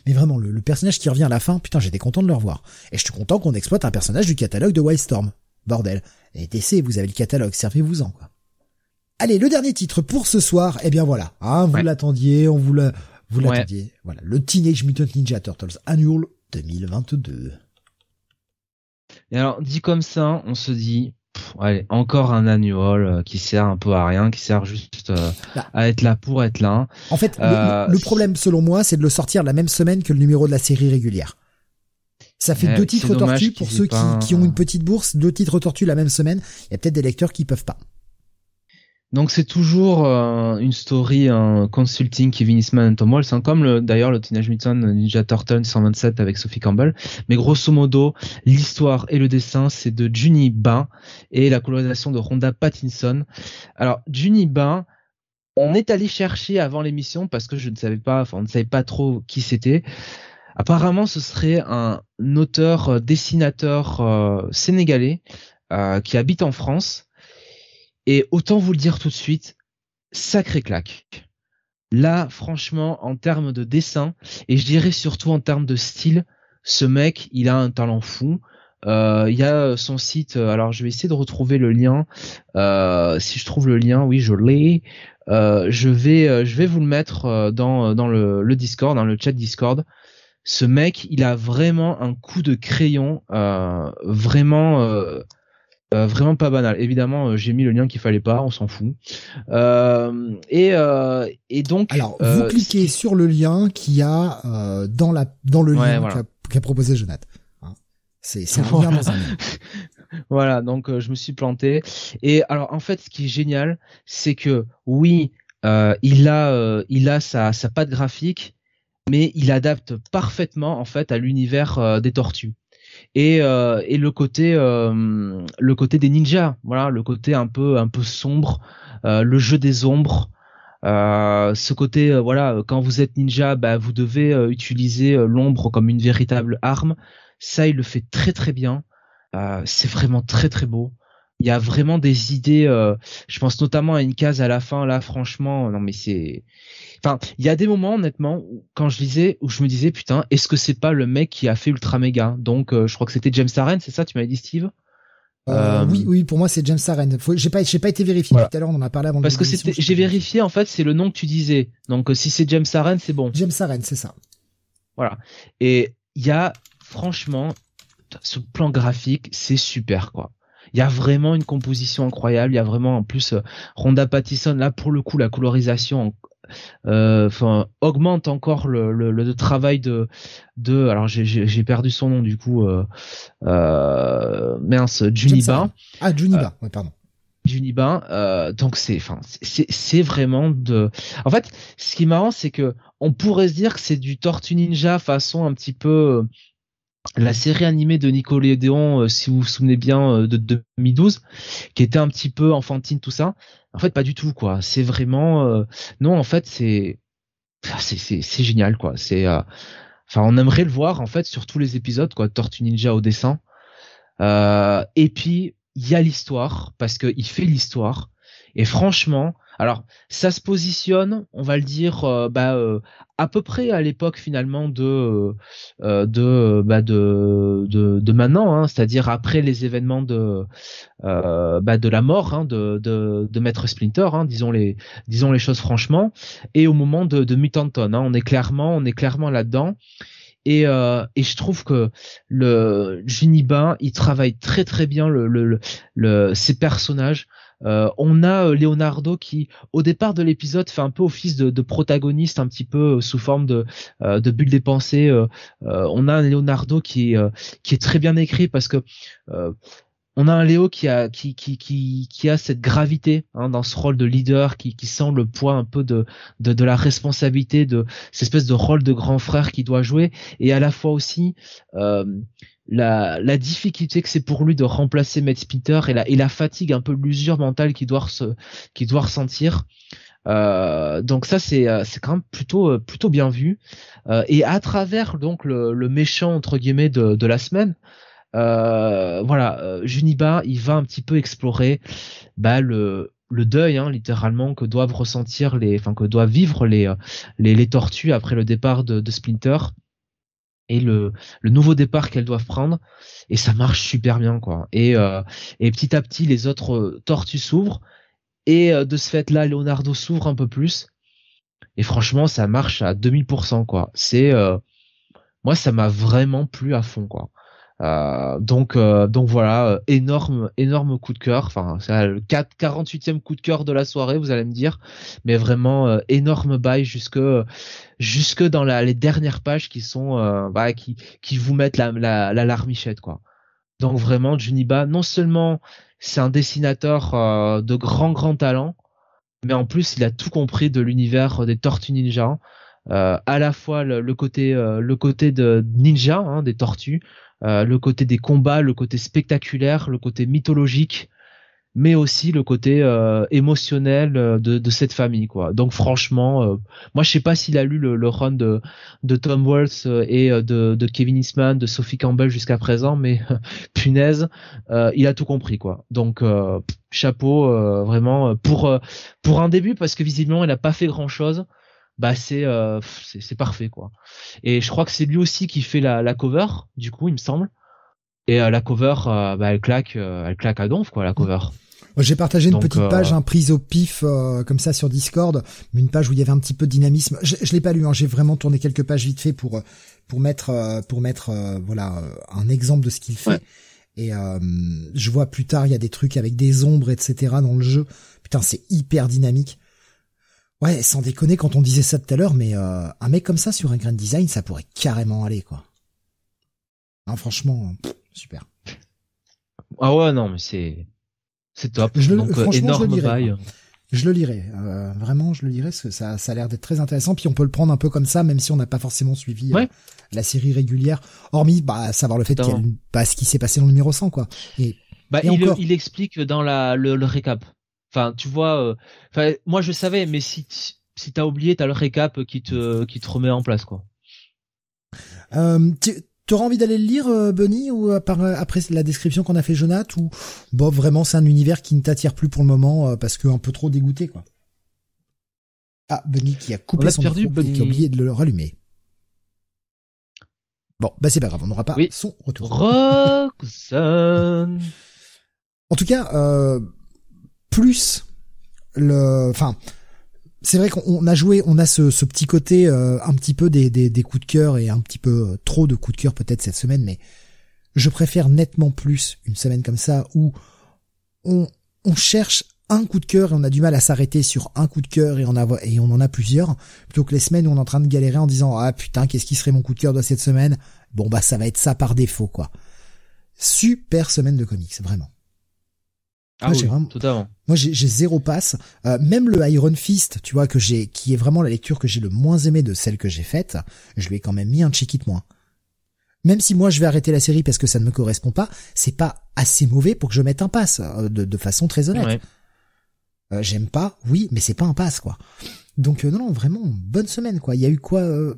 Mais vraiment, le, personnage qui revient à la fin, putain, j'étais content de le revoir. Et je suis content qu'on exploite un personnage du catalogue de Wildstorm. Bordel. Et DC, vous avez le catalogue, servez-vous-en, quoi. Allez, le dernier titre pour ce soir, eh bien voilà. Hein, vous l'attendiez, on vous l'a, vous l'attendiez. Voilà. Le Teenage Mutant Ninja Turtles Annual 2022. Et alors, dit comme ça, on se dit, allez, encore un annual euh, qui sert un peu à rien, qui sert juste euh, bah. à être là pour être là. En fait, le, euh, problème, selon moi, c'est de le sortir la même semaine que le numéro de la série régulière. Ça fait deux titres tortues pour ceux qui, qui, ont une petite bourse, deux titres tortues la même semaine. Il y a peut-être des lecteurs qui peuvent pas. Donc c'est toujours euh, une story, un consulting Kevin Eastman et Tom Walsh, hein, comme d'ailleurs le Teenage Mutant Ninja Turtles 127 avec Sophie Campbell. Mais grosso modo, l'histoire et le dessin c'est de Juni Bain et la colorisation de Rhonda Pattinson. Alors Juni Bain, on est allé chercher avant l'émission parce que je ne savais pas, enfin on ne savait pas trop qui c'était. Apparemment, ce serait un auteur, euh, dessinateur euh, sénégalais qui habite en France et autant vous le dire tout de suite, sacré claque. Là, franchement, en termes de dessin, et je dirais surtout en termes de style, ce mec, il a un talent fou. Euh, il y a son site, euh, alors je vais essayer de retrouver le lien. Euh, si je trouve le lien, oui, je l'ai. je vais, je vais vous le mettre dans dans le, le Discord, dans le chat Discord. Ce mec, il a vraiment un coup de crayon, vraiment euh, vraiment pas banal. Évidemment, euh, j'ai mis le lien qu'il fallait pas, on s'en fout. Euh, et, euh, et donc. Alors, vous cliquez sur le lien qu'il y a dans la dans le lien qu'a proposé Jonathan. Hein. c'est c'est [laughs] un lien dans un lien. voilà, donc je me suis planté. Et alors, en fait, ce qui est génial, c'est que oui, il a il a sa sa patte graphique, mais il adapte parfaitement en fait à l'univers des tortues et, euh, et le côté euh, le côté des ninjas voilà le côté un peu un peu sombre euh, le jeu des ombres ce côté voilà quand vous êtes ninja bah, vous devez utiliser l'ombre comme une véritable arme. Ça il le fait très très bien. C'est vraiment très très beau il y a vraiment des idées je pense notamment à une case à la fin là franchement non mais c'est Enfin, il y a des moments honnêtement quand je lisais où je me disais putain, est-ce que c'est pas le mec qui a fait Ultra Mega Donc euh, je crois que c'était James Aren, c'est ça Tu m'avais dit Steve? Euh, euh, oui, oui, pour moi c'est James Aren. J'ai pas, j'ai pas été vérifié tout à l'heure. On en a parlé avant. Parce que c'était, j'ai vérifié en fait, c'est le nom que tu disais. Donc si c'est James Aren, c'est bon. James Aren, c'est ça. Voilà. Et il y a franchement ce plan graphique, c'est super quoi. Il y a vraiment une composition incroyable. Il y a vraiment en plus Ronda Pattison là pour le coup la colorisation euh, augmente encore le, le, le, travail de de alors j'ai perdu son nom du coup euh, euh, mince Juniba ah Juniba ouais pardon. Juniba euh, donc c'est enfin c'est c'est vraiment de en fait ce qui est marrant c'est que on pourrait se dire que c'est du Tortue Ninja façon un petit peu la série animée de Nickelodeon, euh, si vous vous souvenez bien, euh, de 2012, qui était un petit peu enfantine, tout ça. En fait, pas du tout, quoi. C'est vraiment, euh, non, en fait, c'est, c'est, c'est, génial, quoi. C'est, enfin, on aimerait le voir, en fait, sur tous les épisodes, quoi. Tortue Ninja au dessin. et puis, il y a l'histoire, parce qu'il fait l'histoire. Et franchement, alors, ça se positionne, on va le dire, euh, bah, euh, à peu près à l'époque finalement de euh, de, bah, de, de de maintenant, hein, c'est-à-dire après les événements de bah, de la mort hein, de, de, de Maître Splinter, hein, disons les disons les choses franchement, et au moment de, de Mutanton, hein, on est clairement on est clairement là-dedans. Et, et je trouve que le Juniba, il travaille très très bien le, le, le, le ses personnages. Euh, on a euh, Leonardo qui, au départ de l'épisode, fait un peu office de, protagoniste, un petit peu euh, sous forme de, de bulle des pensées. on a un Leonardo qui qui est très bien écrit parce que on a un Léo qui a qui qui qui, qui a cette gravité hein, dans ce rôle de leader qui qui sent le poids un peu de de, de la responsabilité de cette espèce de rôle de grand frère qu'il doit jouer et à la fois aussi euh, la, difficulté que c'est pour lui de remplacer Matt Peter et la fatigue un peu l'usure mentale qu'il doit se ressentir. Euh, donc ça c'est euh, c'est quand même plutôt plutôt bien vu. Euh, et à travers donc le, méchant entre guillemets de, la semaine euh, voilà, euh, Juniba, il va un petit peu explorer bah, le, le deuil, hein, littéralement, que doivent ressentir les, enfin que doivent vivre les, euh, les, tortues après le départ de Splinter et le, le nouveau départ qu'elles doivent prendre. Et ça marche super bien quoi. Et euh, et petit à petit les autres tortues s'ouvrent. Et de ce fait là Leonardo s'ouvre un peu plus. Et franchement ça marche à 2000% quoi. C'est euh, moi ça m'a vraiment plu à fond quoi euh, donc euh, donc voilà euh, énorme énorme coup de cœur. Enfin c'est le 4 48e coup de cœur de la soirée vous allez me dire. Mais vraiment énorme bail jusque jusque dans la, les dernières pages qui sont bah, qui qui vous mettent la la, la larmichette quoi. Donc vraiment Juniba non seulement c'est un dessinateur de grand grand talent mais en plus il a tout compris de l'univers des Tortues Ninja à la fois le, côté le côté de ninja hein, des tortues euh, le côté des combats, le côté spectaculaire, le côté mythologique, mais aussi le côté euh, émotionnel euh, de, de, cette famille quoi. Donc franchement, moi je sais pas s'il a lu le, le, run de, Tom Waltz et de, de Kevin Eastman, de Sophie Campbell jusqu'à présent, mais [laughs] punaise, il a tout compris quoi. Donc chapeau vraiment pour pour un début parce que visiblement il n'a pas fait grand chose bah euh, c'est c'est parfait quoi. Et je crois que c'est lui aussi qui fait la, la cover du coup il me semble. Et euh, la cover euh, bah elle claque elle claque à donf quoi la cover. J'ai partagé une petite page un prise au pif comme ça sur Discord, une page où il y avait un petit peu de dynamisme. Je, je l'ai pas lu, hein, j'ai vraiment tourné quelques pages vite fait pour pour mettre pour mettre voilà un exemple de ce qu'il fait. Et je vois plus tard il y a des trucs avec des ombres etc dans le jeu. Putain c'est hyper dynamique. Ouais, sans déconner quand on disait ça tout à l'heure, mais euh, un mec comme ça sur un grand design, ça pourrait carrément aller, quoi. Hein, franchement, super. Ah ouais, non, mais c'est c'est top. Je Donc euh, énorme je le lirai, Je le lirai, euh, vraiment, je le lirai, parce que ça, ça a l'air d'être très intéressant. Puis on peut le prendre un peu comme ça, même si on n'a pas forcément suivi la série régulière, hormis bah savoir le fait qu'il y a bah, ce qui s'est passé dans le numéro 100, quoi. Et, bah, il, encore... il explique dans la le, le récap. Enfin, tu vois, euh, enfin, moi je savais, mais si si t'as oublié, t'as le récap qui te qui te remet en place, quoi. Euh, T'auras envie d'aller le lire, euh, Bunny, ou euh, après la description qu'on a fait Jonathan, ou bon, vraiment c'est un univers qui ne t'attire plus pour le moment parce que un peu trop dégoûté, quoi. Ah, Bunny qui a coupé son perdu, micro qui a oublié de le rallumer. Bon, bah c'est pas grave, on n'aura pas son retour. Roxanne. en tout cas, euh, plus le, enfin, c'est vrai qu'on a joué, on a ce, petit côté euh, un petit peu des, coups de cœur et un petit peu euh, trop de coups de cœur peut-être cette semaine, mais je préfère nettement plus une semaine comme ça où on, on cherche un coup de cœur et on a du mal à s'arrêter sur un coup de cœur et on, et on en a plusieurs, plutôt que les semaines où on est en train de galérer en disant ah putain qu'est-ce qui serait mon coup de cœur de cette semaine? Bon bah ça va être ça par défaut quoi. Super semaine de comics vraiment. Ah oui, vraiment, Moi, j'ai zéro passe. Euh, même le Iron Fist, tu vois, que j'ai, qui est vraiment la lecture que j'ai le moins aimé de celle que j'ai faite, je lui ai quand même mis un check-it moins. Même si moi je vais arrêter la série parce que ça ne me correspond pas, c'est pas assez mauvais pour que je mette un pass, euh, de, de façon très honnête. Euh, J'aime pas, oui, mais c'est pas un pass, quoi. Donc euh, non, non, vraiment, bonne semaine, quoi. Il y a eu quoi euh,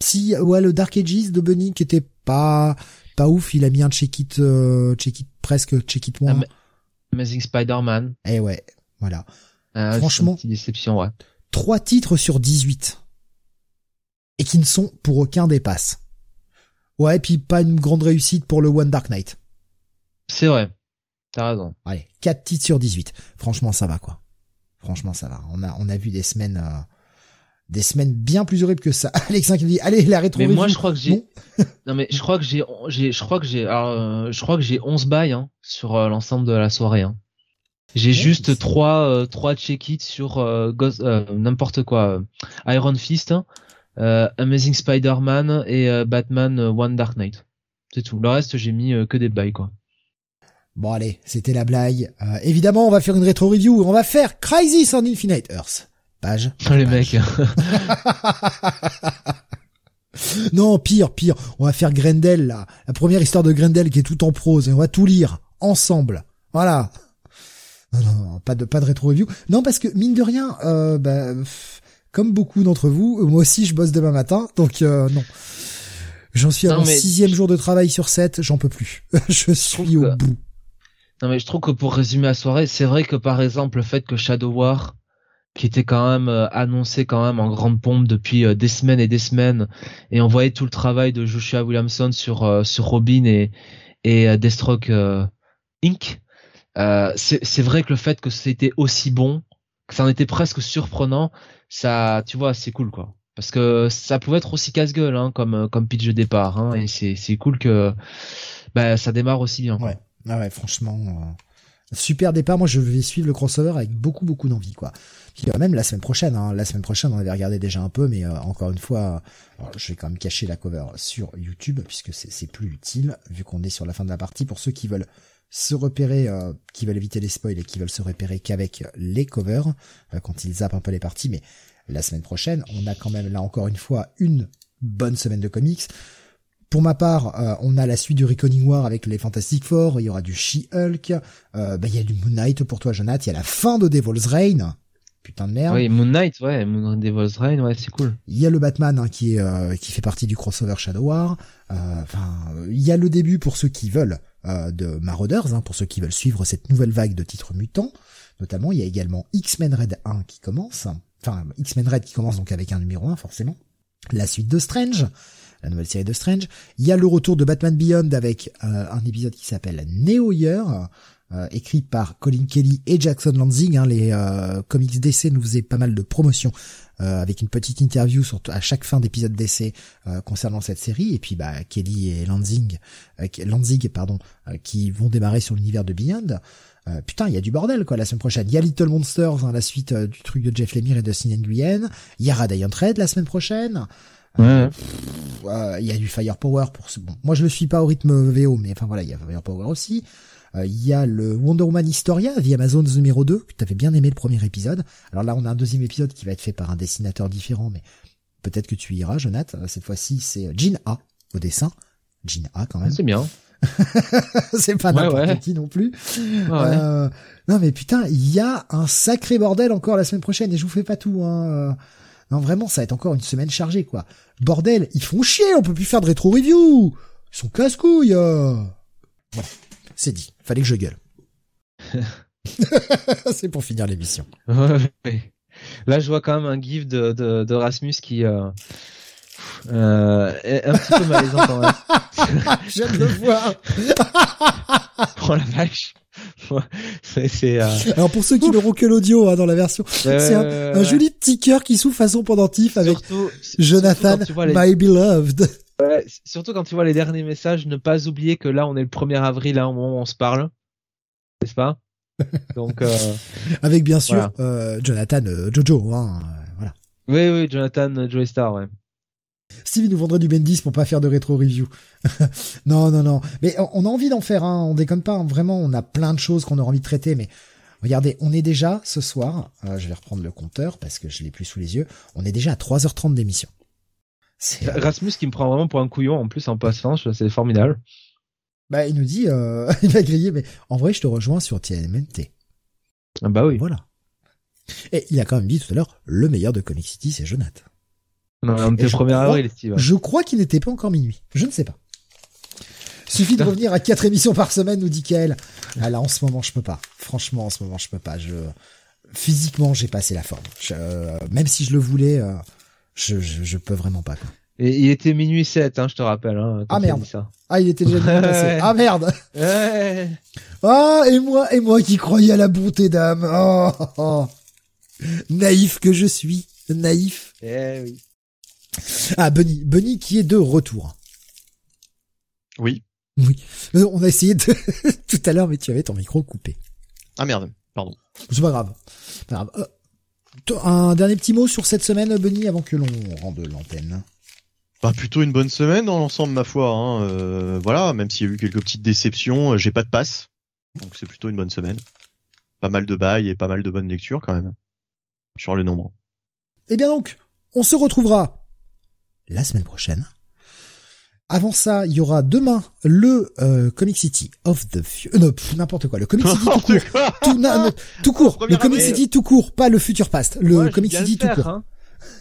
Si, ouais, le Dark Ages de Bunny qui était pas pas ouf, il a mis un check-it, check-it presque check-it moins. Ah, Amazing Spider-Man. Eh ouais, voilà. Euh, Franchement, déception, ouais. Trois titres sur 18. Et qui ne sont pour aucun des passes. Ouais, et puis pas une grande réussite pour le One Dark Knight. C'est vrai. T'as raison. Allez, quatre titres sur 18. Franchement, ça va, quoi. Franchement, ça va. On a, on a vu des semaines, euh, des semaines bien plus horribles que ça. [laughs] Alexin qui dit, allez, la rétro Mais moi, je crois que j'ai, [laughs] non, mais je crois que j'ai, j'ai, je crois que j'ai, alors, je crois que j'ai 11 bails, hein, sur euh, l'ensemble de la soirée, hein. J'ai juste trois, euh, trois check-it sur, euh, n'importe quoi, Iron Fist, Amazing Spider-Man et Batman One Dark Knight. C'est tout. Le reste, j'ai mis que des bails, quoi. Bon allez, c'était la blague. Euh, évidemment, on va faire une rétro review. On va faire Crisis on Infinite Earth. Page. Oh, les mecs. [laughs] non, pire, pire. On va faire Grendel là, la première histoire de Grendel qui est tout en prose et on va tout lire ensemble. Voilà. Non, non, non pas de pas de rétro review. Non, parce que mine de rien, euh, bah, comme beaucoup d'entre vous, moi aussi je bosse demain matin, donc euh, non. J'en suis à mon sixième jour de travail sur sept, j'en peux plus. [laughs] je suis au bout. Non mais je trouve que pour résumer la soirée, c'est vrai que par exemple le fait que Shadow War, qui était quand même euh, annoncé quand même en grande pompe depuis euh, des semaines et des semaines, et on voyait tout le travail de Joshua Williamson sur euh, sur Robin et et Deathstroke Inc. c'est vrai que le fait que c'était aussi bon, que ça en était presque surprenant, ça, tu vois, c'est cool quoi parce que ça pouvait être aussi casse-gueule hein, comme comme pitch de départ hein, et c'est cool que bah, ça démarre aussi bien. Ouais. Ah ouais, franchement, super départ. Moi, je vais suivre le crossover avec beaucoup, beaucoup d'envie, quoi. Euh, même la semaine prochaine, hein, la semaine prochaine, on avait regardé déjà un peu, mais euh, encore une fois, je vais quand même cacher la cover sur YouTube puisque c'est plus utile vu qu'on est sur la fin de la partie. Pour ceux qui veulent se repérer, qui veulent éviter les spoils et qui veulent se repérer qu'avec les covers quand ils zappent un peu les parties, mais la semaine prochaine, on a quand même là encore une fois une bonne semaine de comics. Pour ma part, euh, on a la suite du Reckoning War avec les Fantastic Four, il y aura du She-Hulk, euh, bah, il y a du Moon Knight pour toi Jonathan, il y a la fin de Devil's Reign, putain de merde. Oui, Moon Knight, ouais, Moon Devil's Reign, ouais, c'est cool. Il y a le Batman hein, qui est euh, qui fait partie du crossover Shadow War. Enfin, il y a le début pour ceux qui veulent de Marauders, hein, pour ceux qui veulent suivre cette nouvelle vague de titres mutants. Notamment, il y a également X-Men Red 1 qui commence. Enfin, X-Men Red qui commence donc avec un numéro 1 forcément. La suite de Strange, la nouvelle série de Strange. Il y a le retour de Batman Beyond avec euh, un épisode qui s'appelle Neo Year, euh, écrit par Colin Kelly et Jackson Lansing. Hein, les euh, comics DC nous faisaient pas mal de promotion avec une petite interview sur, à chaque fin d'épisode DC concernant cette série. Et puis bah, Kelly et Lansing, Lansing pardon, qui vont démarrer sur l'univers de Beyond. putain, il y a du bordel quoi la semaine prochaine. Il y a Little Monsters, hein, la suite du truc de Jeff Lemire et de Sin Nguyen. Il y a Radiant Red la semaine prochaine. Ouais. Il y a du Firepower pour ce... bon, moi je le suis pas au rythme VO, mais enfin voilà, il y a Firepower aussi. Euh, il y a le Wonder Woman Historia, The Amazon numéro 2, que t'avais bien aimé le premier épisode. Alors là, on a un deuxième épisode qui va être fait par un dessinateur différent, mais peut-être que tu iras, Jonathan. Euh, cette fois-ci, c'est Jean A au dessin. Jean A quand même. C'est bien. [laughs] c'est pas n'importe qui non plus. Euh, non mais putain, il y a un sacré bordel encore la semaine prochaine et je vous fais pas tout. Hein. Non, vraiment, ça va être encore une semaine chargée, quoi. Bordel, ils font chier, on peut plus faire de rétro-review. Ils sont casse-couilles. Euh. Voilà, c'est dit. Fallait que je gueule. [laughs] c'est pour finir l'émission. Là, je vois quand même un gif de, de, Rasmus qui euh, euh, est un petit peu malaisant quand même. [laughs] J'aime le voir. [laughs] oh la vache. euh... Alors pour ceux qui n'auront que l'audio hein, dans la version, c'est un, joli petit cœur qui souffle façon pendentif avec Jonathan, my beloved. Surtout quand tu vois les derniers messages, ne pas oublier que là on est le 1er avril, là, au moment où on se parle, n'est-ce pas? [laughs] Donc euh... avec bien sûr euh, Jonathan euh, Jojo, hein, voilà. Oui oui, Jonathan Joey Star, ouais. Steve nous vendrait du Bendis pour pas faire de rétro review. [laughs] non, non, non. Mais on a envie d'en faire un, on déconne pas. Hein. Vraiment, on a plein de choses qu'on a envie de traiter. Mais regardez, on est déjà ce soir. Euh, je vais reprendre le compteur parce que je l'ai plus sous les yeux. On est déjà à 3h30 d'émission. C'est Rasmus qui me prend vraiment pour un couillon en plus en passant, c'est formidable. Bah, il nous dit, euh, [laughs] il va griller, mais en vrai, je te rejoins sur TNMT. Ah bah oui. Voilà. Et il a quand même dit tout à l'heure, le meilleur de Comic City, c'est Jonathan. Non, on était 1er avril, Steve. Je crois qu'il n'était pas encore minuit. Je ne sais pas. Suffit de revenir à quatre émissions par semaine, nous dit Kael. Ah là, en ce moment, je peux pas. Franchement, en ce moment, je peux pas. Je physiquement, j'ai passé la forme. Euh, même si je le voulais, euh, je, je, je, peux vraiment pas. Quoi. Et il était minuit 7, hein, je te rappelle. Hein, ah merde. Ah, il était déjà passé. Ah merde. Ah et moi, et moi qui croyais à la bonté d'âme. Oh, oh, oh, naïf que je suis, naïf. Eh oui. Ah, Bunny. Bunny qui est de retour. Oui. Oui. Euh, on a essayé de [laughs] tout à l'heure, mais tu avais ton micro coupé. Ah merde, pardon. C'est pas grave. Pas grave. Euh, un dernier petit mot sur cette semaine, Bunny, avant que l'on rende l'antenne. Bah plutôt une bonne semaine dans l'ensemble, ma foi. Hein. Euh, voilà, même s'il y a eu quelques petites déceptions, j'ai pas de passe. Donc c'est plutôt une bonne semaine. Pas mal de bails et pas mal de bonnes lectures quand même. Sur le nombre. Eh bien donc, on se retrouvera la semaine prochaine. Avant ça, il y aura demain le euh, Comic City of the Future. Euh, n'importe quoi. Le Comic City [laughs] tout court. tout, non, tout court. Le Comic City tout court, pas le Future Past. Le Comic City tout court. Hein.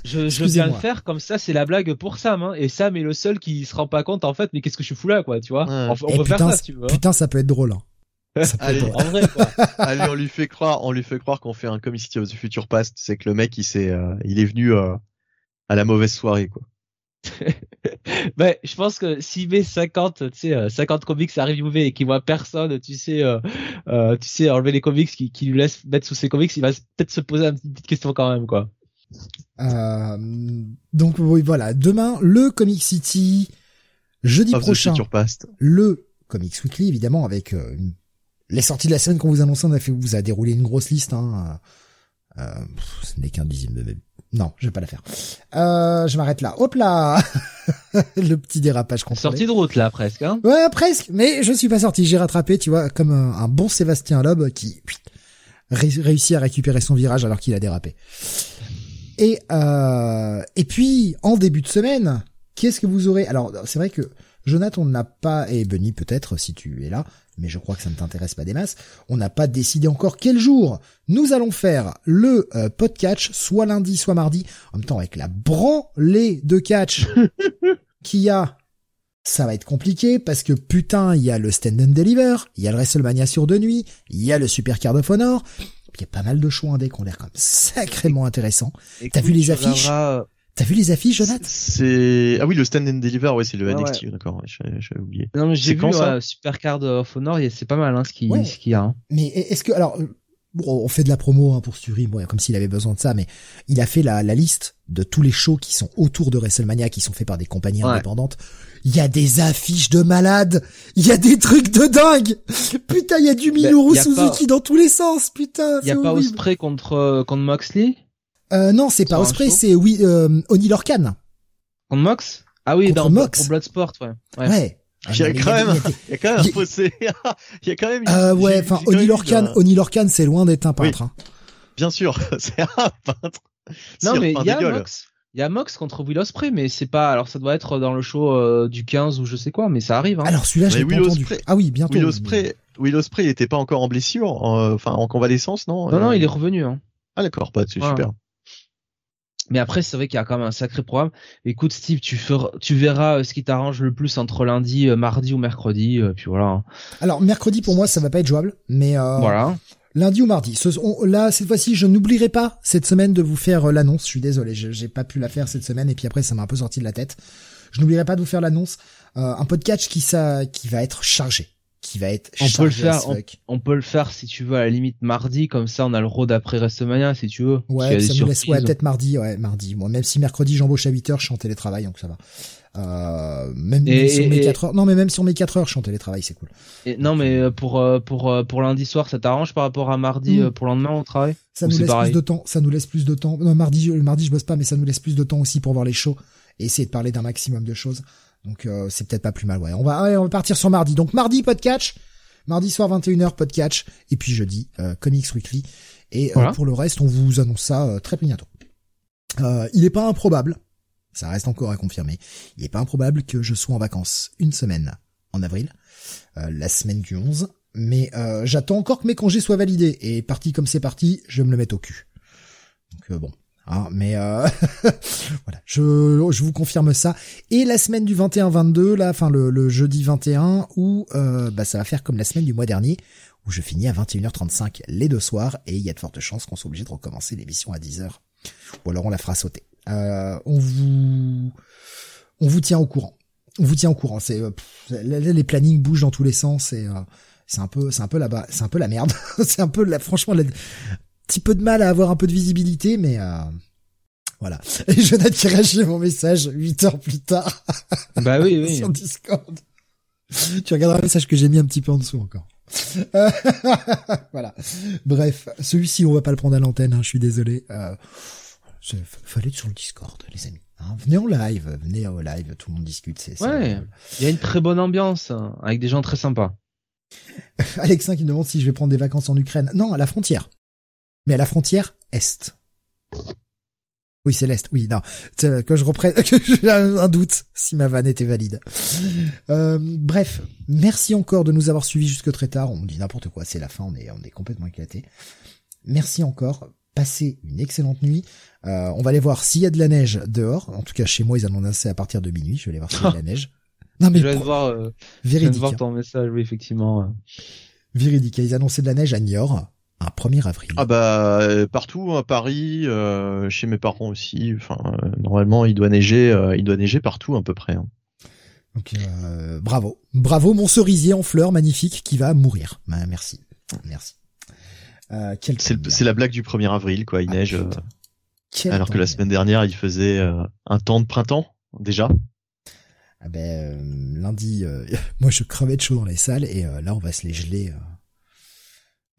Je, je viens le faire comme ça, c'est la blague pour Sam. Hein. Et Sam est le seul qui se rend pas compte en fait. Mais qu'est-ce que je fous là, quoi, tu vois On, on peut faire ça, tu veux. Hein. Putain, ça peut être drôle. Hein. [laughs] Allez, en vrai, quoi. [laughs] Allez, on lui fait croire, on lui fait croire qu'on fait un Comic City of the Future Past. C'est que le mec, il s'est, euh, il est venu euh, à la mauvaise soirée, quoi. [laughs] ben, je pense que s'il met 50, tu sais, 50 euh, comics à reviewer et qu'il voit personne, tu sais, euh, euh, tu sais, enlever les comics, qui, qui lui laisse mettre sous ses comics, il va peut-être se poser une petite question quand même, quoi. Euh, donc oui, voilà. Demain, le Comic City. Jeudi prochain, le Comics Weekly, évidemment, avec les sorties de la semaine qu'on vous annonçait. On a fait, vous a déroulé une grosse liste. Hein. Euh, ce n'est qu'un dixième de non, je vais pas la faire. Euh, je m'arrête là. Hop là [laughs] Le petit dérapage contrôlé. Sorti de route là, presque. Hein ouais, presque. Mais je suis pas sorti. J'ai rattrapé, tu vois, comme un, bon Sébastien Loeb qui réussit à récupérer son virage alors qu'il a dérapé. Et euh, et puis en début de semaine, qu'est-ce que vous aurez? Alors c'est vrai que Jonathan n'a pas et Benny peut-être si tu es là, mais je crois que ça ne t'intéresse pas des masses. On n'a pas décidé encore quel jour nous allons faire le euh, podcast, soit lundi, soit mardi. En même temps, avec la branlée de catch [laughs] qu'il y a, ça va être compliqué parce que putain, il y a le Stand and Deliver, il y a le WrestleMania sur deux nuits, il y a le Super Card of Honor. Il y a pas mal de choix indés qui ont l'air quand même sacrément intéressants. T'as vu les affiches? T'as vu les affiches, Jonathan? C'est ah oui le Stand and Deliver, ouais c'est le NXT, d'accord, j'avais oublié. Non mais j'ai vu ça? Super Card of Honor, c'est pas mal hein, ce qu'il y a. Hein. Mais est-ce que alors bon, on fait de la promo hein, pour Sturi, bon, comme s'il avait besoin de ça, mais il a fait la, la liste de tous les shows qui sont autour de WrestleMania, qui sont faits par des compagnies indépendantes. Il y a des affiches de malades, il y a des trucs de dingue. Putain, il y a du ben, Minoru Suzuki dans tous les sens, putain. Il y a pas Osprey contre euh, contre Moxley? Euh, non, c'est pas Osprey, c'est oui, euh, Oni Lorcan. Contre Mox Ah oui, dans Mox. pour Bloodsport, ouais. Ouais. ouais. Il y a quand même, il y a quand même un fossé. [laughs] il y a quand même. Euh, ouais, enfin, Oni Lorcan, Oni Lorcan, c'est loin d'être un peintre. Hein. Bien sûr, [laughs] c'est un peintre. Non, mais il y a Mox. Il y a Mox contre Will Ospreay, mais c'est pas. Alors ça doit être dans le show euh, du 15 ou je sais quoi, mais ça arrive. Hein. Alors celui-là, j'ai pas entendu. Ah oui, bientôt. Will Ospreay, Will Ospreay, il était pas encore en blessure, enfin en, convalescence, non Non, non, il est revenu. Hein. Ah d'accord, pas c'est super. Mais après, c'est vrai qu'il y a quand même un sacré programme. Écoute, Steve, tu, feras, tu verras euh, ce qui t'arrange le plus entre lundi, euh, mardi ou mercredi, euh, puis voilà. Hein. Alors, mercredi, pour moi, ça va pas être jouable, mais voilà. lundi ou mardi. Ce, là, cette fois-ci, je n'oublierai pas cette semaine de vous faire l'annonce. Je suis désolé, j'ai pas pu la faire cette semaine, et puis après, ça m'a un peu sorti de la tête. Je n'oublierai pas de vous faire l'annonce. un podcast qui, ça, qui va être chargé qui va être on peut le faire on, peut le faire si tu veux à la limite mardi comme ça on a le road après WrestleMania si tu veux. Ouais ça nous laisse ouais peut-être mardi ouais mardi. Moi même si mercredi j'embauche à 8 heures je suis en télétravail donc ça va. Euh, même, sur mes 4 heures non mais même sur mes 4 heures je suis en télétravail c'est cool. Et, non mais euh, pour euh, pour pour lundi soir ça t'arrange par rapport à mardi mm. pour le lendemain au travail? Ça nous laisse plus de temps ça nous laisse plus de temps. Non mardi mardi je bosse pas mais ça nous laisse plus de temps aussi pour voir les shows et essayer de parler d'un maximum de choses donc euh, c'est peut-être pas plus mal. Ouais, on va on va partir sur mardi. Donc mardi podcast, mardi soir 21h podcast et puis jeudi euh, Comics Weekly et euh, pour le reste, on vous annonce ça très bientôt. il est pas improbable, ça reste encore à confirmer. Il est pas improbable que je sois en vacances une semaine en avril, la semaine du 11, mais j'attends encore que mes congés soient validés et parti comme c'est parti, je me le mettre au cul. Donc bon, Hein, mais euh, [laughs] voilà, je, je vous confirme ça. Et la semaine du 21-22, là, enfin le, le, jeudi 21, où euh, bah, ça va faire comme la semaine du mois dernier, où je finis à 21h35 les deux soirs, et il y a de fortes chances qu'on soit obligé de recommencer l'émission à 10h. Ou alors on la fera sauter. Euh, on vous on vous tient au courant. On vous tient au courant. C'est les plannings bougent dans tous les sens et c'est un peu c'est un peu là-bas, c'est un peu la merde. [laughs] c'est un peu la franchement la, petit peu de mal à avoir un peu de visibilité, mais euh, voilà. [laughs] Et je n'ai tiré mon message 8 heures plus tard. [laughs] Bah oui, oui. sur Discord. Tu regarderas le message que j'ai mis un petit peu en dessous encore. [laughs] voilà. Bref, celui-ci on va pas le prendre à l'antenne, hein, je suis désolé. Euh, fallait être sur le Discord, les amis. Hein. venez en live, venez au live, tout le monde discute. C'est, ouais. Il y a une très bonne ambiance hein, avec des gens très sympas. Alexin qui me demande si je vais prendre des vacances en Ukraine. Non, à la frontière. Mais à la frontière Est. Oui, c'est l'Est. Oui, non. Que je reprenne, [laughs] que j'ai un doute si ma vanne était valide. Euh, bref, merci encore de nous avoir suivis jusque très tard. On dit n'importe quoi, c'est la fin, on est, on est complètement éclaté. Merci encore. Passez une excellente nuit. Euh, on va aller voir s'il y a de la neige dehors. En tout cas, chez moi, ils en ont assez à partir de minuit. Je vais aller voir s'il y a de la neige. [laughs] Non mais je viens de voir, euh, véridique. Je voir ton message, oui effectivement. Véridique. Ils annonçaient de la neige à Niort un 1er avril. Ah bah euh, partout à Paris, euh, chez mes parents aussi. Enfin euh, normalement il doit neiger, il doit neiger partout à peu près. Hein. Donc bravo, bravo mon cerisier en fleurs magnifique qui va mourir. Bah, merci, merci. c'est la blague du 1er avril quoi, il ah, neige. alors que la semaine dernière il faisait un temps de printemps déjà. Ah ben lundi, [laughs] moi je crevais de chaud dans les salles et là on va se les geler.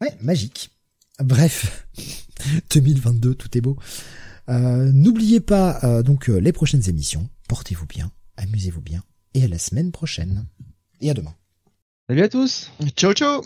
Ouais, magique. Bref, [laughs] 2022, tout est beau. N'oubliez pas donc les prochaines émissions. Portez-vous bien, amusez-vous bien et à la semaine prochaine. Et à demain. Salut à tous. Ciao ciao.